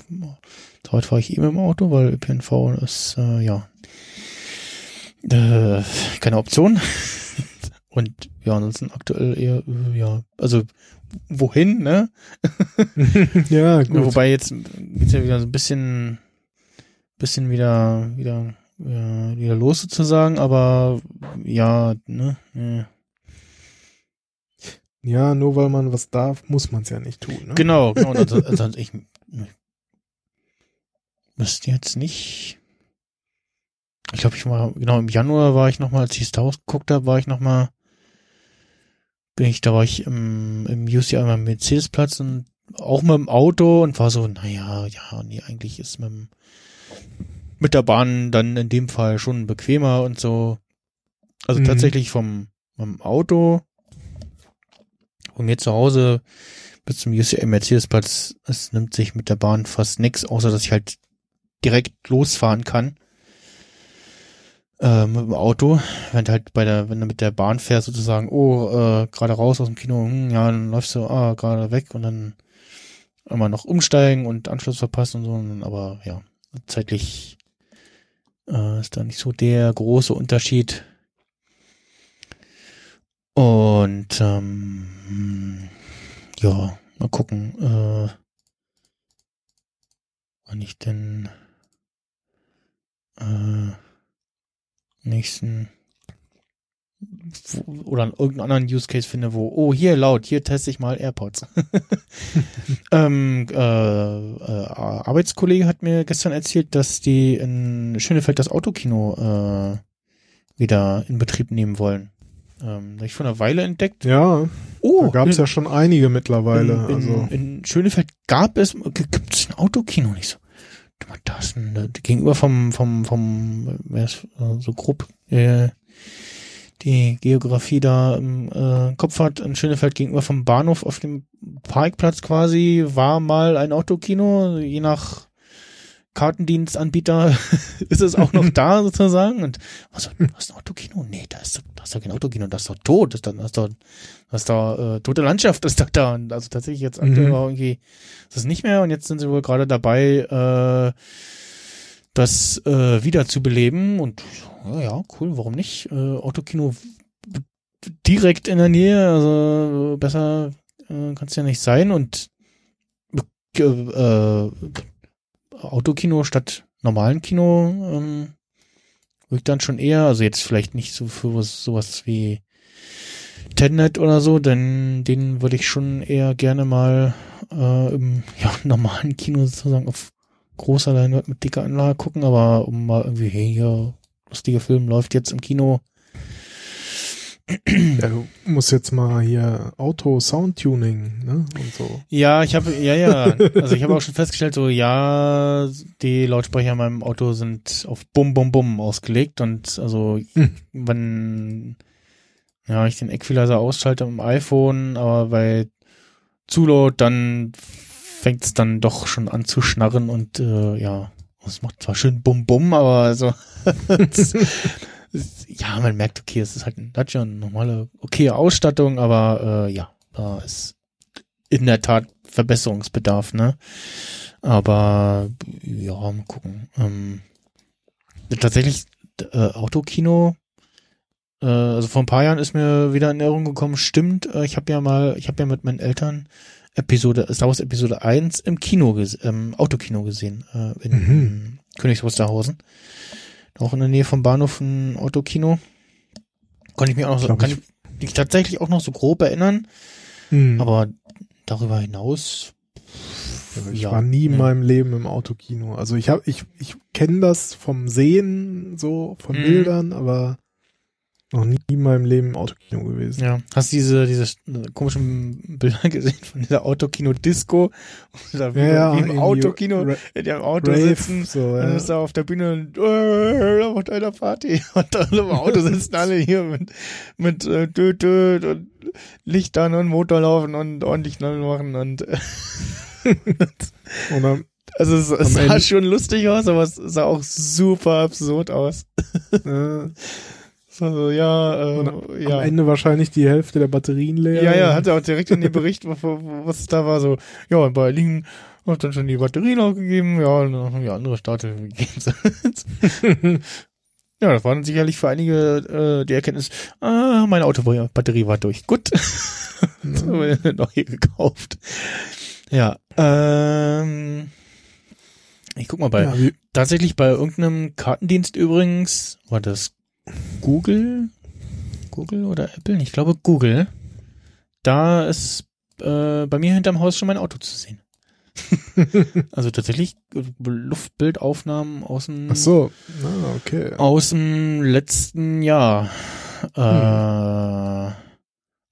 heute fahre ich mit dem Auto, weil ÖPNV ist, äh, ja, äh, keine Option. Und ja, ansonsten aktuell eher, äh, ja, also wohin, ne? ja, gut. Wobei jetzt geht's ja wieder so ein bisschen, bisschen wieder, wieder, ja, wieder los sozusagen, aber ja, ne? Ja. Ja, nur weil man was darf, muss man es ja nicht tun. Ne? Genau, genau. Also, also ich ne, müsste jetzt nicht. Ich glaube, ich war, genau, im Januar war ich nochmal, als ich Star Wars geguckt habe, war ich nochmal, bin ich, da war ich im, im UCI am Mercedes-Platz und auch mit dem Auto und war so, naja, ja, nee, eigentlich ist mit, dem- mit der Bahn dann in dem Fall schon bequemer und so. Also Mhm. tatsächlich vom, vom Auto von mir zu Hause bis zum UCI Mercedes-Platz, es nimmt sich mit der Bahn fast nix, außer dass ich halt direkt losfahren kann. äh, mit dem Auto, wenn du halt bei der, wenn du mit der Bahn fährst, sozusagen, oh, äh, gerade raus aus dem Kino, hm, ja, dann läufst du, ah, gerade weg und dann immer noch umsteigen und Anschluss verpassen und so, aber ja, zeitlich äh, ist da nicht so der große Unterschied. Und ähm, ja, mal gucken, äh, wann ich denn äh, nächsten wo- oder irgendeinen anderen Use Case finde, wo, oh, hier laut, hier teste ich mal AirPods. ähm, äh, äh, Arbeitskollege hat mir gestern erzählt, dass die in Schönefeld das Autokino äh, wieder in Betrieb nehmen wollen. Ähm, hab ich vor einer Weile entdeckt. Ja, Oh, da gab es ja schon einige mittlerweile. in, in, also in Schönefeld gab es, gibt es ein Autokino nicht so. Du mal, Da ist ein, äh, gegenüber vom, vom, vom, äh, so grob, äh, die Geografie da im äh, Kopf hat, in Schönefeld gegenüber vom Bahnhof auf dem Parkplatz quasi, war mal ein Autokino, je nach Kartendienstanbieter ist es auch noch da sozusagen. Und was, du hast ein Autokino? Nee, da ist, doch- da ist doch kein Autokino, das ist doch tot, das ist doch, das ist doch, das ist doch äh, tote Landschaft, das ist doch da. Und also tatsächlich jetzt Mhm. irgendwie ist es nicht mehr und jetzt sind sie wohl gerade dabei, äh, das äh, wieder zu beleben und ja, ja, cool, warum nicht? Äh, Autokino direkt in der Nähe, also besser äh, kann es ja nicht sein und äh, äh, Autokino statt normalen Kino ähm, wirkt dann schon eher, also jetzt vielleicht nicht so für was, sowas wie Tenet oder so, denn den würde ich schon eher gerne mal äh, im ja, normalen Kino sozusagen auf großer Leinwand mit dicker Anlage gucken, aber um mal irgendwie, hey, hier, lustiger Film läuft jetzt im Kino. Ja, du musst jetzt mal hier Auto-Soundtuning, ne? Und so. Ja, ich habe, ja, ja, also ich habe auch schon festgestellt, so, ja, die Lautsprecher in meinem Auto sind auf Bum, Bum, Bum ausgelegt und also, Hm. wenn, ja, ich den Equalizer ausschalte im iPhone, aber bei zu laut, dann fängt es dann doch schon an zu schnarren und, äh, ja, es macht zwar schön Bum, Bum, aber also, ja, man merkt, okay, es ist halt ein Dacia, eine normale, okay Ausstattung, aber, äh, ja, da ist in der Tat Verbesserungsbedarf, ne? Aber ja, mal gucken. Ähm, tatsächlich äh, Autokino. Äh, also vor ein paar Jahren ist mir wieder in Erinnerung gekommen. Stimmt, äh, ich habe ja mal, ich habe ja mit meinen Eltern Episode Star Wars Episode 1 im Kino, ähm, Autokino gesehen äh, in Mhm. Königs Wusterhausen. Auch in der Nähe vom Bahnhof ein Autokino. Konnte ich mir auch noch so, kann ich- ich mich tatsächlich auch noch so grob erinnern. Hm. Aber darüber hinaus. ich ja, war nie in ne. meinem Leben im Autokino. Also ich habe, ich, ich kenne das vom Sehen, so von Mhm. Bildern, aber noch nie in meinem Leben im Autokino gewesen. Ja. Hast du diese, diese komischen Bilder gesehen von dieser Autokino-Disco? Da Ja, ja, im Autokino, in dem Auto Rave, sitzen. so, Dann ja. ist er auf der Bühne und äh, da macht einer Party. Und alle im Auto sitzen alle hier mit, mit äh, Död, Död und Lichtern und Motor laufen und ordentlich Knall machen und äh, Und dann, also es, es Am sah Ende- schon lustig aus, aber es sah auch super absurd aus. So, ja, äh, ja. am Ende wahrscheinlich die Hälfte der Batterien leer. Ja, ja, hat er auch direkt in den Bericht, was da war, so, ja, in Berlin hat dann schon die Batterien aufgegeben, ja, und dann haben die andere Starthilfe gegeben. ja, das war dann sicherlich für einige äh, die Erkenntnis, ah, meine Autobatterie war durch. Gut. das haben wir noch hier gekauft. Ja, ähm, ich guck mal bei, ja, tatsächlich bei irgendeinem Kartendienst übrigens, war das Google? Google oder Apple? Ich glaube Google. Da ist äh, bei mir hinterm Haus schon mein Auto zu sehen. also tatsächlich äh, Luftbildaufnahmen aus dem, ach so, ah, okay. aus dem letzten Jahr. Äh,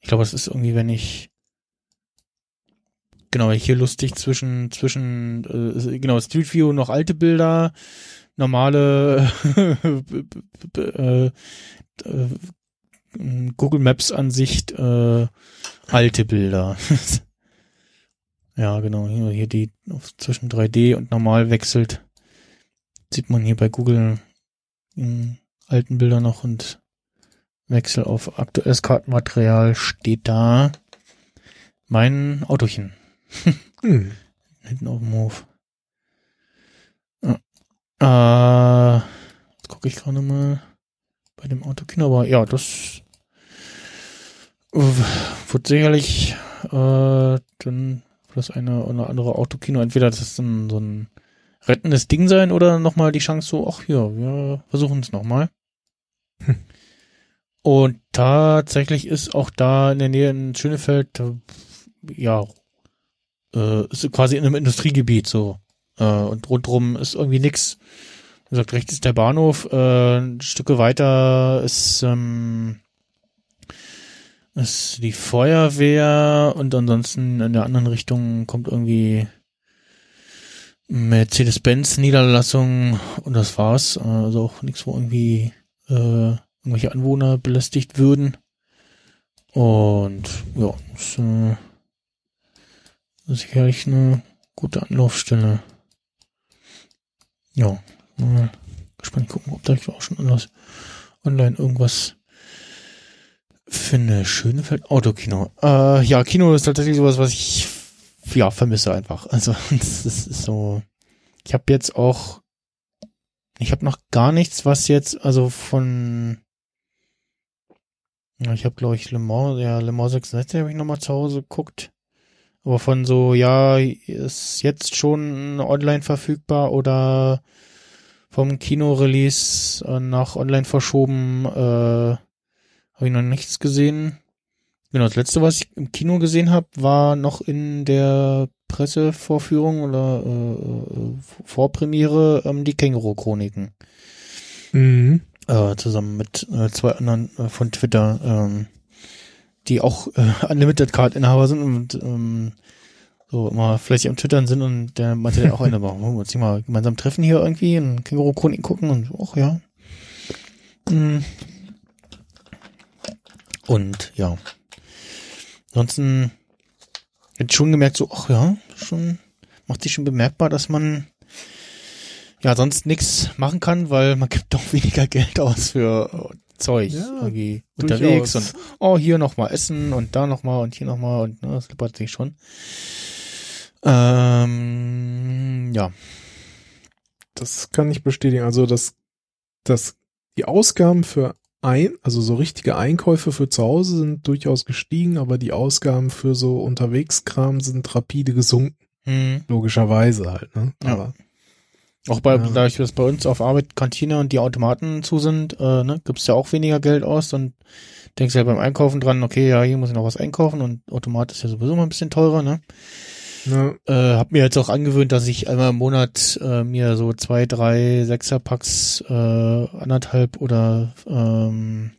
ich glaube, es ist irgendwie, wenn ich genau hier lustig zwischen zwischen äh, genau Street View noch alte Bilder, normale äh, Google Maps Ansicht äh, alte Bilder. ja, genau, hier, hier die zwischen 3D und normal wechselt. Sieht man hier bei Google mh, alten Bilder noch und Wechsel auf aktuelles Kartenmaterial steht da mein Autochen Hm. hinten auf dem Hof. Äh, jetzt gucke ich gerade mal bei dem Autokino, aber ja, das äh, wird sicherlich äh, dann das eine oder andere Autokino entweder das ist dann so ein rettendes Ding sein oder nochmal die Chance so, ach ja, wir versuchen es nochmal. Hm. Und tatsächlich ist auch da in der Nähe in Schönefeld, äh, ja, äh, ist quasi in einem Industriegebiet so. Äh, und rundrum ist irgendwie nix. Wie gesagt, rechts ist der Bahnhof, äh, ein Stücke weiter ist, ähm, ist die Feuerwehr und ansonsten in der anderen Richtung kommt irgendwie Mercedes-Benz Niederlassung und das war's. Also auch nichts, wo irgendwie äh, irgendwelche Anwohner belästigt würden. Und ja, ist äh, sicherlich eine gute Anlaufstelle. Ja, mal gespannt gucken, ob da ich auch schon anders online irgendwas finde. Schönefeld Autokino. Äh, ja, Kino ist tatsächlich sowas, was ich ja vermisse einfach. Also das ist so. Ich habe jetzt auch, ich habe noch gar nichts, was jetzt also von ich habe glaube ich Le Mans, ja Le Mans 66 habe ich noch mal zu Hause geguckt. Aber von so, ja, ist jetzt schon online verfügbar oder vom Kino-Release äh, nach online verschoben, äh, habe ich noch nichts gesehen. Genau, das letzte, was ich im Kino gesehen habe, war noch in der Pressevorführung oder äh, äh, Vorpremiere ähm, die Känguru-Chroniken. Mhm. Äh, zusammen mit äh, zwei anderen äh, von Twitter, ähm, die auch äh, Unlimited Card-Inhaber sind und ähm, so immer fleißig am Twittern sind und der meinte dann auch einer, wollen wir uns nicht mal gemeinsam treffen hier irgendwie und Känguru-Chroniken gucken und ach ja. Mm. Und ja. Ansonsten hätte ich schon gemerkt, so, ach ja, schon, macht sich schon bemerkbar, dass man ja sonst nichts machen kann, weil man gibt doch weniger Geld aus für Zeug Ja, irgendwie unterwegs durchaus. und oh, hier nochmal essen und da nochmal und hier nochmal und ne, das lippert sich schon. Ähm, ja. Das kann ich bestätigen. Also das, das, die Ausgaben für ein, also so richtige Einkäufe für zu Hause sind durchaus gestiegen, aber die Ausgaben für so Unterwegskram sind rapide gesunken. Hm. Logischerweise halt, ne? Ja. Aber Auch bei, Ja. dadurch, dass bei uns auf Arbeit Kantine und die Automaten zu sind, äh, ne, gibst ja auch weniger Geld aus und denkst ja beim Einkaufen dran, okay, ja, hier muss ich noch was einkaufen und Automat ist ja sowieso mal ein bisschen teurer, ne? ne, Äh, hab mir jetzt auch angewöhnt, dass ich einmal im Monat äh, mir so zwei, drei Sechserpacks, äh, anderthalb oder ähm,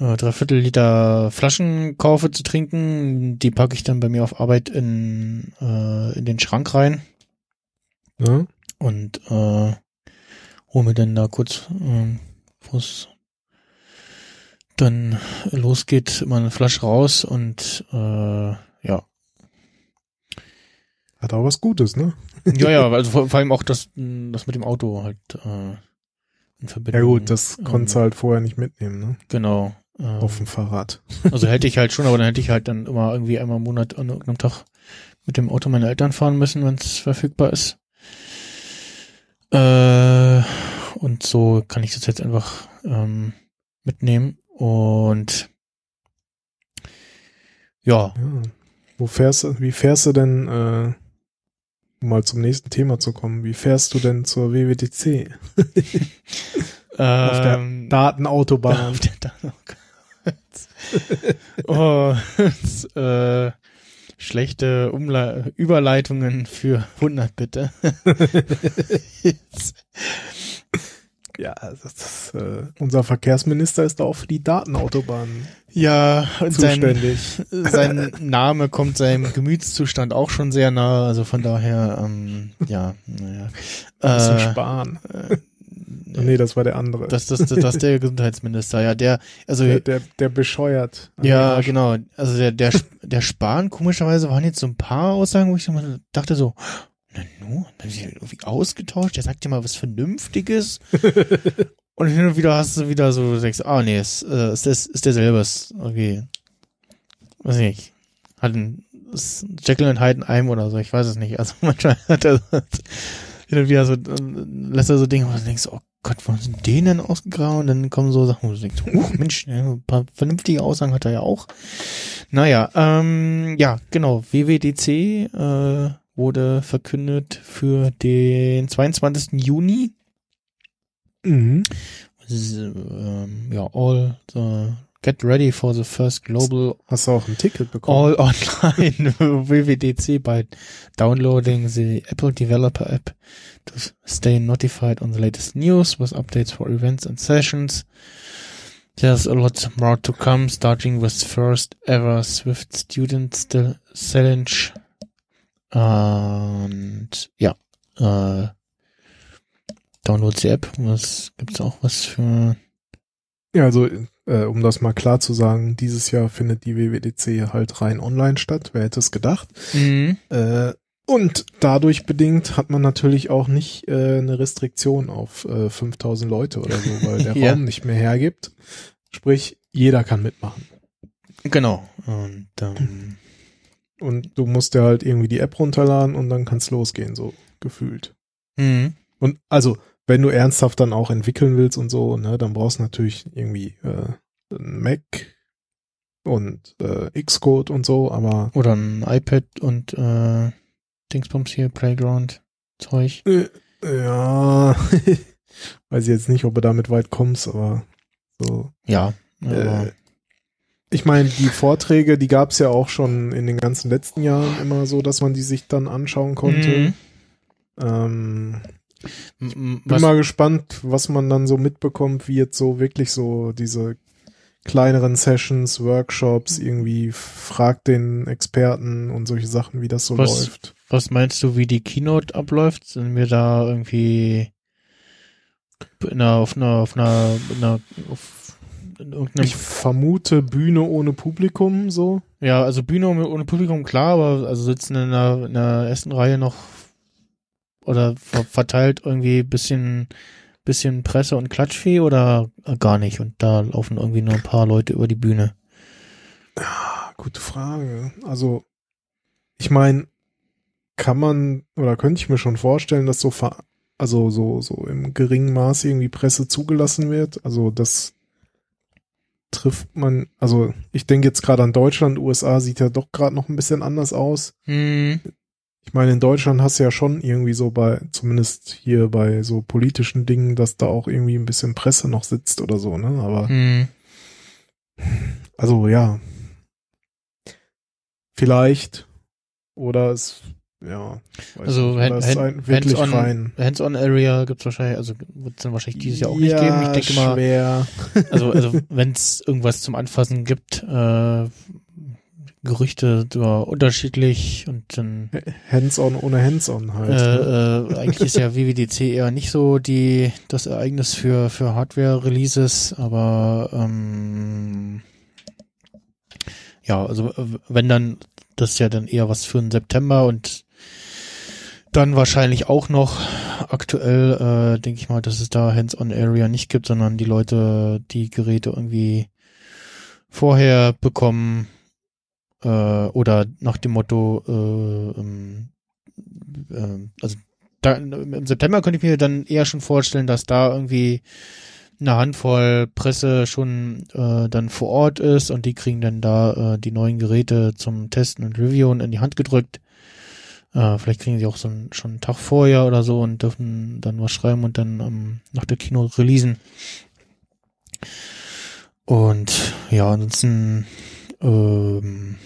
äh, dreiviertel Liter Flaschen kaufe zu trinken. Die packe ich dann bei mir auf Arbeit in, äh, in den Schrank rein ne? und äh, hol mir dann da kurz, ähm, wo es dann losgeht, mal eine Flasche raus und äh, ja, Hat auch was Gutes, ne? Ja, ja, also vor, vor allem auch das, das mit dem Auto halt äh, in Verbindung. Ja gut, das ähm, konntest du halt vorher nicht mitnehmen, ne? Genau. Ähm, Auf dem Fahrrad. also hätte ich halt schon, aber dann hätte ich halt dann immer irgendwie einmal im Monat an irgendeinem Tag mit dem Auto meiner Eltern fahren müssen, wenn es verfügbar ist. Äh, und so kann ich das jetzt einfach ähm, mitnehmen. Und ja, Ja. Wo fährst du, wie fährst du denn, äh, um mal zum nächsten Thema zu kommen, wie fährst du denn zur WWDC? der ähm, Datenautobahn. Auf der Dan- oh Gott. oh, das, äh, schlechte Umle Überleitungen für 100 bitte. Ja, das, äh, unser Verkehrsminister ist da auch für die Datenautobahn ja, und sein, zuständig. sein Name kommt seinem Gemütszustand auch schon sehr nahe, also von daher, ähm, ja, naja. Äh, Spahn. äh, nee, das war der andere. das, das, das, das ist der Gesundheitsminister, ja, der, also der, der, der bescheuert. Ja, Arsch. genau. Also der, der, der Spahn, komischerweise waren jetzt so ein paar Aussagen, wo ich dachte so, na nu, haben sie irgendwie ausgetauscht, der sagt ja mal was Vernünftiges. Und hin und wieder hast du wieder so, du denkst, ah nee, ist, äh, ist, das, ist derselbe, ist irgendwie, weiß nicht, hat ein, ist Jekyll und Hyde in einem oder so, ich weiß es nicht. Also manchmal hat er hin und wieder so, äh, lässt er so Dinge, wo du denkst, oh Gott, wo sind die denn ausgegraben? Und dann kommen so Sachen, wo du denkst, oh Mensch, ja, ein paar vernünftige Aussagen hat er ja auch. Naja, ähm, ja, genau, WWDC äh, wurde verkündet für den 22. Juni. Mhm. S- ähm, ja, all the, get ready for the first global Hast du auch ein Ticket bekommen? all online WWDC by downloading the Apple Developer App to stay notified on the latest news with updates for events and sessions. There's a lot more to come, starting with first ever Swift Student St- Challenge. Und ja, äh, uh, download die App. Was gibt's auch was für Ja, also äh, um das mal klar zu sagen, dieses Jahr findet die WWDC halt rein online statt. Wer hätte es gedacht? mhm. Äh, und dadurch bedingt hat man natürlich auch nicht äh, eine Restriktion auf äh, 5000 Leute oder so, weil der Ja. Raum nicht mehr hergibt. Sprich, jeder kann mitmachen. Genau. Und ähm, Und du musst dir halt irgendwie die App runterladen und dann kann's losgehen, so gefühlt. mhm. Und also, wenn du ernsthaft dann auch entwickeln willst und so, ne, dann brauchst du natürlich irgendwie äh, ein Mac und äh, Xcode und so, aber Oder ein iPad und äh, Dingsbums hier, Playground, Zeug. äh, ja, weiß ich jetzt nicht, ob du damit weit kommst, aber so. Ja. Äh, ich meine, die Vorträge, die gab's ja auch schon in den ganzen letzten Jahren immer so, dass man die sich dann anschauen konnte. Mhm. Ähm, bin was, mal gespannt, was man dann so mitbekommt, wie jetzt so wirklich so diese kleineren Sessions, Workshops, irgendwie fragt den Experten und solche Sachen, wie das so Was- läuft. was meinst du, wie die Keynote abläuft? Sind wir da irgendwie in einer, auf einer, auf einer, in einer auf, Ich vermute Bühne ohne Publikum so. ja, also Bühne ohne, ohne Publikum, klar, aber also sitzen in der, in der ersten Reihe noch oder ver verteilt irgendwie bisschen, bisschen Presse und Klatschvieh oder gar nicht und da laufen irgendwie nur ein paar Leute über die Bühne. Ah, gute Frage. Also, ich meine, kann man oder könnte ich mir schon vorstellen, dass so also so so im geringen Maße irgendwie Presse zugelassen wird. Also das trifft man. Also ich denke jetzt gerade an Deutschland, USA sieht ja doch gerade noch ein bisschen anders aus. Hm. Ich meine, in Deutschland hast du ja schon irgendwie so bei, zumindest hier bei so politischen Dingen, dass da auch irgendwie ein bisschen Presse noch sitzt oder so, ne? Aber Hm. also ja. Vielleicht. Oder es, ja. Also Hand- es Hand- ein, wirklich Hands-on- rein. Hands-on-Area gibt's wahrscheinlich, also wird's dann wahrscheinlich dieses Jahr auch nicht geben. Ich denke mal, schwer. also, also wenn es irgendwas zum Anfassen gibt, äh, Gerüchte so unterschiedlich und dann Hands-on ohne Hands-on halt. ne? äh, äh, eigentlich ist ja WWDC eher nicht so die das Ereignis für für Hardware-Releases, aber ähm, ja, also äh, wenn dann das ist ja dann eher was für den September und dann wahrscheinlich auch noch aktuell äh, denke ich mal, dass es da Hands-on-Area nicht gibt, sondern die Leute die Geräte irgendwie vorher bekommen äh, oder nach dem Motto äh, äh, also da, im September könnte ich mir dann eher schon vorstellen, dass da irgendwie eine Handvoll Presse schon äh, dann vor Ort ist und die kriegen dann da äh, die neuen Geräte zum Testen und Reviewen in die Hand gedrückt. Äh, vielleicht kriegen sie auch so einen, schon einen Tag vorher oder so und dürfen dann was schreiben und dann ähm, nach der Kino releasen. Und ja, ansonsten ähm,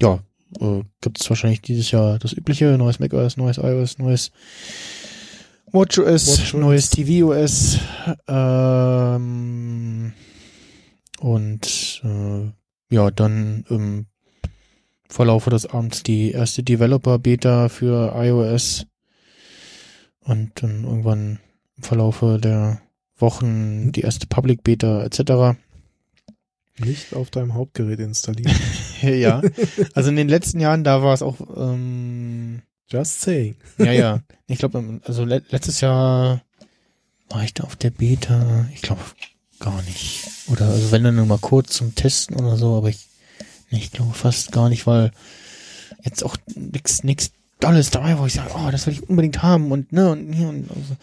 ja, äh, gibt es wahrscheinlich dieses Jahr das übliche, neues macOS, neues iOS, neues WatchOS, WatchOS. neues tvOS ähm, und äh, ja, dann im Verlaufe des Abends die erste Developer-Beta für iOS und dann irgendwann im Verlaufe der Wochen die erste Public-Beta etc. Nicht auf deinem Hauptgerät installieren. ja, also in den letzten Jahren, da war es auch, ähm, Just saying. ja, ja. Ich glaube, also le letztes Jahr war ich da auf der Beta? Ich glaube gar nicht. Oder also wenn dann nur mal kurz zum Testen oder so, aber ich, nee, ich glaube fast gar nicht, weil jetzt auch nix, nix Dolles dabei, wo ich sage, oh, das will ich unbedingt haben und ne und hier und also,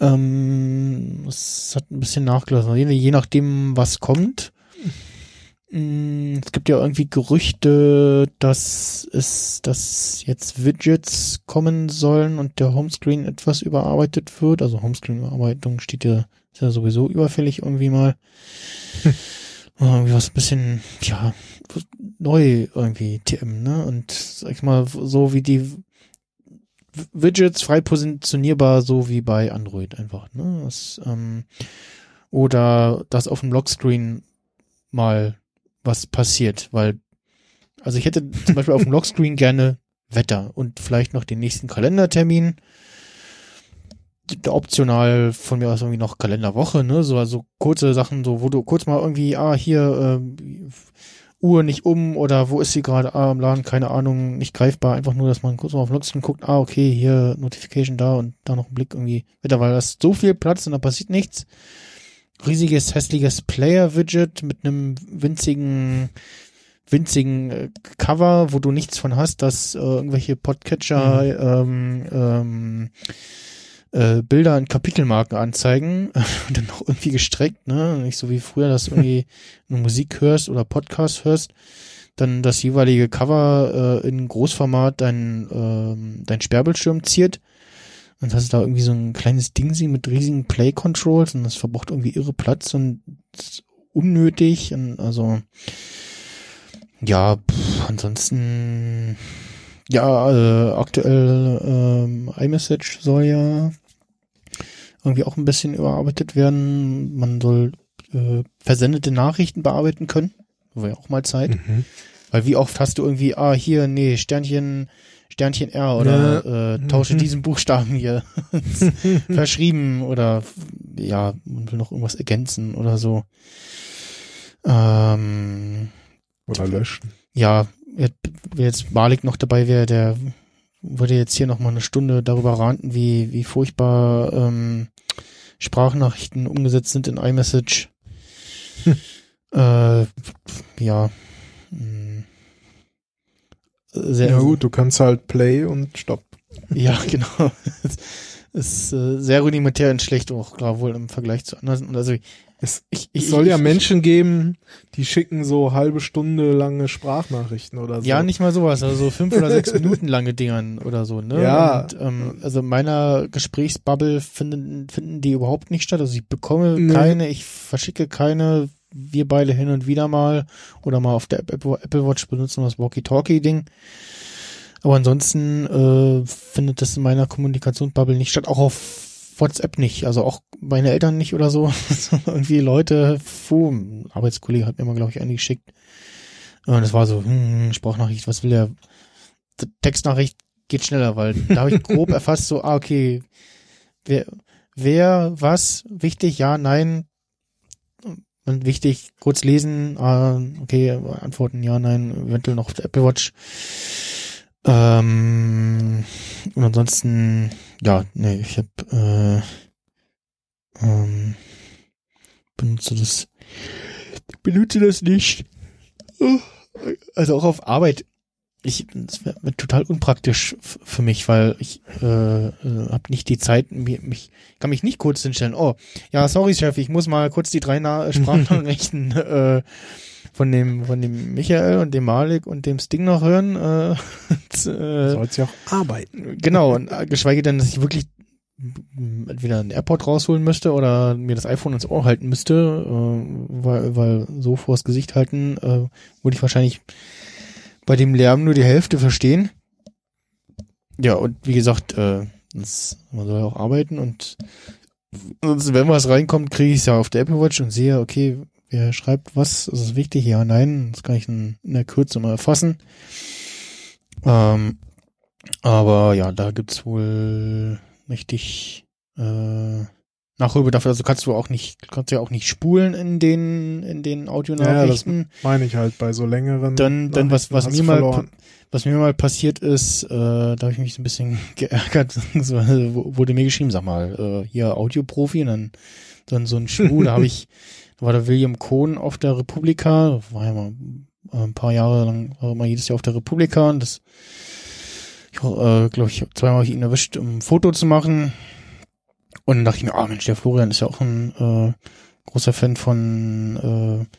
ähm, es hat ein bisschen nachgelassen. Je, je nachdem, was kommt. Mm, Es gibt ja irgendwie Gerüchte, dass es, dass jetzt Widgets kommen sollen und der Homescreen etwas überarbeitet wird. Also Homescreen-Überarbeitung steht ja, ist ja sowieso überfällig irgendwie mal. irgendwie was ein bisschen, ja, neu irgendwie TM, ne? Und sag ich mal, so wie die Widgets frei positionierbar, so wie bei Android einfach, ne? Das, ähm, oder dass auf dem Lockscreen mal was passiert, weil, also ich hätte zum Beispiel auf dem Lockscreen gerne Wetter und vielleicht noch den nächsten Kalendertermin. Optional von mir aus irgendwie noch Kalenderwoche, ne? So also kurze Sachen, so wo du kurz mal irgendwie, ah, hier ähm, Uhr nicht um oder wo ist sie gerade ah, am Laden, keine Ahnung, nicht greifbar, einfach nur, dass man kurz mal auf Lockscreen guckt, ah, okay, hier Notification da und da noch ein Blick irgendwie Wetter, weil das ist so viel Platz und da passiert nichts. Riesiges, hässliches Player-Widget mit einem winzigen winzigen äh, Cover, wo du nichts von hast, dass äh, irgendwelche Podcatcher ähm, ähm, äh, Bilder und Kapitelmarken anzeigen und dann noch irgendwie gestreckt, ne? Nicht so wie früher, dass du irgendwie eine Musik hörst oder Podcast hörst, dann das jeweilige Cover äh, in Großformat dein, ähm, dein Sperrbildschirm ziert. Und hast du da irgendwie so ein kleines Ding sie mit riesigen Play-Controls und das verbraucht irgendwie irre Platz und ist unnötig. Und also ja, pff, ansonsten ja, äh, aktuell ähm, iMessage soll ja irgendwie auch ein bisschen überarbeitet werden. Man soll äh, versendete Nachrichten bearbeiten können. War ja auch mal Zeit. Mhm. Weil wie oft hast du irgendwie, ah, hier, nee, Sternchen, Sternchen R oder äh, tausche Mhm. diesen Buchstaben hier verschrieben oder ja, man will noch irgendwas ergänzen oder so. Ähm, Oder löschen. ja, jetzt, wer jetzt Malik noch dabei wäre, der würde jetzt hier noch mal eine Stunde darüber ranten, wie, wie furchtbar ähm, Sprachnachrichten umgesetzt sind in iMessage. Äh, ja. mh. Sehr, Ja gut, du kannst halt Play und Stopp. Ja, genau. ist äh, sehr rudimentär und schlecht, auch klar wohl im Vergleich zu anderen. Also Es, ich, es soll ja Menschen geben, die schicken so halbe Stunde lange Sprachnachrichten oder so. Ja, nicht mal sowas, also so fünf oder sechs Minuten lange Dingern oder so, ne? Ja. Und, ähm, also in meiner Gesprächsbubble finden, finden die überhaupt nicht statt. Also ich bekomme Nee. keine, ich verschicke keine, wir beide hin und wieder mal oder mal auf der Apple, Watch benutzen das Walkie-Talkie-Ding. Aber ansonsten äh, findet das in meiner Kommunikationsbubble nicht statt, auch auf WhatsApp nicht, also auch meine Eltern nicht oder so. Irgendwie Leute, puh, ein Arbeitskollege hat mir mal, glaube ich, eine geschickt. Und das war so, hm, Sprachnachricht, was will der? Textnachricht geht schneller, weil da habe ich grob erfasst, so, ah, okay, wer, wer, was, wichtig, ja, nein, und wichtig, kurz lesen, ah, okay, antworten, ja, nein, eventuell noch Apple Watch. Ähm, und ansonsten, ja, nee, ich habe äh, ähm, benutze das, benutze das nicht. Also auch auf Arbeit. Ich, das wäre wär total unpraktisch für mich, weil ich äh, äh, habe nicht die Zeit, mich, mich kann mich nicht kurz hinstellen. Oh, ja, sorry, Chef, ich muss mal kurz die drei Na Sprachnachrichten äh, von dem von dem Michael und dem Malik und dem Sting noch hören. Äh, äh, Sollst ja auch arbeiten. Genau, und äh, geschweige denn, dass ich wirklich entweder einen AirPod rausholen müsste oder mir das iPhone ins Ohr halten müsste, äh, weil, weil so vors Gesicht halten, äh, würde ich wahrscheinlich bei dem Lärm nur die Hälfte verstehen. Ja, und wie gesagt, äh, das, man soll ja auch arbeiten und sonst, wenn was reinkommt, kriege ich es ja auf der Apple Watch und sehe, okay, wer schreibt was, ist es wichtig, ja, nein, das kann ich in, in der Kürze mal erfassen. Ähm, aber ja, da gibt's wohl mächtig äh, Nachholbedarf, also kannst du auch nicht, kannst du ja auch nicht spulen in den, in den Ja, das Audionachrichten. meine ich halt bei so längeren. dann, dann was, was mir mal, was mir mal passiert ist, äh, da habe ich mich so ein bisschen geärgert, so, wo- wurde mir geschrieben, sag mal, äh, hier Audioprofi, und dann, dann so ein Schuh, da habe ich, da war der William Kohn auf der Republika, war ja mal äh, ein paar Jahre lang, war immer jedes Jahr auf der Republika, und das, ich äh, glaube ich, zweimal ihn erwischt, um ein Foto zu machen, und dann dachte ich mir, ah Mensch, der Florian ist ja auch ein äh, großer Fan von äh,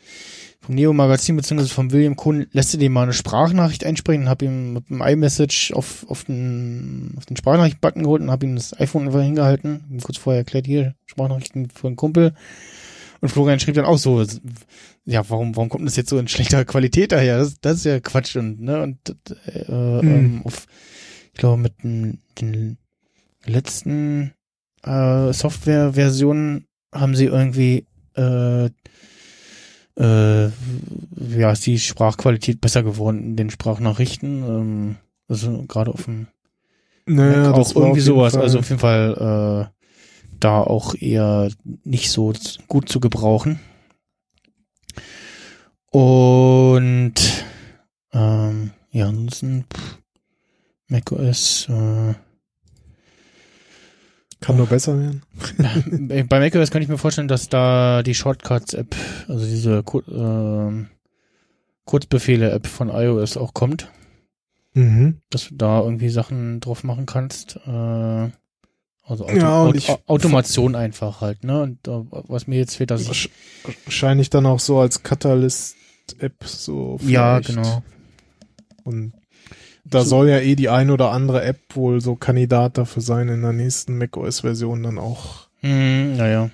vom Neo Magazin beziehungsweise vom William Kuhn. Lässt du dir mal eine Sprachnachricht einsprechen? Hab ihm mit dem iMessage auf auf den auf den Sprachnachricht-Button geholt und hab ihm das iPhone einfach hingehalten. Ihm kurz vorher erklärt, hier Sprachnachrichten für einen Kumpel. Und Florian schrieb dann auch so, ja, warum, warum kommt das jetzt so in schlechter Qualität daher? Das, das ist ja Quatsch und, ne, und, äh, ähm, auf, ich glaube, mit den, den letzten äh, Softwareversionen haben sie irgendwie äh, äh, ja, ist die Sprachqualität besser geworden in den Sprachnachrichten. Ähm, also gerade auf dem Naja, auch irgendwie sowas. Fall- Also auf jeden Fall äh, da auch eher nicht so gut zu gebrauchen. Und ähm, ja, ansonsten pff, macOS äh, kann nur besser werden. Bei macOS kann ich mir vorstellen, dass da die Shortcuts-App, also diese ähm, Kurzbefehle-App von iOS auch kommt, Mhm. dass du da irgendwie Sachen drauf machen kannst. Äh, also Auto Ja, ich- Automation einfach halt, ne? Und äh, was mir jetzt fehlt, dass ich Wahrscheinlich dann auch so als Catalyst-App so. ja vielleicht. genau. Und da So- soll ja eh die ein oder andere App wohl so Kandidat dafür sein, in der nächsten macOS-Version dann auch Hm, naja.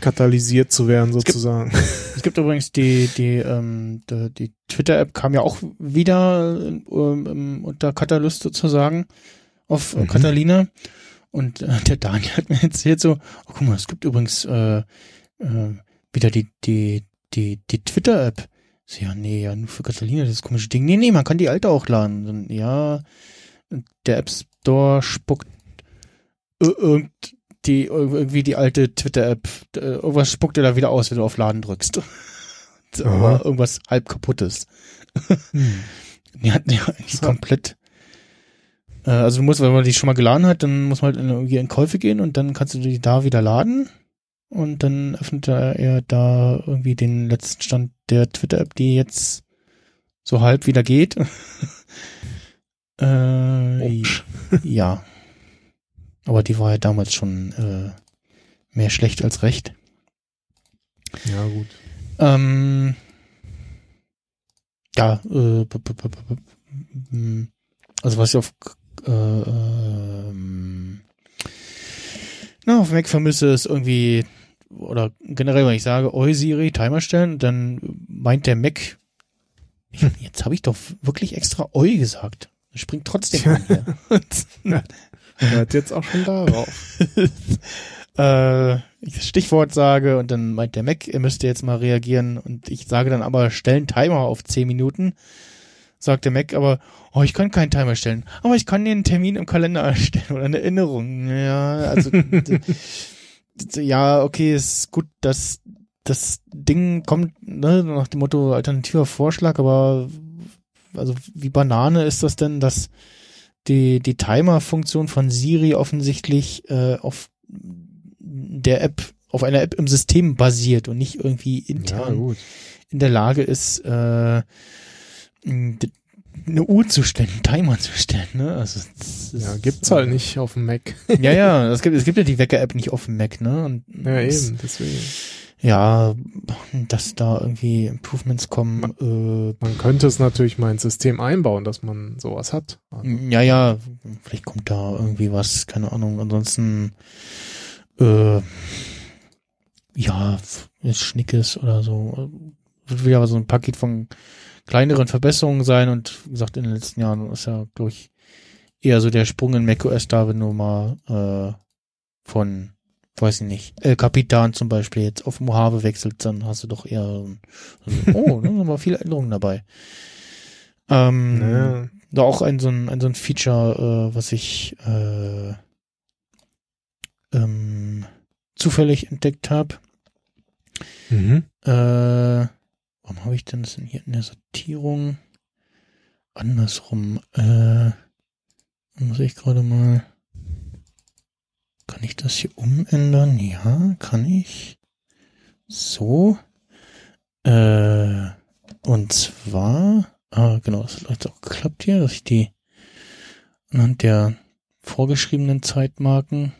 katalysiert zu werden, gibt- sozusagen. Es gibt übrigens die, die, ähm, die, die Twitter-App kam ja auch wieder ähm, unter Catalyst sozusagen auf äh, Mhm. Catalina. Und äh, der Daniel hat mir erzählt so, oh, guck mal, es gibt übrigens äh, äh, wieder die, die, die, die Twitter-App. So, ja, nee, ja, nur für Catalina, das komische Ding. Nee, nee, man kann die alte auch laden. Dann, ja, und der App Store spuckt ir- irgend die, irgendwie die alte Twitter-App, irgendwas spuckt er da wieder aus, wenn du auf Laden drückst. Aber irgendwas halb kaputtes. Hm. Die hatten ja eigentlich So. komplett. Äh, also du musst, wenn man die schon mal geladen hat, dann muss man halt in, irgendwie in Käufe gehen und dann kannst du die da wieder laden. Und dann öffnet er da irgendwie den letzten Stand der Twitter-App, die jetzt so halb wieder geht. äh, ja. Aber die war ja damals schon äh, mehr schlecht als recht. Ja, gut. Ähm, ja, äh, also was ich auf äh, ähm, na, auf Mac vermisse, ist irgendwie, oder generell, wenn ich sage, Oi Siri, Timer stellen, dann meint der Mac, jetzt habe ich doch wirklich extra Oi gesagt. Das springt trotzdem an hier. Hört jetzt auch schon darauf. äh, ich das Stichwort sage und dann meint der Mac, er müsste jetzt mal reagieren und ich sage dann aber, stellen Timer auf 10 Minuten. Sagt der Mac aber, oh, ich kann keinen Timer stellen, aber ich kann dir einen Termin im Kalender erstellen oder eine Erinnerung. Ja, also, ja, okay, ist gut, dass das Ding kommt, ne, nach dem Motto alternativer Vorschlag, aber also wie Banane ist das denn, dass die, die Timer-Funktion von Siri offensichtlich äh, auf der App, auf einer App im System basiert und nicht irgendwie Ja, intern gut. in der Lage ist, äh, eine Uhr zu stellen, einen Timer zu stellen. Ne? Also, das ist, Ja, gibt's halt nicht auf dem Mac. Ja, ja, es gibt, es gibt ja die Wecker-App nicht auf dem Mac, ne? Und Ja, das- eben, deswegen. Ja, dass da irgendwie Improvements kommen. Äh, Man könnte es natürlich mal ins System einbauen, dass man sowas hat. Also, Ja, ja, vielleicht kommt da irgendwie was, keine Ahnung. Ansonsten, äh, ja, ist Schnickes oder so. Wird wieder so ein Paket von kleineren Verbesserungen sein und wie gesagt, in den letzten Jahren ist ja, glaube ich, eher so der Sprung in macOS da, wenn du mal äh, von, weiß ich nicht, El Capitan zum Beispiel jetzt auf Mojave wechselt, dann hast du doch eher, so oh, da sind aber viele Änderungen dabei. Ähm, ja. da auch ein so ein, ein, so ein Feature, äh, was ich äh, ähm, zufällig entdeckt habe. Mhm. Äh, warum habe ich denn das denn hier in der Sortierung? Andersrum. Äh, muss ich gerade mal. Kann ich das hier umändern? Ja, kann ich. So. Äh, und zwar, ah, genau, das hat auch geklappt hier, dass ich die anhand der vorgeschriebenen Zeitmarken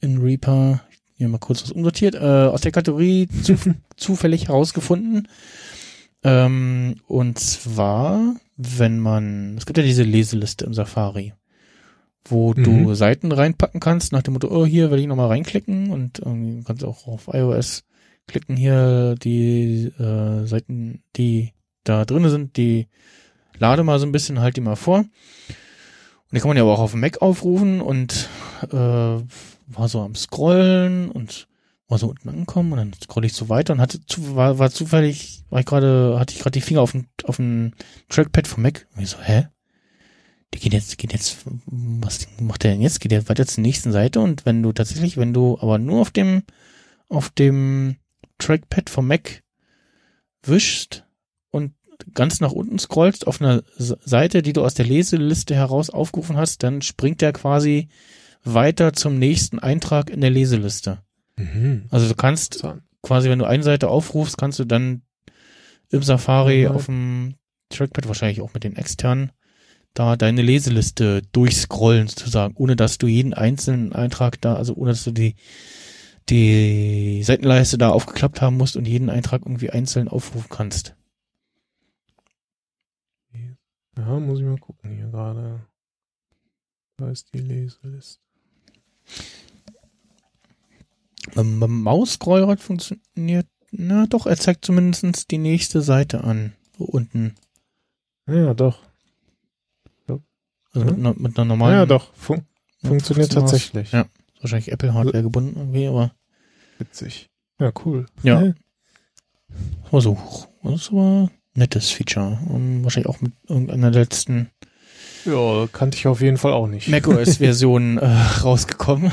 in Reaper hier mal kurz was umsortiert, äh, aus der Kategorie zu, zufällig herausgefunden. Ähm, und zwar, wenn man, es gibt ja diese Leseliste im Safari, wo du Mhm. Seiten reinpacken kannst, nach dem Motto, oh, hier will ich nochmal reinklicken und irgendwie kannst du auch auf iOS klicken hier die äh, Seiten, die da drinne sind, die lade mal so ein bisschen, halt die mal vor. Und die kann man ja auch auf dem Mac aufrufen und äh, war so am Scrollen und war so unten angekommen und dann scroll ich so weiter und hatte zu, war, war zufällig, war ich gerade, hatte ich gerade die Finger auf dem auf dem Trackpad vom Mac und ich so, hä? Die geht jetzt, geht jetzt, was macht der denn jetzt? Geht der weiter zur nächsten Seite und wenn du tatsächlich, wenn du aber nur auf dem auf dem Trackpad vom Mac wischst und ganz nach unten scrollst auf einer Seite, die du aus der Leseliste heraus aufgerufen hast, dann springt der quasi weiter zum nächsten Eintrag in der Leseliste. Mhm. Also du kannst Interessant. quasi, wenn du eine Seite aufrufst, kannst du dann im Safari auf dem Trackpad, wahrscheinlich auch mit den externen, da deine Leseliste durchscrollen sozusagen, ohne dass du jeden einzelnen Eintrag da, also ohne dass du die, die Seitenleiste da aufgeklappt haben musst und jeden Eintrag irgendwie einzeln aufrufen kannst. Ja, muss ich mal gucken hier gerade. Da ist die Leseliste. Beim, beim Mausscrollrad funktioniert, na doch, er zeigt zumindest die nächste Seite an. So unten. Ja, doch. Also mit, Mhm. einer, mit einer normalen. ja, doch. Fun funktioniert tatsächlich. Ja. Wahrscheinlich Apple-Hardware gebunden irgendwie, aber Witzig. Ja, cool. Ja. Hä? war so, das aber ein nettes Feature. Und wahrscheinlich auch mit irgendeiner letzten Ja, kannte ich auf jeden Fall auch nicht. macOS-Version äh, rausgekommen.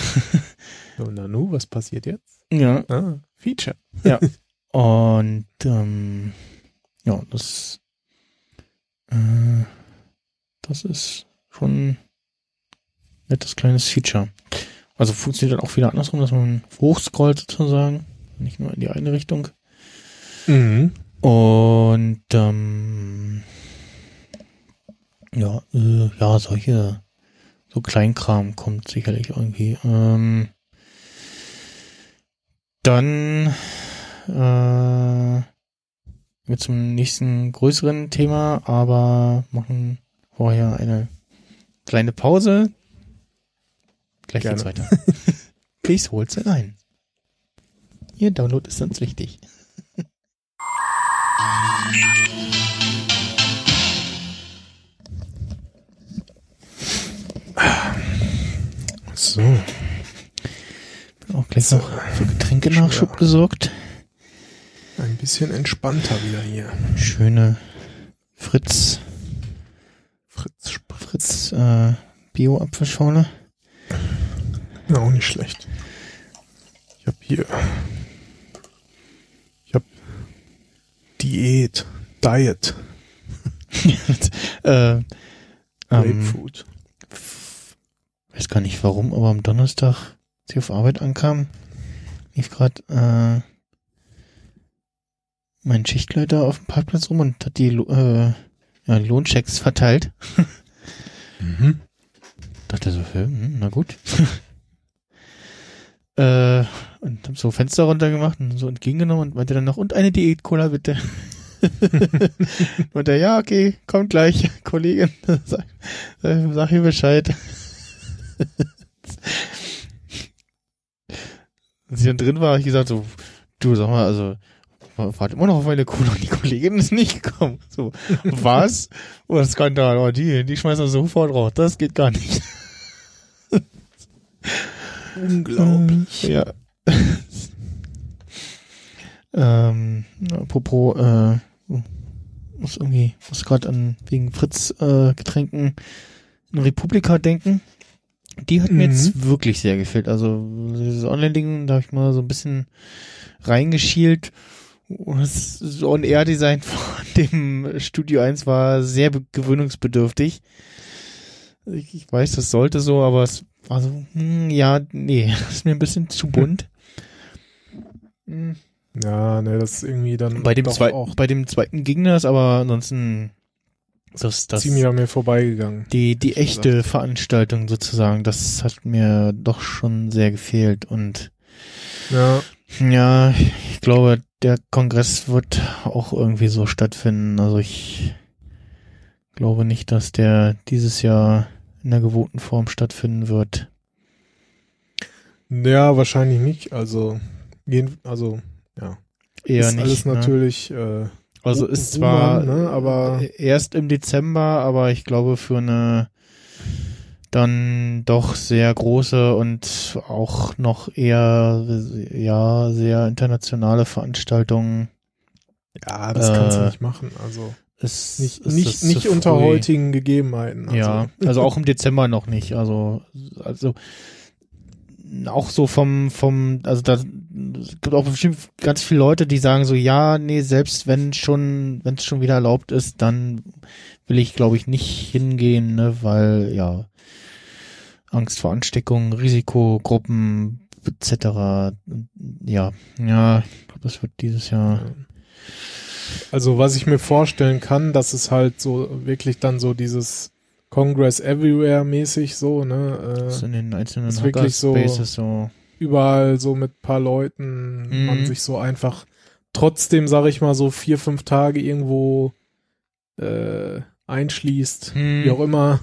So, Nanu, was passiert jetzt? ja. Ah, Feature. Und ähm, ja, das äh, das ist schon ein nettes kleines Feature. Also funktioniert dann auch wieder andersrum, dass man hochscrollt sozusagen, nicht nur in die eine Richtung. Mhm. Und ähm, ja, äh, ja, solche so Kleinkram kommt sicherlich irgendwie. Ähm, dann äh, wir zum nächsten größeren Thema, aber machen vorher eine kleine Pause. Gleich geht's weiter. Please hold the line. Ihr Download ist uns wichtig. So. Auch gleich So. noch für Getränkenachschub Schwer. besorgt. Ein bisschen entspannter wieder hier. Schöne Fritz, Fritz Fritz äh, Bio-Apfelschorle. Ja, auch nicht schlecht. Ich habe hier. Ich habe Diät. Diet. äh, ähm, Grapefruit. weiß gar nicht warum, aber am Donnerstag, als ich auf Arbeit ankam, lief gerade äh, mein Schichtleiter auf dem Parkplatz rum und hat die äh, ja, Lohnchecks verteilt. Mhm. Dachte so, hm, na gut. äh, und hab so Fenster runtergemacht und so entgegengenommen und meinte dann noch, und eine Diät-Cola bitte. und er, ja, okay, kommt gleich, Kollegin, sag, sag ihr Bescheid. Als ich dann drin war, hab ich gesagt so, du sag mal, also, warte immer noch auf meine Cola und die Kollegin ist nicht gekommen. So, was? Oh, das Skandal, oh, die, die schmeißen wir sofort raus, das geht gar nicht. Unglaublich. Ja. ähm, apropos, äh, muss irgendwie, muss gerade an wegen Fritz äh, Getränken in Republika denken. Die hat mir Mhm. jetzt wirklich sehr gefällt. Also dieses Online-Ding, da habe ich mal so ein bisschen reingeschielt. Und das On-Air-Design von dem Studio 1 war sehr be- gewöhnungsbedürftig. Ich, weiß, das sollte so, aber es war so, hm, ja, nee, das ist mir ein bisschen zu bunt. Hm. Ja, ne, das ist irgendwie dann Bei dem, zweiten, auch bei dem zweiten ging das, aber ansonsten das, das, ziemlich an mir vorbeigegangen. die, die echte Veranstaltung sozusagen, das hat mir doch schon sehr gefehlt und Ja, ja, ich glaube, der Kongress wird auch irgendwie so stattfinden. Also ich glaube nicht, dass der dieses Jahr in der gewohnten Form stattfinden wird. ja, wahrscheinlich nicht. Also, also ja, Eher ist nicht. alles ne? natürlich. Äh, Also ist zwar ne, aber- erst im Dezember, aber ich glaube für eine dann doch sehr große und auch noch eher ja sehr internationale Veranstaltung ja, das kannst du Äh, nicht machen. Also ist nicht, ist nicht, nicht unter früh. heutigen Gegebenheiten. Also, Ja, also auch im Dezember noch nicht. Also, also auch so vom, vom, also da es gibt auch bestimmt ganz viele Leute, die sagen so, ja, nee, selbst wenn schon, wenn es schon wieder erlaubt ist, dann will ich, glaube ich, nicht hingehen, ne, weil ja Angst vor Ansteckung, Risikogruppen etc. Ja, ja, ich glaube, das wird dieses Jahr. Also was ich mir vorstellen kann, dass es halt so wirklich dann so dieses Congress Everywhere mäßig so, ne, Das äh, in den einzelnen ist wirklich so- so. Überall so mit paar Leuten Mhm. man sich so einfach trotzdem, sag ich mal, so vier, fünf Tage irgendwo äh, einschließt, Hm. wie auch immer.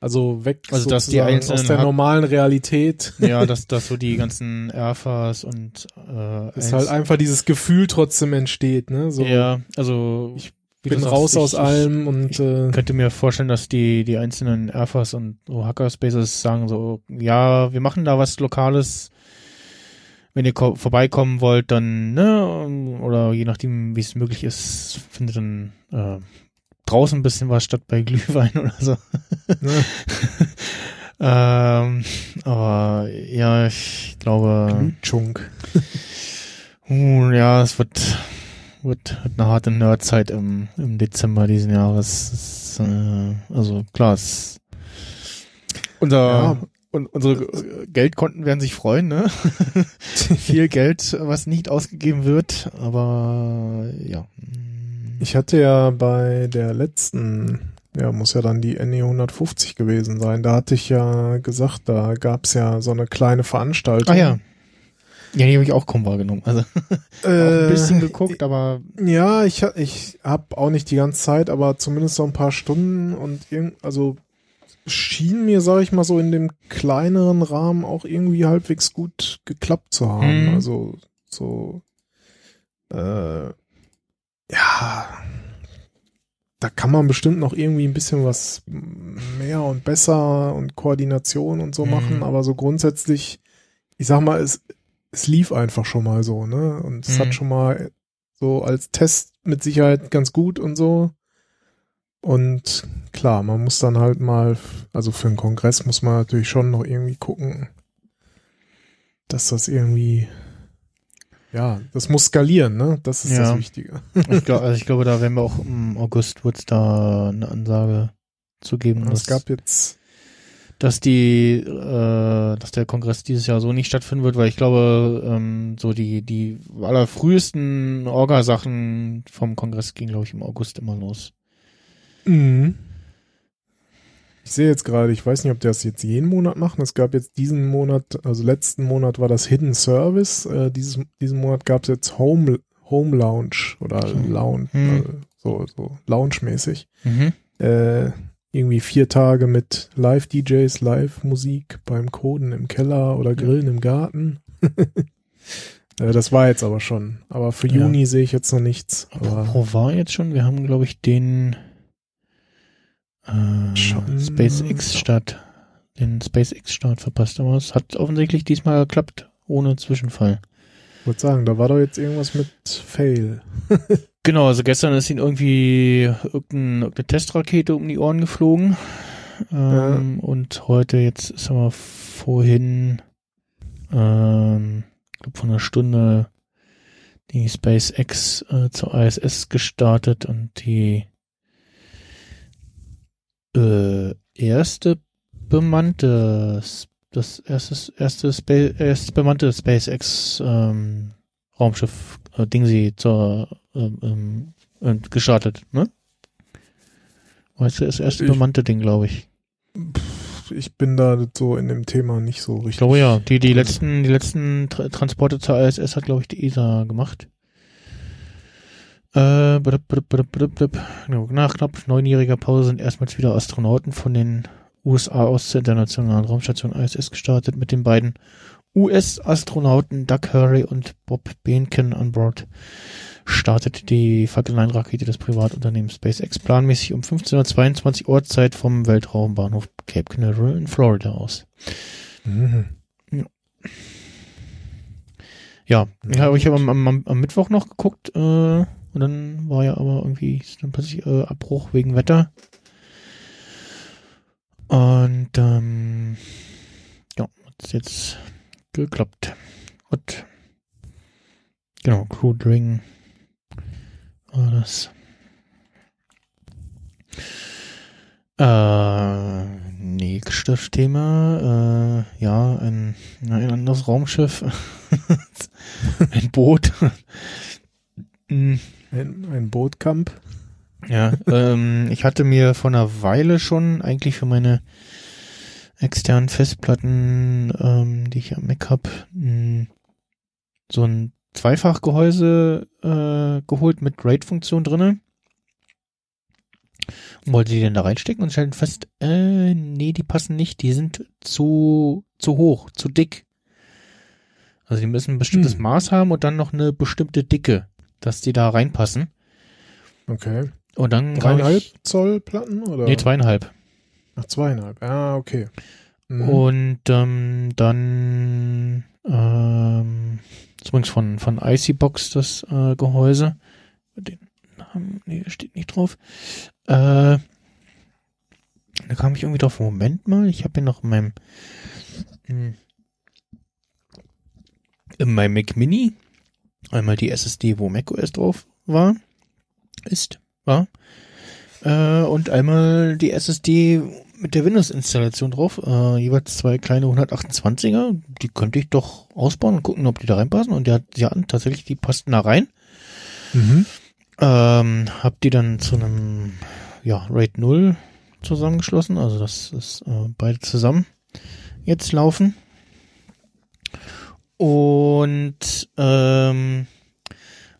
Also weg Also, dass die einzelnen aus der normalen Realität. Ja, dass, dass so die ganzen Erfas und äh, Ist halt einfach dieses Gefühl trotzdem entsteht, ne? So, ja, also Ich bin du raus sagst, aus ich, allem und ich äh, könnte mir vorstellen, dass die die einzelnen Erfas und so Hackerspaces sagen so, ja, wir machen da was Lokales. Wenn ihr ko- vorbeikommen wollt, dann ne oder je nachdem, wie es möglich ist, findet dann äh, draußen ein bisschen was statt bei Glühwein oder so. ne? ähm, aber ja, ich glaube. Glühchunk. Uh, ja, es wird, wird, wird eine harte Nerdzeit im, im Dezember diesen Jahres. Es, äh, also klar, es, unser, Ja. Und unsere äh, Geldkonten werden sich freuen, ne? Viel Geld, was nicht ausgegeben wird, aber ja. Ich hatte ja bei der letzten, ja, muss ja dann die NE 150 gewesen sein, da hatte ich ja gesagt, da gab's ja so eine kleine Veranstaltung. Ah ja. Ja, die habe ich auch kaum wahrgenommen. Also Äh, ein bisschen geguckt, aber Ja, ich, ich habe auch nicht die ganze Zeit, aber zumindest so ein paar Stunden und irgend, also schien mir, sag ich mal, so in dem kleineren Rahmen auch irgendwie halbwegs gut geklappt zu haben. Hm. Also so, äh, ja, da kann man bestimmt noch irgendwie ein bisschen was mehr und besser und Koordination und so Hm. machen, aber so grundsätzlich, ich sag mal, es, es lief einfach schon mal so, ne? Und es Hm. hat schon mal so als Test mit Sicherheit ganz gut und so. Und klar, man muss dann halt mal, also für einen Kongress muss man natürlich schon noch irgendwie gucken, dass das irgendwie, ja, das muss skalieren, ne? Das ist Ja. das Wichtige. ich, glaub, also ich glaube, da werden wir auch im August wird's da eine Ansage zu geben. Es dass- gab jetzt, dass die, äh, dass der Kongress dieses Jahr so nicht stattfinden wird, weil ich glaube, ähm, so die die allerfrühesten Orga-Sachen vom Kongress gingen, glaube ich, im August immer los. Mhm. Ich sehe jetzt gerade, ich weiß nicht, ob die das jetzt jeden Monat machen. Es gab jetzt diesen Monat, also letzten Monat war das Hidden Service. Äh, dieses, diesen Monat gab es jetzt Home, Home Lounge oder Okay. Lounge, Hm. äh, so, so Lounge-mäßig. Mhm. Äh, irgendwie vier Tage mit Live-DJs, Live-Musik beim Coden im Keller oder Grillen im Garten. äh, das war jetzt aber schon. Aber für Ja. Juni sehe ich jetzt noch nichts. Aber Wo war jetzt schon? Wir haben, glaube ich, den äh, Schon- SpaceX-Start, den SpaceX-Start verpasst, aber es hat offensichtlich diesmal geklappt, ohne Zwischenfall. ich würde sagen, da war doch jetzt irgendwas mit Fail. Genau, also gestern ist ihnen irgendwie irgendein, irgendeine Testrakete um die Ohren geflogen. Ähm, Und heute, jetzt sagen wir vorhin, ähm, ich glaube vor einer Stunde, die SpaceX äh, zur ISS gestartet und die äh, erste bemannte, das erste, erste, Spa erste bemannte SpaceX ähm, Raumschiff äh, Ding sie zur ähm, ähm, äh, gestartet, ne? Weißt du, das erste Ich- bemannte Ding, glaube ich. Ich bin da so in dem Thema nicht so richtig. Ich glaube ja. Die, die letzten, die letzten Tra Transporte zur ISS hat, glaube ich, die ESA gemacht. Äh, blub, blub, blub, blub. Genau, Nach knapp neunjähriger Pause sind erstmals wieder Astronauten von den USA aus zur internationalen Raumstation ISS gestartet mit den beiden US-Astronauten Doug Hurley und Bob Behnken an Bord. Startet die Falcon 9 Rakete des Privatunternehmens SpaceX planmäßig um 15.22 Uhr Ortszeit vom Weltraumbahnhof Cape Canaveral in Florida aus. Mhm. Ja, ich habe ich hab am, am, am Mittwoch noch geguckt äh, und dann war ja aber irgendwie dann plötzlich äh, Abbruch wegen Wetter. Und ähm, ja, hat's jetzt geklappt. Gut. Genau, Crew Ring war das. Äh, nächstes Thema, äh, ja, ein, ein anderes Raumschiff, ein Boot. Ein, ein Bootkamp. ja, ähm, ich hatte mir vor einer Weile schon eigentlich für meine externen Festplatten, ähm, die ich am Mac hab, mh, so ein Zweifachgehäuse äh, geholt mit RAID-Funktion drinne. Und wollte die denn da reinstecken und stellten fest, äh, nee, die passen nicht, die sind zu, zu hoch, zu dick. Also die müssen ein bestimmtes Hm. Maß haben und dann noch eine bestimmte Dicke, dass die da reinpassen. Okay. Und dann Dreieinhalb ich, Zoll Platten oder? nee, zweieinhalb. Ach, zweieinhalb. Ah, okay. Mhm. Und ähm, dann ähm, übrigens von, von Icybox das äh, Gehäuse. Den Namen, nee, steht nicht drauf. Äh, da kam ich irgendwie drauf, Moment mal, ich habe hier noch in meinem hm, in meinem Mac Mini einmal die SSD, wo macOS drauf war, ist, war, äh, und einmal die SSD mit der Windows-Installation drauf, äh, jeweils zwei kleine 128er, die könnte ich doch ausbauen und gucken, ob die da reinpassen. Und hat, die hatten tatsächlich, die passten da rein. Mhm. Ähm, hab die dann zu einem, ja, RAID 0 zusammengeschlossen, also das ist äh, beide zusammen jetzt laufen. Und ähm,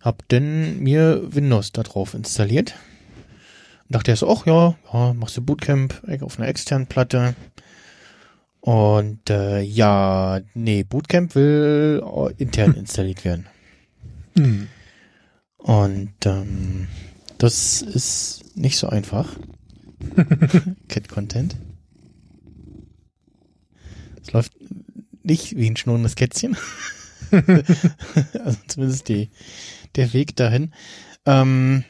hab dann mir Windows da drauf installiert. Und dachte erst, so, ach ja, ja, machst du Bootcamp auf einer externen Platte. Und äh, ja, nee, Bootcamp will äh, intern installiert werden. Mhm. Und ähm, das ist nicht so einfach. Cat Content. Es läuft nicht wie ein schnurrendes Kätzchen. also zumindest die, der Weg dahin. Ähm,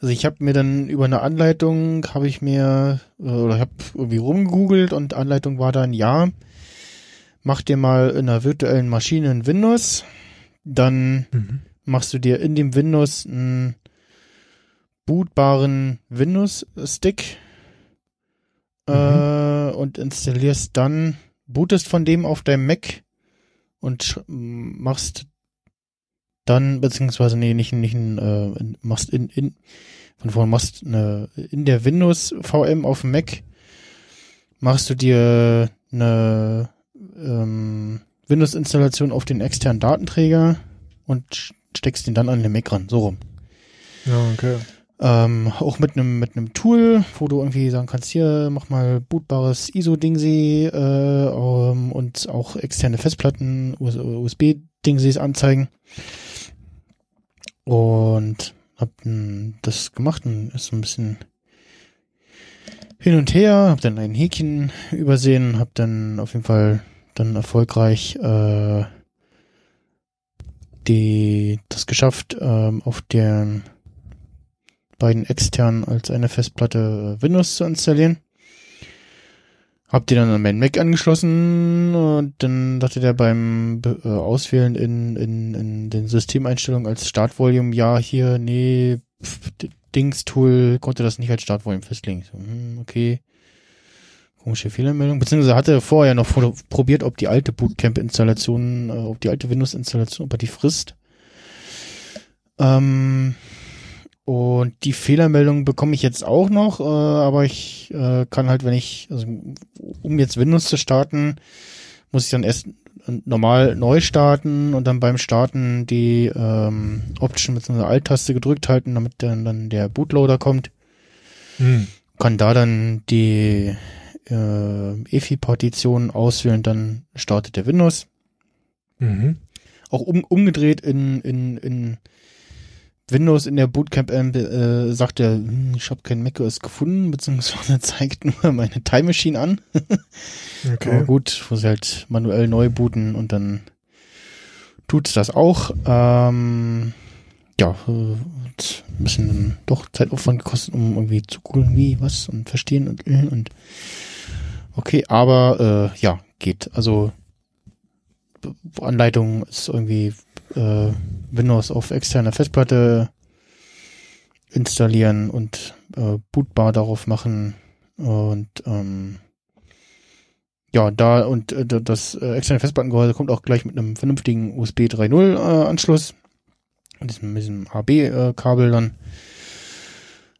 also ich habe mir dann über eine Anleitung habe ich mir äh, oder habe irgendwie rumgegoogelt und Anleitung war dann ja, mach dir mal in einer virtuellen Maschine ein Windows, dann Mhm. machst du dir in dem Windows einen bootbaren Windows-Stick äh, und installierst dann, bootest von dem auf deinem Mac und machst dann, beziehungsweise, nee, nicht, nicht äh, machst in, in, von vorne machst eine, in der Windows VM auf dem Mac machst du dir eine ähm, Windows-Installation auf den externen Datenträger und steckst den dann an den Mac ran, so rum. Ja, okay. Ähm, auch mit einem mit einem Tool, wo du irgendwie sagen kannst, hier mach mal bootbares ISO-Dingsy äh, ähm, und auch externe Festplatten, USB-Dingsies anzeigen. Und hab m, das gemacht und ist so ein bisschen hin und her, hab dann ein Häkchen übersehen, hab dann auf jeden Fall dann erfolgreich äh, die das geschafft, ähm, auf der beiden extern als eine Festplatte äh, Windows zu installieren. Hab die dann an meinen Mac angeschlossen und dann dachte der beim äh, Auswählen in, in, in den Systemeinstellungen als Startvolume, ja, hier, nee, pf, Dings-Tool konnte das nicht als Startvolume festlegen. So, hm, okay. Komische Fehlermeldung. Beziehungsweise hatte vorher noch probiert, ob die alte Bootcamp-Installation, äh, ob die alte Windows-Installation, ob er die frisst. Ähm, und die Fehlermeldung bekomme ich jetzt auch noch, äh, aber ich äh, kann halt, wenn ich, also um jetzt Windows zu starten, muss ich dann erst normal neu starten und dann beim Starten die ähm, Option mit so einer Alt-Taste gedrückt halten, damit dann, dann der Bootloader kommt. Hm. Kann da dann die äh, EFI-Partition auswählen, dann startet der Windows. Mhm. Auch um, umgedreht in, in, in Windows in der Bootcamp äh, sagt er, hm, ich habe kein macOS gefunden, beziehungsweise zeigt nur meine Time Machine an. okay. Aber gut, muss halt manuell neu booten und dann tut's das auch. Ähm, ja, hat ein bisschen doch Zeitaufwand gekostet, um irgendwie zu googeln, wie, was und verstehen und und okay, aber äh, ja, geht. Also Anleitung ist irgendwie äh, Windows auf externer Festplatte installieren und äh, bootbar darauf machen und ähm, ja, da und äh, das äh, externe Festplattengehäuse kommt auch gleich mit einem vernünftigen USB 3.0 äh, Anschluss und diesem, mit diesem HB-Kabel äh, dann.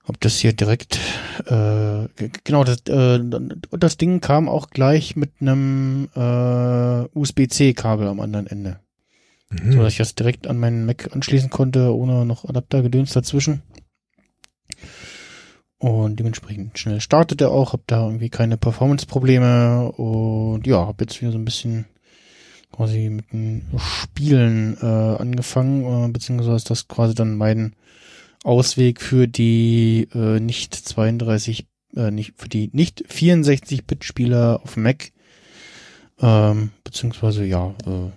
Ob das hier direkt äh, genau das äh, das Ding kam auch gleich mit einem äh, USB-C-Kabel am anderen Ende. Mhm. So dass ich das direkt an meinen Mac anschließen konnte, ohne noch Adaptergedöns dazwischen. Und dementsprechend schnell startet er auch, hab da irgendwie keine Performance-Probleme und ja, hab jetzt wieder so ein bisschen quasi mit den Spielen äh, angefangen, äh, beziehungsweise ist das quasi dann mein Ausweg für die äh, nicht 32, äh, nicht für die nicht 64-Bit-Spieler auf Mac, ähm, beziehungsweise ja, äh,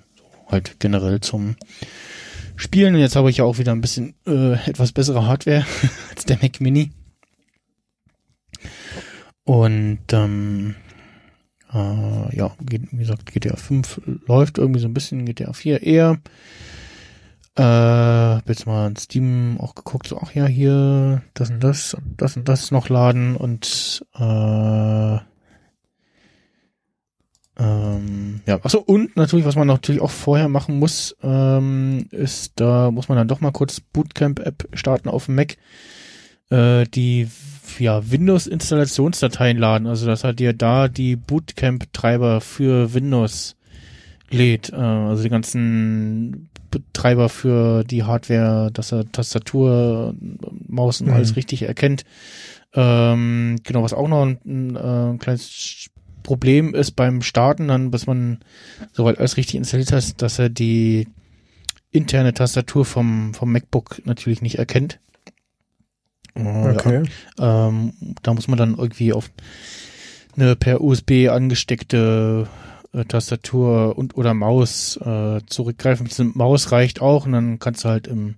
halt generell zum Spielen. Und jetzt habe ich ja auch wieder ein bisschen äh, etwas bessere Hardware als der Mac Mini. Und ähm, äh, ja, wie gesagt, GTA 5 läuft irgendwie so ein bisschen, GTA 4 eher. Äh, jetzt mal in Steam auch geguckt, so, ach ja, hier, das und das und das und das noch laden und äh, ähm, ja, achso, und natürlich, was man natürlich auch vorher machen muss, ähm, ist, da muss man dann doch mal kurz Bootcamp-App starten auf dem Mac, äh, die ja, Windows-Installationsdateien laden, also dass er dir da die Bootcamp-Treiber für Windows lädt, äh, also die ganzen Betreiber für die Hardware, dass er Tastatur, Maus und mhm. alles richtig erkennt. Ähm, genau, was auch noch ein, ein, ein äh, kleines Problem ist beim Starten dann, bis man soweit alles richtig installiert hat, dass er die interne Tastatur vom, vom MacBook natürlich nicht erkennt. Okay. Ja, ähm, da muss man dann irgendwie auf eine per USB angesteckte äh, Tastatur und oder Maus äh, zurückgreifen. Maus reicht auch und dann kannst du halt im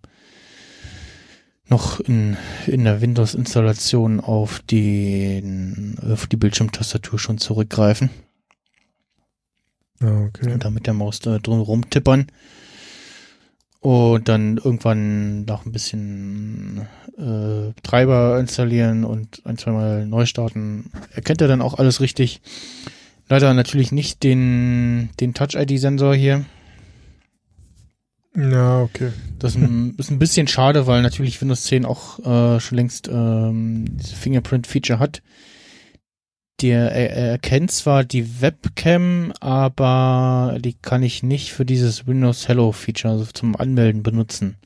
noch in, in der Windows-Installation auf, den, auf die Bildschirmtastatur schon zurückgreifen. Ah, okay. Und dann mit der Maus da drum rumtippern. Und dann irgendwann noch ein bisschen äh, Treiber installieren und ein, zweimal neu starten. Erkennt er dann auch alles richtig. Leider natürlich nicht den, den Touch-ID-Sensor hier. Ja, okay. Das ist ein, bisschen schade, weil natürlich Windows 10 auch äh, schon längst ähm, diese Fingerprint-Feature hat. Der er, er erkennt zwar die Webcam, aber die kann ich nicht für dieses Windows Hello Feature, also zum Anmelden benutzen.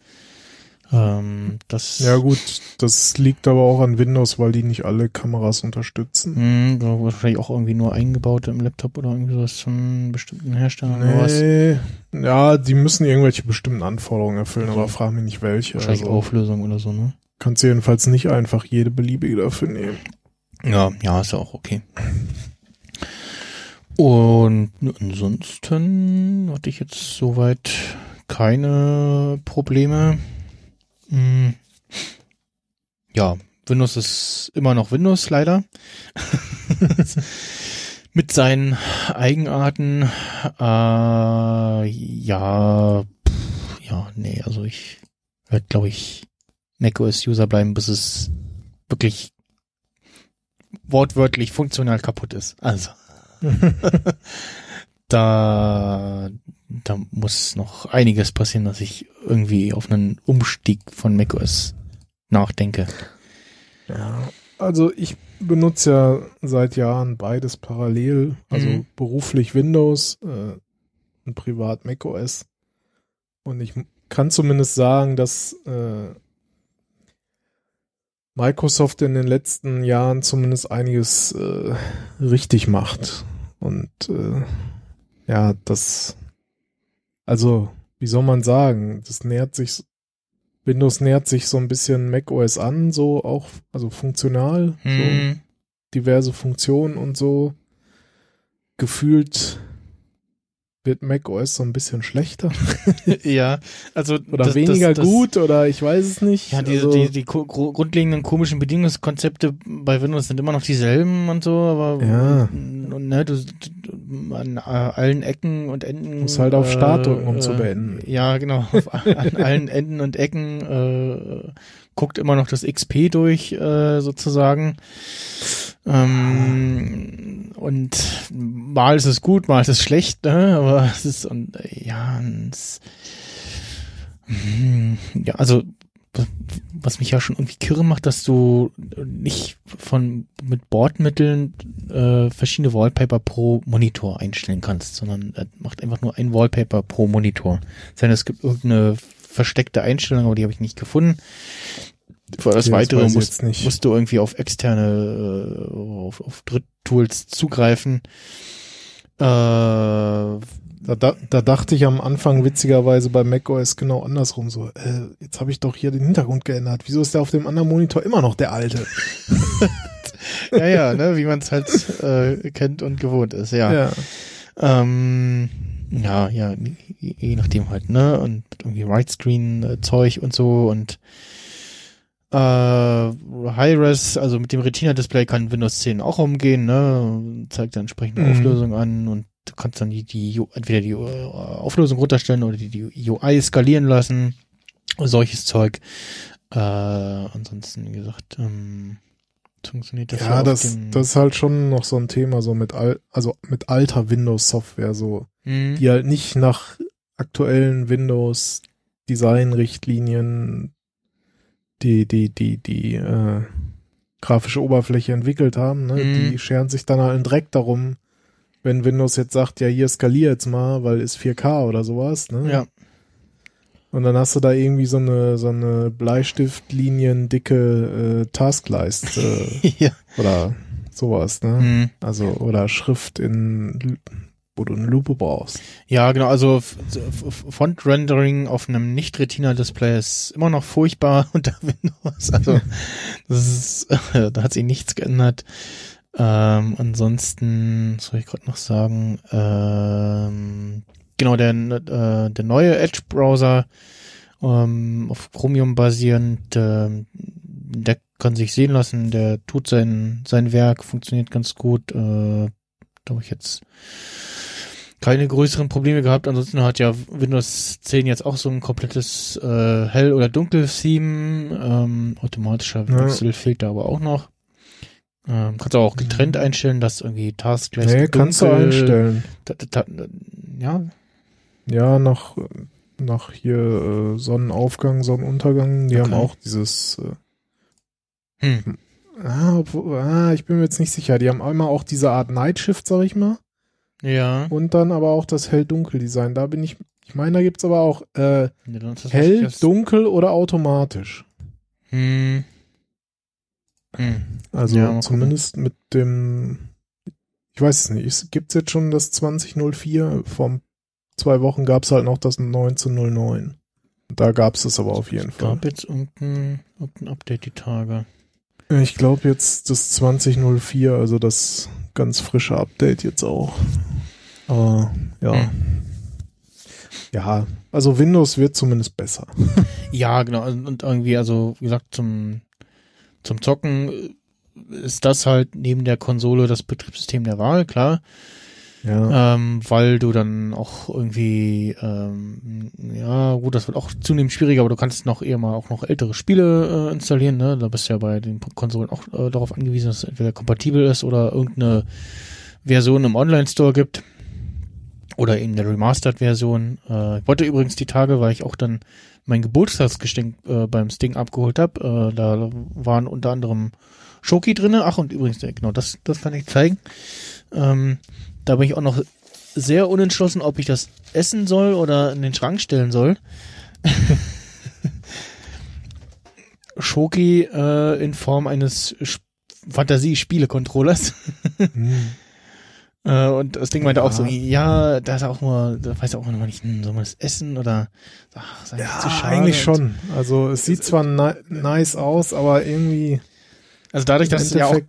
Ähm, das ja gut, das liegt aber auch an Windows, weil die nicht alle Kameras unterstützen. Mh, wahrscheinlich auch irgendwie nur eingebaute im Laptop oder irgendwie sowas von bestimmten Herstellern nee. oder was. Ja, die müssen irgendwelche bestimmten Anforderungen erfüllen, also aber frag mich nicht welche. Wahrscheinlich also, Auflösung oder so, ne? Kannst du jedenfalls nicht einfach jede beliebige dafür nehmen. Ja, ja, ist ja auch okay. Und ansonsten hatte ich jetzt soweit keine Probleme. Hm. ja, Windows ist immer noch Windows, leider. Mit seinen Eigenarten. Äh, ja, pff, ja, nee, also ich werde, glaube ich, macOS-User bleiben, bis es wirklich wortwörtlich funktional kaputt ist. Also. da, da muss noch einiges passieren, dass ich irgendwie auf einen Umstieg von macOS nachdenke. Ja, also ich benutze ja seit Jahren beides parallel, also Mhm. beruflich Windows äh, und privat macOS. Und ich kann zumindest sagen, dass äh, Microsoft in den letzten Jahren zumindest einiges äh, richtig macht. Und äh, ja, das, also, wie soll man sagen, das nähert sich, Windows nähert sich so ein bisschen macOS an, so auch, also funktional, so Hm, diverse Funktionen und so. Gefühlt wird macOS so ein bisschen schlechter ja, also oder das- weniger das, das, gut oder ich weiß es nicht. Ja, diese, also, die, die grundlegenden komischen Bedienungskonzepte bei Windows sind immer noch dieselben und so, aber Ja. und, ne, du, an äh, allen Ecken und Enden Muss halt auf Start drücken, um zu beenden. Ja, genau, auf, an allen Enden und Ecken äh, guckt immer noch das XP durch äh, sozusagen. Ähm, und mal ist es gut, mal ist es schlecht, ne? aber es ist und äh, ja, es, hm, ja, also was- mich ja schon irgendwie kirre macht, dass du nicht von mit Bordmitteln äh, verschiedene Wallpaper pro Monitor einstellen kannst, sondern er macht einfach nur ein Wallpaper pro Monitor. Sein, es gibt irgendeine versteckte Einstellung, aber die habe ich nicht gefunden. Für das Okay, das Weitere ich musst, musst du irgendwie auf externe, äh, auf, auf Dritttools zugreifen. Äh, da, da, da dachte ich am Anfang witzigerweise bei macOS genau andersrum so, äh, jetzt habe ich doch hier den Hintergrund geändert. Wieso ist der auf dem anderen Monitor immer noch der alte? ja, ja, ne, wie man es halt äh, kennt und gewohnt ist, ja. Ja. Ähm, ja, ja, je, je nachdem halt, ne? Und irgendwie Widescreen-Zeug und so und äh, High-Res, also mit dem Retina-Display kann Windows 10 auch umgehen, ne? Zeigt dann entsprechende Mhm. Auflösung an und du kannst dann die, die entweder die äh, Auflösung runterstellen oder die, die UI skalieren lassen. Solches Zeug. Äh, ansonsten, wie gesagt, ähm, funktioniert das Ja, auf das, das ist halt schon noch so ein Thema, so mit al also mit alter Windows-Software, so, Mhm. die halt nicht nach aktuellen Windows-Design-Richtlinien die, die, die, die äh, grafische Oberfläche entwickelt haben, ne? Mhm. Die scheren sich dann halt einen Dreck darum, wenn Windows jetzt sagt, ja, hier skalier jetzt mal, weil ist 4K oder sowas, ne? Ja. Und dann hast du da irgendwie so eine, so eine Bleistiftlinien dicke äh, Taskleiste ja. oder sowas, ne? Mhm. Also, oder Schrift in, wo du eine Lupe brauchst. Ja, genau, also Font-Rendering auf einem Nicht-Retina-Display ist immer noch furchtbar unter Windows. Also das ist, da hat sich nichts geändert. Ähm, ansonsten, soll ich gerade noch sagen? Ähm, genau, der, äh, der neue Edge-Browser ähm, auf Chromium basierend, ähm, der kann sich sehen lassen, der tut sein, sein Werk, funktioniert ganz gut. Äh, habe ich jetzt keine größeren Probleme gehabt. Ansonsten hat ja Windows 10 jetzt auch so ein komplettes äh, Hell- oder Dunkel-Theme. Ähm, automatischer Ja. Wechsel fehlt da aber auch noch. Ähm, kannst du auch getrennt einstellen, dass irgendwie Taskleist Nee, kannst du einstellen. Da, da, da, ja, Ja, nach, nach hier äh, Sonnenaufgang, Sonnenuntergang, die Okay. haben auch dieses äh, hm. ah, obwohl, ah, ich bin mir jetzt nicht sicher. Die haben einmal auch diese Art Nightshift, sag ich mal. Ja. Und dann aber auch das Hell-Dunkel-Design. Da bin ich, ich meine, da gibt's aber auch äh, das hell, dunkel oder automatisch. Hm. Hm. Also Ja, zumindest mit dem, ich weiß es nicht, es gibt's jetzt schon das 2004, vor zwei Wochen gab's halt noch das 1909. Da gab's es aber auf jeden Es Fall. gab jetzt irgendein, irgendein Update die Tage. Ich glaube jetzt das 2004, also das ganz frische Update jetzt auch. Aber ja. Hm. Ja, also Windows wird zumindest besser. Ja, genau. Und irgendwie, also wie gesagt, zum zum Zocken ist das halt neben der Konsole das Betriebssystem der Wahl, klar. Ja. Ähm, weil du dann auch irgendwie, ähm, ja, gut, das wird auch zunehmend schwieriger, aber du kannst noch eher mal auch noch ältere Spiele äh, installieren, ne? Da bist du ja bei den Konsolen auch äh, darauf angewiesen, dass es entweder kompatibel ist oder irgendeine Version im Online-Store gibt. Oder eben eine Remastered-Version. Äh, ich wollte übrigens die Tage, weil ich auch dann mein Geburtstagsgeschenk äh, beim Sting abgeholt habe. Äh, da waren unter anderem Schoki drinne. Ach, und übrigens, äh, genau, das, das kann ich zeigen. Ähm, da bin ich auch noch sehr unentschlossen, ob ich das essen soll oder in den Schrank stellen soll. Schoki äh, in Form eines Fantasie-Spiele-Controllers. Hm. Äh, und das Ding meinte auch so, Ja. ja, da ist auch nur, da weiß auch noch nicht, hm, soll man das essen oder, ach, ist eigentlich Ja, zu schade. eigentlich schon. Also es sieht zwar ni nice aus, aber irgendwie Also dadurch, dass es ja auch,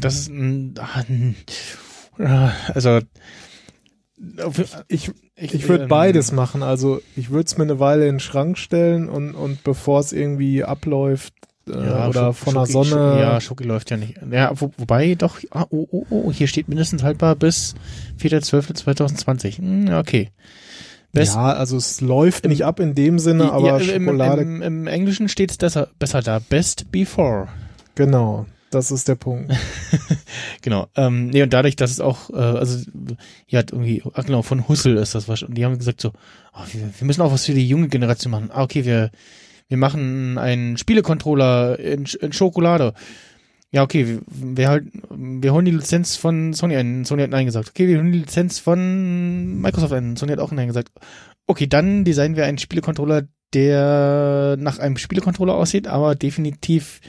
das ist ein, ein ah, also, ich, ich würde ähm, beides machen. Also ich würde es mir eine Weile in den Schrank stellen und, und bevor es irgendwie abläuft äh, Ja, oder Scho- von der Sonne. Scho- Ja, Schoki läuft ja nicht. Ja, wo, wobei doch, ah, oh, oh, oh, hier steht mindestens haltbar bis 4.12.2020. Hm, ja, okay. Best, ja, also es läuft nicht ab in dem Sinne, Ja, aber im, Schokolade, Im, im Englischen steht es besser, besser da. Best before. genau, das ist der Punkt. Genau. Ähm, nee, und dadurch, dass es auch, äh, also hat irgendwie, ach genau, von Hussel ist das was. Und die haben gesagt so, oh, wir, wir müssen auch was für die junge Generation machen. Ah, okay, wir, wir machen einen Spielecontroller in, in Schokolade. Ja, okay, wir, wir, halt, wir holen die Lizenz von Sony ein. Sony hat Nein gesagt. Okay, wir holen die Lizenz von Microsoft ein. Sony hat auch Nein gesagt. Okay, dann designen wir einen Spielecontroller, der nach einem Spielecontroller aussieht, aber definitiv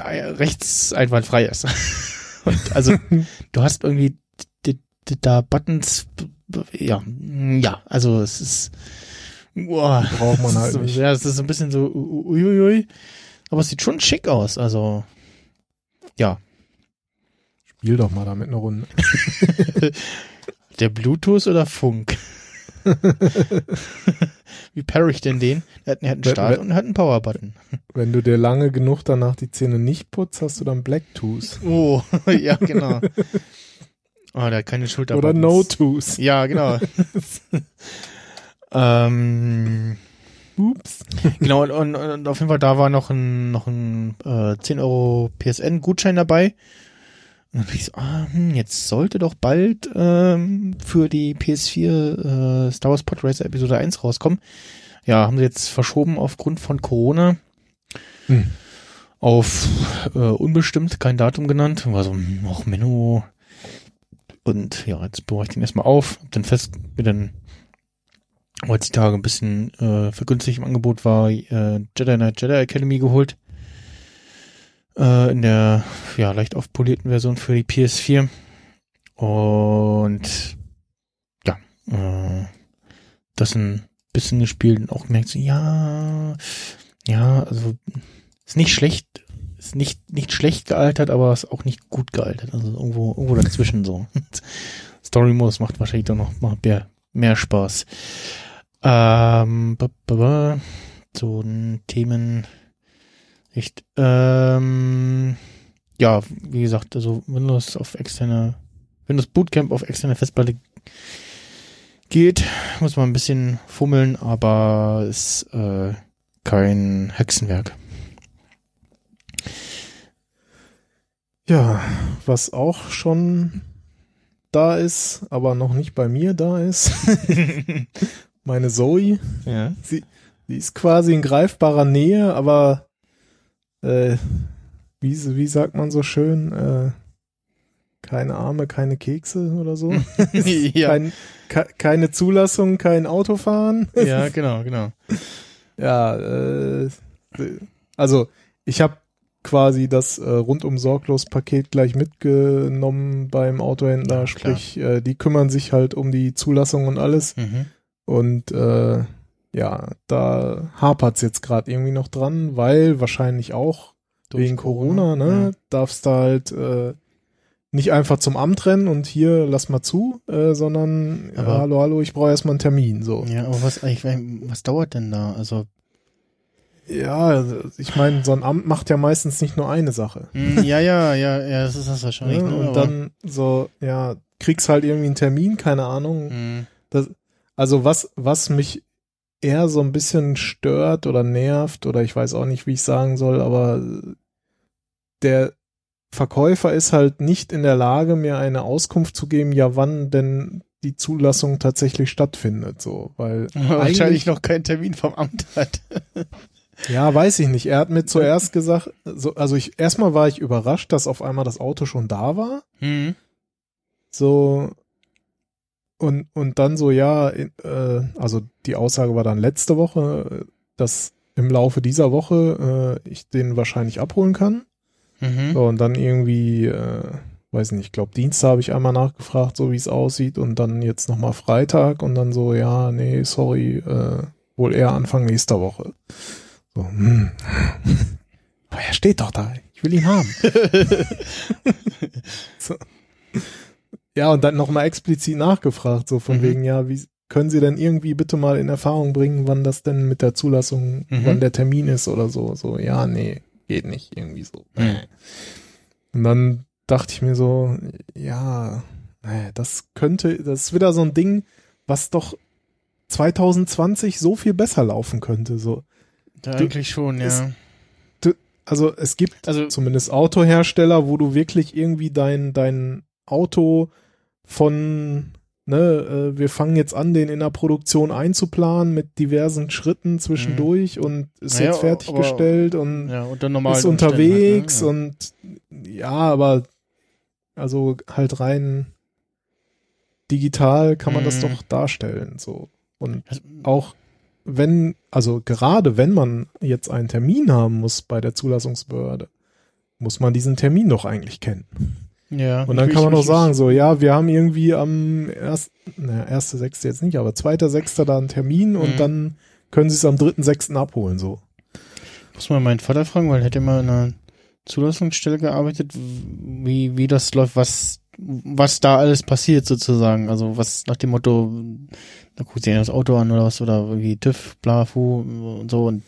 äh, rechtseinwandfrei ist. Und also, du hast irgendwie da Buttons, ja, ja, also es ist, boah, Braucht man halt so, nicht. Ja, es ist ein bisschen so uiuiui, aber es sieht schon schick aus, also, ja. Spiel doch mal damit eine Runde. Der Bluetooth oder Funk? Wie parry ich denn den? Er hat, einen Start wenn- und er hat einen Power-Button. Wenn du dir lange genug danach die Zähne nicht putzt, hast du dann Blacktooth. Oh, ja, genau. Oh, der hat keine Schulter. Oder No-Tooth. Ja, genau. ähm, Ups. genau, und, und, und auf jeden Fall, da war noch ein, noch ein äh, 10 Euro PSN-Gutschein dabei. Und dann dachte ich so, ah, hm, jetzt sollte doch bald ähm, für die PS4 äh, Star Wars Pod Racer Episode 1 rauskommen. Ja, haben sie jetzt verschoben aufgrund von Corona Hm. auf äh, unbestimmt, kein Datum genannt. War so, hm, auch Menno. Und ja, jetzt baue ich den erstmal auf. Hab dann fest, mir dann heutzutage ein bisschen äh, vergünstigt im Angebot war, äh, Jedi Knight Jedi Academy geholt. Äh, in der ja leicht aufpolierten Version für die PS4. Und ja, äh, das ein bisschen gespielt und auch gemerkt, so, ja, ja, also ist nicht schlecht, ist nicht, nicht schlecht gealtert, aber ist auch nicht gut gealtert. Also irgendwo, irgendwo dazwischen so. Story Modus macht wahrscheinlich doch noch mal mehr, mehr Spaß. Ähm, ba, ba, ba. so Themen, echt, ähm, ja, wie gesagt, also Windows auf externe, Windows Bootcamp auf externe Festplatte geht, muss man ein bisschen fummeln, aber ist äh, kein Hexenwerk. Ja, was auch schon da ist, aber noch nicht bei mir da ist. Meine Zoe, ja. die ist quasi in greifbarer Nähe, aber äh, wie, wie sagt man so schön, äh, keine Arme, keine Kekse oder so. ja. Kein, ke keine Zulassung, kein Autofahren. ja, genau, genau. Ja, äh, also ich habe quasi das äh, rundum sorglos Paket gleich mitgenommen beim Autohändler, Ja, sprich, äh, die kümmern sich halt um die Zulassung und alles Mhm. und äh, ja, da hapert's jetzt gerade irgendwie noch dran, weil wahrscheinlich auch Durch wegen Corona, ne, Ja. darfst da halt äh, nicht einfach zum Amt rennen und hier lass mal zu, äh, sondern ja, Aber- hallo, hallo, ich brauche erstmal einen Termin, so. Ja, aber was eigentlich, was dauert denn da? Also, Ja, also ich meine, so ein Amt macht ja meistens nicht nur eine Sache. Hm, ja, ja, ja, ja, das ist das wahrscheinlich. Ja, ne? und Aber- dann so, ja, kriegst halt irgendwie einen Termin, keine Ahnung. Hm. Das, also was, was mich eher so ein bisschen stört oder nervt oder ich weiß auch nicht, wie ich sagen soll, aber der Verkäufer ist halt nicht in der Lage, mir eine Auskunft zu geben, ja, wann denn die Zulassung tatsächlich stattfindet, so, weil wahrscheinlich noch keinen Termin vom Amt hat. ja, weiß ich nicht. Er hat mir zuerst gesagt, so, also ich, erstmal war ich überrascht, dass auf einmal das Auto schon da war. Hm. So und und dann so ja, in, äh, also die Aussage war dann letzte Woche, dass im Laufe dieser Woche äh, ich den wahrscheinlich abholen kann. Mhm. So und dann irgendwie, äh, weiß nicht, ich glaube Dienstag habe ich einmal nachgefragt, so wie es aussieht und dann jetzt noch mal Freitag und dann so ja, nee, sorry, äh, wohl eher Anfang nächster Woche. So, hm. Aber er steht doch da, ich will ihn haben. so. Ja, und dann nochmal explizit nachgefragt, so von Mhm. wegen, ja, wie können Sie denn irgendwie bitte mal in Erfahrung bringen, wann das denn mit der Zulassung, Mhm. wann der Termin ist oder so. So, ja, nee, geht nicht, irgendwie so. Mhm. Und dann dachte ich mir so, ja, nee, das könnte, das ist wieder so ein Ding, was doch 2020 so viel besser laufen könnte, so. Ja, eigentlich schon, ja. Also es gibt Also, zumindest Autohersteller, wo du wirklich irgendwie dein, dein Auto von, ne, äh, wir fangen jetzt an, den in der Produktion einzuplanen mit diversen Schritten zwischendurch und ist Naja, jetzt fertiggestellt und ja, normalen ist Umständen unterwegs halt, ne? und ja, aber also halt rein digital kann man das Mhm. doch darstellen, so. Und ja. auch wenn, also gerade wenn man jetzt einen Termin haben muss bei der Zulassungsbehörde, muss man diesen Termin doch eigentlich kennen. Ja. Und dann kann man doch sagen, so, ja, wir haben irgendwie am ersten, naja, erste, sechste jetzt nicht, aber zweiter, sechster da einen Termin und Mhm. dann können sie es am dritten, sechsten abholen, so. Muss mal meinen Vater fragen, weil er hat immer in einer Zulassungsstelle gearbeitet, wie, wie das läuft, was, was da alles passiert sozusagen. Also was nach dem Motto, da guckt sich das Auto an oder was, oder irgendwie TÜV, bla, fu und so und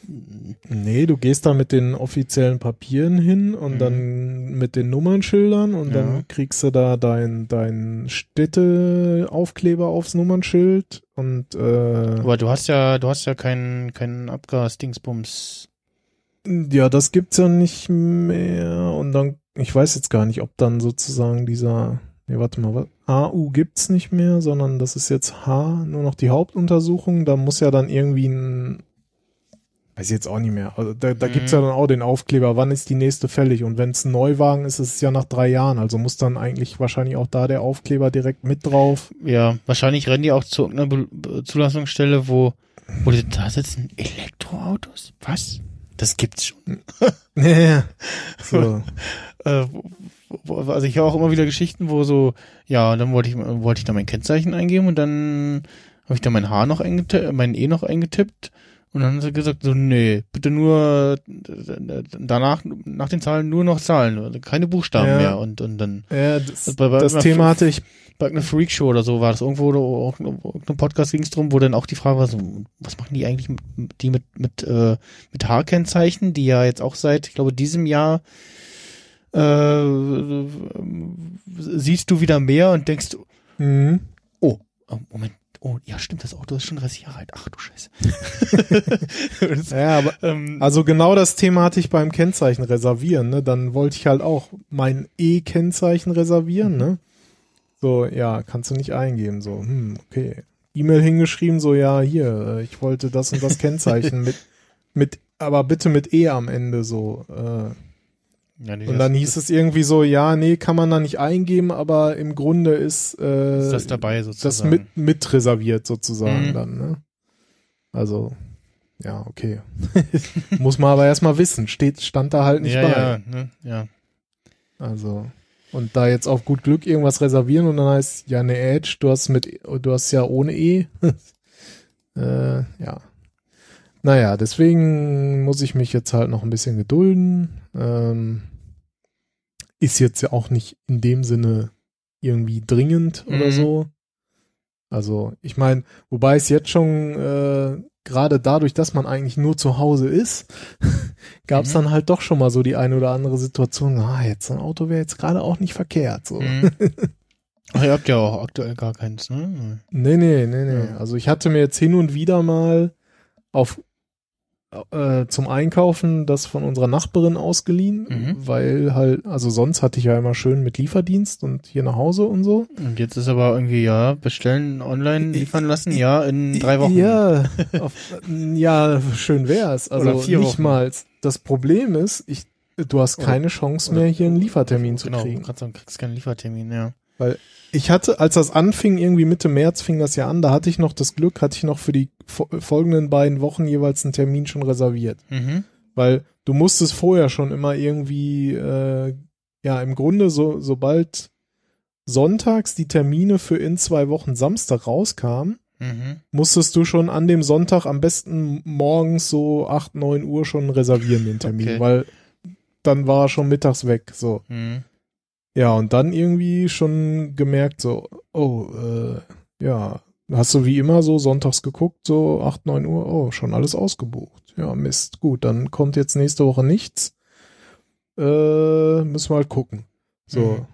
Nee, du gehst da mit den offiziellen Papieren hin und Mhm. dann mit den Nummernschildern und Ja. dann kriegst du da dein, dein Städteaufkleber aufs Nummernschild und äh, aber du hast ja, du hast ja keinen keinen Abgas-Dingsbums. Ja, das gibt's ja nicht mehr. Und dann, ich weiß jetzt gar nicht, ob dann sozusagen dieser, nee, warte mal, was, AU gibt's nicht mehr, sondern das ist jetzt H, nur noch die Hauptuntersuchung. Da muss ja dann irgendwie ein, weiß ich jetzt auch nicht mehr. Also da, da Mhm. gibt's ja dann auch den Aufkleber, wann ist die nächste fällig? Und wenn es ein Neuwagen ist, ist es ja nach drei Jahren. Also muss dann eigentlich wahrscheinlich auch da der Aufkleber direkt mit drauf. Ja, wahrscheinlich rennen die auch zu irgendeiner Be Zulassungsstelle, wo, wo die da sitzen, Elektroautos? Was? Das gibt's schon. Ja. so. äh, also ich höre auch immer wieder Geschichten, wo so, ja, dann wollte ich, wollte ich da mein Kennzeichen eingeben und dann habe ich da mein H noch eingetippt, mein E noch eingetippt und dann haben sie gesagt, so, nee, bitte nur danach, nach den Zahlen nur noch Zahlen, also keine Buchstaben Ja. mehr und, und dann Ja, das, Bei- bei- das Thema hatte ich bei einer Freakshow oder so war das irgendwo, oder auch in irgendeinem Podcast ging es drum, wo dann auch die Frage war, so, was machen die eigentlich mit, die mit, mit, äh, mit H-Kennzeichen, die ja jetzt auch seit, ich glaube, diesem Jahr äh, siehst du wieder mehr und denkst, Mhm. oh, Moment, oh, ja stimmt, das Auto ist schon 30 Jahre alt, ach du Scheiße. Das, Ja, aber ähm, Also genau das Thema hatte ich beim Kennzeichen reservieren, ne? Dann wollte ich halt auch mein E-Kennzeichen reservieren, ne? So, ja, kannst du nicht eingeben, so, hm, okay. E-Mail hingeschrieben, so, ja, hier, äh, ich wollte das und das Kennzeichen mit, mit, aber bitte mit E am Ende, so, äh, ja, nee, und dann hieß es irgendwie so, ja, nee, kann man da nicht eingeben, aber im Grunde ist, äh, ist das dabei das sozusagen. mit, mit reserviert sozusagen Mhm. dann, ne? Also, ja, okay. Muss man aber erstmal wissen, steht, stand da halt nicht ja, bei. ja, ne, ja. Also, und da jetzt auf gut Glück irgendwas reservieren und dann heißt, ja, ne Edge, du hast mit, du hast ja ohne E. äh, ja. Naja, deswegen muss ich mich jetzt halt noch ein bisschen gedulden. Ähm, ist jetzt ja auch nicht in dem Sinne irgendwie dringend oder Mhm. so. Also ich meine, wobei es jetzt schon äh, gerade dadurch, dass man eigentlich nur zu Hause ist, gab es Mhm. dann halt doch schon mal so die eine oder andere Situation, ah, jetzt ein Auto wäre jetzt gerade auch nicht verkehrt. So. Mhm. Ach, ihr habt ja auch aktuell gar keins, ne? Nee, nee, nee, nee. Ja. Also ich hatte mir jetzt hin und wieder mal auf äh, zum Einkaufen das von unserer Nachbarin ausgeliehen, Mhm. weil halt, also sonst hatte ich ja immer schön mit Lieferdienst und hier nach Hause und so. Und jetzt ist aber irgendwie, ja, bestellen, online liefern lassen, ja, in drei Wochen. Ja, auf, ja, schön wär's. Also Oder vier nicht Wochen. mal. Das Problem ist, ich, du hast keine Chance mehr, hier einen Liefertermin zu genau, kriegen. Gerade sagen, kriegst keinen Liefertermin, ja. Ich hatte, als das anfing, irgendwie Mitte März fing das ja an, da hatte ich noch das Glück, hatte ich noch für die fo- folgenden beiden Wochen jeweils einen Termin schon reserviert. Mhm. Weil du musstest vorher schon immer irgendwie, äh, ja, im Grunde so, sobald sonntags die Termine für in zwei Wochen Samstag rauskamen, Mhm. musstest du schon an dem Sonntag am besten morgens so 8, 9 Uhr schon reservieren, den Termin, Okay. weil dann war er schon mittags weg, so. Mhm. Ja, und dann irgendwie schon gemerkt, so, oh, äh, ja, hast du wie immer so sonntags geguckt, so 8, 9 Uhr, oh, schon alles ausgebucht. Ja, Mist, gut, dann kommt jetzt nächste Woche nichts. Äh, müssen wir halt gucken. So. Mhm.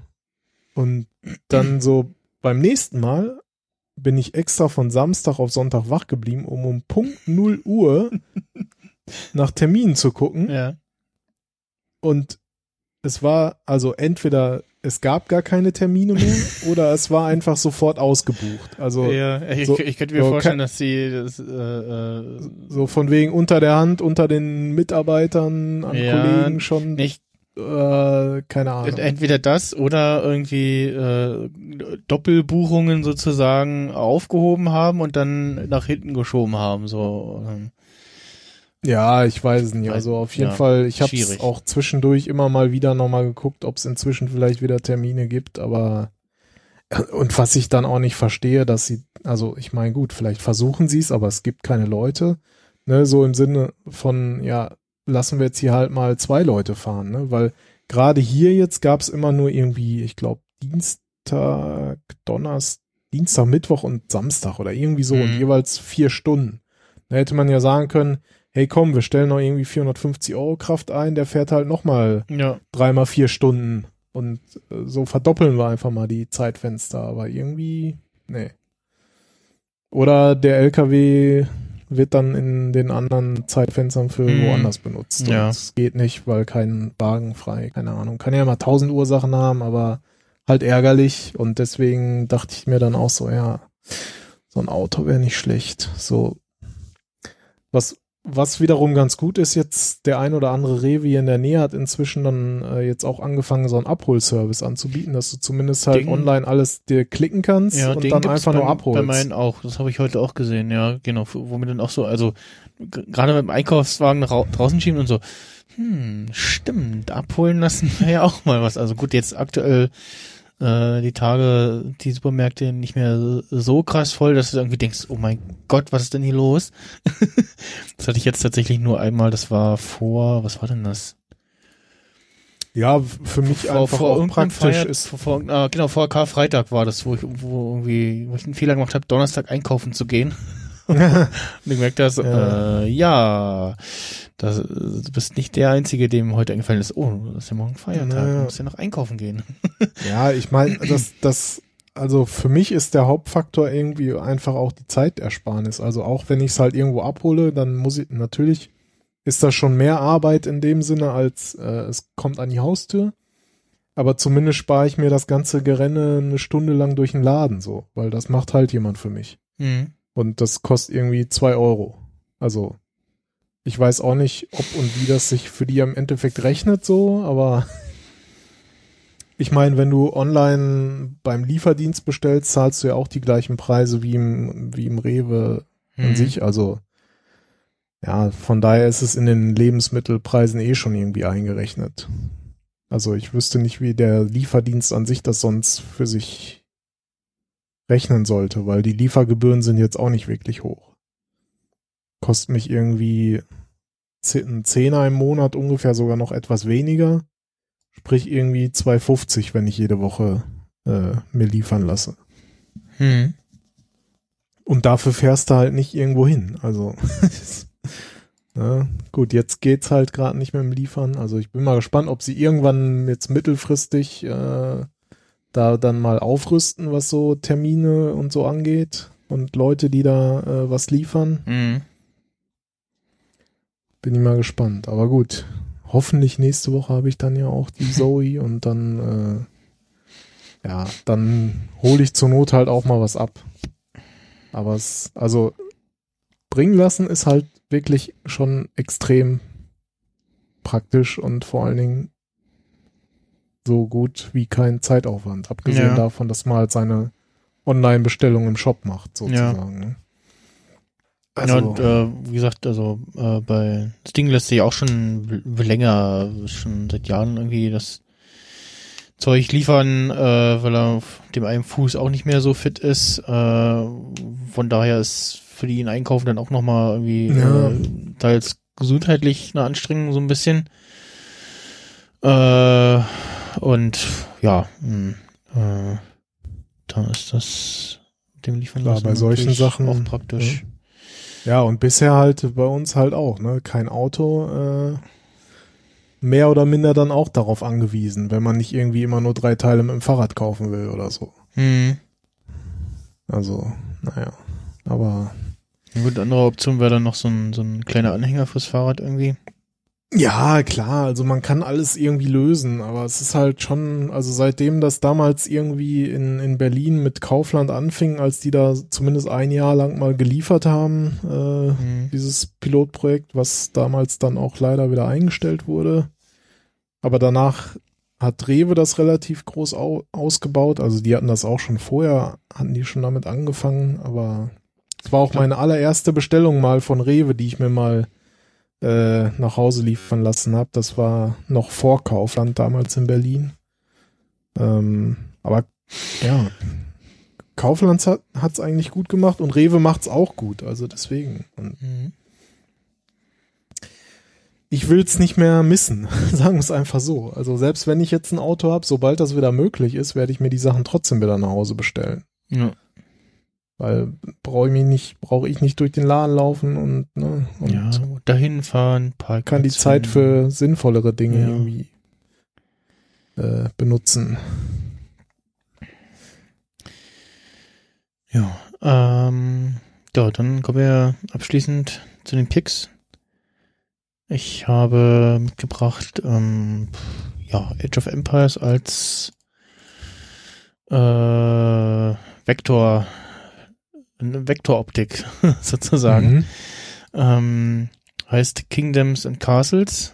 Und dann so beim nächsten Mal bin ich extra von Samstag auf Sonntag wach geblieben, um um Punkt 0 Uhr nach Terminen zu gucken. Ja. Und es war also entweder es gab gar keine Termine mehr oder es war einfach sofort ausgebucht. Also ja, ich, so- ich könnte mir so vorstellen, dass sie das, äh, äh, so von wegen unter der Hand, unter den Mitarbeitern, an Ja, Kollegen schon, nicht äh, keine Ahnung. entweder das oder irgendwie äh, Doppelbuchungen sozusagen aufgehoben haben und dann nach hinten geschoben haben. So. Ja, ich weiß es nicht. Also auf jeden ja, Fall, ich habe schwierig. auch zwischendurch immer mal wieder nochmal geguckt, ob es inzwischen vielleicht wieder Termine gibt, aber und was ich dann auch nicht verstehe, dass sie, also ich meine, gut, vielleicht versuchen sie es, aber es gibt keine Leute, ne, so im Sinne von, ja, lassen wir jetzt hier halt mal zwei Leute fahren, ne, weil gerade hier jetzt gab es immer nur irgendwie, ich glaube, Dienstag, Donnerstag, Dienstag, Mittwoch und Samstag oder irgendwie so und Mhm. jeweils vier Stunden. Da hätte man ja sagen können, hey komm, wir stellen noch irgendwie 450 Euro Kraft ein, der fährt halt nochmal Ja. dreimal vier Stunden und äh, so verdoppeln wir einfach mal die Zeitfenster, aber irgendwie, nee. Oder der LKW wird dann in den anderen Zeitfenstern für Hm. woanders benutzt. Ja. Und es geht nicht, weil kein Wagen frei, keine Ahnung. Kann ja immer tausend Ursachen haben, aber halt ärgerlich und deswegen dachte ich mir dann auch so, ja, so ein Auto wäre nicht schlecht. So, was, was wiederum ganz gut ist, jetzt der ein oder andere Rewe hier in der Nähe hat inzwischen dann äh, jetzt auch angefangen, so einen Abholservice anzubieten, dass du zumindest halt Den- online alles dir klicken kannst Ja, und den dann einfach bei, nur abholst. Bei meinen auch. Das habe ich heute auch gesehen, ja, genau. Womit dann auch so, also gerade mit dem Einkaufswagen rau draußen schieben und so, hm, stimmt, abholen lassen wäre ja auch mal was. Also gut, jetzt aktuell äh, die Tage, die Supermärkte nicht mehr so krass voll, dass du irgendwie denkst, oh mein Gott, was ist denn hier los? das hatte ich jetzt tatsächlich nur einmal, das war vor, was war denn das? ja, für mich einfach auch irgendeinem praktisch Feier- ist. Vor, vor, ah, genau, vor Karfreitag war das, wo ich, wo irgendwie, wo ich einen Fehler gemacht habe, Donnerstag einkaufen zu gehen. Und ich gemerkt habe, Ja. äh, ja, das, du bist nicht der Einzige, dem heute eingefallen ist, oh, das ist ja morgen Feiertag, Ja. du musst ja noch einkaufen gehen. Ja, ich meine, das, das, also für mich ist der Hauptfaktor irgendwie einfach auch die Zeitersparnis. Also auch wenn ich es halt irgendwo abhole, dann muss ich, natürlich ist das schon mehr Arbeit in dem Sinne, als äh, es kommt an die Haustür. Aber zumindest spare ich mir das ganze Gerenne eine Stunde lang durch den Laden so, weil das macht halt jemand für mich. Mhm. Und das kostet irgendwie zwei Euro. Also ich weiß auch nicht, ob und wie das sich für die im Endeffekt rechnet so, aber ich meine, wenn du online beim Lieferdienst bestellst, zahlst du ja auch die gleichen Preise wie im, wie im Rewe an Mhm. sich. Also ja, von daher ist es in den Lebensmittelpreisen eh schon irgendwie eingerechnet. Also ich wüsste nicht, wie der Lieferdienst an sich das sonst für sich rechnen sollte, weil die Liefergebühren sind jetzt auch nicht wirklich hoch. Kostet mich irgendwie ze- ein Zehner im Monat ungefähr sogar noch etwas weniger. Sprich irgendwie 2,50, wenn ich jede Woche äh, mir liefern lasse. Mhm. Und dafür fährst du halt nicht irgendwo hin. Also ja, gut, jetzt geht's halt gerade nicht mehr im Liefern. Also ich bin mal gespannt, ob sie irgendwann jetzt mittelfristig äh, da dann mal aufrüsten, was so Termine und so angeht und Leute, die da äh, was liefern. Mhm. Bin ich mal gespannt. Aber gut, hoffentlich nächste Woche habe ich dann ja auch die Zoe und dann äh, ja, dann hole ich zur Not halt auch mal was ab. Aber es, also bringen lassen ist halt wirklich schon extrem praktisch und vor allen Dingen so gut wie kein Zeitaufwand. Abgesehen Ja. davon, dass man halt seine Online-Bestellung im Shop macht, sozusagen. ne? Also, ja, und äh, wie gesagt, also äh, bei das Ding lässt sich auch schon länger, schon seit Jahren irgendwie das Zeug liefern, äh, weil er auf dem einen Fuß auch nicht mehr so fit ist. Äh, von daher ist für die ihn einkaufen dann auch nochmal irgendwie Ja. äh, teils gesundheitlich eine Anstrengung so ein bisschen. Äh, und ja, mh, äh, da ist das mit dem liefern Klar, bei solchen Sachen, auch praktisch. Ja, und bisher halt bei uns halt auch, ne? Kein Auto, äh, mehr oder minder dann auch darauf angewiesen, wenn man nicht irgendwie immer nur drei Teile mit dem Fahrrad kaufen will oder so. Mhm. Also, naja. Aber Eine gute andere Option wäre dann noch so ein, so ein kleiner Anhänger fürs Fahrrad irgendwie. Ja, klar, also man kann alles irgendwie lösen, aber es ist halt schon, also seitdem das damals irgendwie in, in Berlin mit Kaufland anfing, als die da zumindest ein Jahr lang mal geliefert haben, äh, Mhm. dieses Pilotprojekt, was damals dann auch leider wieder eingestellt wurde. Aber danach hat Rewe das relativ groß au ausgebaut. Also die hatten das auch schon vorher, hatten die schon damit angefangen, aber es war auch meine allererste Bestellung mal von Rewe, die ich mir mal äh, nach Hause liefern lassen habe. Das war noch vor Kaufland damals in Berlin. Ähm, aber ja, Kaufland hat es eigentlich gut gemacht und Rewe macht's auch gut. Also deswegen. Mhm. ich will's nicht mehr missen, sagen wir es einfach so. Also selbst wenn ich jetzt ein Auto habe, sobald das wieder möglich ist, werde ich mir die Sachen trotzdem wieder nach Hause bestellen. Ja. Weil brauche ich mich nicht, brauche ich nicht durch den Laden laufen und, ne, und ja, dahin fahren, Parkplatz kann die Zeit für sinnvollere Dinge Ja. irgendwie äh, benutzen. Ja, ähm, ja, dann kommen wir abschließend zu den Picks. Ich habe mitgebracht, ähm, ja, Age of Empires als äh, Vektor, eine Vektoroptik sozusagen. Mhm. Ähm, heißt Kingdoms and Castles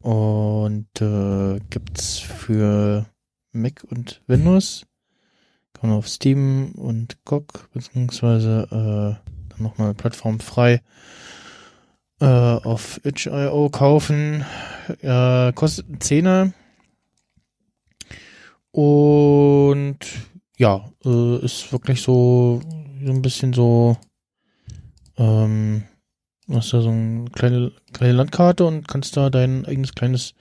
und äh, gibt's für Mac und Windows. Kann man auf Steam und GOG beziehungsweise äh, dann nochmal plattformfrei äh, auf itch.io kaufen. Äh, kostet einen Zehner. Und ja, äh, ist wirklich so, so ein bisschen so ähm, hast da so eine kleine, kleine Landkarte und kannst da dein eigenes kleines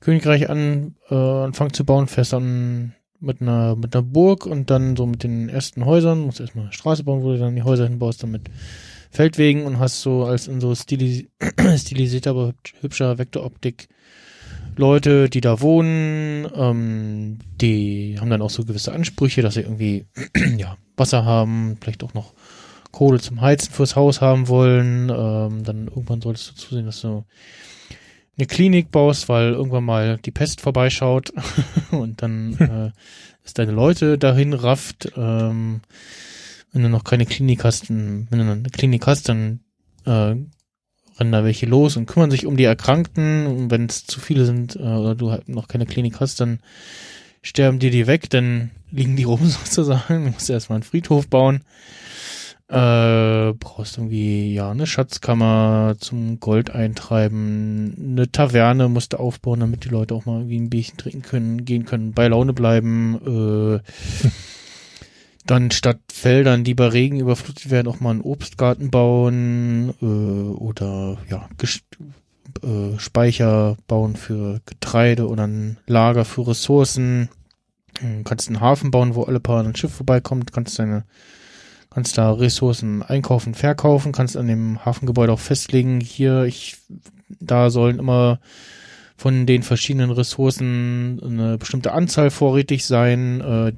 Königreich an, äh, anfangen zu bauen. Fährst dann mit einer, mit einer Burg und dann so mit den ersten Häusern. Musst erstmal eine Straße bauen, wo du dann die Häuser hinbaust, dann mit Feldwegen und hast so als in so stilis stilisierter, aber hübsch- hübscher Vektoroptik Leute, die da wohnen, ähm, die haben dann auch so gewisse Ansprüche, dass sie irgendwie, ja, Wasser haben, vielleicht auch noch Kohle zum Heizen fürs Haus haben wollen. Ähm, dann irgendwann solltest du zusehen, dass du eine Klinik baust, weil irgendwann mal die Pest vorbeischaut und dann äh, ist deine Leute dahin rafft. Ähm, wenn du noch keine Klinik hast, wenn du eine Klinik hast, dann äh, rennen da welche los und kümmern sich um die Erkrankten. Und wenn es zu viele sind äh, oder du halt noch keine Klinik hast, dann sterben dir die weg, dann liegen die rum sozusagen. Du musst erstmal einen Friedhof bauen. Äh, brauchst irgendwie, ja, eine Schatzkammer zum Gold eintreiben, eine Taverne musst du aufbauen, damit die Leute auch mal irgendwie ein Bierchen trinken können, gehen können, bei Laune bleiben, äh, dann statt Feldern, die bei Regen überflutet werden, auch mal einen Obstgarten bauen, äh, oder, ja, äh, Speicher bauen für Getreide oder ein Lager für Ressourcen. Du kannst einen Hafen bauen, wo alle paar ein Schiff vorbeikommt, kannst deine kannst da Ressourcen einkaufen, verkaufen, kannst an dem Hafengebäude auch festlegen, hier, ich, da sollen immer von den verschiedenen Ressourcen eine bestimmte Anzahl vorrätig sein. Äh,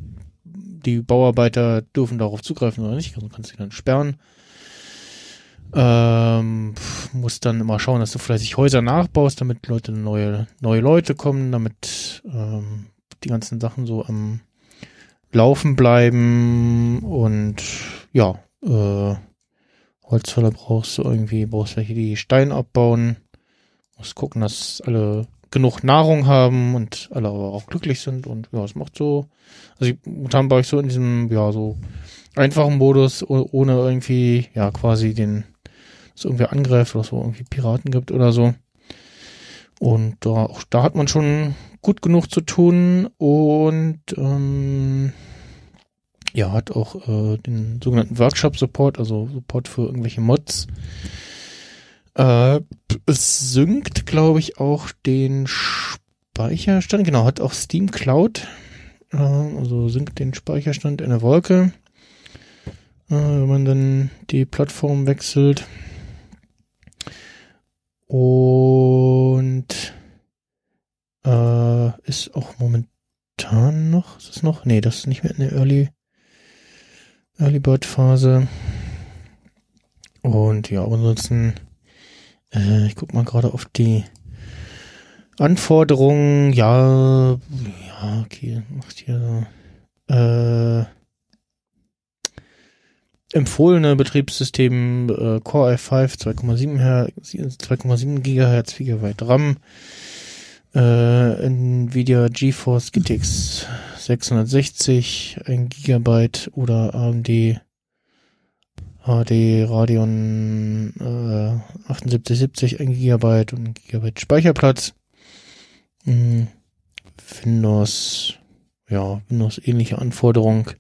die Bauarbeiter dürfen darauf zugreifen oder nicht, also kannst du dann sperren. Ähm, musst dann immer schauen, dass du fleißig Häuser nachbaust, damit Leute neue, neue Leute kommen, damit ähm, die ganzen Sachen so am Laufen bleiben und ja, äh, Holzfäller brauchst du irgendwie, brauchst welche, die Stein abbauen. Musst gucken, dass alle genug Nahrung haben und alle aber auch glücklich sind und ja, es macht so, also momentan war ich so in diesem, ja, so einfachen Modus, ohne irgendwie, ja, quasi den, es irgendwie angreift oder so irgendwie Piraten gibt oder so. Und da, auch da hat man schon gut genug zu tun und ähm, ja, hat auch äh, den sogenannten Workshop-Support, also Support für irgendwelche Mods. Äh, es synkt, glaube ich, auch den Speicherstand. Genau, hat auch Steam Cloud. Äh, also synkt den Speicherstand in der Wolke. Äh, wenn man dann die Plattform wechselt. Und äh, ist auch momentan noch, ist es noch? Nee, das ist nicht mehr in der Early, Early Bird Phase. Und ja, ansonsten, äh, ich guck mal gerade auf die Anforderungen. Ja, ja, okay, macht hier äh, empfohlene Betriebssystem äh, Core i5 2,7 2,7 GHz 4 GB RAM äh, Nvidia GeForce GTX 660 1 GB oder AMD HD Radeon äh, 7870 1 GB und 1 GB Speicherplatz. Hm, Windows ja Windows ähnliche Anforderung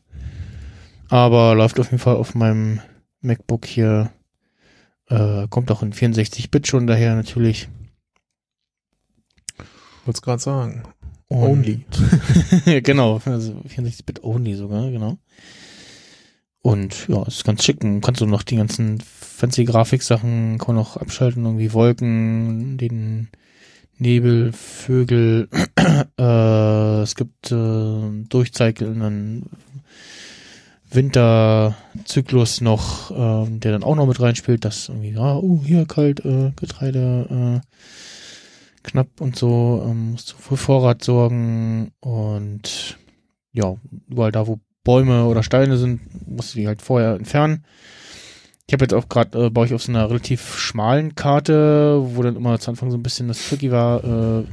aber läuft auf jeden Fall auf meinem MacBook hier. Äh, kommt auch in 64-Bit schon daher natürlich. Wollte gerade sagen. Und only. genau, also 64-Bit only sogar, genau. Und ja, ist ganz schick. Man kannst du noch die ganzen fancy Grafiksachen kann man noch abschalten, irgendwie Wolken, den Nebel, Vögel, äh, es gibt äh, durchzeichelnden Winterzyklus noch, äh, der dann auch noch mit reinspielt, dass irgendwie, ja, uh, hier kalt, äh, Getreide, äh, knapp und so, ähm, musst du für Vorrat sorgen und ja, überall da, wo Bäume oder Steine sind, musst du die halt vorher entfernen. Ich habe jetzt auch gerade, äh, baue ich auf so einer relativ schmalen Karte, wo dann immer zu Anfang so ein bisschen das Tricky war, äh,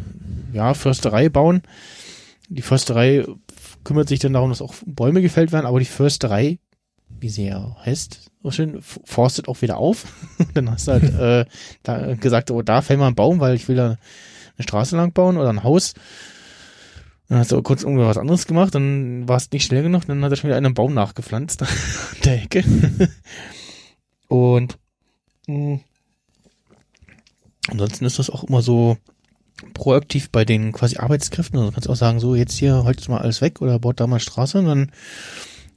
ja, Försterei bauen. Die Försterei kümmert sich dann darum, dass auch Bäume gefällt werden, aber die Försterei, wie sie ja heißt, so schön, forstet auch wieder auf. dann hast du halt äh, da gesagt, oh, da fällt mal ein Baum, weil ich will da eine Straße lang bauen oder ein Haus. Dann hast du kurz irgendwas anderes gemacht, dann war es nicht schnell genug, dann hat er schon wieder einen Baum nachgepflanzt an der Ecke. Und mh, hm, ansonsten ist das auch immer so, proaktiv bei den quasi Arbeitskräften. Also du kannst auch sagen, so jetzt hier holst du mal alles weg oder baut da mal Straße und dann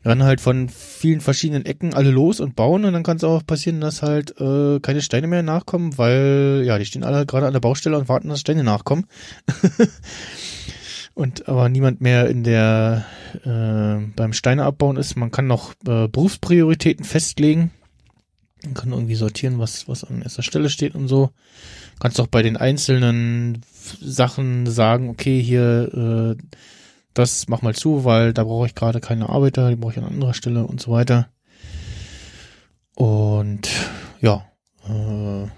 rennen halt von vielen verschiedenen Ecken alle los und bauen und dann kann es auch passieren, dass halt äh, keine Steine mehr nachkommen, weil ja, die stehen alle gerade an der Baustelle und warten, dass Steine nachkommen. und aber niemand mehr in der äh, beim Steine abbauen ist. Man kann noch äh, Berufsprioritäten festlegen. Man kann irgendwie sortieren, was was an erster Stelle steht und so. Kannst auch bei den einzelnen Sachen sagen, okay, hier, äh, das mach mal zu, weil da brauche ich gerade keine Arbeiter, die brauche ich an anderer Stelle und so weiter. Und ja, äh,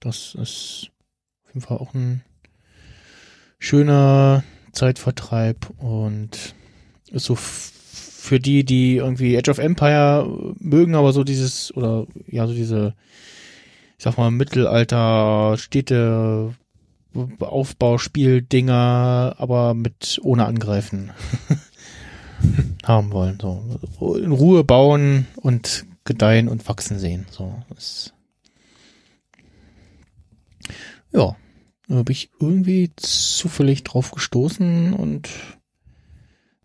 das ist auf jeden Fall auch ein schöner Zeitvertreib und ist so für die, die irgendwie Edge of Empire mögen, aber so dieses, oder ja, so diese, ich sag mal, Mittelalter, Städte, Aufbauspieldinger, aber mit ohne Angreifen haben wollen. So in Ruhe bauen und gedeihen und wachsen sehen. So ist ja, da bin ich irgendwie zufällig drauf gestoßen und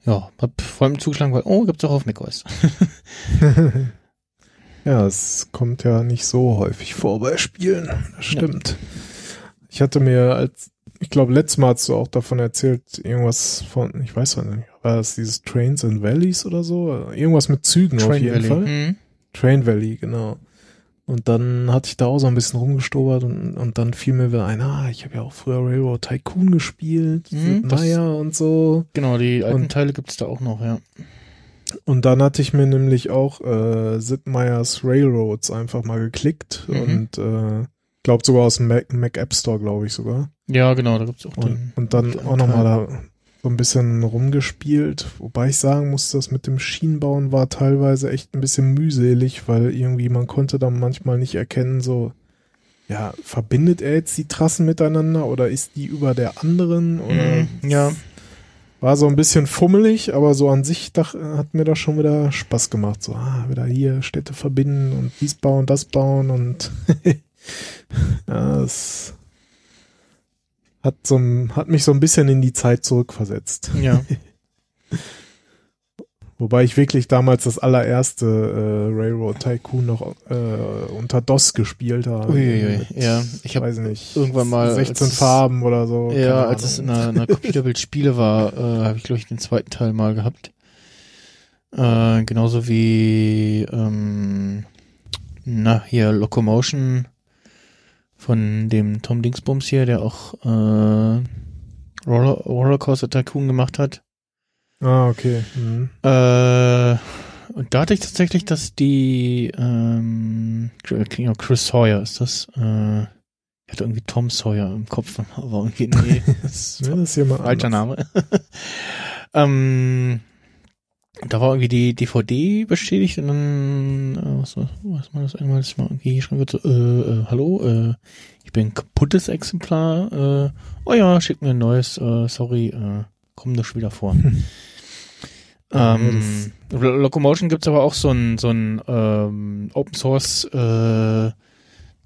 ja, hab vor allem zugeschlagen, weil oh, gibt's auch auf macOS. Ja, es kommt ja nicht so häufig vor bei Spielen. Das stimmt. Ich hatte mir als, ich glaube, letztes Mal hast du auch davon erzählt, irgendwas von, ich weiß nicht, war das dieses Trains and Valleys oder so? Irgendwas mit Zügen auf jeden Valley. Fall. Mhm. Train Valley, genau. Und dann hatte ich da auch so ein bisschen rumgestobert und, und dann fiel mir wieder ein, ah, ich habe ja auch früher Railroad Tycoon gespielt, Mhm, Meier und so. Genau, die alten Und- Teile gibt's da auch noch, ja. Und dann hatte ich mir nämlich auch äh, Sid Meier's Railroads einfach mal geklickt Mhm. und äh, glaubt sogar aus dem Mac, Mac App Store, glaube ich sogar. Ja, genau, da gibt's auch Und, den. und dann den auch nochmal da so ein bisschen rumgespielt. Wobei ich sagen muss, das mit dem Schienenbauen war teilweise echt ein bisschen mühselig, weil irgendwie man konnte dann manchmal nicht erkennen, so, ja, verbindet er jetzt die Trassen miteinander oder ist die über der anderen? Oder Mhm, ja. war so ein bisschen fummelig, aber so an sich dach, hat mir das schon wieder Spaß gemacht. So, ah, wieder hier Städte verbinden und dies bauen, das bauen und ja, das hat, so, hat mich so ein bisschen in die Zeit zurückversetzt. Ja. Wobei ich wirklich damals das allererste äh, Railroad Tycoon noch äh, unter DOS gespielt habe. Uiuiui, Mit, ja. Ich habe weiß nicht, irgendwann mal, 16 als- Farben oder so. Ja, als es in einer, in einer Computerbild Spiele war, äh, habe ich glaube ich den zweiten Teil mal gehabt. Äh, genauso wie ähm, na hier Locomotion von dem Tom Dingsbums hier, der auch äh, Roller, Rollercoaster Tycoon gemacht hat. Ah, okay. Mhm. Äh, und da hatte ich tatsächlich, dass die ähm, ja, Chris Sawyer ist das. Äh, ich hatte irgendwie Tom Sawyer im Kopf, aber irgendwie nee, das Ja, das ist jemand Falscher anders. Name. ähm, da war irgendwie die DVD bestätigt und dann, äh, was, was, was war das einmal, dass ich mal irgendwie geschrieben wird, so, äh, äh, hallo, äh, ich bin ein kaputtes Exemplar, äh, oh ja, schick mir ein neues, äh, sorry, äh, komm nicht wieder vor. ähm, Lo- Locomotion gibt's aber auch so ein, so ein ähm, Open Source äh,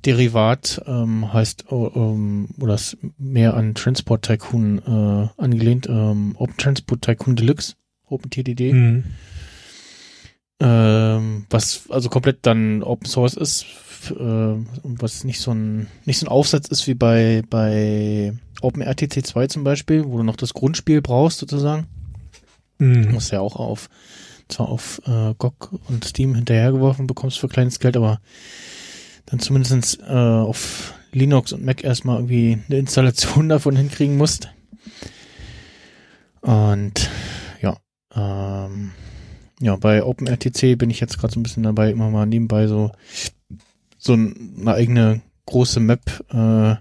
Derivat ähm, heißt oh, ähm, oder ist mehr an Transport Tycoon äh, angelehnt, ähm, Open Transport Tycoon Deluxe, OpenTDD, Mhm. ähm, was also komplett dann Open Source ist, äh, und was nicht so ein nicht so ein Aufsatz ist wie bei bei OpenRTC 2 zum Beispiel, wo du noch das Grundspiel brauchst sozusagen. Mhm. musst ja auch auf zwar auf äh, GOG und Steam hinterhergeworfen bekommst für kleines Geld, aber dann zumindest äh, auf Linux und Mac erstmal irgendwie eine Installation davon hinkriegen musst. Und ähm, ja, bei OpenRTC bin ich jetzt gerade so ein bisschen dabei, immer mal nebenbei so so ein- eine eigene große Map äh,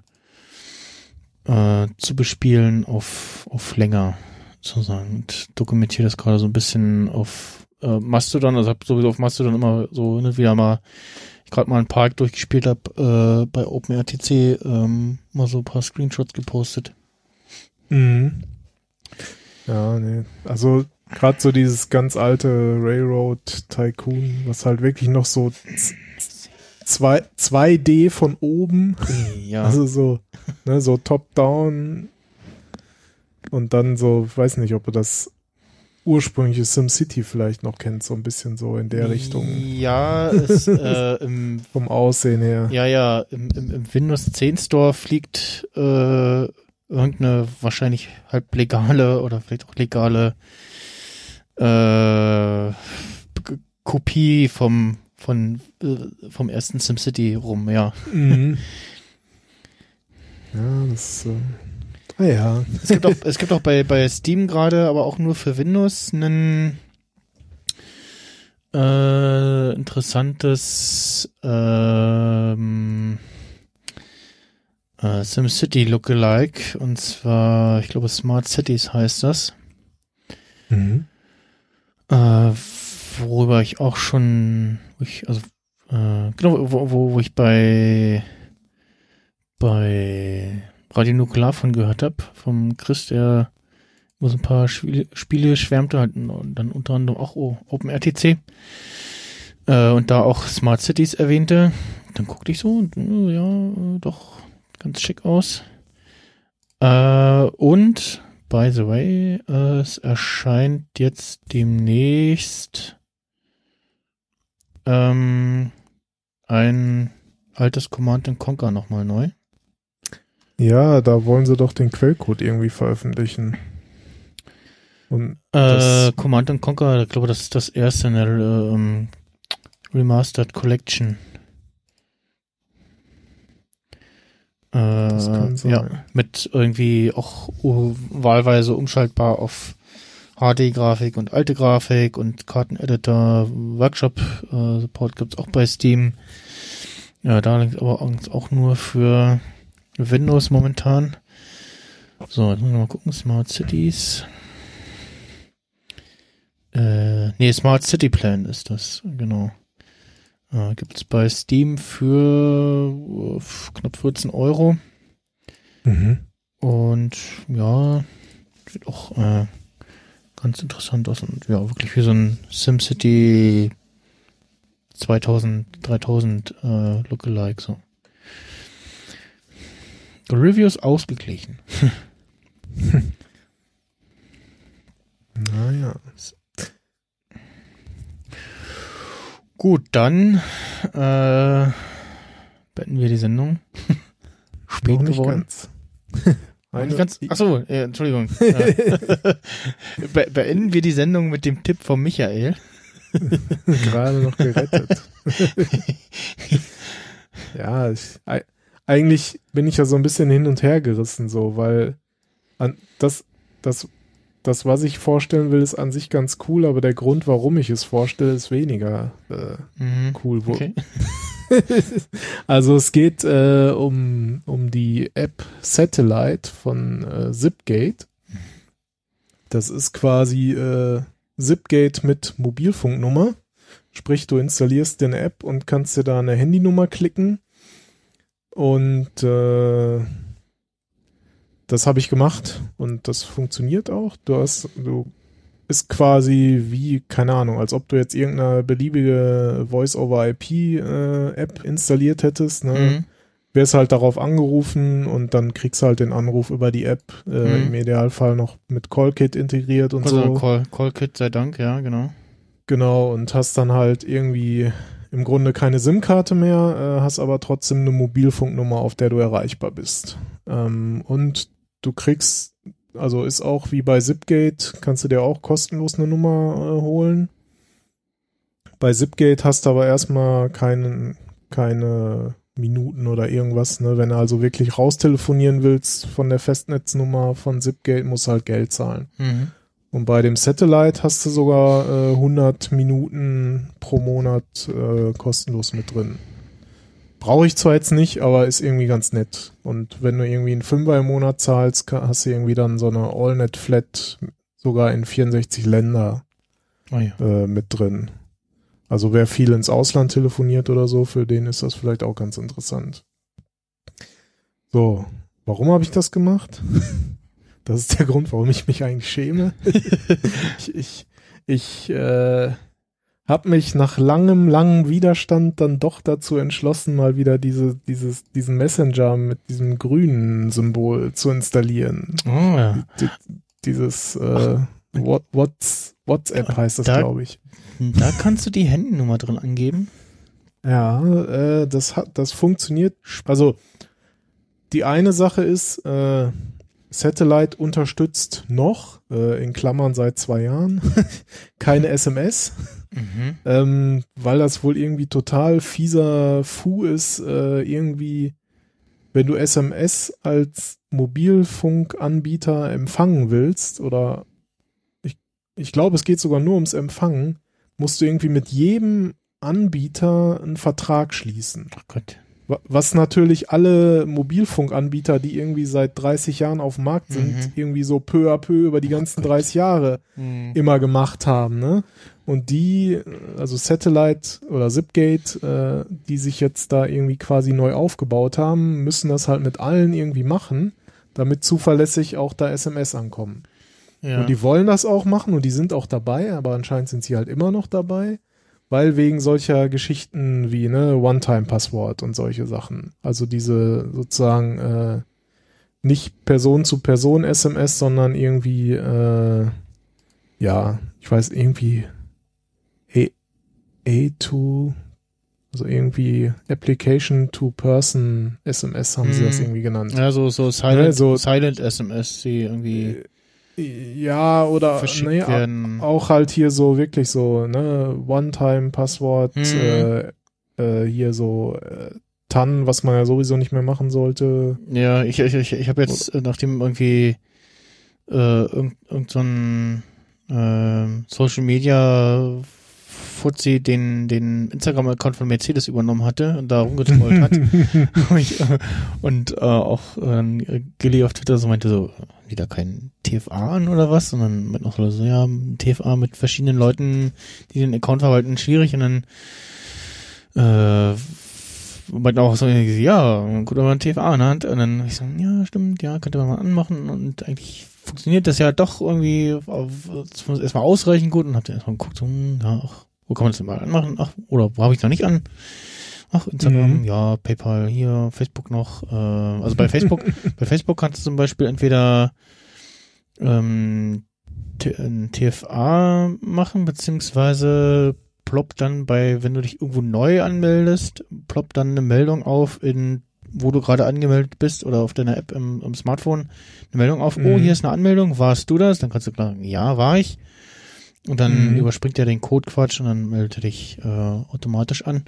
äh, zu bespielen auf auf länger sozusagen und dokumentiere das gerade so ein bisschen auf äh, Mastodon, also habe sowieso auf Mastodon immer so und wieder mal, ich gerade mal einen Park durchgespielt habe, äh, bei OpenRTC ähm, mal so ein paar Screenshots gepostet. Mhm. Ja, nee. Also gerade so dieses ganz alte Railroad Tycoon, was halt wirklich noch so z- zwei, 2D von oben, Ja, also so, ne, so top-down. Und dann so, ich weiß nicht, ob du das ursprüngliche SimCity vielleicht noch kennt, so ein bisschen so in der Richtung. Ja, es, äh, im, vom Aussehen her. ja, ja, im, im, im Windows 10 Store fliegt äh, irgendeine wahrscheinlich halb legale oder vielleicht auch legale äh, Kopie vom von äh, vom ersten SimCity rum, ja. Mhm. Ja, das äh, ah ja. Es gibt auch, es gibt auch bei, bei Steam gerade, aber auch nur für Windows, einen äh, interessantes ähm, äh, SimCity Lookalike und zwar, ich glaube Smart Cities heißt das, Mhm. Äh, worüber ich auch schon, wo ich, also äh, genau, wo, wo, wo ich bei bei Radio Nukular von gehört habe, vom Chris, der wo so ein paar Spiele, Spiele schwärmte, halt, und dann unter anderem auch oh, OpenRTC äh, und da auch Smart Cities erwähnte. Dann guckte ich so und äh, ja, äh, doch ganz schick aus. Äh, und by the way, äh, es erscheint jetzt demnächst ähm, ein altes Command Conquer nochmal neu. Ja, da wollen sie doch den Quellcode irgendwie veröffentlichen. Und äh, Command Conquer, ich glaube, das ist das erste in der ähm, Remastered Collection. Äh, ja, mit irgendwie auch wahlweise umschaltbar auf HD-Grafik und alte Grafik und Karteneditor, Workshop-Support äh, gibt's auch bei Steam. Ja, da liegt aber auch nur für Windows momentan. So, jetzt müssen wir mal gucken, Smart Cities. Äh, nee, Smart City Plan ist das, genau. Äh, gibt's bei Steam für uh, knapp 14 Euro. Mhm. Und ja, sieht auch äh, ganz interessant aus und ja, wirklich wie so ein SimCity 2000, 3000 äh, Lookalike so. Reviews ausgeglichen. naja. Gut, dann äh, beenden wir die Sendung. Spät geworden. Eine, ganz, achso, äh, Entschuldigung. Be beenden wir die Sendung mit dem Tipp von Michael. Gerade noch gerettet. ja, ich, eigentlich bin ich ja so ein bisschen hin und her gerissen, so, weil an, das, das, das, was ich vorstellen will, ist an sich ganz cool, aber der Grund, warum ich es vorstelle, ist weniger äh, mhm, cool. Okay. also es geht äh, um, um die App Satellite von äh, Zipgate. Das ist quasi äh, Zipgate mit Mobilfunknummer. Sprich, du installierst den App und kannst dir da eine Handynummer klicken. Und äh, das habe ich gemacht und das funktioniert auch. Du hast, du ist quasi wie, keine Ahnung, als ob du jetzt irgendeine beliebige Voice-over-IP-App äh, installiert hättest, ne? Mhm. Wärst halt darauf angerufen und dann kriegst du halt den Anruf über die App, äh, mhm. im Idealfall noch mit CallKit integriert und also so. Call, CallKit sei Dank, ja, genau. Genau, und hast dann halt irgendwie im Grunde keine SIM-Karte mehr, äh, hast aber trotzdem eine Mobilfunknummer, auf der du erreichbar bist. Ähm, und du kriegst also ist auch wie bei Zipgate, kannst du dir auch kostenlos eine Nummer äh, holen. Bei Zipgate hast du aber erstmal keinen, keine Minuten oder irgendwas. Ne? Wenn du also wirklich raustelefonieren willst von der Festnetznummer von Zipgate, musst du halt Geld zahlen. Mhm. Und bei dem Satellite hast du sogar äh, 100 Minuten pro Monat äh, kostenlos mit drin. Brauche ich zwar jetzt nicht, aber ist irgendwie ganz nett. Und wenn du irgendwie einen Fünfer im Monat zahlst, hast du irgendwie dann so eine AllNet-Flat sogar in 64 Länder oh ja. äh, mit drin. Also wer viel ins Ausland telefoniert oder so, für den ist das vielleicht auch ganz interessant. So, warum habe ich das gemacht? Das ist der Grund, warum ich mich eigentlich schäme. ich ich, ich äh, habe mich nach langem, langem Widerstand dann doch dazu entschlossen, mal wieder diese, dieses, diesen Messenger mit diesem grünen Symbol zu installieren. Oh, ja. Die, dieses äh, What, What's, WhatsApp heißt das, da, glaube ich. Da kannst du die Handynummer drin angeben. Ja, äh, das hat, das funktioniert. Also die eine Sache ist, äh, Satellite unterstützt noch, äh, in Klammern seit zwei Jahren, keine SMS. Mhm. Ähm, weil das wohl irgendwie total fieser Fu ist, äh, irgendwie, wenn du SMS als Mobilfunkanbieter empfangen willst, oder ich, ich glaube, es geht sogar nur ums Empfangen, musst du irgendwie mit jedem Anbieter einen Vertrag schließen. Oh Gott. Was natürlich alle Mobilfunkanbieter, die irgendwie seit 30 Jahren auf dem Markt sind, mhm. irgendwie so peu à peu über die ganzen 30 Jahre mhm. immer gemacht haben. Ne? Und die, also Satellite oder Zipgate, äh, die sich jetzt da irgendwie quasi neu aufgebaut haben, müssen das halt mit allen irgendwie machen, damit zuverlässig auch da SMS ankommen. Ja. Und die wollen das auch machen und die sind auch dabei, aber anscheinend sind sie halt immer noch dabei weil wegen solcher Geschichten wie ne One-Time-Passwort und solche Sachen. Also diese sozusagen äh, nicht Person zu Person SMS, sondern irgendwie äh, ja, ich weiß irgendwie A2 Also irgendwie Application to Person SMS haben sie Mhm. das irgendwie genannt. Ja, so, so Silent, Ja, so- Silent SMS, die irgendwie Ja, oder nee, werden. auch halt hier so wirklich so, ne, One-Time-Passwort, Mhm. äh, äh, hier so äh, TAN, was man ja sowieso nicht mehr machen sollte. Ja, ich, ich, ich, ich habe jetzt, äh, nachdem irgendwie äh, irgend, irgend so ein äh, Social Media Fuzzi den, den Instagram-Account von Mercedes übernommen hatte und da rumgetrollt hat. Ich, äh, und äh, auch äh, Gilly auf Twitter so meinte so, da keinen TFA an oder was? Und dann meinte noch so, ja, TFA mit verschiedenen Leuten, die den Account verwalten, schwierig. Und dann äh, meinte auch so, ja, gut, aber ein TFA in der Hand. Und dann ich so, ja, stimmt, ja, könnte man mal anmachen. Und eigentlich funktioniert das ja doch irgendwie, das muss erstmal ausreichend gut. Und hab dann erstmal geguckt, so, hm, ja, ach, wo kann man das denn mal anmachen? Ach, oder wo habe ich noch nicht an? Ach, Instagram, Mhm. ja, PayPal, hier, Facebook noch. Äh, also bei Facebook, bei Facebook kannst du zum Beispiel entweder ähm, TFA machen, beziehungsweise ploppt dann bei, wenn du dich irgendwo neu anmeldest, ploppt dann eine Meldung auf, in wo du gerade angemeldet bist oder auf deiner App im, im Smartphone eine Meldung auf, oh, Mhm. hier ist eine Anmeldung, warst du das? Dann kannst du sagen, ja, war ich. Und dann Mhm. überspringt er den Codequatsch und dann meldet er dich äh, automatisch an.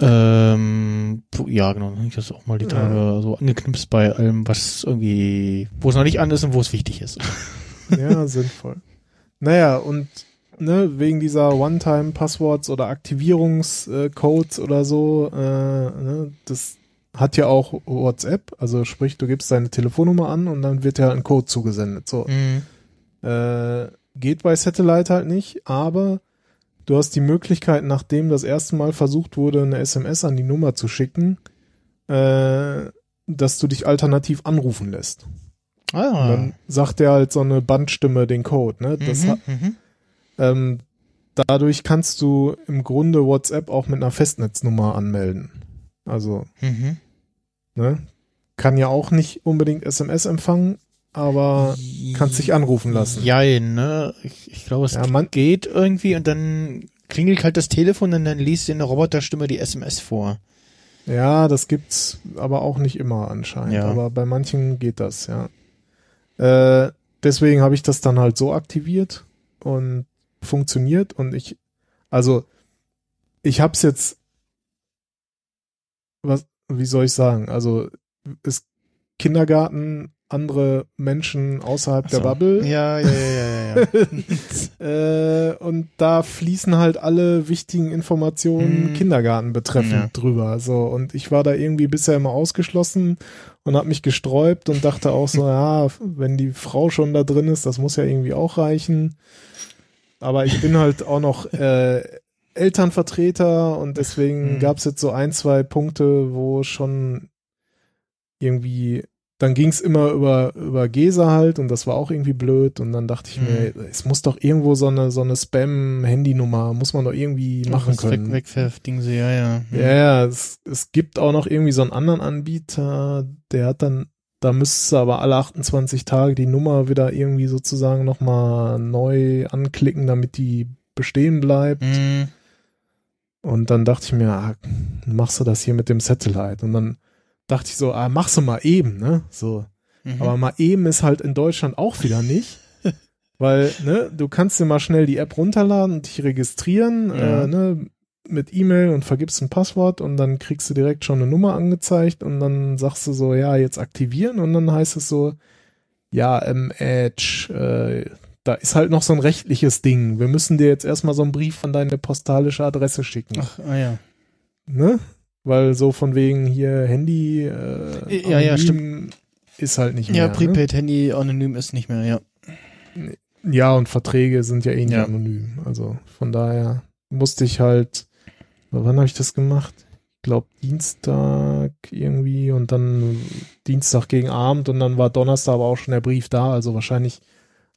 Ähm, ja, genau, dann hab ich das auch mal die Tage so angeknipst bei allem, was irgendwie, wo es noch nicht an ist und wo es wichtig ist. Ja, sinnvoll. Naja, und ne, wegen dieser One-Time-Passworts oder Aktivierungscodes oder so, äh, ne, das hat ja auch WhatsApp, also sprich, du gibst deine Telefonnummer an und dann wird ja ein Code zugesendet. So. Mhm. Äh, geht bei Satellite halt nicht, aber du hast die Möglichkeit, nachdem das erste Mal versucht wurde, eine SMS an die Nummer zu schicken, äh, dass du dich alternativ anrufen lässt. Und Ah. dann sagt der halt so eine Bandstimme den Code, ne? Das mhm, hat, mhm. ähm, dadurch kannst du im Grunde WhatsApp auch mit einer Festnetznummer anmelden. Also, Mhm. ne? Kann ja auch nicht unbedingt SMS empfangen, aber kannst dich anrufen lassen. Jein, ne? Ich, ich glaube, es Ja, geht irgendwie und dann klingelt halt das Telefon und dann liest dir eine Roboterstimme die SMS vor. Ja, das gibt's aber auch nicht immer anscheinend. Ja. Aber bei manchen geht das, ja. Äh, deswegen habe ich das dann halt so aktiviert und funktioniert und ich, also ich hab's jetzt, was, wie soll ich sagen? Also ist Kindergarten andere Menschen außerhalb der So. Bubble. Ja, ja, ja, ja, ja. äh, und da fließen halt alle wichtigen Informationen Hm. Kindergarten betreffend Ja. drüber. So und ich war da irgendwie bisher immer ausgeschlossen und habe mich gesträubt und dachte auch so, ja, wenn die Frau schon da drin ist, das muss ja irgendwie auch reichen. Aber ich bin halt auch noch äh, Elternvertreter und deswegen Hm. gab's jetzt so ein, zwei Punkte, wo schon irgendwie dann ging's immer über, über Gesa halt und das war auch irgendwie blöd und dann dachte ich mir, es muss doch irgendwo so eine, so eine Spam-Handynummer, muss man doch irgendwie machen Was können. Weg, wegwerf-Ding ja, ja. Hm. Ja, ja, es, es gibt auch noch irgendwie so einen anderen Anbieter, der hat dann, da müsstest du aber alle 28 Tage die Nummer wieder irgendwie sozusagen nochmal neu anklicken, damit die bestehen bleibt. Hm. Und dann dachte ich mir, ah, machst du das hier mit dem Satellite? Und dann dachte ich so, ah, machst du mal eben, ne? So. Mhm. Aber mal eben ist halt in Deutschland auch wieder nicht. Weil, ne, du kannst dir mal schnell die App runterladen und dich registrieren, Ja. äh, ne, mit E-Mail und vergibst ein Passwort und dann kriegst du direkt schon eine Nummer angezeigt und dann sagst du so, ja, jetzt aktivieren und dann heißt es so, ja, ähm, Edge, äh, da ist halt noch so ein rechtliches Ding. Wir müssen dir jetzt erstmal so einen Brief an deine postalische Adresse schicken. Ach, ah ja. Ne? Weil so von wegen hier Handy, äh, Ja, ja, anonym ist halt nicht mehr. Ja, ne? Prepaid-Handy anonym ist nicht mehr, ja. Ja, und Verträge sind ja eh nicht Ja. anonym. Also von daher musste ich halt, wann habe ich das gemacht? Ich glaube Dienstag irgendwie und dann Dienstag gegen Abend und dann war Donnerstag aber auch schon der Brief da. Also wahrscheinlich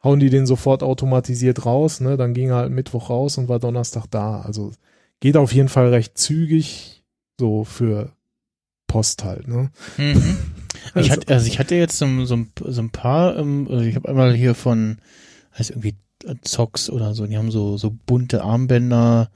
hauen die den sofort automatisiert raus. Ne? Dann ging er halt Mittwoch raus und war Donnerstag da. Also geht auf jeden Fall recht zügig so für Post halt. Ne? Mhm. Ich Also- hatte, also ich hatte jetzt so, so, ein- so ein paar, ähm, also ich habe einmal hier von, heißt irgendwie Zocks oder so, die haben so, so bunte Armbänder,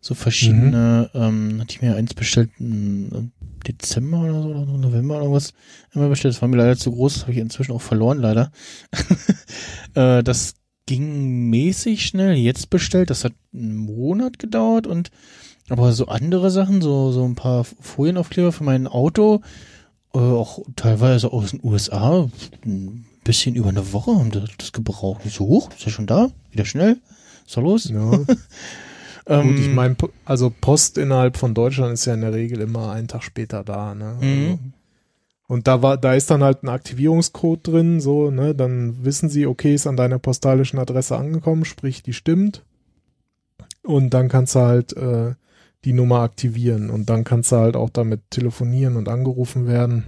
so verschiedene, ähm, hatte ich mir eins bestellt im Dezember oder so, oder November oder was, immer bestellt. Das war mir leider zu groß, das habe ich inzwischen auch verloren, leider. äh, das ging mäßig schnell, jetzt bestellt, das hat einen Monat gedauert und aber so andere Sachen, so, so ein paar Folienaufkleber für mein Auto, äh, auch teilweise aus den USA, ein bisschen über eine Woche haben das, das gebraucht. So, hoch, ist ja schon da? Wieder schnell? Ist da los? Ja. ähm, Gut, ich meine, also Post innerhalb von Deutschland ist ja in der Regel immer einen Tag später da, ne? Also, Mhm. Und da war, da ist dann halt ein Aktivierungscode drin, so, ne, dann wissen sie, okay, ist an deiner postalischen Adresse angekommen, sprich, die stimmt. Und dann kannst du halt äh, die Nummer aktivieren und dann kannst du halt auch damit telefonieren und angerufen werden.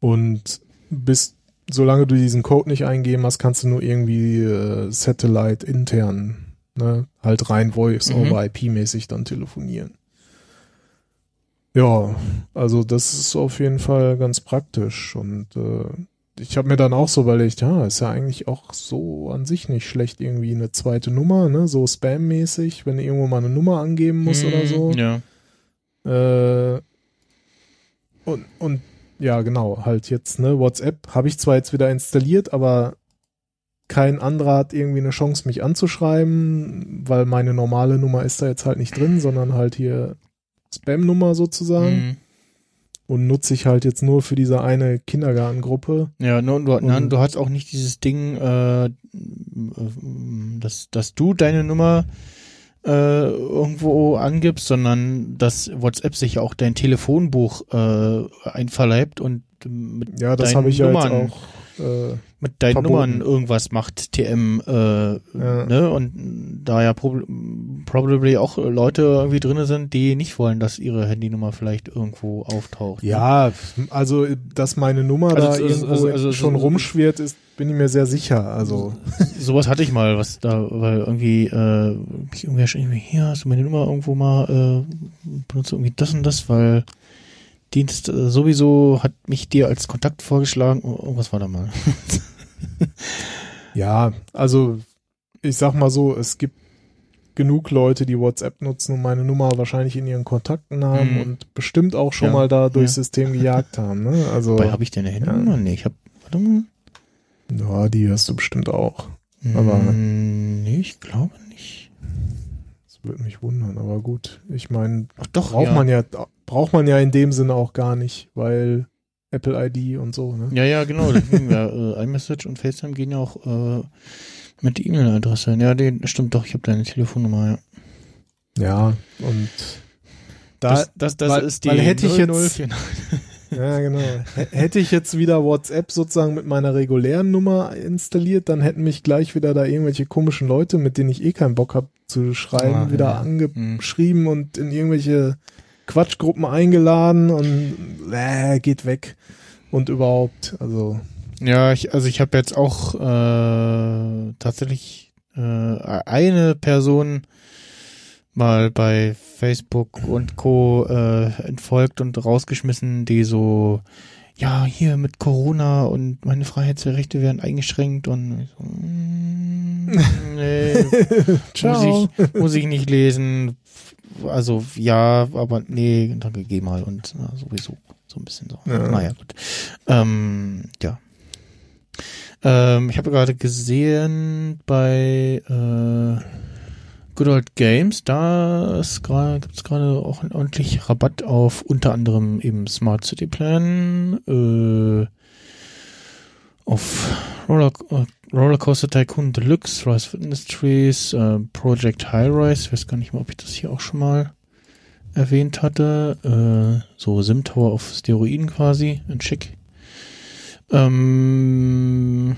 Und bis, solange du diesen Code nicht eingeben hast, kannst du nur irgendwie äh, Satellite intern, ne, halt rein Voice Mhm. over IP mäßig dann telefonieren. Ja, also das ist auf jeden Fall ganz praktisch und äh, ich habe mir dann auch so überlegt, ja, ist ja eigentlich auch so an sich nicht schlecht irgendwie eine zweite Nummer, ne, so Spam-mäßig, wenn du irgendwo mal eine Nummer angeben musst Mhm, oder so. Ja. Äh, und, und ja, genau, halt jetzt, ne, WhatsApp habe ich zwar jetzt wieder installiert, aber kein anderer hat irgendwie eine Chance, mich anzuschreiben, weil meine normale Nummer ist da jetzt halt nicht drin, sondern halt hier Spam-Nummer sozusagen. Mhm. Und nutze ich halt jetzt nur für diese eine Kindergartengruppe. Ja, nur, du, nein, du hast auch nicht dieses Ding, äh, dass, dass du deine Nummer äh, irgendwo angibst, sondern dass WhatsApp sich auch dein Telefonbuch äh, einverleibt und mit Ja, das habe ich Nummern, auch. Äh, mit deinen verboten. Nummern irgendwas macht, TM, äh, ne? Und da ja prob probably auch Leute irgendwie drinne sind, die nicht wollen, dass ihre Handynummer vielleicht irgendwo auftaucht. ne? ja, also, dass meine Nummer Also, da also, irgendwo also, also, schon so- rumschwirrt, ist, bin ich mir sehr sicher. Also, Sowas hatte ich mal, was da, weil irgendwie, äh, ich irgendwie, hier hast du meine Nummer irgendwo mal, äh, benutze irgendwie das und das, weil Dienst äh, sowieso hat mich dir als Kontakt vorgeschlagen. Oh, Irgendwas war da mal. ja, also, ich sag mal so, es gibt genug Leute, die WhatsApp nutzen und meine Nummer wahrscheinlich in ihren Kontakten haben Mhm. und bestimmt auch schon Ja, mal da durchs ja. System gejagt haben. Ne? Also, Dabei habe ich deine Handynummer? Nee, ich hab, warte mal. ja, die hast du bestimmt auch. Aber- Mm, nee, ich glaube würde mich wundern, aber gut. Ich meine, braucht ja. man ja, braucht man ja in dem Sinne auch gar nicht, weil Apple ID und so, ne? Ja, ja, genau. Ja, äh, iMessage und FaceTime gehen ja auch äh, mit der E-Mail-Adresse. Ja, die, stimmt doch, ich habe deine Telefonnummer, ja. Ja, und da, das, das, das weil- ist die weil hätte ich jetzt- 0049. ja genau. Hätte ich jetzt wieder WhatsApp sozusagen mit meiner regulären Nummer installiert, dann hätten mich gleich wieder da irgendwelche komischen Leute, mit denen ich eh keinen Bock habe zu schreiben, Ah, wieder ja. angeschrieben und in irgendwelche Quatschgruppen eingeladen und äh, geht weg. Und überhaupt, also Ja, ich, also ich habe jetzt auch äh, tatsächlich äh, eine Person mal bei Facebook und Co. Äh, entfolgt und rausgeschmissen, die so, ja, hier mit Corona und meine Freiheitsrechte werden eingeschränkt und so, mm, nee, Ciao. Muss ich, muss ich nicht lesen. Also ja, aber nee, danke, geh mal und na, sowieso so ein bisschen so. Ja. Naja, gut. Ähm, ja. Ähm, ich habe gerade gesehen bei äh, Good Old Games, da gerade gibt's gerade auch ordentlich Rabatt auf unter anderem eben Smart City Plan, äh, auf Roller, äh, Rollercoaster Tycoon Deluxe, Rise of Industries, äh, Project High Rise, ich weiß gar nicht mal, ob ich das hier auch schon mal erwähnt hatte, äh, so Sim Tower auf Steroiden quasi, in schick. Ähm,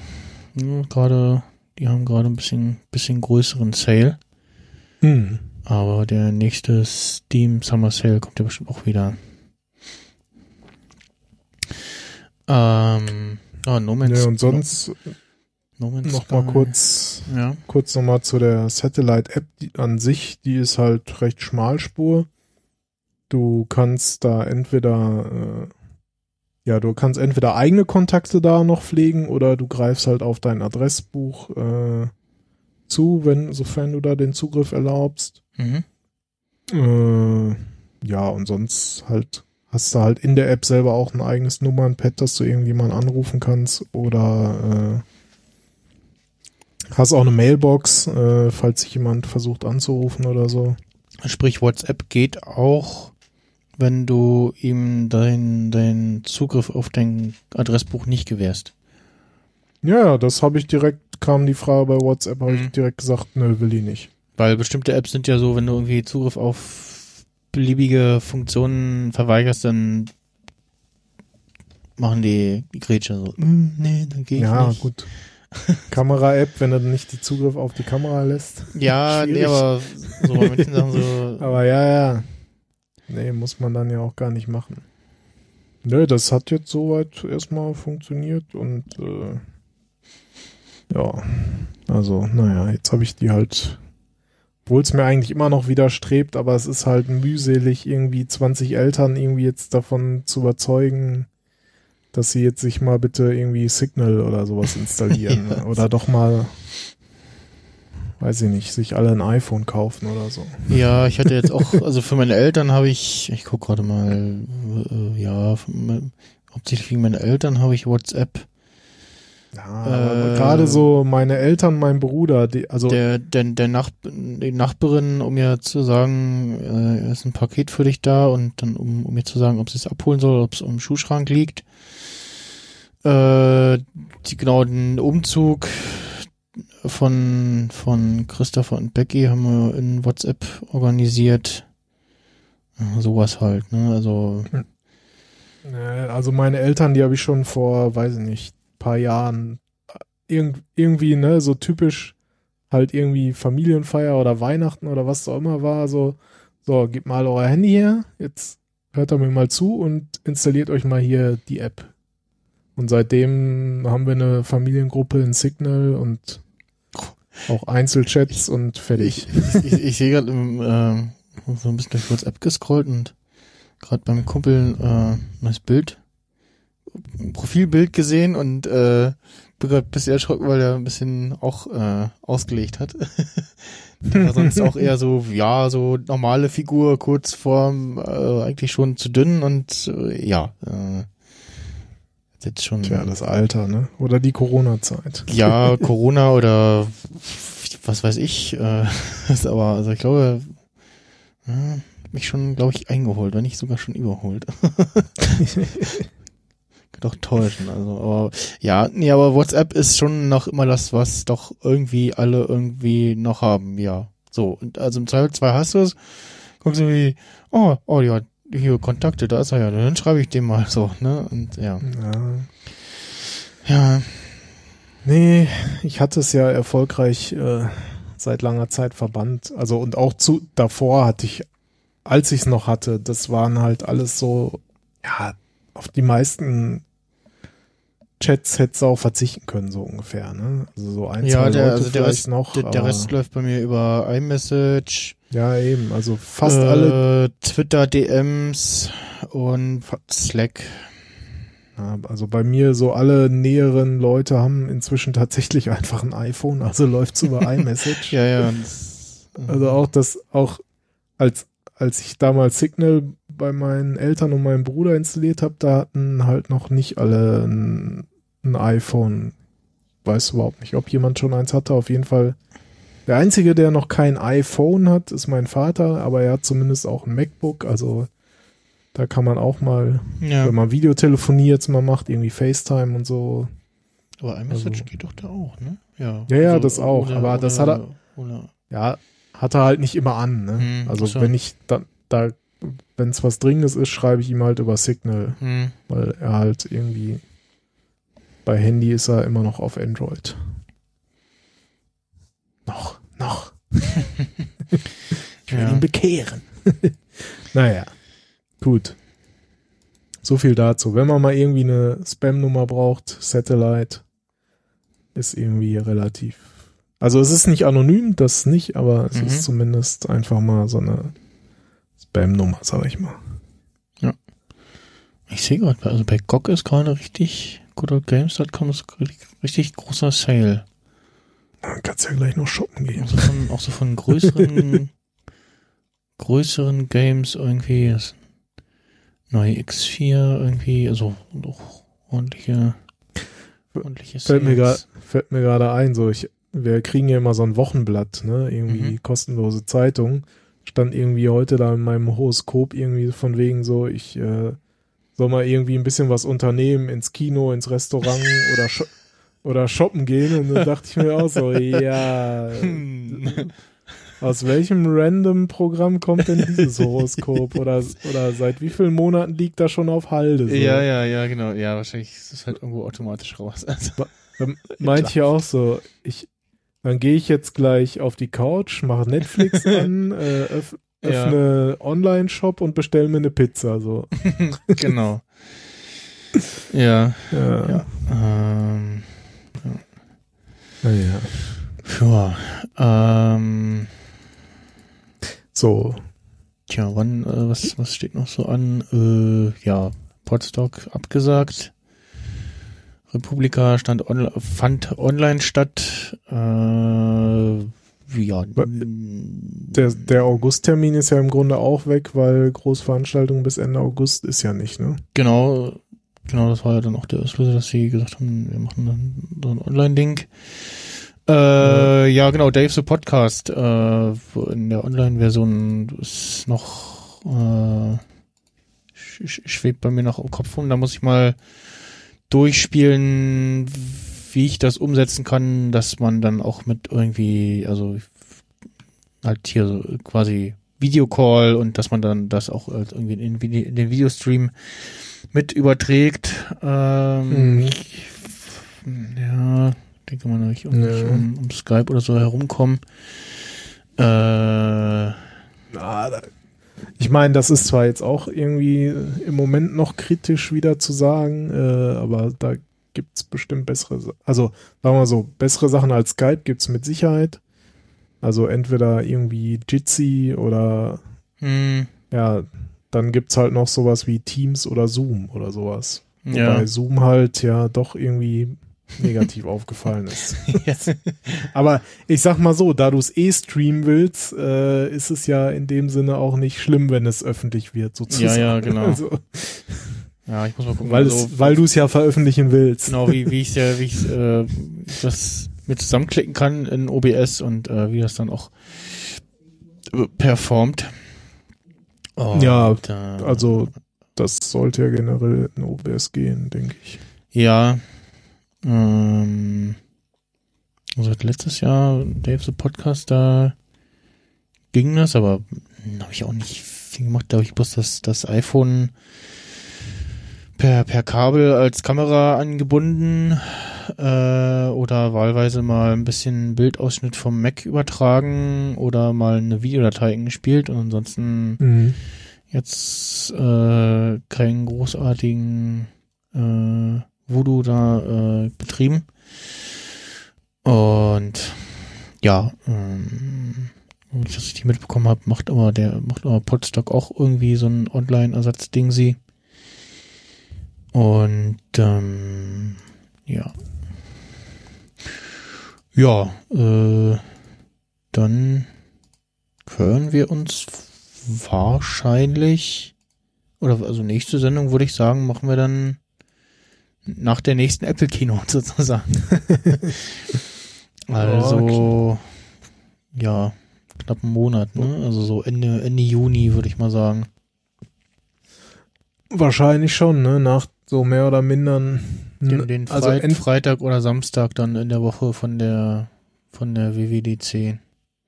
ja, gerade, die haben gerade ein bisschen, bisschen größeren Sale, hm. aber der nächste Steam Summer Sale kommt ja bestimmt auch wieder. Ähm, ah, No Man's Ja, und sonst No Man's noch mal Sky. kurz Ja. kurz nochmal zu der Satellite-App die an sich, die ist halt recht schmalspur. Du kannst da entweder, äh, ja, du kannst entweder eigene Kontakte da noch pflegen oder du greifst halt auf dein Adressbuch äh, zu, wenn, sofern du da den Zugriff erlaubst. Mhm. Äh, ja, und sonst halt hast du halt in der App selber auch ein eigenes Nummernpad, dass du irgendjemanden anrufen kannst oder äh, hast auch eine Mailbox, äh, falls sich jemand versucht anzurufen oder so. Sprich, WhatsApp geht auch, wenn du ihm deinen dein Zugriff auf dein Adressbuch nicht gewährst. Ja, ja, das habe ich direkt, kam die Frage bei WhatsApp, habe Mhm. ich direkt gesagt, nö, will ich nicht. Weil bestimmte Apps sind ja so, wenn du irgendwie Zugriff auf beliebige Funktionen verweigerst, dann machen die, die Grätsche so, "Mm, nee, dann geh ich Ja, nicht. gut. Kamera-App, wenn er nicht die Zugriff auf die Kamera lässt. Ja, nee, aber so bei manchen Sachen so, Aber ja, ja. Nee, muss man dann ja auch gar nicht machen. Nö, das hat jetzt soweit erstmal funktioniert und äh, ja, also, naja, jetzt habe ich die halt, obwohl es mir eigentlich immer noch widerstrebt, aber es ist halt mühselig, irgendwie 20 Eltern irgendwie jetzt davon zu überzeugen, dass sie jetzt sich mal bitte irgendwie Signal oder sowas installieren. Ja. Oder doch mal, weiß ich nicht, sich alle ein iPhone kaufen oder so. Ja, ich hatte jetzt auch, also für meine Eltern habe ich, ich guck gerade mal, äh, ja, hauptsächlich wegen meiner Eltern habe ich WhatsApp. Ja, Äh, gerade so meine Eltern, mein Bruder, die, also Der, der, der Nach die Nachbarin, um mir zu sagen, äh, ist ein Paket für dich da und dann um, um mir zu sagen, ob sie es abholen soll, ob es im Schuhschrank liegt. Äh, die, genau, den Umzug von, von Christopher und Becky haben wir in WhatsApp organisiert. Ja, sowas halt, ne? Also, also meine Eltern, die habe ich schon vor, weiß ich nicht, paar Jahren äh, irg irgendwie, ne, so typisch halt irgendwie Familienfeier oder Weihnachten oder was auch immer war, so, so, gebt mal euer Handy her, jetzt hört er mir mal zu und installiert euch mal hier die App. Und seitdem haben wir eine Familiengruppe in Signal und auch Einzelchats und fertig. Ich, ich, ich sehe gerade äh, so ein bisschen durch WhatsApp gescrollt und gerade beim Kumpel äh, neues Bild, Profilbild gesehen und äh, bin gerade ein bisschen erschrocken, weil er ein bisschen auch äh, ausgelegt hat. Der war sonst auch eher so, ja, so normale Figur, Kurzform, äh, eigentlich schon zu dünn und äh, ja, äh, jetzt schon. Tja, das Alter, ne? Oder die Corona-Zeit. Ja, Corona oder was weiß ich. Äh, ist aber, also ich glaube, ja, mich schon, glaube ich, eingeholt, wenn nicht sogar schon überholt. doch täuschen, also, aber ja, nee, aber WhatsApp ist schon noch immer das, was doch irgendwie alle irgendwie noch haben, ja. So, und also im Zweifelsfall hast du es, guckst du wie, oh, oh ja, hier Kontakte, da ist er ja, dann schreibe ich dem mal so, ne, und ja. Ja. Ja, Nee, ich hatte es ja erfolgreich äh, seit langer Zeit verbannt. Also und auch zu davor hatte ich, als ich es noch hatte, das waren halt alles so, ja, auf die meisten Chats hättest du auch verzichten können, so ungefähr, ne? Also so ein, Ja, zwei der- Leute also der Rest- noch. der, der Rest läuft bei mir über iMessage, Ja, eben. Also fast äh, alle. Twitter, DMs und Slack. Also bei mir so alle näheren Leute haben inzwischen tatsächlich einfach ein iPhone, also läuft's über iMessage. Ja, ja. Also auch das, auch als, als ich damals Signal bei meinen Eltern und meinem Bruder installiert habe, da hatten halt noch nicht alle ein, ein iPhone. Weiß überhaupt nicht, ob jemand schon eins hatte. Auf jeden Fall. Der einzige, der noch kein iPhone hat, ist mein Vater, aber er hat zumindest auch ein MacBook. Also da kann man auch mal, ja. wenn man Videotelefonie jetzt mal macht, irgendwie FaceTime und so. Aber iMessage also- geht doch da auch, ne? Ja, Ja, ja, das auch, aber das hat er- Oder, Ja, hat er halt nicht immer an. Ne? Hm, also so. wenn ich da, da wenn es was Dringendes ist, schreibe ich ihm halt über Signal, hm, weil er halt irgendwie bei Handy ist er immer noch auf Android. Noch, noch. ich will Ja. ihn bekehren. naja, gut. So viel dazu. Wenn man mal irgendwie eine Spam-Nummer braucht, Satellite ist irgendwie relativ. Also es ist nicht anonym, das nicht, aber es Mhm. ist zumindest einfach mal so eine Spam-Nummer, sag ich mal. ich sehe gerade, also bei GOG ist gerade richtig, goodoldgames.com ist richtig, richtig großer Sale. Dann kannst du ja gleich noch shoppen gehen. Auch so von, auch so von größeren größeren Games irgendwie. Das neue X4 irgendwie, also doch ordentliche, ordentliche Fällt mir, Sales. grad, fällt mir gerade ein, so ich, wir kriegen ja immer so ein Wochenblatt, ne? Irgendwie Mhm. kostenlose Zeitung. Stand irgendwie heute da in meinem Horoskop irgendwie von wegen so, ich äh, soll mal irgendwie ein bisschen was unternehmen, ins Kino, ins Restaurant oder sho oder shoppen gehen. Und dann dachte ich mir auch so, ja, Hm. aus welchem random Programm kommt denn dieses Horoskop? Oder, oder seit wie vielen Monaten liegt das schon auf Halde? So? Ja, ja, ja, genau. Ja, wahrscheinlich ist es halt irgendwo automatisch raus. Also, meinte ich ja auch so, ich, dann gehe ich jetzt gleich auf die Couch, mache Netflix an, äh, öff, Ja. öffne Online-Shop und bestelle mir eine Pizza. So. genau. Ja, Ja. ja. Ähm, Naja. ja. Ähm, So. tja, wann, äh, was, was steht noch so an? Äh, ja, Podstock abgesagt. Republika stand on, fand online statt. Äh, ja. Der, der August-Termin ist ja im Grunde auch weg, weil Großveranstaltung bis Ende August ist ja nicht, ne? Genau, genau, das war ja dann auch der Auslöser, dass sie gesagt haben, wir machen dann so ein Online-Ding. Äh, ja. genau, Dave the Podcast, äh, in der Online-Version ist noch, äh, sch sch- schwebt bei mir noch im Kopf rum, da muss ich mal durchspielen, wie ich das umsetzen kann, dass man dann auch mit irgendwie, also halt hier so quasi Videocall und dass man dann das auch irgendwie in, in den Videostream mit überträgt. Ähm, Mhm. ich, ja, denke mal, ich irgendwie Ja. um, um Skype oder so herumkommen. Äh, Ah, da, ich meine, das ist zwar jetzt auch irgendwie im Moment noch kritisch wieder zu sagen, äh, aber da gibt's bestimmt bessere, also sagen wir mal so, bessere Sachen als Skype gibt's mit Sicherheit. Also entweder irgendwie Jitsi oder hm, ja, dann gibt's halt noch sowas wie Teams oder Zoom oder sowas. ja. Wobei Zoom halt ja doch irgendwie negativ aufgefallen ist. Aber ich sag mal so, da du es eh streamen willst, äh, ist es ja in dem Sinne auch nicht schlimm, wenn es öffentlich wird, sozusagen. Ja, ja, genau. Also, ja, ich muss mal gucken. weil also, es, weil du es ja veröffentlichen willst. genau, wie, wie ich ja, wie ich äh, das mit zusammenklicken kann in OBS und äh, wie das dann auch äh, performt. Und, Ja, äh, Also, das sollte ja generell in OBS gehen, denke ich. Ja. Ähm, also letztes Jahr, Dave the Podcast, da ging das, aber habe ich auch nicht viel gemacht. Da habe ich bloß das, das iPhone per, per Kabel als Kamera angebunden äh, oder wahlweise mal ein bisschen Bildausschnitt vom Mac übertragen oder mal eine Videodatei gespielt und ansonsten Mhm. jetzt äh, keinen großartigen äh, Voodoo da äh, betrieben. Und ja, ähm, wie ich richtig mitbekommen habe, macht aber der macht aber Podstock auch irgendwie so ein Online-Ersatz-Ding sie. Und ähm, ja. Ja, äh, dann hören wir uns wahrscheinlich, oder also nächste Sendung würde ich sagen, machen wir dann nach der nächsten Apple Keynote sozusagen. also, ja, knapp einen Monat, ne? Also so Ende, Ende Juni würde ich mal sagen. Wahrscheinlich schon, ne? Nach so mehr oder minder Den, den also Freit- Freitag oder Samstag dann in der Woche von der von der WWDC.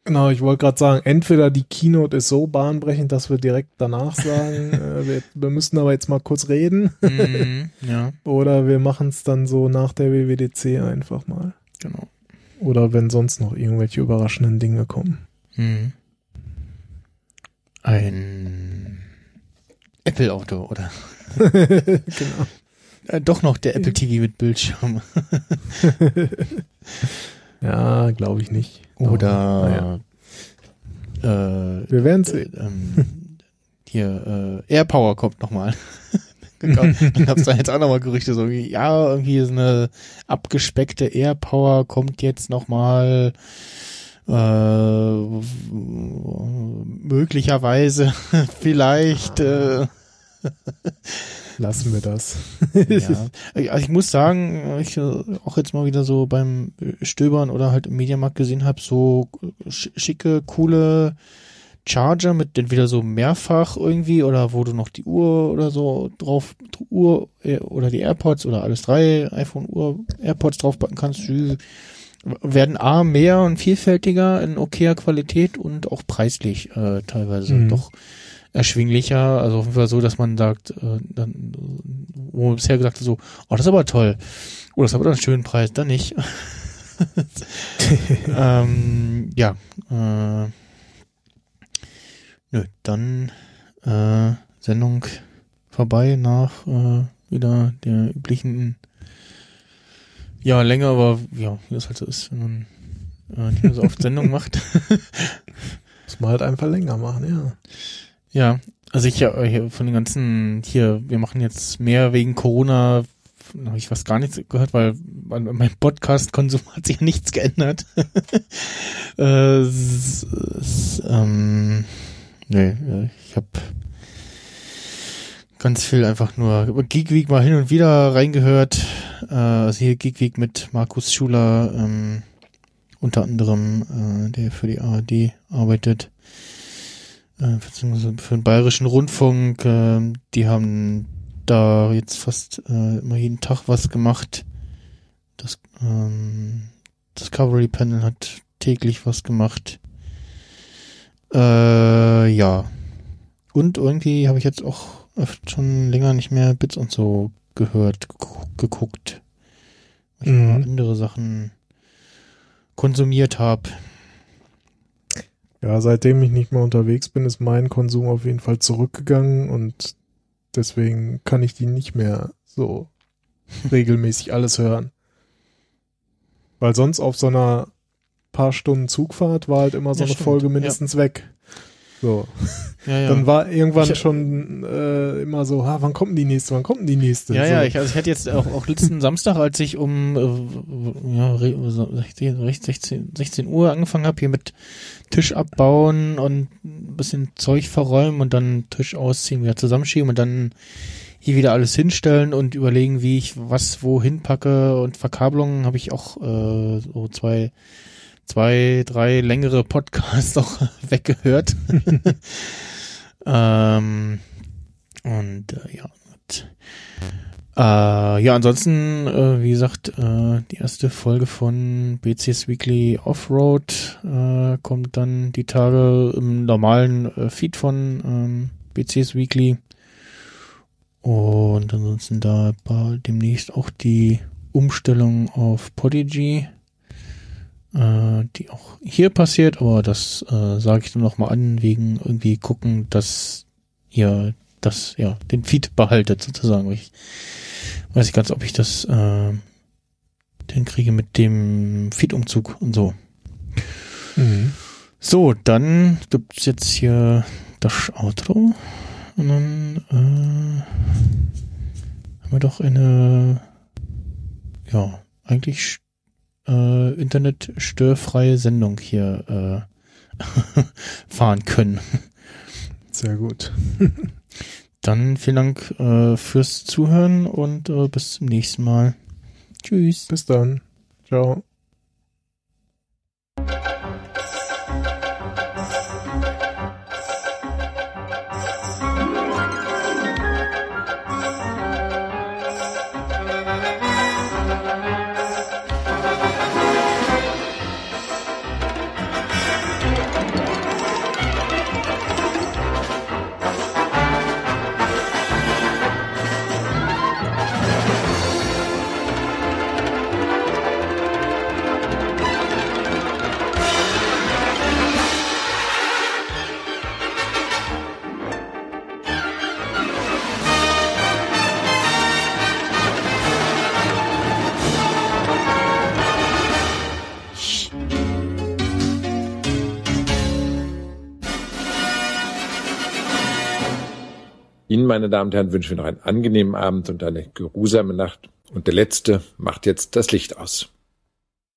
Genau, ich wollte gerade sagen, entweder die Keynote ist so bahnbrechend, dass wir direkt danach sagen, äh, wir, wir müssen aber jetzt mal kurz reden, Mhm, ja, oder wir machen es dann so nach der WWDC einfach mal. genau. Oder wenn sonst noch irgendwelche überraschenden Dinge kommen. Mhm. Ein Apple-Auto, oder? genau. Äh, doch noch der Apple TV mit Bildschirm. Ja, glaube ich nicht. Oder äh, Wir werden äh, sehen. ähm, hier, äh, AirPower kommt nochmal. Dann gab's da jetzt auch nochmal Gerüchte, so wie, ja, irgendwie so eine abgespeckte AirPower kommt jetzt nochmal. Äh, möglicherweise, vielleicht. Äh, Lassen wir das. ja. Also ich muss sagen, ich äh, auch jetzt mal wieder so beim Stöbern oder halt im Mediamarkt gesehen habe, so schicke, coole Charger mit entweder so mehrfach irgendwie oder wo du noch die Uhr oder so drauf, Uhr äh, oder die AirPods oder alles drei, iPhone, Uhr, AirPods draufpacken kannst, werden A mehr und vielfältiger in okayer Qualität und auch preislich äh, teilweise mhm. doch erschwinglicher. Also auf jeden Fall so, dass man sagt, äh, dann, wo man bisher gesagt hat, so, oh, das ist aber toll. Oh, das ist aber einen schönen Preis, dann nicht. ähm, ja, äh, nö, dann äh, Sendung vorbei nach äh, wieder der üblichen ja, länger, aber ja, wie das halt so ist, wenn man äh, nicht mehr so oft Sendung macht. Muss man halt einfach länger machen, ja. Ja, also ich ja von den ganzen hier, wir machen jetzt mehr wegen Corona, habe ich fast gar nichts gehört, weil mein Podcast-Konsum hat sich nichts geändert. äh, ähm, nee, ich habe ganz viel einfach nur Geek Week mal hin und wieder reingehört. Äh, also hier Geek Week mit Markus Schuler, ähm, unter anderem, äh, der für die ARD arbeitet äh, für den Bayerischen Rundfunk, äh, die haben da jetzt fast äh, immer jeden Tag was gemacht. Das ähm, Discovery Panel hat täglich was gemacht. Äh, ja. Und irgendwie habe ich jetzt auch schon länger nicht mehr Bits und so gehört, geguckt. Weil ich mhm. andere Sachen konsumiert habe. Ja, seitdem ich nicht mehr unterwegs bin, ist mein Konsum auf jeden Fall zurückgegangen und deswegen kann ich die nicht mehr so regelmäßig alles hören. Weil sonst auf so einer paar Stunden Zugfahrt war halt immer so ja, eine stimmt. Folge mindestens ja. weg. So. Ja, ja. Dann war irgendwann ich, schon äh, immer so, ha, wann kommt denn die nächste, wann kommt denn die nächste? Ja, so. ja, ich, also ich hatte jetzt auch, auch letzten Samstag, als ich um äh, ja, 16, 16, 16 Uhr angefangen habe, hier mit Tisch abbauen und ein bisschen Zeug verräumen und dann Tisch ausziehen, wieder zusammenschieben und dann hier wieder alles hinstellen und überlegen, wie ich was wohin packe und Verkabelungen habe ich auch äh, so zwei zwei, drei längere Podcasts auch weggehört. ähm, und äh, ja, äh, ja, ansonsten, äh, wie gesagt, äh, die erste Folge von BCS Weekly Offroad äh, kommt dann die Tage im normalen äh, Feed von ähm, BCS Weekly. Und ansonsten da demnächst auch die Umstellung auf Podigy äh, die auch hier passiert, aber das äh, sage ich dann nochmal an, wegen irgendwie gucken, dass ihr das, ja, den Feed behaltet sozusagen. Ich weiß nicht ganz, ob ich das äh, den kriege mit dem Feed-Umzug und so. Mhm. So, dann gibt's jetzt hier das Outro und dann äh, haben wir doch eine ja, eigentlich äh, internetstörfreie Sendung hier äh, fahren können. Sehr gut. Dann vielen Dank äh, fürs Zuhören und äh, bis zum nächsten Mal. Tschüss. Bis dann. Ciao. Meine Damen und Herren, wünschen wir noch einen angenehmen Abend und eine geruhsame Nacht. Und der Letzte macht jetzt das Licht aus.